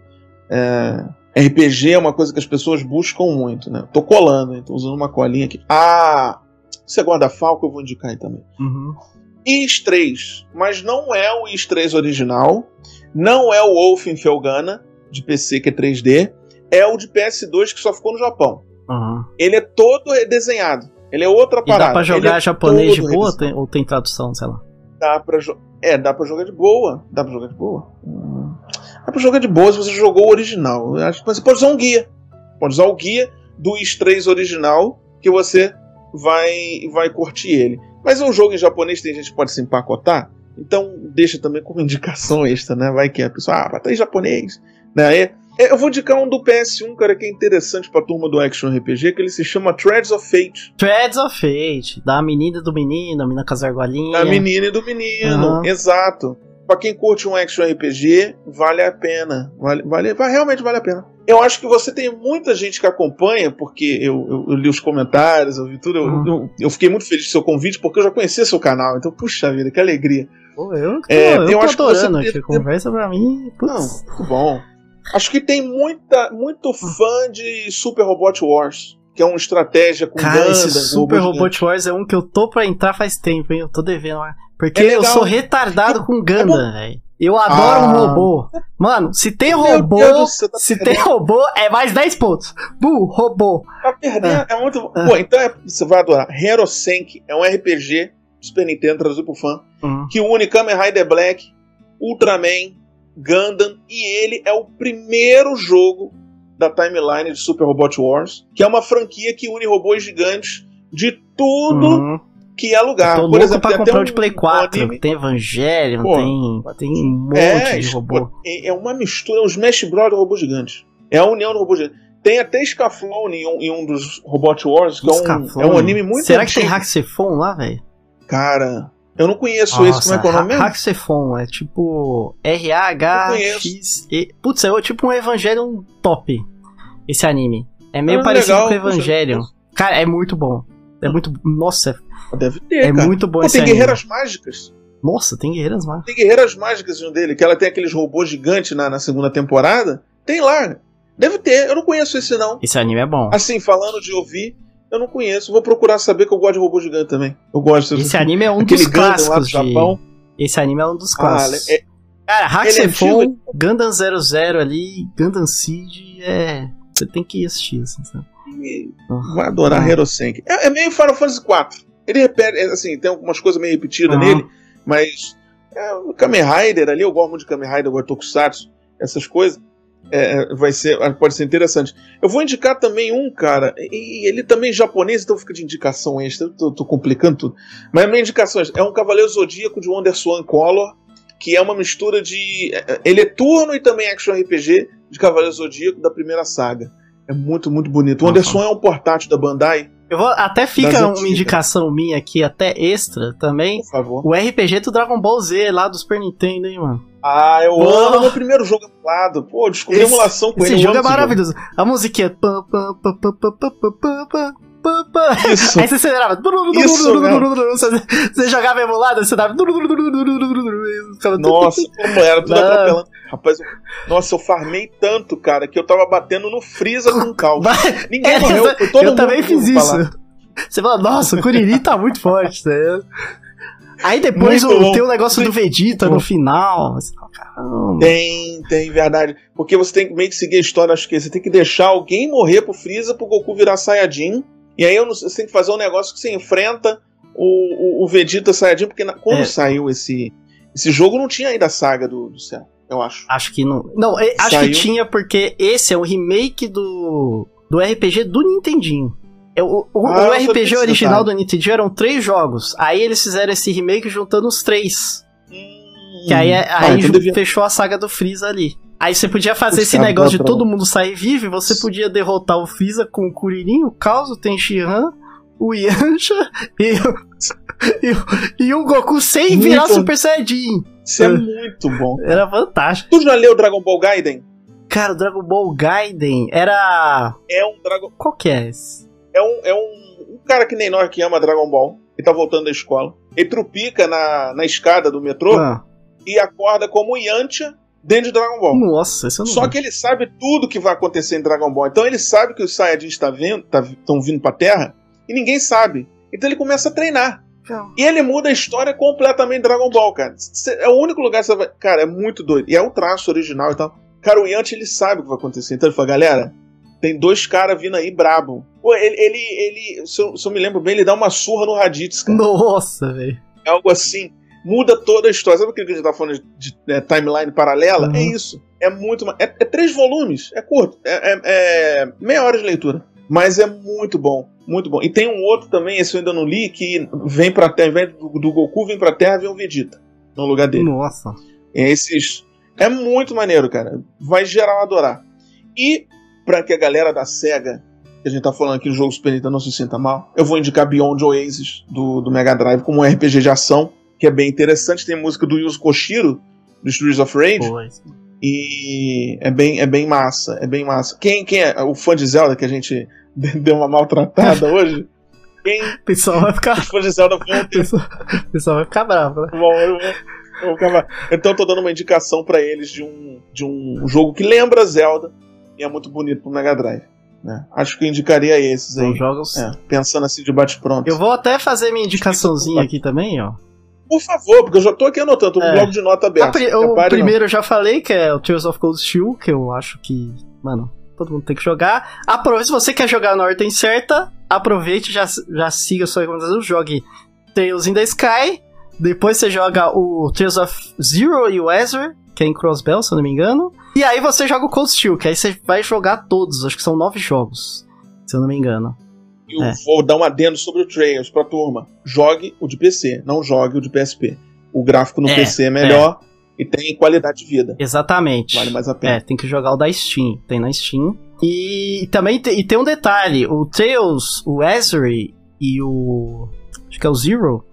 é, RPG é uma coisa que as pessoas buscam muito, né? Tô colando, tô usando uma colinha aqui. Ah! Você guarda Falco, eu vou indicar aí também. Uhum. Is 3, mas não é o Is 3 original, não é o Wolfenfelgana de PC que é 3D, é o de PS2 que só ficou no Japão. Uhum. Ele é todo redesenhado. Ele é outra E parada. dá pra jogar é japonês de boa tem, ou tem tradução, sei lá? Dá pra É, dá pra jogar de boa. Dá pra jogar de boa. Hum. Dá pra jogar de boa se você jogou o original. Que você pode usar um guia. Pode usar o guia do Is 3 original que você vai, vai curtir ele. Mas é um jogo em japonês, tem gente que pode se empacotar. Então deixa também como indicação extra, né? Vai que a pessoa, ah, tá em japonês. Né? Aí, é, eu vou indicar um do PS1, cara, que é interessante pra turma do Action RPG, que ele se chama Threads of Fate. Threads of Fate, da menina e do menino, a menina com as argolinhas. Da menina e do menino, Aham. exato. Pra quem curte um action RPG, vale a pena. Vale, vale, realmente vale a pena. Eu acho que você tem muita gente que acompanha, porque eu, eu- eu li os comentários, eu vi tudo. eu- Uhum. Eu, eu fiquei muito feliz com seu convite, porque eu já conhecia seu canal. Então, puxa vida, que alegria. Pô, eu, tô, É, eu eu tô acho que você adorando aqui. Conversa pra mim. Não, Putz. muito bom. Acho que tem muita, muito fã de Super Robot Wars, que é uma estratégia com Cara, Gundam, esse Super Robot Wars é um que eu tô pra entrar faz tempo, hein? Eu tô devendo lá. Porque É eu sou retardado com Gundam, velho. Eu adoro Ah. um robô. Mano, se tem Meu robô, Deus tá se perdendo. tem robô, é mais 10 pontos. Bu, robô. Tá perdendo, é muito bom. Pô, então é- você vai adorar. Hero Senk é um RPG Super Nintendo traduzido pro fã, Hum. que une Kamen Rider Black, Ultraman, Gundam, e ele é o primeiro jogo da timeline de Super Robot Wars, que é uma franquia que une robôs gigantes de tudo Uhum. que é lugar. Tô Por louco exemplo, pra comprar o um- de Play um 4. anime- Tem Evangelion, Pô, tem, tem um monte É, de robô. é é uma mistura, é um Smash Bros. de robô gigante. É a união do robô gigante. Tem até Scaflone em um, em um dos Robot Wars, que é um, é um anime muito Será que tem antigo. Haxefon lá, velho? Cara, eu não conheço esse, como é que é o nome mesmo? Haxefon é tipo R-A-H-X-E. Putz, é tipo um Evangelion top. Esse anime. É meio Ah, parecido legal. com o Evangelion. Cara, é muito bom. É muito. Nossa, Deve ter, é cara. muito bom Pô, esse tem anime. guerreiras mágicas. Nossa, tem guerreiras lá. Tem guerreiras mágicas um dele, que ela tem aqueles robôs gigantes na, na segunda temporada. Tem lá. Deve ter, eu não conheço esse não. Esse anime é bom. Assim, falando de ouvir, eu não conheço. Vou procurar saber que eu gosto de robô gigante também. Eu gosto. Esse anime é um Aquele dos Gundam lá do clássicos. De... Japão. Esse anime é um dos Ah, clássicos. é- Cara, ele é Haxefon, antigo? Gundam 00 ali, Gundam Seed é. Você tem que assistir, assim, sabe? Vai adorar Ah. Hero Senk. É, é meio Final Fantasy IV. Ele repete, é, assim, tem algumas coisas meio repetidas nele, mas é, o Kamen Rider ali, eu gosto muito de Kamen Rider, eu gosto de Tokusatsu, essas coisas. É, vai ser, pode ser interessante. Eu vou indicar também um, cara, e ele também é japonês, então fica de indicação extra. Tô, tô complicando tudo. Mas a minha indicação é um Cavaleiro Zodíaco de Wonder Swan Color, que é uma mistura de. é, Ele é turno e também action RPG de Cavaleiro Zodíaco da primeira saga. É muito, muito bonito. O Swan é um portátil da Bandai, Eu vou, até fica uma indicação minha aqui, até extra também. por favor. O RPG do Dragon Ball Z lá do Super Nintendo, hein, mano. Ah, eu oh. amo meu primeiro jogo emulado. Pô, descobri esse, emulação com esse ele. Jogo esse jogo é maravilhoso. A musiquinha. Isso. Aí você acelerava. Isso, você, jogava emulado, você dava. Nossa, como era tudo Rapaz, eu... nossa, eu farmei tanto, cara, que eu tava batendo no Freeza com calma. Ninguém é, morreu. Eu, eu também fiz isso. Falar. Você fala, nossa, o Kuririn tá muito forte. Né? Aí depois Muito o, bom. tem o negócio do Vegeta no final. Você fala, caramba. Tem, tem, verdade. Porque você tem que meio que seguir a história, acho que você tem que deixar alguém morrer pro Freeza pro Goku virar Saiyajin. E aí você tem que fazer um negócio que você enfrenta o, o, o Vegeta Saiyajin, porque na- quando É. saiu esse, esse jogo não tinha ainda a saga do, do céu, eu acho. Acho que não. Não, é- acho que tinha porque esse é o remake do, do RPG do Nintendinho. É, o, Ah, o RPG original do Nintendo eram três jogos. Aí eles fizeram esse remake juntando os três. Que aí, é- Ah, aí devia- fechou a saga do Freeza ali. Aí você podia fazer Putz, esse cara, negócio de todo mundo sair vivo, e você podia derrotar o Freeza com o Kuririn, o Caos, o Tenshinhan, o Yancha e, o- e, e o Goku sem Muito virar. Super Saiyajin. Isso é muito bom. Era fantástico. Tu já leu Dragon Ball Gaiden? Cara, o Dragon Ball Gaiden era. É um Dragon. Qual que é esse? É um, é um, um cara que nem nós que ama Dragon Ball. Ele tá voltando da escola. Ele trupica na, na escada do metrô Ah, e acorda como Yantia dentro de Dragon Ball. nossa, esse eu não Só vi. que ele sabe tudo que vai acontecer em Dragon Ball. Então ele sabe que os Saiyajins estão vindo, tá, tão vindo pra Terra e ninguém sabe. Então ele começa a treinar. E ele muda a história completamente de Dragon Ball, cara. Cê- É o único lugar que você vai. Cara, é muito doido. E é um traço original e tal. Cara, o Yanti, ele sabe o que vai acontecer. Então ele fala, galera, tem dois caras vindo aí brabo. Pô, ele, ele, ele se, eu, se eu me lembro bem, ele dá uma surra no Raditz, cara. Nossa, velho. É algo assim. Muda toda a história. Sabe aquilo que a gente tá falando de, de, é, timeline paralela? Uhum. É isso. É muito. É, é três volumes. É curto. É, é- é meia hora de leitura. Mas é muito bom. Muito bom. E tem um outro também, esse eu ainda não li, que vem pra Terra, vem do, do Goku, vem pra Terra, vem o Vegeta. No lugar dele. Nossa. Esses. É muito maneiro, cara. Vai geral adorar. E, pra que a galera da SEGA, que a gente tá falando aqui no jogo Super Nintendo, não se sinta mal, eu vou indicar Beyond Oasis do, do Mega Drive como um RPG de ação, que é bem interessante. Tem música do Yuzo Koshiro, do Streets of Rage, e é bem, é bem massa. É bem massa. Quem, quem é o fã de Zelda que a gente deu uma maltratada hoje? Quem. O pessoal vai ficar. Os fãs de Zelda vão O pessoal, o pessoal vai ficar bravo, né? Bom, eu vou-. Então eu tô dando uma indicação pra eles de um, de um jogo que lembra Zelda e é muito bonito pro Mega Drive. Né? Acho que eu indicaria esses aí. São jogos. É, pensando assim de bate-pronto. Eu vou até fazer minha indicaçãozinha aqui também, ó. Por favor, porque eu já tô aqui anotando, tô É. o bloco de nota A aberto. pri- o pare, não. primeiro eu já falei, que é o Tears of Cold Steel, que eu acho que, mano, todo mundo tem que jogar. Aproveite, se você quer jogar na ordem certa, aproveite, já, já siga sua recomendação, jogue Tales in the Sky, depois você joga o Tears of Zero e o Ezra, que é em Crossbell, se eu não me engano. E aí você joga o Cold Steel, que aí você vai jogar todos, acho que são nove jogos, se eu não me engano. Eu É. vou dar um adendo sobre o Trails pra turma. Jogue o de PC, não jogue o de PSP. O gráfico no É, PC é melhor e tem qualidade de vida. Exatamente. Vale mais a pena. É, tem que jogar o da Steam. Tem na Steam. E também te- e tem um detalhe: o Tails, o Ezreal e o. Acho que é o Zero.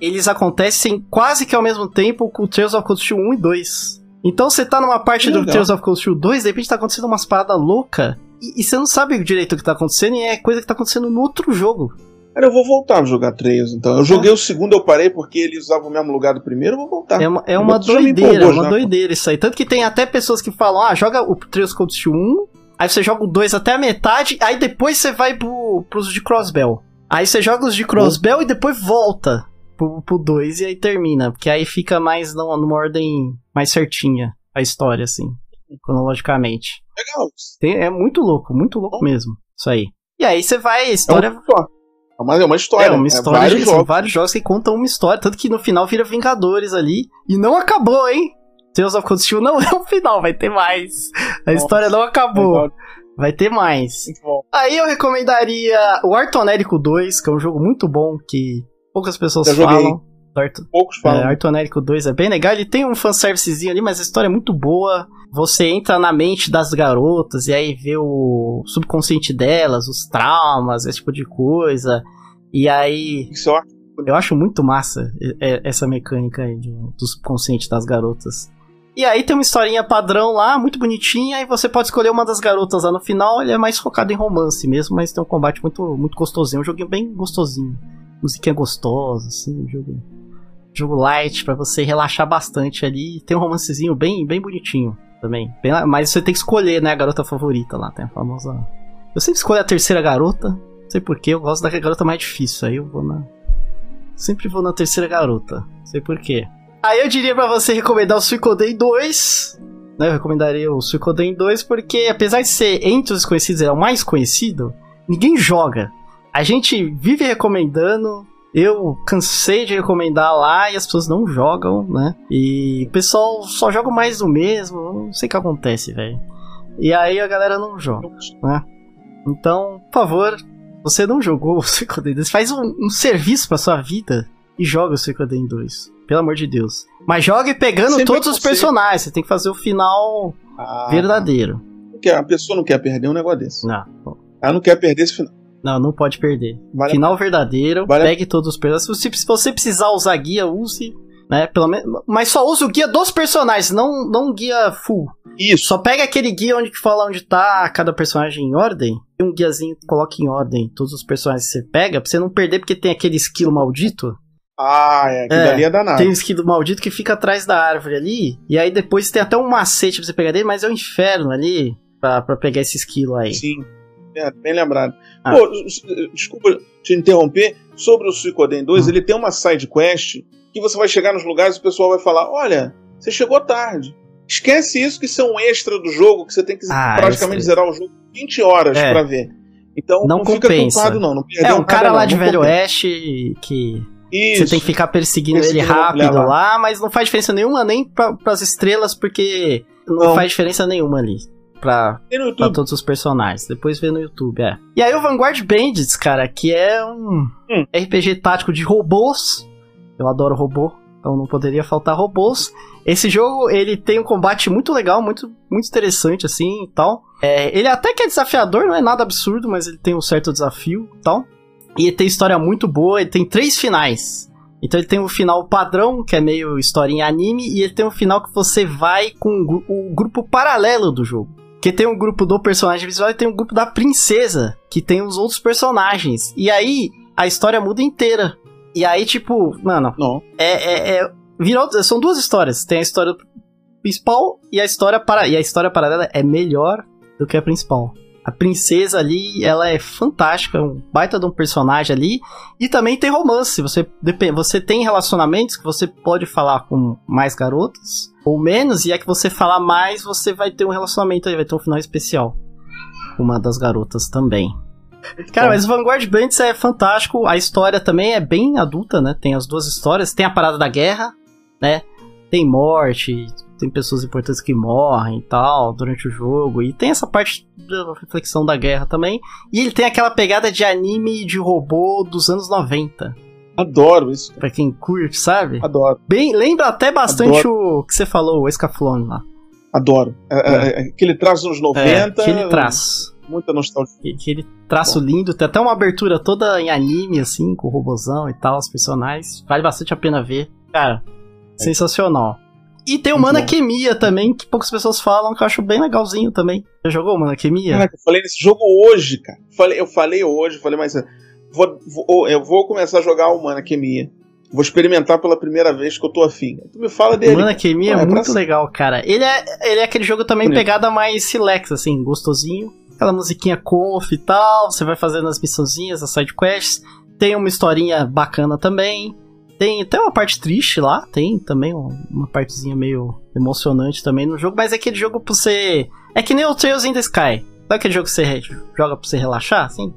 Eles acontecem quase que ao mesmo tempo com o Tales of Cold Steel 1 e 2. Então você tá numa parte do. Tales of Cold Steel 2, de repente tá acontecendo umas paradas loucas. E, e você não sabe direito o que tá acontecendo, e é coisa que tá acontecendo no outro jogo. Cara, eu vou voltar a jogar Trails, então. Eu joguei o segundo, eu parei porque ele usava o mesmo lugar do primeiro, eu vou voltar. É uma, é uma doideira, é uma já, doideira isso aí. Tanto que tem até pessoas que falam, ah, joga o Trails Cold Steel 1, aí você joga o 2 até a metade, aí depois você vai pro, pros de Crossbell. Aí você joga os de Crossbell e depois volta pro, pro 2 e aí termina. Porque aí fica mais numa, ordem mais certinha a história, assim, cronologicamente. Legal. Tem- é muito louco, muito louco mesmo, isso aí. E aí você vai, a É história... um só. Mas é uma história. É uma história, vários de, são jogos. vários jogos que contam uma história, tanto que no final vira Vingadores ali, e não acabou, hein? Tales of Cold Steel não é o final, vai ter mais. A Nossa, história não acabou, vai ter mais. Aí eu recomendaria o Artonérico 2, que é um jogo muito bom, que poucas pessoas falam. Arto- Poucos é, falam. Artonérico 2 é bem legal, ele tem um fanservicezinho ali, mas a história é muito boa. Você entra na mente das garotas e aí vê o subconsciente delas, os traumas, esse tipo de coisa. E aí Isso é eu acho muito massa essa mecânica aí do, do subconsciente das garotas. E aí tem uma historinha padrão lá, muito bonitinha, e você pode escolher uma das garotas lá no final. Ele é mais focado em romance mesmo, mas tem um combate muito, muito gostosinho. Um joguinho bem gostosinho. Musiquinha gostosa, assim, jogo, jogo light pra você relaxar bastante ali. Tem um romancezinho bem, bem bonitinho também. Bem- mas você tem que escolher, né, a garota favorita lá. Tem a famosa. Eu sempre escolho a terceira garota. Não sei porquê, eu gosto da garota mais difícil. Aí eu vou na. Sempre vou na terceira garota. Não sei porquê. Aí eu diria pra você recomendar o Suicoden 2. Né? Eu recomendaria o Suicoden 2 porque, apesar de ser entre os conhecidos, é o mais conhecido, ninguém joga. A gente vive recomendando. Eu cansei de recomendar lá e as pessoas não jogam, né? E o pessoal só joga mais do mesmo. Não sei o que acontece, velho. E aí a galera não joga. Então, por favor, você não jogou o Suicoden 2, faz um, um serviço pra sua vida e joga o Suicoden 2. Pelo amor de Deus. Mas jogue pegando Sempre todos os consigo. personagens. Você tem que fazer o final Ah, verdadeiro. porque A pessoa não quer perder um negócio desse. Não, Ela não quer perder esse final. Não, não pode perder. Vale a Final verdadeiro, Vale a- pegue todos os personagens. Se, você precisar usar guia, use. Né, pelo menos, mas só use o guia dos personagens, não, não guia full. Isso. Só pega aquele guia onde que fala onde tá cada personagem em ordem. E um guiazinho que coloca em ordem todos os personagens que você pega, pra você não perder, porque tem aquele esquilo maldito. Ah, é. Aquilo É, ali é danado. Tem um esquilo maldito que fica atrás da árvore ali. E aí depois tem até um macete pra você pegar dele, mas é um inferno ali pra, pra pegar esse esquilo aí. Sim. É, bem lembrado. Ah. Pô, desculpa te interromper. Sobre o Suicoden 2, Hum. ele tem uma side quest que você vai chegar nos lugares e o pessoal vai falar: Olha, você chegou tarde. Esquece isso, que isso é um extra do jogo, que você tem que Ah, praticamente esse- zerar o jogo 20 horas É. pra ver. Então Não não, fica compensa. culpado, não. não É, um cara lá não, de Velho compensa. Oeste que Isso. você tem que ficar perseguindo ele Perseguindo mulher rápido lá. lá, mas não faz diferença nenhuma nem pra, pras estrelas, porque não, Não. faz diferença nenhuma ali. Pra, pra todos os personagens. Depois vê no YouTube, é. E aí o Vanguard Bandits, cara, que é um Hum. RPG tático de robôs. Eu adoro robô, então não poderia faltar robôs. Esse jogo, ele tem um combate muito legal, muito, muito interessante, assim, e tal. É, ele até que é desafiador, não é nada absurdo, mas ele tem um certo desafio e tal. E ele tem história muito boa, ele tem três finais. Então ele tem o final padrão, que é meio historinha anime, e ele tem um final que você vai com o grupo paralelo do jogo. Que tem um grupo do personagem visual e tem um grupo da princesa, que tem os outros personagens. E aí, a história muda inteira. E aí, tipo, mano, Não. é, é, é- virou, são duas histórias. Tem a história principal e a história para e a história paralela é melhor do que a principal. A princesa ali, ela é fantástica, um baita de um personagem ali. E também tem romance. Você, você tem relacionamentos que você pode falar com mais garotas ou menos. E é que você falar mais, você vai ter um relacionamento aí, vai ter um final especial. com Uma das garotas também. Cara, bom. mas Vanguard Bandits é fantástico. A história também é bem adulta, né? Tem as duas histórias. Tem a parada da guerra, né? Tem morte, tem pessoas importantes que morrem e tal durante o jogo. E tem essa parte da reflexão da guerra também. E ele tem aquela pegada de anime de robô dos anos 90. Adoro isso. Pra quem curte, sabe? Adoro. Bem, lembra até bastante o que você falou, o Escaflone lá. Adoro. É, é, é, aquele traço nos 90. É, aquele traço. Muita nostalgia. Que- Aquele traço lindo, tem até uma abertura toda em anime, assim, com o robozão e tal, os personagens. Vale bastante a pena ver. Cara, sensacional. E tem o Muito bom. Manaquemia também, que poucas pessoas falam, que eu acho bem legalzinho também. Já jogou o Manaquemia? Caraca, eu falei nesse jogo hoje, cara. Falei, eu falei hoje, falei, mas vou, vou- eu vou começar a jogar o Manaquemia. Vou experimentar pela primeira vez que eu tô afim. Tu me fala dele. Manaquemia Ah, é é muito legal, cara. Ele é, ele é aquele jogo também Bonito. pegada mais relax, assim, gostosinho. Aquela musiquinha conf e tal, você vai fazendo as missãozinhas, as side quests. Tem uma historinha bacana também. Tem até uma parte triste lá, tem também um- uma partezinha meio emocionante também no jogo, mas é aquele jogo pra você. É que nem o Trails in the Sky. Sabe aquele jogo que você joga pra você relaxar, assim?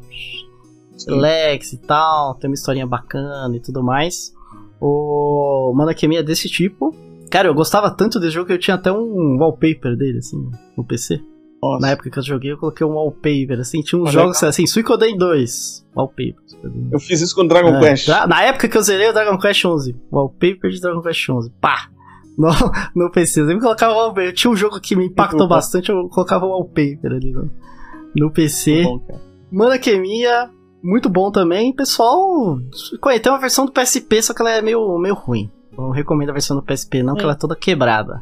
Relax e tal, tem uma historinha bacana e tudo mais. O Manaquemia é desse tipo. Cara, eu gostava tanto desse jogo que eu tinha até um wallpaper dele, assim, no PC. Nossa. Na época que eu joguei, eu coloquei um wallpaper, assim, tinha uns jogos assim, Suicoden 2, wallpaper. Eu fiz isso com Dragon é, Quest. na época que eu zerei o Dragon Quest 11, wallpaper de Dragon Quest 11, pá! No, no PC, eu sempre colocava wallpaper. Tinha um jogo que me impactou bastante, eu colocava wallpaper ali no, no PC. Bom, cara. Muito bom também. Pessoal, tem uma versão do PSP, só que ela é meio, meio ruim. Não recomendo a versão do PSP, não, que Hum. ela é toda quebrada.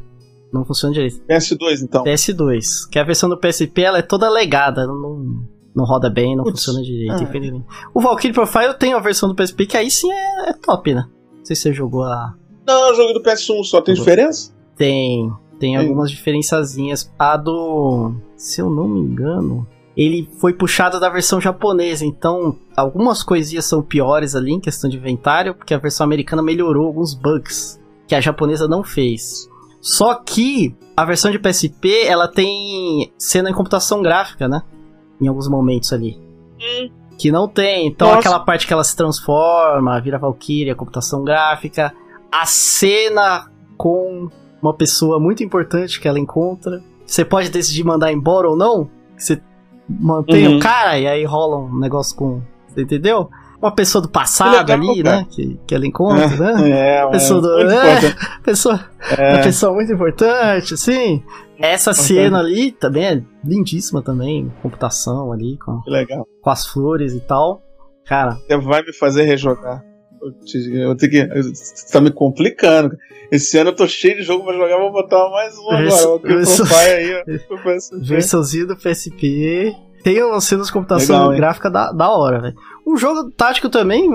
Não funciona direito. PS2, então. PS2, que a versão do PSP ela é toda legada, não, não roda bem, não Putz. funciona direito, infelizmente. O Valkyrie Profile tem a versão do PSP que aí sim é, é top, né? Não sei se você jogou a. Não, eu joguei do PS1 só. Tem diferença? Tem. Tem Tem. algumas diferençazinhas. A do. Se eu não me engano. Ele foi puxado da versão japonesa, então algumas coisinhas são piores ali em questão de inventário, porque a versão americana melhorou alguns bugs que a japonesa não fez. Só que a versão de PSP, ela tem cena em computação gráfica, né? Em alguns momentos ali. Hum. Que não tem. Então Nossa. aquela parte que ela se transforma, vira Valkyria, computação gráfica. A cena com uma pessoa muito importante que ela encontra. Você pode decidir mandar embora ou não. Você mantém Uhum. o cara e aí rola um negócio com entendeu? Uma pessoa do passado legal, ali, né? Que, que ela encontra, né? É, Pessoa do- é. Pessoa, É. uma pessoa muito importante, assim. Essa cena ali também é lindíssima também. Computação ali, com, legal. com as flores e tal. Cara, Você vai me fazer rejogar. Eu te- eu tenho que. Você tá me complicando. Esse ano eu tô cheio de jogo pra jogar, vou botar mais um Verso- agora. Verso- Profile aí, versãozinha do PSP. Tem umas cenas de computação Legal, gráfica da, da hora, velho. Um jogo tático também,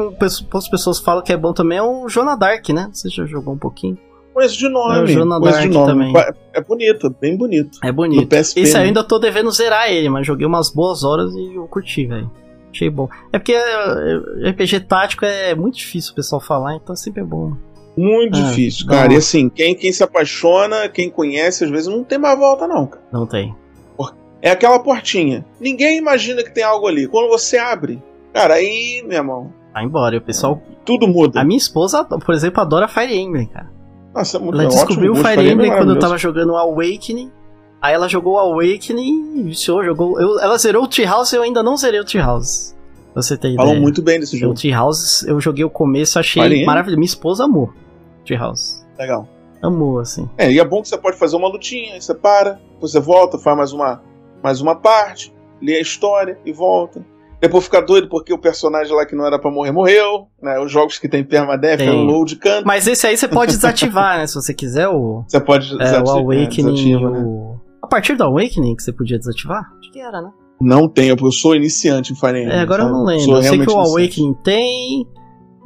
poucas pessoas falam que é bom também, é o Jonah Dark, né? Você já jogou um pouquinho. Conheço de É, o nome. Conheço de Dark nome. também. É bonito, bem bonito. É bonito. PSP. Esse né? ainda tô devendo zerar ele, mas joguei umas boas horas e eu curti, velho. Achei bom. É porque é, RPG tático é muito difícil o pessoal falar, então sempre é bom. Muito Ah, difícil, cara. uma- E assim, quem, quem se apaixona, quem conhece, às vezes não tem mais volta, não, cara. Não tem. É aquela portinha. Ninguém imagina que tem algo ali. Quando você abre, cara, aí, meu irmão, Vai embora. E o pessoal. tudo muda. A minha esposa, por exemplo, adora Fire Emblem, cara. Nossa, é muito Ela é descobriu o ótimo gosto, Fire é Emblem quando eu tava jogando o Awakening. Aí ela jogou o Awakening e viciou, jogou. eu- ela zerou o T-House e eu ainda não zerei o T-House. Pra Você tem Falam ideia. muito bem desse O jogo. T-House, eu joguei o começo, achei maravilhoso. Minha esposa amou T-House. Legal. Amou, assim. É, e é bom que você pode fazer uma lutinha, você para, você volta, faz mais uma, mais uma parte, lê a história e volta. Depois fica doido porque o personagem lá que não era pra morrer morreu, né? Os jogos que tem permadeath, Tem. é load canto. Mas esse aí você pode desativar, né? Se você quiser o, Você pode é, desati- o é, Awakening. desativa, né? A partir do Awakening que você podia desativar? Acho que era, né? Não tenho, porque eu sou iniciante em Fire Emblem. É, agora eu sabe? não lembro. Sou Eu sei que o iniciante. Awakening tem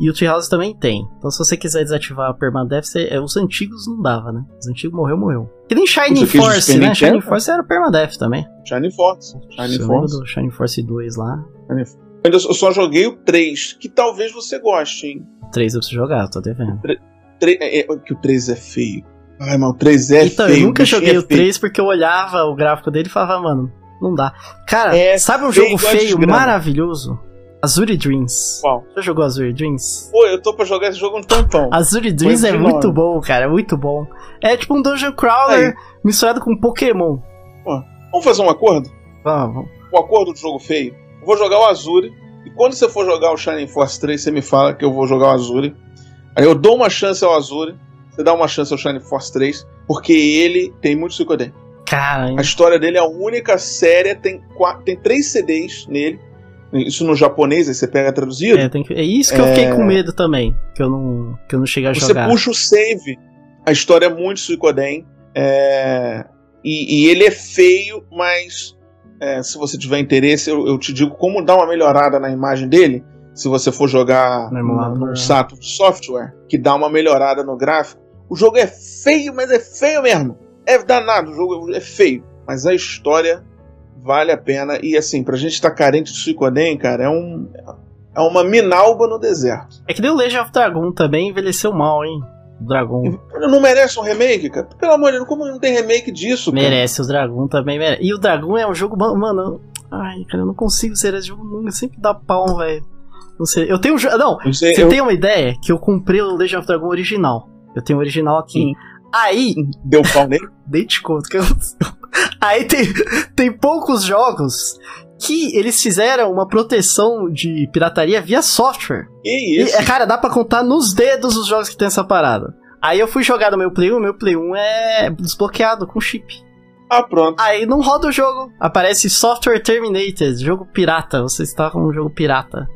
e o Treehouse também tem. Então se você quiser desativar a Permadeath, você... é, os antigos não dava, né? Os antigos morreu, morreu. Que nem Shining Force, né? Shining Force era Permadeath também. Shining Force. Shining Eu Force. do Shining Force 2 lá. Eu só joguei o 3, que talvez você goste, hein? 3 eu preciso jogar, eu tô devendo. É, é, que o 3 é feio. Ai, mas o 3 é então, feio. eu nunca joguei é o feio. 3 porque eu olhava o gráfico dele e falava, mano, não dá. Cara, É sabe um jogo feio, maravilhoso? Azuri Dreams. Qual? Já jogou Azuri Dreams? Pô, eu tô pra jogar esse jogo um tampão. Azuri Dreams é muito nome. bom, cara, é muito bom. É tipo um Dungeon Crawler Aí. misturado com Pokémon. Vamos fazer um acordo? Vamos. O acordo do jogo feio? Eu vou jogar o Azure. E quando você for jogar o Shining Force 3, você me fala que eu vou jogar o Azure. Aí eu dou uma chance ao Azure. Você dá uma chance ao Shining Force 3. Porque ele tem muito Suicoden. Cara, A história dele é a única séria. Tem, quatro, tem três CDs nele. Isso no japonês, aí você pega traduzido. é, que- é isso que eu fiquei com medo também. Que eu não, que eu não cheguei a Você jogar. puxa o save. A história é muito Suicoden. É... E, e ele é feio, mas é, se você tiver interesse, eu, eu te digo como dar uma melhorada na imagem dele. Se você for jogar No no, né? Saturn Software, que dá uma melhorada no gráfico. O jogo é feio, mas é feio mesmo. É danado, o jogo é feio. Mas a história vale a pena. E assim, pra gente estar carente de Suicoden, cara, é um. É uma minalba no deserto. É que nem o Legend of Dragon também envelheceu mal, hein? O Dragon. Não merece um remake, cara? Pelo amor de Deus, como não tem remake disso, cara? Merece, o Dragon também merece. E o Dragon é um jogo. ma- Mano, ai, cara, eu não consigo ser esse jogo nunca. Sempre dá pau, velho. Não sei. Eu tenho. um Não, sei, você eu- tem uma ideia que eu comprei o Legend of Dragon original. Eu tenho o original aqui. Hum. Aí, Deu pau nele? nem te conto o que aconteceu. Aí tem, tem poucos jogos que eles fizeram uma proteção de pirataria via software. Que E, isso? é, cara, dá pra contar nos dedos os jogos que tem essa parada. Aí eu fui jogar no meu Play 1, meu Play 1 é desbloqueado com chip. Ah, pronto. Aí não roda o jogo. Aparece Software Terminated, jogo pirata. Você está com um jogo pirata.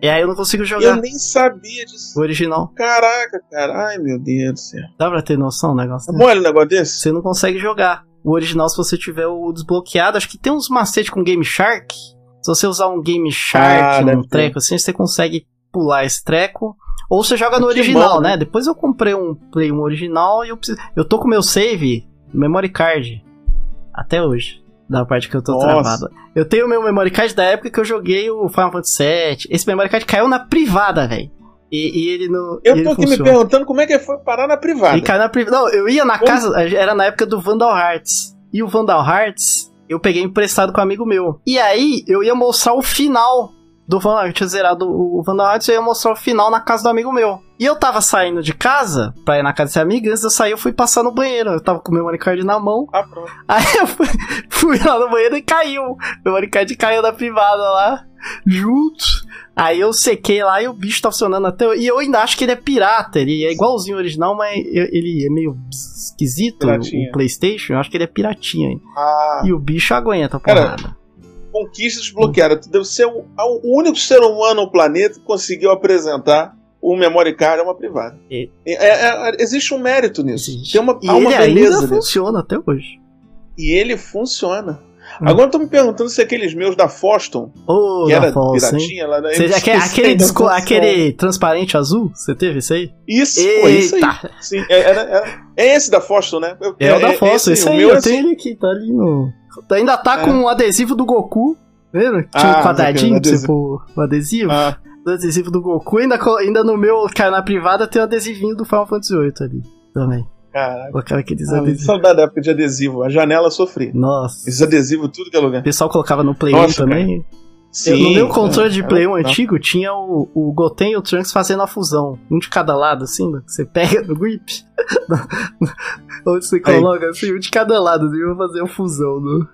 E aí eu não consigo Eu jogar nem sabia disso. o original. Caraca, cara. Ai, meu Deus do céu. Dá pra ter noção do negócio? É desse? mole um negócio desse? Você não consegue jogar. O original, se você tiver o desbloqueado, acho que tem uns macetes com Game Shark. Se você usar um Game Shark, Ah, um treco assim, você consegue pular esse treco. Ou você joga no Que original, bom, né? né? Depois eu comprei um Play 1 original e eu preciso... Eu tô com meu save, memory card. Até hoje. Da parte que eu tô Nossa. travado. Eu tenho o meu memory card da época que eu joguei o Final Fantasy VII. Esse memory card caiu na privada, velho. E, e ele não. Eu ele tô aqui funciona. me perguntando como é que foi parar na privada. Ele caiu na privada. Não, eu ia na Como? casa, era na época do Vandal Hearts. E o Vandal Hearts, eu peguei emprestado com um amigo meu. E aí, eu ia mostrar o final. Do Van eu tinha zerado o Vandal Hearts e eu ia mostrar o final na casa do amigo meu. E eu tava saindo de casa pra ir na casa desse amigo, antes de eu sair eu fui passar no banheiro. Eu tava com o meu Manicard na mão. Ah, pronto. Aí eu fui, fui lá no banheiro e caiu. Meu Manicard caiu da privada lá, junto. Aí eu sequei lá e o bicho tá funcionando até. E eu ainda acho que ele é pirata. Ele é igualzinho ao original, mas ele é meio esquisito. Piratinha. O PlayStation, eu acho que ele é piratinha ainda. Ah, E o bicho aguenta, Cara, porrada. conquista desbloqueada. Tu deve ser o, o único ser humano no planeta que conseguiu apresentar o memory card a uma privada. E- É- é- é- existe um mérito nisso. Existe. Tem uma, E há uma ele beleza ainda nisso. funciona até hoje. E ele funciona. Hum. Agora eu tô me perguntando se aqueles meus da Foston, Ô, que era hein? piratinha lá da esse aquele, ainda disco- aquele transparente azul, você teve isso aí? Isso, foi isso aí. Eita! Sim, é, era- era- é esse da Foston, né? Eu- É, o da Fossa, esse, o aí, meu eu é assim. tenho ele aqui, tá ali no. Ainda tá É. com o adesivo do Goku. Vendo? Tinha Ah, um quadradinho pra você pôr o adesivo. Ah, O adesivo do Goku. Ainda, ainda no meu, cara, na privada tem o adesivinho do Final Fantasy VIII ali. Também. caraca. Colocaram aqueles Ah, adesivos. saudade da época de adesivo. A janela sofri. Nossa. Esses adesivos, tudo que é O lugar. pessoal colocava no Play Nossa, 1 também. Sim, Eu- no meu controle é, de Play 1 não. antigo tinha o, o Goten e o Trunks fazendo a fusão. Um de cada lado, assim, né? Você pega no grip. Onde você Aí. coloca assim, um de cada lado, assim, vou fazer a fusão. No...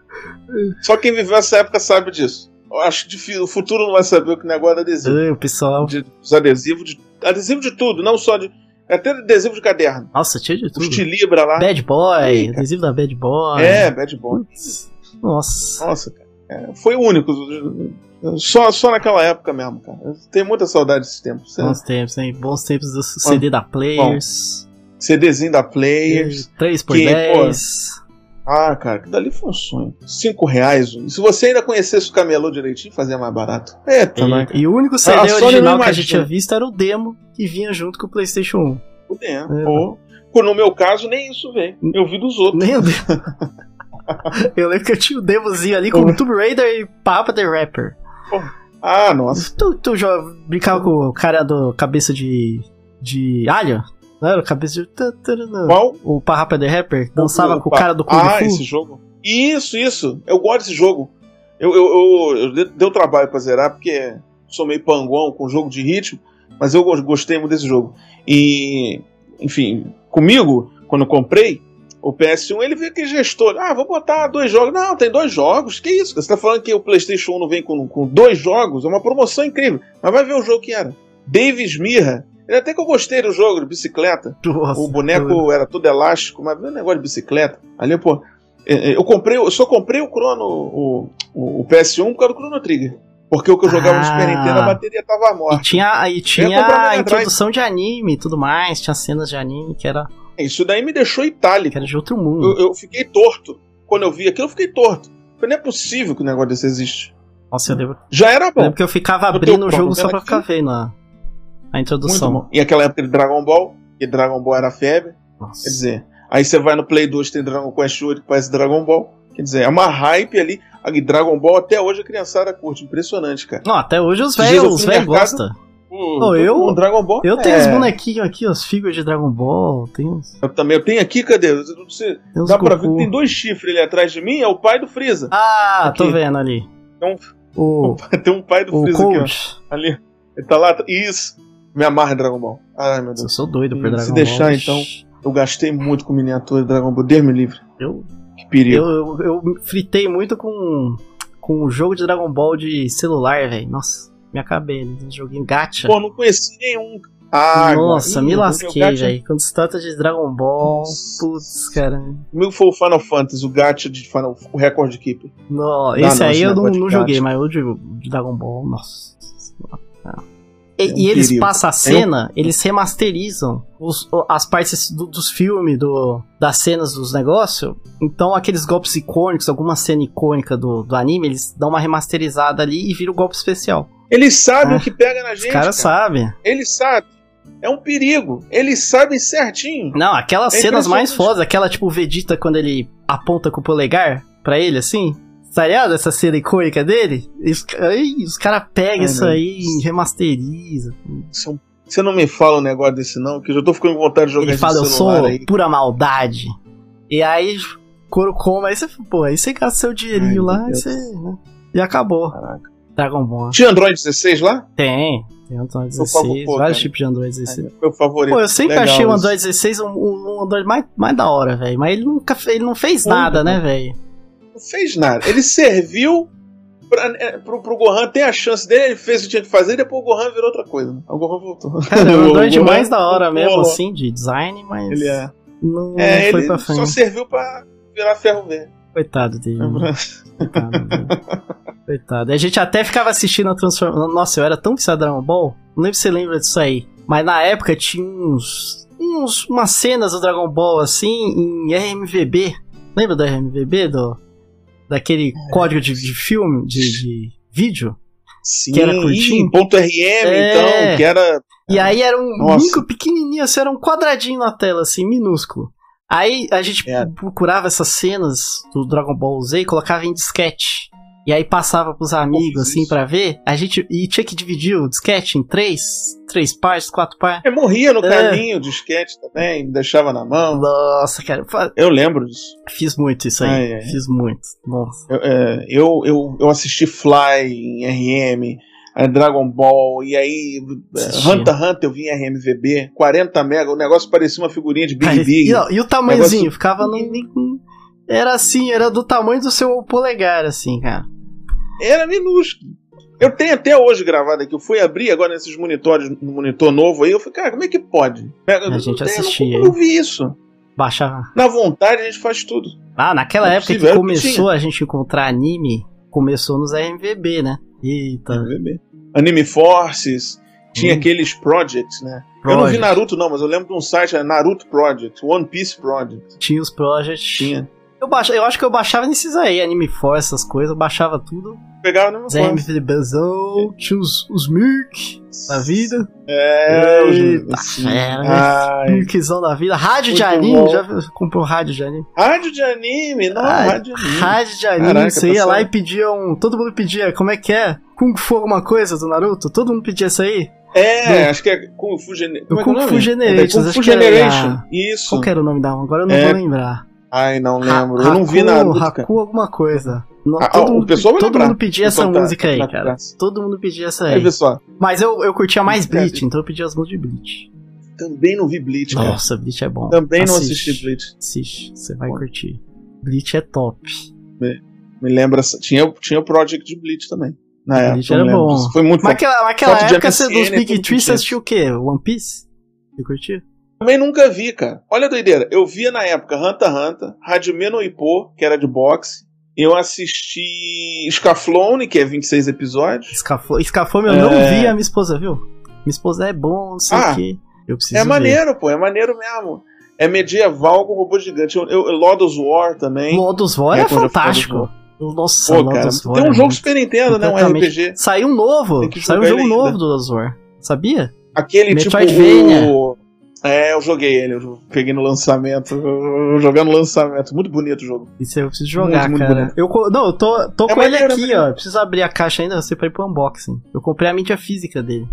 Só quem viveu essa época sabe disso. Eu acho difícil. O futuro não vai saber o que negócio de adesivo. Ai, o pessoal. De, os adesivos, de, adesivo de tudo, não só de. Até adesivo de caderno. Nossa, tinha de Os tudo. Tilibra lá. Bad Boy, adesivo da Bad Boy. É, Bad Boy. Nossa. Nossa, cara. É, foi o único. Só, só naquela época mesmo, cara. Eu tenho muita saudade desses tempos. Bons tempos, hein? Bons tempos do CD da Players. CDzinho da Players. 3 por Que, 10 Ah, cara, aquilo dali foi um sonho. Cinco reais. Se você ainda conhecesse o camelô direitinho, fazia mais barato. Eita, né? E, o único CD A original que a gente tinha visto era o demo que vinha junto com o PlayStation 1. Fudendo. É. Ou, no meu caso, nem isso veio. Eu vi dos outros. Nem o demo. Eu lembro que eu tinha o demozinho ali com o Tomb Raider e Papa the Rapper. Ah, nossa. Tu, tu já brincava com o cara do cabeça de. de alho? Não era o cabeça de. Qual? O Parrapa the Rapper? Dançava O- com o cara do Kung Ah, Fu? esse jogo. Isso, isso. Eu gosto desse jogo. Eu, eu, eu, eu de- deu trabalho pra zerar, porque sou meio panguão com jogo de ritmo, mas eu go- gostei muito desse jogo. E, enfim, comigo, quando eu comprei o PS1, ele veio que gestor. Ah, vou botar dois jogos. Não, tem dois jogos. Que isso? Você tá falando que o PlayStation 1 não vem com, com dois jogos? É uma promoção incrível. Mas vai ver o jogo que era. Davis Mirra. Até que eu gostei do jogo de bicicleta. Nossa, O boneco era todo elástico, mas veio um negócio de bicicleta. Ali, pô. é, é, Eu comprei, eu só comprei o Chrono, o, o, o PS1 por causa do Chrono Trigger. Porque o que eu jogava no Ah. Super Nintendo, a bateria tava E morta. tinha, e Eu ia tinha a introdução de anime e tudo mais, tinha cenas de anime que era, Isso daí me deixou itálico. era de outro mundo. Eu, eu fiquei torto. Quando eu vi aquilo, eu fiquei torto. Falei, não é possível que o negócio desse existe. Nossa, eu lembro, Já era eu bom. lembro que eu ficava Eu abrindo o jogo só pra ficar vendo a, a Muito introdução. bom. E aquela época de Dragon Ball, que Dragon Ball era febre. Nossa. Quer dizer, aí você vai no Play 2, tem Dragon Quest 8 que parece Dragon Ball. Quer dizer, é uma hype ali. A Dragon Ball até hoje a criançada curte. Impressionante, cara. Não, até hoje os velhos eu gostam. Hum, Ô, eu- o Dragon Ball. Eu tenho é, os bonequinhos aqui, as figuras de Dragon Ball, uns, Eu também. Eu tenho aqui, cadê? Você, dá pra ver que tem dois chifres ali atrás de mim. É o pai do Freeza. Ah, tô Aqui. vendo ali. Então, O, tem um pai do Freeza aqui, ó. Ali. Ele tá lá. Isso. Me amarra em Dragon Ball. Ai, meu Eu Deus. sou doido por Se Dragon Ball. deixar, Ixi, então. Eu gastei muito com miniatura de Dragon Ball. Deus me livre. Eu, Que perigo. eu, eu, eu fritei muito com, com o jogo de Dragon Ball de celular, velho. Nossa, me acabei. né? Joguinho gacha. Pô, não conheci nenhum. Ah, Nossa, me lasquei, meu velho. Quando se trata de Dragon Ball, Nossa. putz, cara. Comigo foi o Final Fantasy, o gacha de Final, o Record Keeper. No, Não, esse não, aí esse eu não, não joguei, mas o de, de Dragon Ball, nossa. Ah. E, É um e eles passam a cena, eles remasterizam os- as partes do- dos filmes, do, das cenas dos negócios. Então, aqueles golpes icônicos, alguma cena icônica do, do anime, eles dão uma remasterizada ali e vira o golpe especial. Eles sabem Ah, o que pega na Os gente. caras cara. sabem. Eles sabem. É um perigo. Eles sabem certinho. Não, aquelas É cenas mais fodas, aquela tipo Vegeta quando ele aponta com o polegar pra ele assim. Tá ligado? Essa cena icônica dele? Os, os caras pegam isso aí e remasterizam. É Você não me fala um negócio desse, não, que eu já tô ficando com vontade de jogar Ele fala, eu sou aí. pura maldade. E aí, Corocoma, aí você, pô, aí você gasta seu dinheirinho Ai, lá e você. né? E acabou. Caraca. Dragon Ball. Tinha Android 16 lá? Tem. Tem Android Eu 16, falo, pô, vários tipos de Android 16. É, meu favorito. Pô, eu sempre Legal achei o. Android 16 um, um Android mais, mais da hora, velho. Mas ele nunca ele não fez Muito nada, bom. né, velho? Não fez nada. Ele serviu pra, é, pro, pro Gohan ter a chance dele, ele fez o que tinha que fazer, e depois o Gohan virou outra coisa. né? O Gohan voltou. Cara, é o Android Gohan mais da hora mesmo, assim, de design, mas Ele é. não, É, não foi ele pra só frente. serviu pra virar ferro verde. Coitado dele. Coitado dele. Coitado. A gente até ficava assistindo a transformação. Nossa, eu era tão viciado em Dragon Ball. Não lembro se você lembra disso aí. Mas na época tinha uns. uns umas cenas do Dragon Ball assim em RMVB. Lembra do RMVB? Do, daquele É. código de, de filme, de, de vídeo? Sim, Que era curtinho? ponto RM, É. então, que era. E aí era um Nossa. micro pequenininho, assim, era um quadradinho na tela, assim, minúsculo. Aí a gente Era. procurava essas cenas do Dragon Ball Z e colocava em disquete. E aí passava pros amigos, assim, pra ver. A gente e tinha que dividir o disquete em três, três partes, quatro partes. Eu morria no É. caminho, disquete também, me deixava na mão. Nossa, cara, Eu lembro disso. fiz muito isso aí. Ai, ai. Fiz muito. Nossa. Eu, é, eu, eu, eu assisti Fly em RM, eh, Dragon Ball, e aí. Hunter x Hunter eu vi em RMVB, 40 mega, o negócio parecia uma figurinha de Big Big. e, e o tamanhozinho? Negócio- Ficava no. Era assim, era do tamanho do seu polegar, assim, cara. Era minúsculo. Eu tenho até hoje gravado aqui. Eu fui abrir agora nesses monitores, no monitor novo aí. Eu falei, cara, como é que pode? Pega- A gente eu- eu- assistia, Eu, eu vi isso. Baixava. Na vontade a gente faz tudo. Ah, naquela Não é época possível, que começou a gente encontrar anime, começou nos RMVB, né? Eita. RMVB. Anime Forces. Tinha Hum. aqueles projects, né? Eu não vi Project. Naruto, não, mas eu lembro de um site, é Naruto Project, One Piece Project. Tinha os projects. Tinha. Eu, baixa, eu acho que eu baixava nesses aí, Anime Force, essas coisas, eu baixava tudo. Pegava no meu Os RMVBzão, tinha os, os Mirk da vida. É, Eita, os, fera, né? Ai, Mirkzão da vida. Rádio de anime, bom. já comprou rádio de anime. rádio de anime, não, Ai, rádio de anime. Rádio de anime, Caraca, você ia lá e pedia um. Todo mundo pedia, como é que é? Kung Fu alguma coisa do Naruto? Todo mundo pedia isso aí? É, Do- acho que é Kung Fu Generation. Como é é Kung Fu É Kung acho Fu que era Generation. a- Isso. Qual que era o nome da um? Agora eu não É. vou lembrar. Ai, não Ha- lembro. eu não vi Haku- Naruto, cara. Haku alguma coisa. Não, Ah, todo mundo, pessoal vai todo mundo pedia essa tá- música aí, tá cara. Todo mundo pedia essa Aí, aí. vê só. Mas eu, eu curtia mais Bleach, então eu pedia as músicas de Bleach. Também não vi Bleach, cara. Nossa, Bleach é bom. Também não Assiste. assisti Bleach. Assiste, você vai Bom. curtir. Bleach é top. Me lembra. Tinha, tinha o Project de Bleach também. Na época. Bleach era bom. Foi muito Mas bom. aquela, mas aquela Foto de época você, MSN dos é Big Tree, você assistiu o quê? One Piece? Você curtiu? Também nunca vi, cara. Olha a doideira. Eu via na época Hunter x Hunter, Hajime no Ippo, que era de boxe. Eu assisti Scaflone, que é 26 episódios. Escafou, Escafou eu É. não vi, a minha esposa viu. Minha esposa é bom, não sei Ah, o quê. Eu preciso É ver. maneiro, pô. É maneiro mesmo. É medieval com robô gigante. Eu, eu, Lodos War também. Lotus War é, É, fantástico. Nossa, Pô, cara. War. Tem um é jogo Super Nintendo, né? Um RPG. Saiu um novo. Saiu um jogo ele novo ainda. do Lotus War. Sabia? Aquele tipo. O... É, eu joguei ele. Eu peguei no lançamento. Eu joguei no lançamento. Muito bonito o jogo. Isso eu preciso jogar, Muito, muito cara. bonito. Eu, não, eu tô, tô É com ele aqui, maneiro. ó. Eu preciso abrir a caixa ainda, você pra ir pro unboxing. Eu comprei a mídia física dele.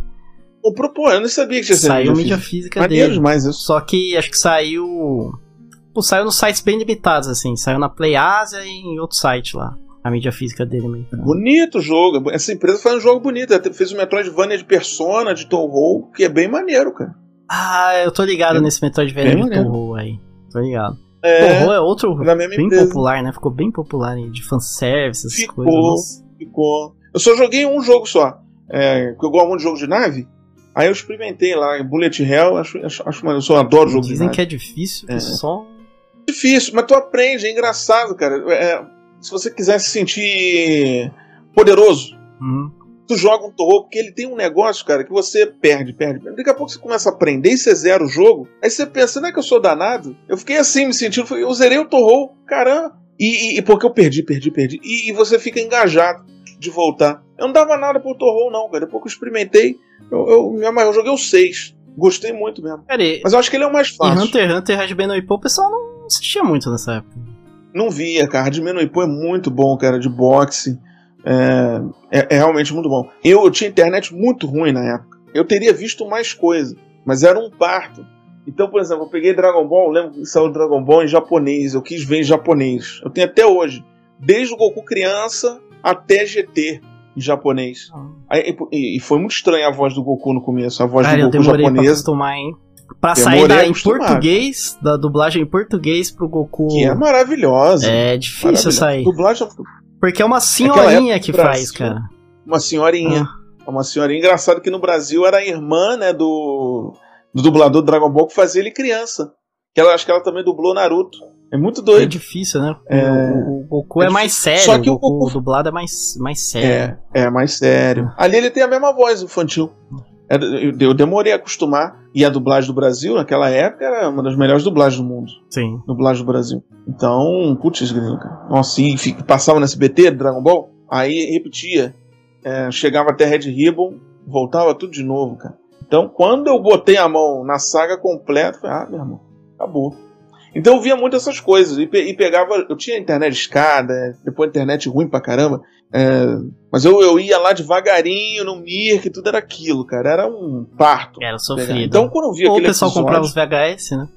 Comprou, pô, eu não sabia que tinha sido Saiu a mídia física. física dele. demais isso. Só que acho que saiu. Pô, saiu nos sites bem limitados, assim. Saiu na Play Asia e em outro site lá. A mídia física dele meio. Bonito o jogo. Essa empresa faz um jogo bonito. Ela fez o Metroidvania de Persona, de Toho, que é bem maneiro, cara. Ah, eu tô ligado É- nesse Metroidvania de. Toho aí. Tô ligado. É, Toho é outro na mesma bem empresa. popular, né? Ficou bem popular aí, de fanservice, essas Ficou. coisas. ficou. Eu só joguei um jogo só. É, eu gosto muito de jogo de nave. Aí eu experimentei lá em Bullet Hell. Acho, acho, acho. Eu só adoro jogo de Dizem nave. que é difícil, É. só. difícil, mas tu aprende, é engraçado, cara. É, se você quiser se sentir poderoso, Hum. Tu joga um Torro, porque ele tem um negócio, cara, que você perde, perde, perde. Daqui a pouco você começa a aprender e você zera o jogo. Aí você pensa, não é que eu sou danado? Eu fiquei assim, me sentindo, eu zerei o Torro, caramba. E, e- e porque eu perdi, perdi, perdi. E, e você fica engajado de voltar. Eu não dava nada pro Torro, não, cara. Depois que eu experimentei, eu, eu, amarrei. eu joguei o 6. Gostei muito mesmo. Cara, e, Mas eu acho que ele é o mais e fácil. Hunter x Hunter e Hajime no Ippo, o pessoal não assistia muito nessa época. Não via, cara. No Ippo é muito bom, cara, de boxe. É, é- é realmente muito bom. Eu, eu tinha internet muito ruim na época. Eu teria visto mais coisa, mas era um parto. Então, por exemplo, eu peguei Dragon Ball, eu lembro que saiu Dragon Ball em japonês, eu quis ver em japonês. Eu tenho até hoje, desde o Goku criança até GT. em japonês. Ah. Aí, e, e foi muito estranha a voz do Goku no começo, a voz Cara, do eu Goku demorei pra acostumar, hein? Pra Demorei sair da, em português, da dublagem em português pro Goku. que é maravilhosa. É difícil maravilhosa. sair. Dublagem Porque é uma senhorinha que faz, cara. uma senhorinha. Uma senhorinha. Engraçado que no Brasil era a irmã, né, do, do dublador do Dragon Ball que fazia ele criança. Que ela, acho que ela também dublou Naruto. É muito É doido. difícil, né? É. O, Goku é, É mais sério. Só que o o Goku, Goku- dublado é mais, mais sério. É, é mais sério. Ali ele tem a mesma voz infantil. Eu, demorei a acostumar. E a dublagem do Brasil, naquela época, era uma das melhores dublagens do mundo. Sim. Dublagem do Brasil. Então, putz, cara. Nossa, e passava no SBT, Dragon Ball, aí repetia. É, chegava até Red Ribbon, voltava tudo de novo, cara. Então, quando eu botei a mão na saga completa, falei, ah, meu irmão, acabou. Então eu via muito essas coisas e, pe- e pegava. Eu tinha internet escada, depois internet ruim pra caramba. É, mas eu, eu ia lá devagarinho no Mir, que tudo era aquilo, cara. Era um parto. Era pegar. sofrido. Então quando eu via Ou o aquele pessoal episódio, comprava os VHS, né?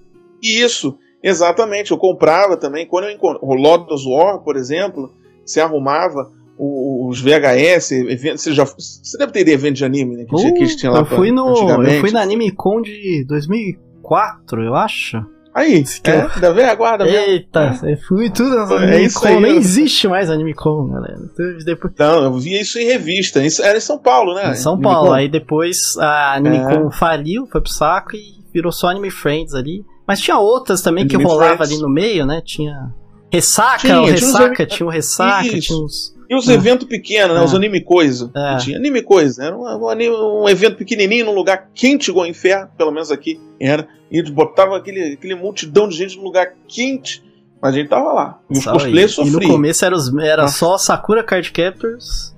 isso, exatamente. Eu comprava também. Quando eu encontrava o Lotus War, por exemplo, você arrumava o- os VHS, eventos. Você, já, você deve ter ido evento de anime, né? Que, tinha, que tinha lá Uh, eu fui no. Eu fui na Anime Con de 2004, eu acho. Aí, que é, da velha guarda mesmo. Eita, eu fui tudo na É isso aí, Nem eu- existe mais Anime Con, galera. Teve Depois, Não, eu via isso em revista. Isso era em São Paulo, né? em São Paulo. Aí depois a Anime É. Faliu, foi pro saco e virou só Anime Friends ali. Mas tinha outras também que Anime rolava Friends. ali no meio, né? Tinha. Ressaca, Tinha, o tinha uns Ressaca, anime- tinha o Ressaca, Isso. tinha uns. E os É. eventos pequenos, né? É. Os anime coisa. É. Tinha anime coisa. Era um, um um evento pequenininho num lugar quente igual inferno, pelo menos aqui era. E eles botavam aquele, aquele multidão de gente num lugar quente. Mas a gente tava lá. E os Sabe? cosplayers E no sofriam. começo era, os, era só Sakura Card Captors,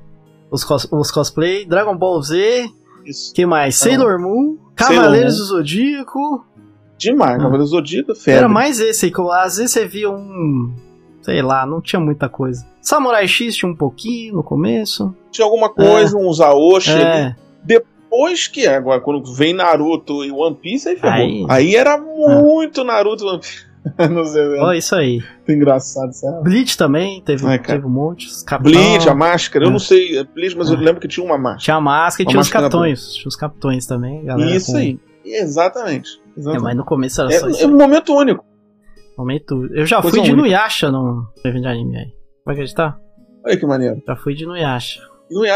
os, cos, os cosplay, Dragon Ball Z, Isso. que mais? Sailor Moon, Sailor Cavaleiros Moon. do Zodíaco. Demais. Ah. Cavaleiro do Zodíaco, febre. Era mais esse que às vezes você via um. Sei lá, não tinha muita coisa. Samurai X tinha um pouquinho no começo. Tinha alguma coisa, uns Aoshi. É, Depois que, agora, quando vem Naruto e One Piece, aí ferrou. Aí- Aí, era muito Naruto e One Piece. Nos eventos. ó, isso aí. Engraçado, sabe? Bleach também, teve, Ai, teve um monte. os Capitão, Bleach, a máscara. Eu É. não sei, Bleach, mas eu É. lembro que tinha uma máscara. Tinha a máscara e Uma tinha os máscara capitões. Tinha os capitões também, galera. Isso com- aí. Exatamente. É, Exatamente. mas no começo era É, só isso. é um momento único. Momento. Eu já Coisa fui de única. Nuyasha no evento de anime aí. Vai acreditar? Olha que maneiro. Já fui de Nuyasha.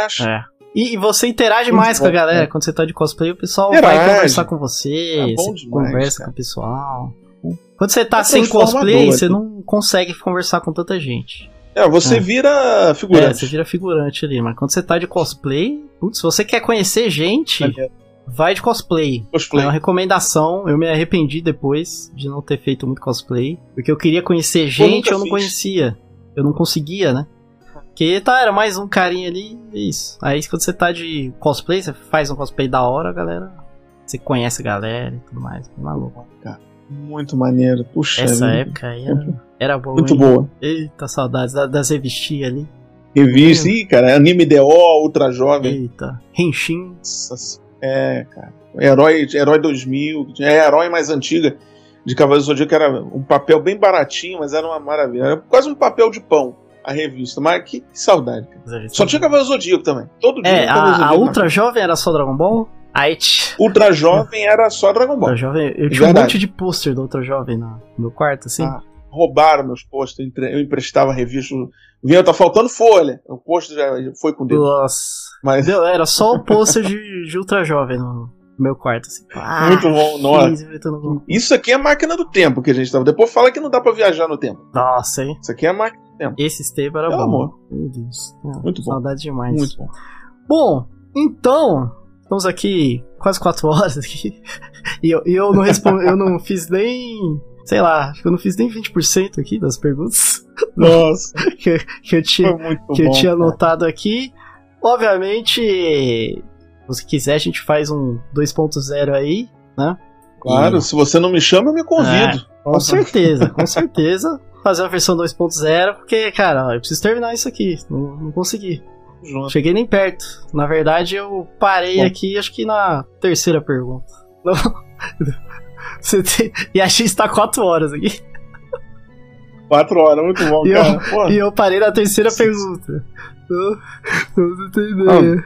Acho. É. E, e você interage Muito mais com a galera. é. Quando você tá de cosplay, o pessoal Interage. vai conversar com você. É você demais, conversa cara. com o pessoal. Quando você tá É sem cosplay, transformador, você não consegue conversar com tanta gente. É, você É. vira É, figurante. você vira figurante ali. Mas quando você tá de cosplay, putz, se você quer conhecer gente. Vai de cosplay. Cosplay. É uma recomendação. Eu me arrependi depois de não ter feito muito cosplay. Porque eu queria conhecer gente, nunca eu não fiz. conhecia. Eu não conseguia, né? Porque tá, era mais um carinha ali, é isso. Aí quando você tá de cosplay, você faz um cosplay da hora, galera. Você conhece a galera e tudo mais. É maluco. Muito maneiro. Puxa Essa vida. época aí era, era boa. Muito hein? boa. Eita, saudades da- das revistinhas ali. Revista. Ih, cara, anime DO, Ultra Jovem. Eita. Henshin. Nossa, É, cara. Herói, Herói 2000. É herói mais antiga de Cavaleiros do Zodíaco, que era um papel bem baratinho, mas era uma maravilha. Era quase um papel de pão, a revista. Mas que, que saudade, cara. Só tinha Cavaleiros do Zodíaco também. Todo dia. É, a, a Ultra Jovem era só Dragon Ball. Aí t- Ultra Jovem era só Dragon Ball. Ultra Jovem, eu tinha um Verdade. monte de pôster da Ultra Jovem no meu quarto, assim. Ah, roubaram meus entre- eu emprestava revista. Vinha, tá faltando folha. O posto já foi com Deus. Nossa. Mas Deu- Era só o pôster de, de Ultra Jovem no meu quarto, assim. Ah, muito bom. Nossa. 15 minutos no- Isso aqui é máquina do tempo que a gente tava. Depois fala que não dá pra viajar no tempo. Nossa, hein? Isso aqui é máquina do tempo. Esse tempo era Pelo bom. amor. Meu Deus. Ah, Muito bom. Saudade demais. Muito bom. Bom, então, estamos aqui quase quatro horas aqui. E eu, e eu não respondi, eu não fiz nem. Sei lá, acho que eu não fiz nem 20% aqui das perguntas Nossa, que, que eu tinha, que bom. eu tinha anotado aqui. Obviamente, se quiser, a gente faz um 2.0 aí, né? Claro, E- se você não me chama, eu me convido. Com Nossa. certeza, com certeza. Fazer a versão 2.0, porque, cara, eu preciso terminar isso aqui. Não, não consegui. Junto. Cheguei nem perto. Na verdade, eu parei Bom. aqui, acho que na terceira pergunta. Não. Você tem... E a X tá 4 horas aqui. Quatro horas, muito bom, E eu- cara. Pô, E eu parei na terceira Sim. pergunta. Não, não tem ideia.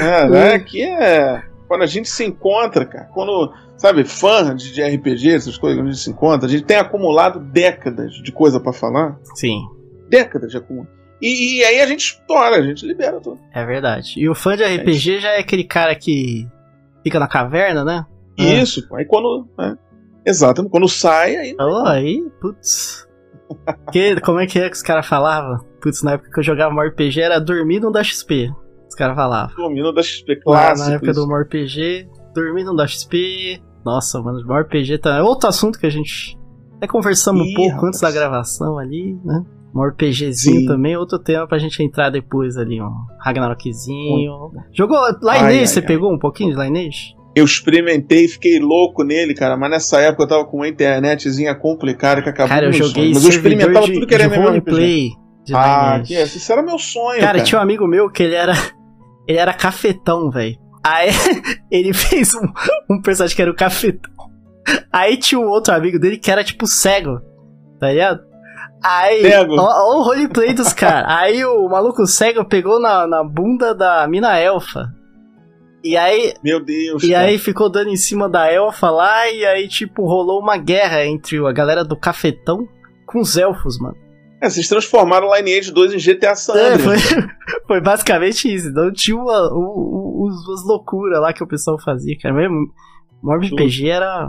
É, né? Aqui é. Quando a gente se encontra, cara. Quando, sabe, fã de, de RPG, essas coisas, quando a gente se encontra, a gente tem acumulado décadas de coisa para falar. Sim. Décadas de acúmulo. E, e, aí a gente estoura, a gente libera tudo. É verdade. E o fã de RPG é já é aquele cara que fica na caverna, né? Isso, aí quando. Né? Exato, quando sai, aí. Oh, aí, putz. que, como é que é que os caras falavam? Putz, na época que eu jogava um RPG era dormir não dá XP. Os caras falavam. Dormir não dá XP, clássico. na época isso. do RPG, dormir não dá XP. Nossa, mano, o RPG tá. É outro assunto que a gente até conversamos Ih, um pouco rapaz. antes da gravação ali, né? Um RPGzinho Sim. também, outro tema pra gente entrar depois ali, um Ragnarokzinho. Jogou Lineage, você ai, pegou um pouquinho de Lineage? Eu experimentei e fiquei louco nele, cara, mas nessa época eu tava com uma internetzinha complicada que acabou Cara, eu joguei Mas eu experimentava de, tudo que era meu roleplay. Ah, que é, isso era meu sonho, cara. Cara, tinha um amigo meu que ele era ele era cafetão, velho. Aí ele fez um, um personagem que era o cafetão. Aí tinha um outro amigo dele que era tipo cego, tá ligado? Aí, ó, ó, o roleplay dos caras. Aí o maluco cego pegou na, na bunda da mina elfa. E aí. Meu Deus. E cara. aí ficou dando em cima da elfa lá. E aí, tipo, rolou uma guerra entre a galera do cafetão com os elfos, mano. É, vocês transformaram Lineage 2 em GTA San Andreas. É, foi, foi, basicamente isso. Então tinha uma, uma, umas loucuras lá que o pessoal fazia, cara. Mesmo, o RPG era,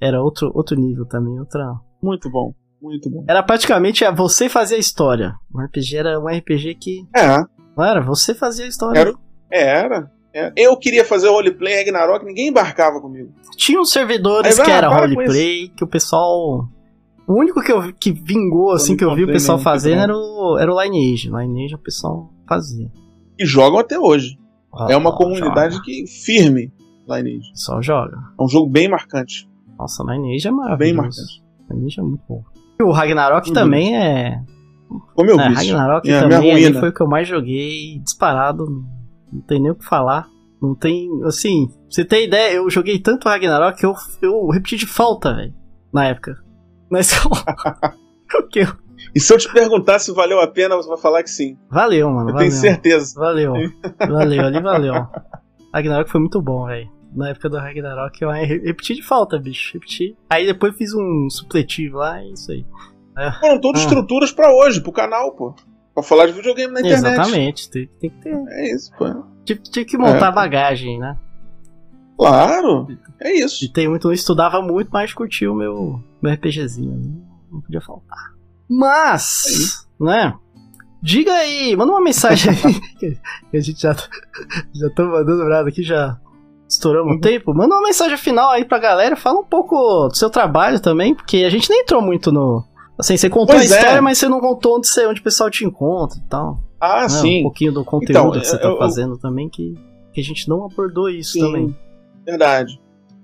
era outro, outro nível também. Outra... Muito bom. Muito bom. Era praticamente você fazia a história. O RPG era um RPG que. É. Não era? Você fazia a história. Era. Era. É. Eu queria fazer roleplay Ragnarok, ninguém embarcava comigo. Tinha uns servidores Aí, que era roleplay, que o pessoal. O único que, eu, que vingou, eu assim, que eu vi o pessoal fazendo era o, era o Lineage. Lineage o pessoal fazia. E jogam até hoje. Ah, é uma comunidade joga. que firme, Lineage. Só joga. É um jogo bem marcante. Nossa, Lineage é maravilhoso. Bem marcante. Lineage é muito bom. E o Ragnarok uhum. também é. Como eu é, Ragnarok é, também foi o que eu mais joguei, disparado. Não tem nem o que falar. Não tem. Assim, você tem ideia, eu joguei tanto Ragnarok que eu, eu repeti de falta, velho. Na época. Na escola. que eu... E se eu te perguntar se valeu a pena, você vai falar que sim. Valeu, mano. Eu valeu. tenho certeza. Valeu. Valeu, ali valeu. Ragnarok foi muito bom, velho. Na época do Ragnarok eu repeti de falta, bicho. Repeti. Aí depois fiz um supletivo lá e isso aí. Foram todas ah. estruturas para hoje, pro canal, pô. Pra falar de videogame na internet. Exatamente, tem, tem que ter. É isso, pô. Tinha, tinha que montar é. bagagem, né? Claro, é isso. E tem muito, eu estudava muito, mas curti o meu, meu RPGzinho. Né? Não podia faltar. Mas, é né? Diga aí, manda uma mensagem aí. que a gente já, já tô mandando nada aqui, já estouramos uhum. o tempo. Manda uma mensagem final aí pra galera, fala um pouco do seu trabalho também, porque a gente nem entrou muito no, Assim, você contou pois a história, é. mas você não contou onde, você, onde o pessoal te encontra e tal. Ah, né? sim. Um pouquinho do conteúdo então, que você tá eu, fazendo também, que, que a gente não abordou isso sim, também. Verdade.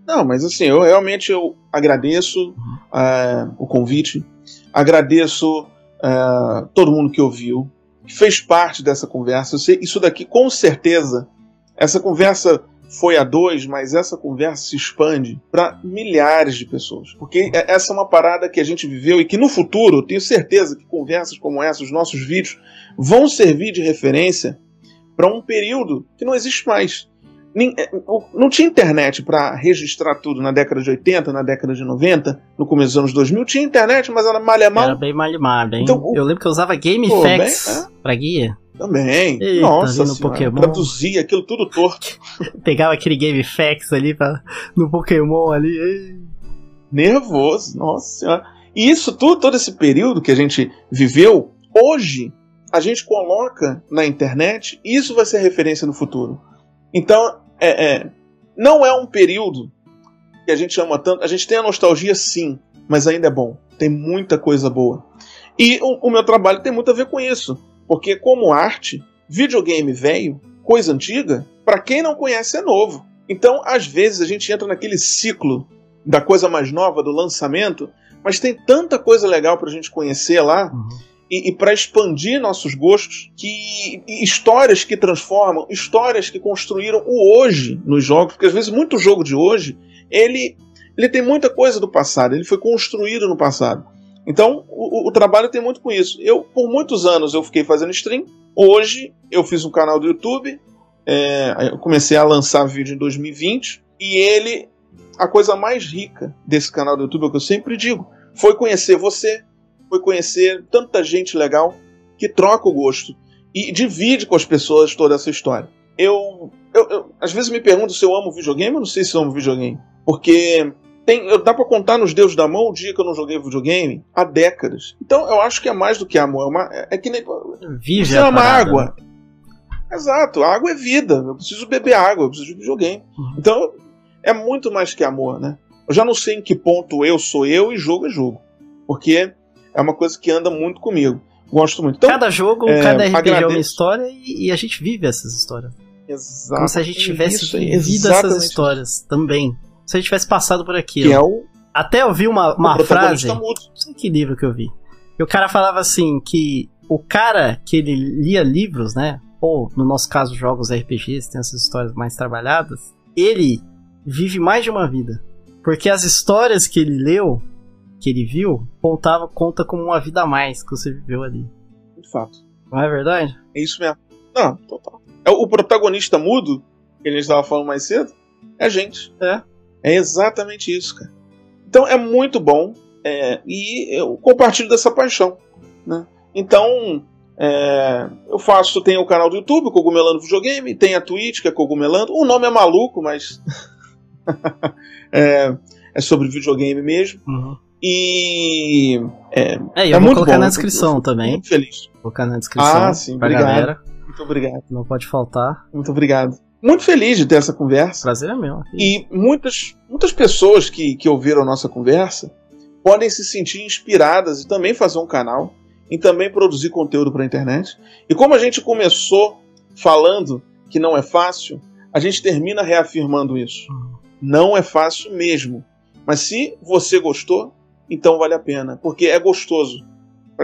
Não, mas assim, eu realmente eu agradeço uh, o convite, agradeço uh, todo mundo que ouviu, que fez parte dessa conversa. Eu sei, isso daqui, com certeza, essa conversa foi a dois, mas essa conversa se expande para milhares de pessoas. Porque é, essa é uma parada que a gente viveu e que no futuro, eu tenho certeza que conversas como essa, os nossos vídeos, vão servir de referência para um período que não existe mais. É, não tinha internet para registrar tudo na década de 80, na década de 90, no começo dos anos 2000. Tinha internet, mas era malha mal. Era bem malha hein? Então, eu lembro que eu usava GameFAQs é? para guia. Também. Eita, Nossa no Pokémon. Traduzia aquilo tudo torto. Pegava aquele Game Facts ali pra, no Pokémon ali. Ei. Nervoso, nossa senhora. E isso tudo, todo esse período que a gente viveu, hoje a gente coloca na internet e isso vai ser referência no futuro. Então, é, é, não é um período que a gente ama tanto. A gente tem a nostalgia, sim, mas ainda é bom. Tem muita coisa boa. E o, o meu trabalho tem muito a ver com isso porque, como arte, videogame velho, coisa antiga, para quem não conhece é novo. Então, às vezes, a gente entra naquele ciclo da coisa mais nova, do lançamento, mas tem tanta coisa legal para a gente conhecer lá. Uhum. E, e para expandir nossos gostos, que histórias que transformam, histórias que construíram o hoje nos jogos, porque às vezes muito jogo de hoje ele, ele tem muita coisa do passado, ele foi construído no passado. Então, o, o, trabalho tem muito com isso. Eu, por muitos anos, eu fiquei fazendo stream, Hoje eu fiz um canal do YouTube, é, eu comecei a lançar vídeo em 2020 e ele, a coisa mais rica desse canal do YouTube, é o que eu sempre digo, foi conhecer você, foi conhecer tanta gente legal que troca o gosto e divide com as pessoas toda essa história. Eu, eu, eu às vezes me pergunto se eu amo videogame, eu não sei se eu amo videogame, porque tem, dá para contar nos dedos da mão o dia que eu não joguei videogame há décadas. Então eu acho que é mais do que amor. É, uma, é que nem. Vive você ama água. Exato, água é vida. Eu preciso beber água, eu preciso de videogame. Uhum. Então é muito mais que amor, né? Eu já não sei em que ponto eu sou eu e jogo é jogo. Porque é uma coisa que anda muito comigo. Gosto muito. Então, cada jogo, é, cada RPG agradeço. é uma história e, e, a gente vive essas histórias. Exato. Como se a gente tivesse isso, vivido essas histórias também se a gente tivesse passado por aqui. Que é o. Até eu vi uma, uma frase. Não sei que livro que eu vi. E o cara falava assim: que o cara que ele lia livros, né? Ou, no nosso caso, jogos RPGs, tem essas histórias mais trabalhadas. Ele vive mais de uma vida. Porque as histórias que ele leu, que ele viu, contava, conta como uma vida a mais que você viveu ali. De fato. Não é verdade? É isso mesmo. Não, total. É o protagonista mudo, que a gente estava falando mais cedo, é a gente. É. É exatamente isso, cara. Então é muito bom é, e eu compartilho dessa paixão. Né? Então é, eu faço, tem o canal do YouTube, Cogumelando Videogame, tem a Twitch, que é Cogumelando. O nome é maluco, mas é, é, sobre videogame mesmo. Uhum. E é, é, eu é vou muito colocar bom, na descrição também. Muito feliz. Vou colocar na descrição. Ah, sim, obrigado. Galera. Muito obrigado. Não pode faltar. Muito obrigado muito feliz de ter essa conversa. Prazer é meu. E muitas, muitas pessoas que, que ouviram a nossa conversa podem se sentir inspiradas e também fazer um canal e também produzir conteúdo para a internet. E como a gente começou falando que não é fácil, a gente termina reafirmando isso. Uhum. Não é fácil mesmo. Mas se você gostou, então vale a pena, porque é gostoso.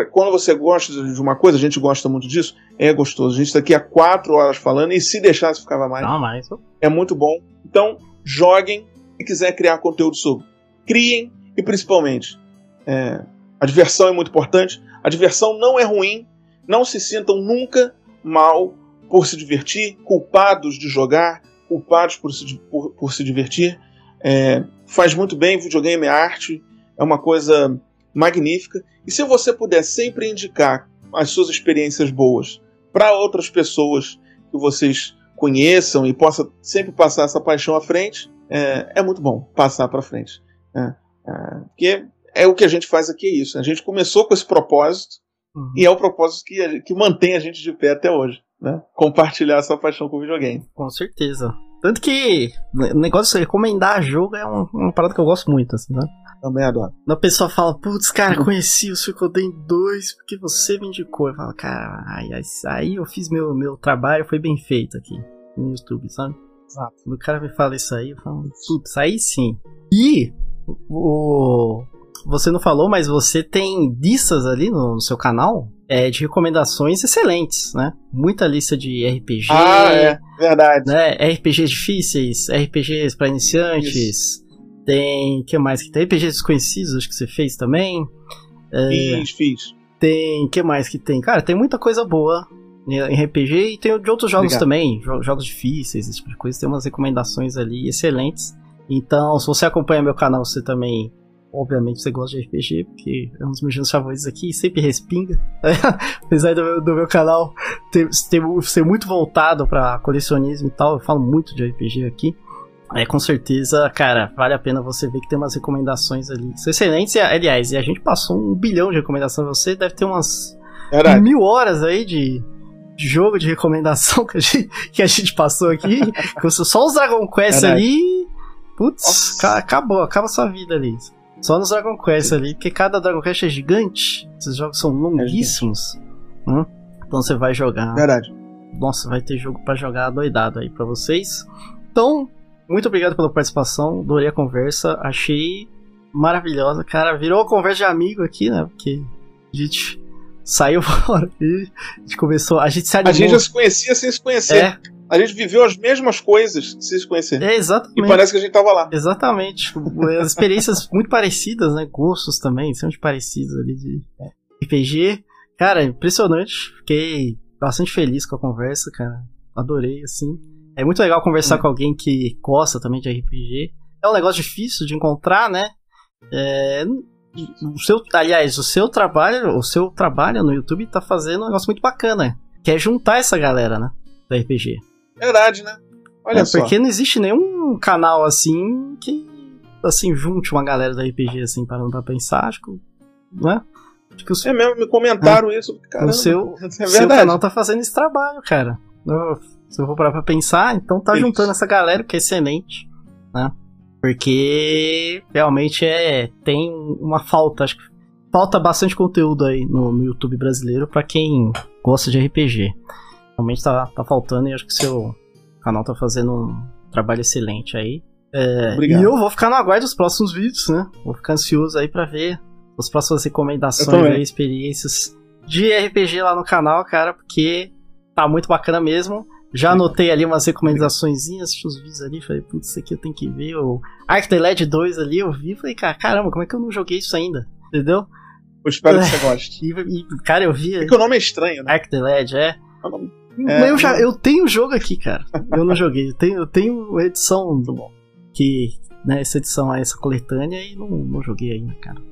Quando você gosta de uma coisa, a gente gosta muito disso, é gostoso. A gente está aqui há quatro horas falando e se deixasse ficava mais. Não, mais. É muito bom. Então, joguem e quiser criar conteúdo sobre. Criem e principalmente, é, a diversão é muito importante. A diversão não é ruim. Não se sintam nunca mal por se divertir, culpados de jogar, culpados por se, por, por se divertir. É, faz muito bem, videogame é arte, é uma coisa magnífica. E se você puder sempre indicar as suas experiências boas para outras pessoas que vocês conheçam e possa sempre passar essa paixão à frente, é, é muito bom passar para frente. É, é, porque é o que a gente faz aqui, é isso. A gente começou com esse propósito uhum. e é o propósito que, que mantém a gente de pé até hoje. Né? Compartilhar essa paixão com o videogame. Com certeza. Tanto que o negócio de recomendar jogo é uma, uma parada que eu gosto muito, assim, né? Também adoro. A pessoa fala, putz, cara, conheci o Suicoden 2 porque você me indicou. Eu falo, cara, aí, aí eu fiz meu, meu trabalho, foi bem feito aqui no YouTube, sabe? Exato. Quando o cara me fala isso aí, eu falo, putz, aí sim. E o, você não falou, mas você tem listas ali no, no seu canal é, de recomendações excelentes, né? Muita lista de RPG. Ah, é, verdade. Né? RPGs difíceis, RPGs para iniciantes. Isso. Tem. que mais que tem? RPGs desconhecidos, acho que você fez também. É, fiz, fiz. Tem. que mais que tem? Cara, tem muita coisa boa em RPG e tem de outros jogos Obrigado. também, jogos difíceis, esse tipo de coisa. Tem umas recomendações ali excelentes. Então, se você acompanha meu canal, você também. Obviamente você gosta de RPG, porque é um dos meus gêneros favoritos aqui, sempre respinga. Apesar do meu, do meu canal ter, ter, ser muito voltado para colecionismo e tal, eu falo muito de RPG aqui. É, com certeza, cara, vale a pena você ver que tem umas recomendações ali. Excelentes, aliás, e a gente passou um bilhão de recomendações. Você deve ter umas mil horas aí de, jogo de recomendação que a gente, que a gente passou aqui. só os Dragon Quest ali. Putz, acabou, acaba a sua vida ali. Só nos Dragon Quest ali, porque cada Dragon Quest é gigante. Esses jogos são longuíssimos. É? Então você vai jogar. Verdade. Nossa, vai ter jogo para jogar doidado aí para vocês. Então, muito obrigado pela participação, adorei a conversa, achei maravilhosa, cara. Virou uma conversa de amigo aqui, né? Porque a gente saiu fora e a gente começou, a gente se animou. A gente já se conhecia sem se conhecer. É. A gente viveu as mesmas coisas sem se conhecer. É, exatamente. E parece que a gente tava lá. Exatamente. As experiências muito parecidas, né? Gostos também, são parecidos ali de RPG. Cara, impressionante. Fiquei bastante feliz com a conversa, cara. Adorei, assim. É muito legal conversar hum. com alguém que gosta também de RPG. É um negócio difícil de encontrar, né? É, o seu, aliás, o seu trabalho, o seu trabalho no YouTube tá fazendo um negócio muito bacana, que é juntar essa galera, né, do RPG. Verdade, né? Olha é, só. Porque não existe nenhum canal assim que assim junte uma galera do RPG assim parando pra pensar, acho que, né? Acho que o, é mesmo, me comentaram é, isso, caramba, o seu, é seu canal tá fazendo esse trabalho, cara. Se eu for parar pra pensar, então tá isso. juntando essa galera que é excelente, né? Porque realmente é tem uma falta, acho que falta bastante conteúdo aí no, no YouTube brasileiro para quem gosta de RPG. Realmente tá, tá faltando e acho que seu canal tá fazendo um trabalho excelente aí. É, Obrigado. E eu vou ficar no aguardo dos próximos vídeos, né? Vou ficar ansioso aí para ver as próximas recomendações e experiências de RPG lá no canal, cara, porque tá muito bacana mesmo. Já anotei ali umas recomendações, assisti os vídeos ali, falei, putz, isso aqui eu tenho que ver. O Arc the Led 2 ali, eu vi, falei, cara, caramba, como é que eu não joguei isso ainda? Entendeu? Eu espero que você goste. E, e, cara, eu vi. É que o nome é estranho, né? Arc the Led, é. É, eu, já, eu tenho o jogo aqui, cara. Eu não joguei. Eu tenho, eu tenho edição do. Que. Né, essa edição aí, essa coletânea, e não, não joguei ainda, cara.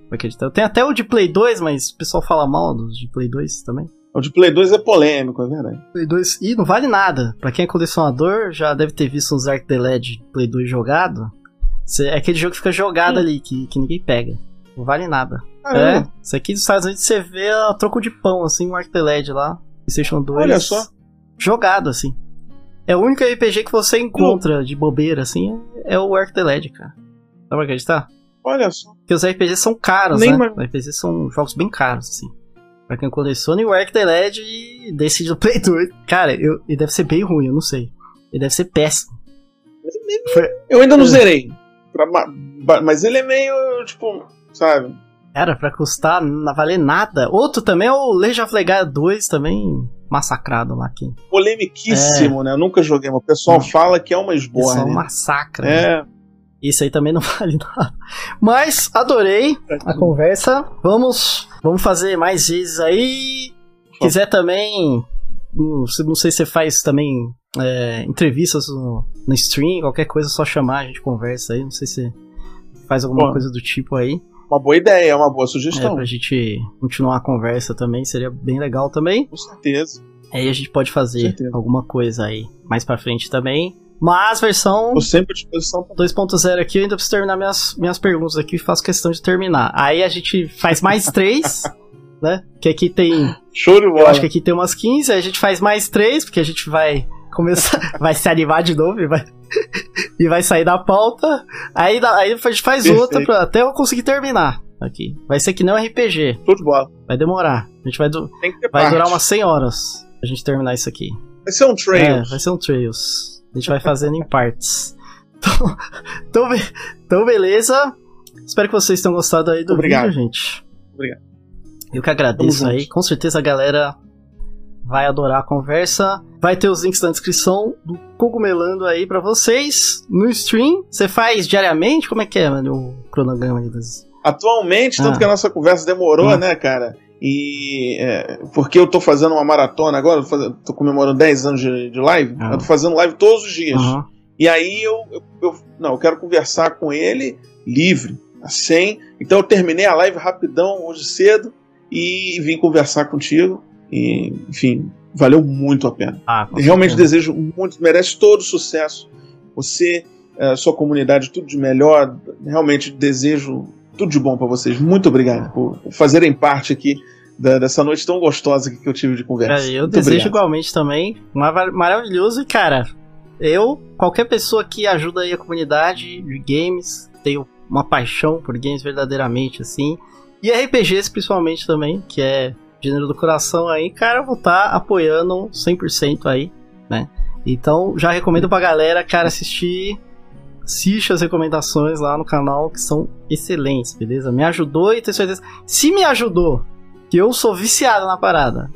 Eu tenho até o de Play 2, mas o pessoal fala mal dos de Play 2 também. O de Play 2 é polêmico, é verdade. Play 2. Ih, não vale nada. Pra quem é colecionador, já deve ter visto uns Arc the Led Play 2 jogado. É aquele jogo que fica jogado Sim. ali, que, que ninguém pega. Não vale nada. É. Isso aqui dos Estados Unidos você vê a troco de pão, assim, um Arc the Led lá. PlayStation 2. Olha só. Jogado, assim. É o único RPG que você encontra de bobeira, assim, é o Arc the Led, cara. Dá pra acreditar? Olha só. Porque os RPGs são caros, Nem né? Os RPGs são jogos bem caros, assim. Pra quem coleciona, e o Arc the Led desse do Play 2. Cara, eu, ele deve ser bem ruim, eu não sei. Ele deve ser péssimo. Eu ainda não é. zerei. Pra, mas ele é meio, tipo, sabe? Cara, pra custar, não valer nada. Outro também é o Legend of Legaia 2, também massacrado lá aqui. Polemiquíssimo, é. né? Eu nunca joguei, mas o pessoal fala que é uma esborra. É um massacre. É. Né? Isso aí também não vale nada. Mas adorei a conversa. Vamos, vamos fazer mais vezes aí. Quiser também, não sei se você faz também é, entrevistas no, no stream, qualquer coisa, é só chamar, a gente conversa aí. Não sei se faz alguma Bom, coisa do tipo aí. Uma boa ideia, uma boa sugestão. É, pra gente continuar a conversa também, seria bem legal também. Com certeza. Aí a gente pode fazer alguma coisa aí mais pra frente também. Mas versão. Tô sempre à disposição. 2.0 aqui, eu ainda preciso terminar minhas, minhas perguntas aqui faço questão de terminar. Aí a gente faz mais três, né? Que aqui tem. Show de bola. Eu acho que aqui tem umas 15, aí a gente faz mais três, porque a gente vai começar. vai se animar de novo e vai. e vai sair da pauta. Aí, aí a gente faz Perfeito. outra pra, até eu conseguir terminar aqui. Vai ser que nem um RPG. De bola. Vai demorar. A gente vai, du vai durar umas 100 horas a gente terminar isso aqui. Vai ser um Trails. É, vai ser um Trails. A gente vai fazendo em partes. Então, então, então, beleza. Espero que vocês tenham gostado aí do Obrigado. vídeo, gente. Obrigado. Eu que agradeço aí. Com certeza a galera vai adorar a conversa. Vai ter os links na descrição do Cogumelando aí para vocês. No stream, você faz diariamente? Como é que é, mano, o cronograma aí das... Atualmente, tanto ah. que a nossa conversa demorou, ah. né, cara? E é, porque eu tô fazendo uma maratona agora, tô, fazendo, tô comemorando 10 anos de, de live, ah. eu tô fazendo live todos os dias. Uhum. E aí eu, eu, eu, não, eu quero conversar com ele livre, assim. Então eu terminei a live rapidão hoje cedo e vim conversar contigo. E, enfim, valeu muito a pena. Ah, Realmente certeza. desejo muito, merece todo o sucesso. Você, a sua comunidade, tudo de melhor. Realmente desejo tudo de bom para vocês. Muito obrigado por fazerem parte aqui da, dessa noite tão gostosa que eu tive de conversa. É, eu Muito desejo obrigado. igualmente também. Maravilhoso e, cara, eu, qualquer pessoa que ajuda aí a comunidade de games, tenho uma paixão por games verdadeiramente, assim. E RPGs principalmente também, que é gênero do coração aí, cara, eu vou estar tá apoiando 100% aí, né? Então, já recomendo pra galera, cara, assistir assiste as recomendações lá no canal que são excelentes, beleza? Me ajudou e tenho certeza. Se me ajudou, que eu sou viciado na parada,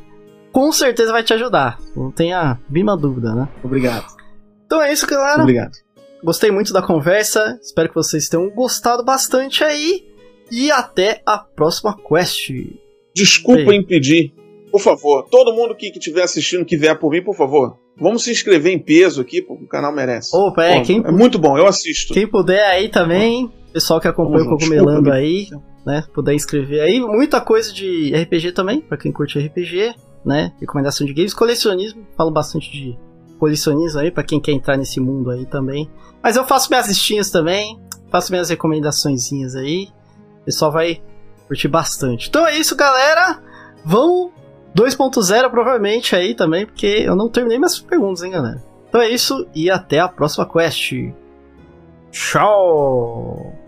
com certeza vai te ajudar. Não tenha mínima dúvida, né? Obrigado. Então é isso, galera. Obrigado. Gostei muito da conversa. Espero que vocês tenham gostado bastante aí. E até a próxima quest. Desculpa impedir por favor, todo mundo que estiver assistindo, que vier por mim, por favor, vamos se inscrever em peso aqui, porque o canal merece. Opa, é, quem, é muito bom, eu assisto. Quem puder aí também, pessoal que acompanha o Cogumelando aí, né, puder inscrever aí. Muita coisa de RPG também, para quem curte RPG, né, recomendação de games, colecionismo, falo bastante de colecionismo aí, para quem quer entrar nesse mundo aí também. Mas eu faço minhas listinhas também, faço minhas recomendaçõezinhas aí, o pessoal vai curtir bastante. Então é isso, galera. Vão 2.0 provavelmente aí também, porque eu não terminei minhas perguntas, hein, galera. Então é isso e até a próxima quest. Tchau!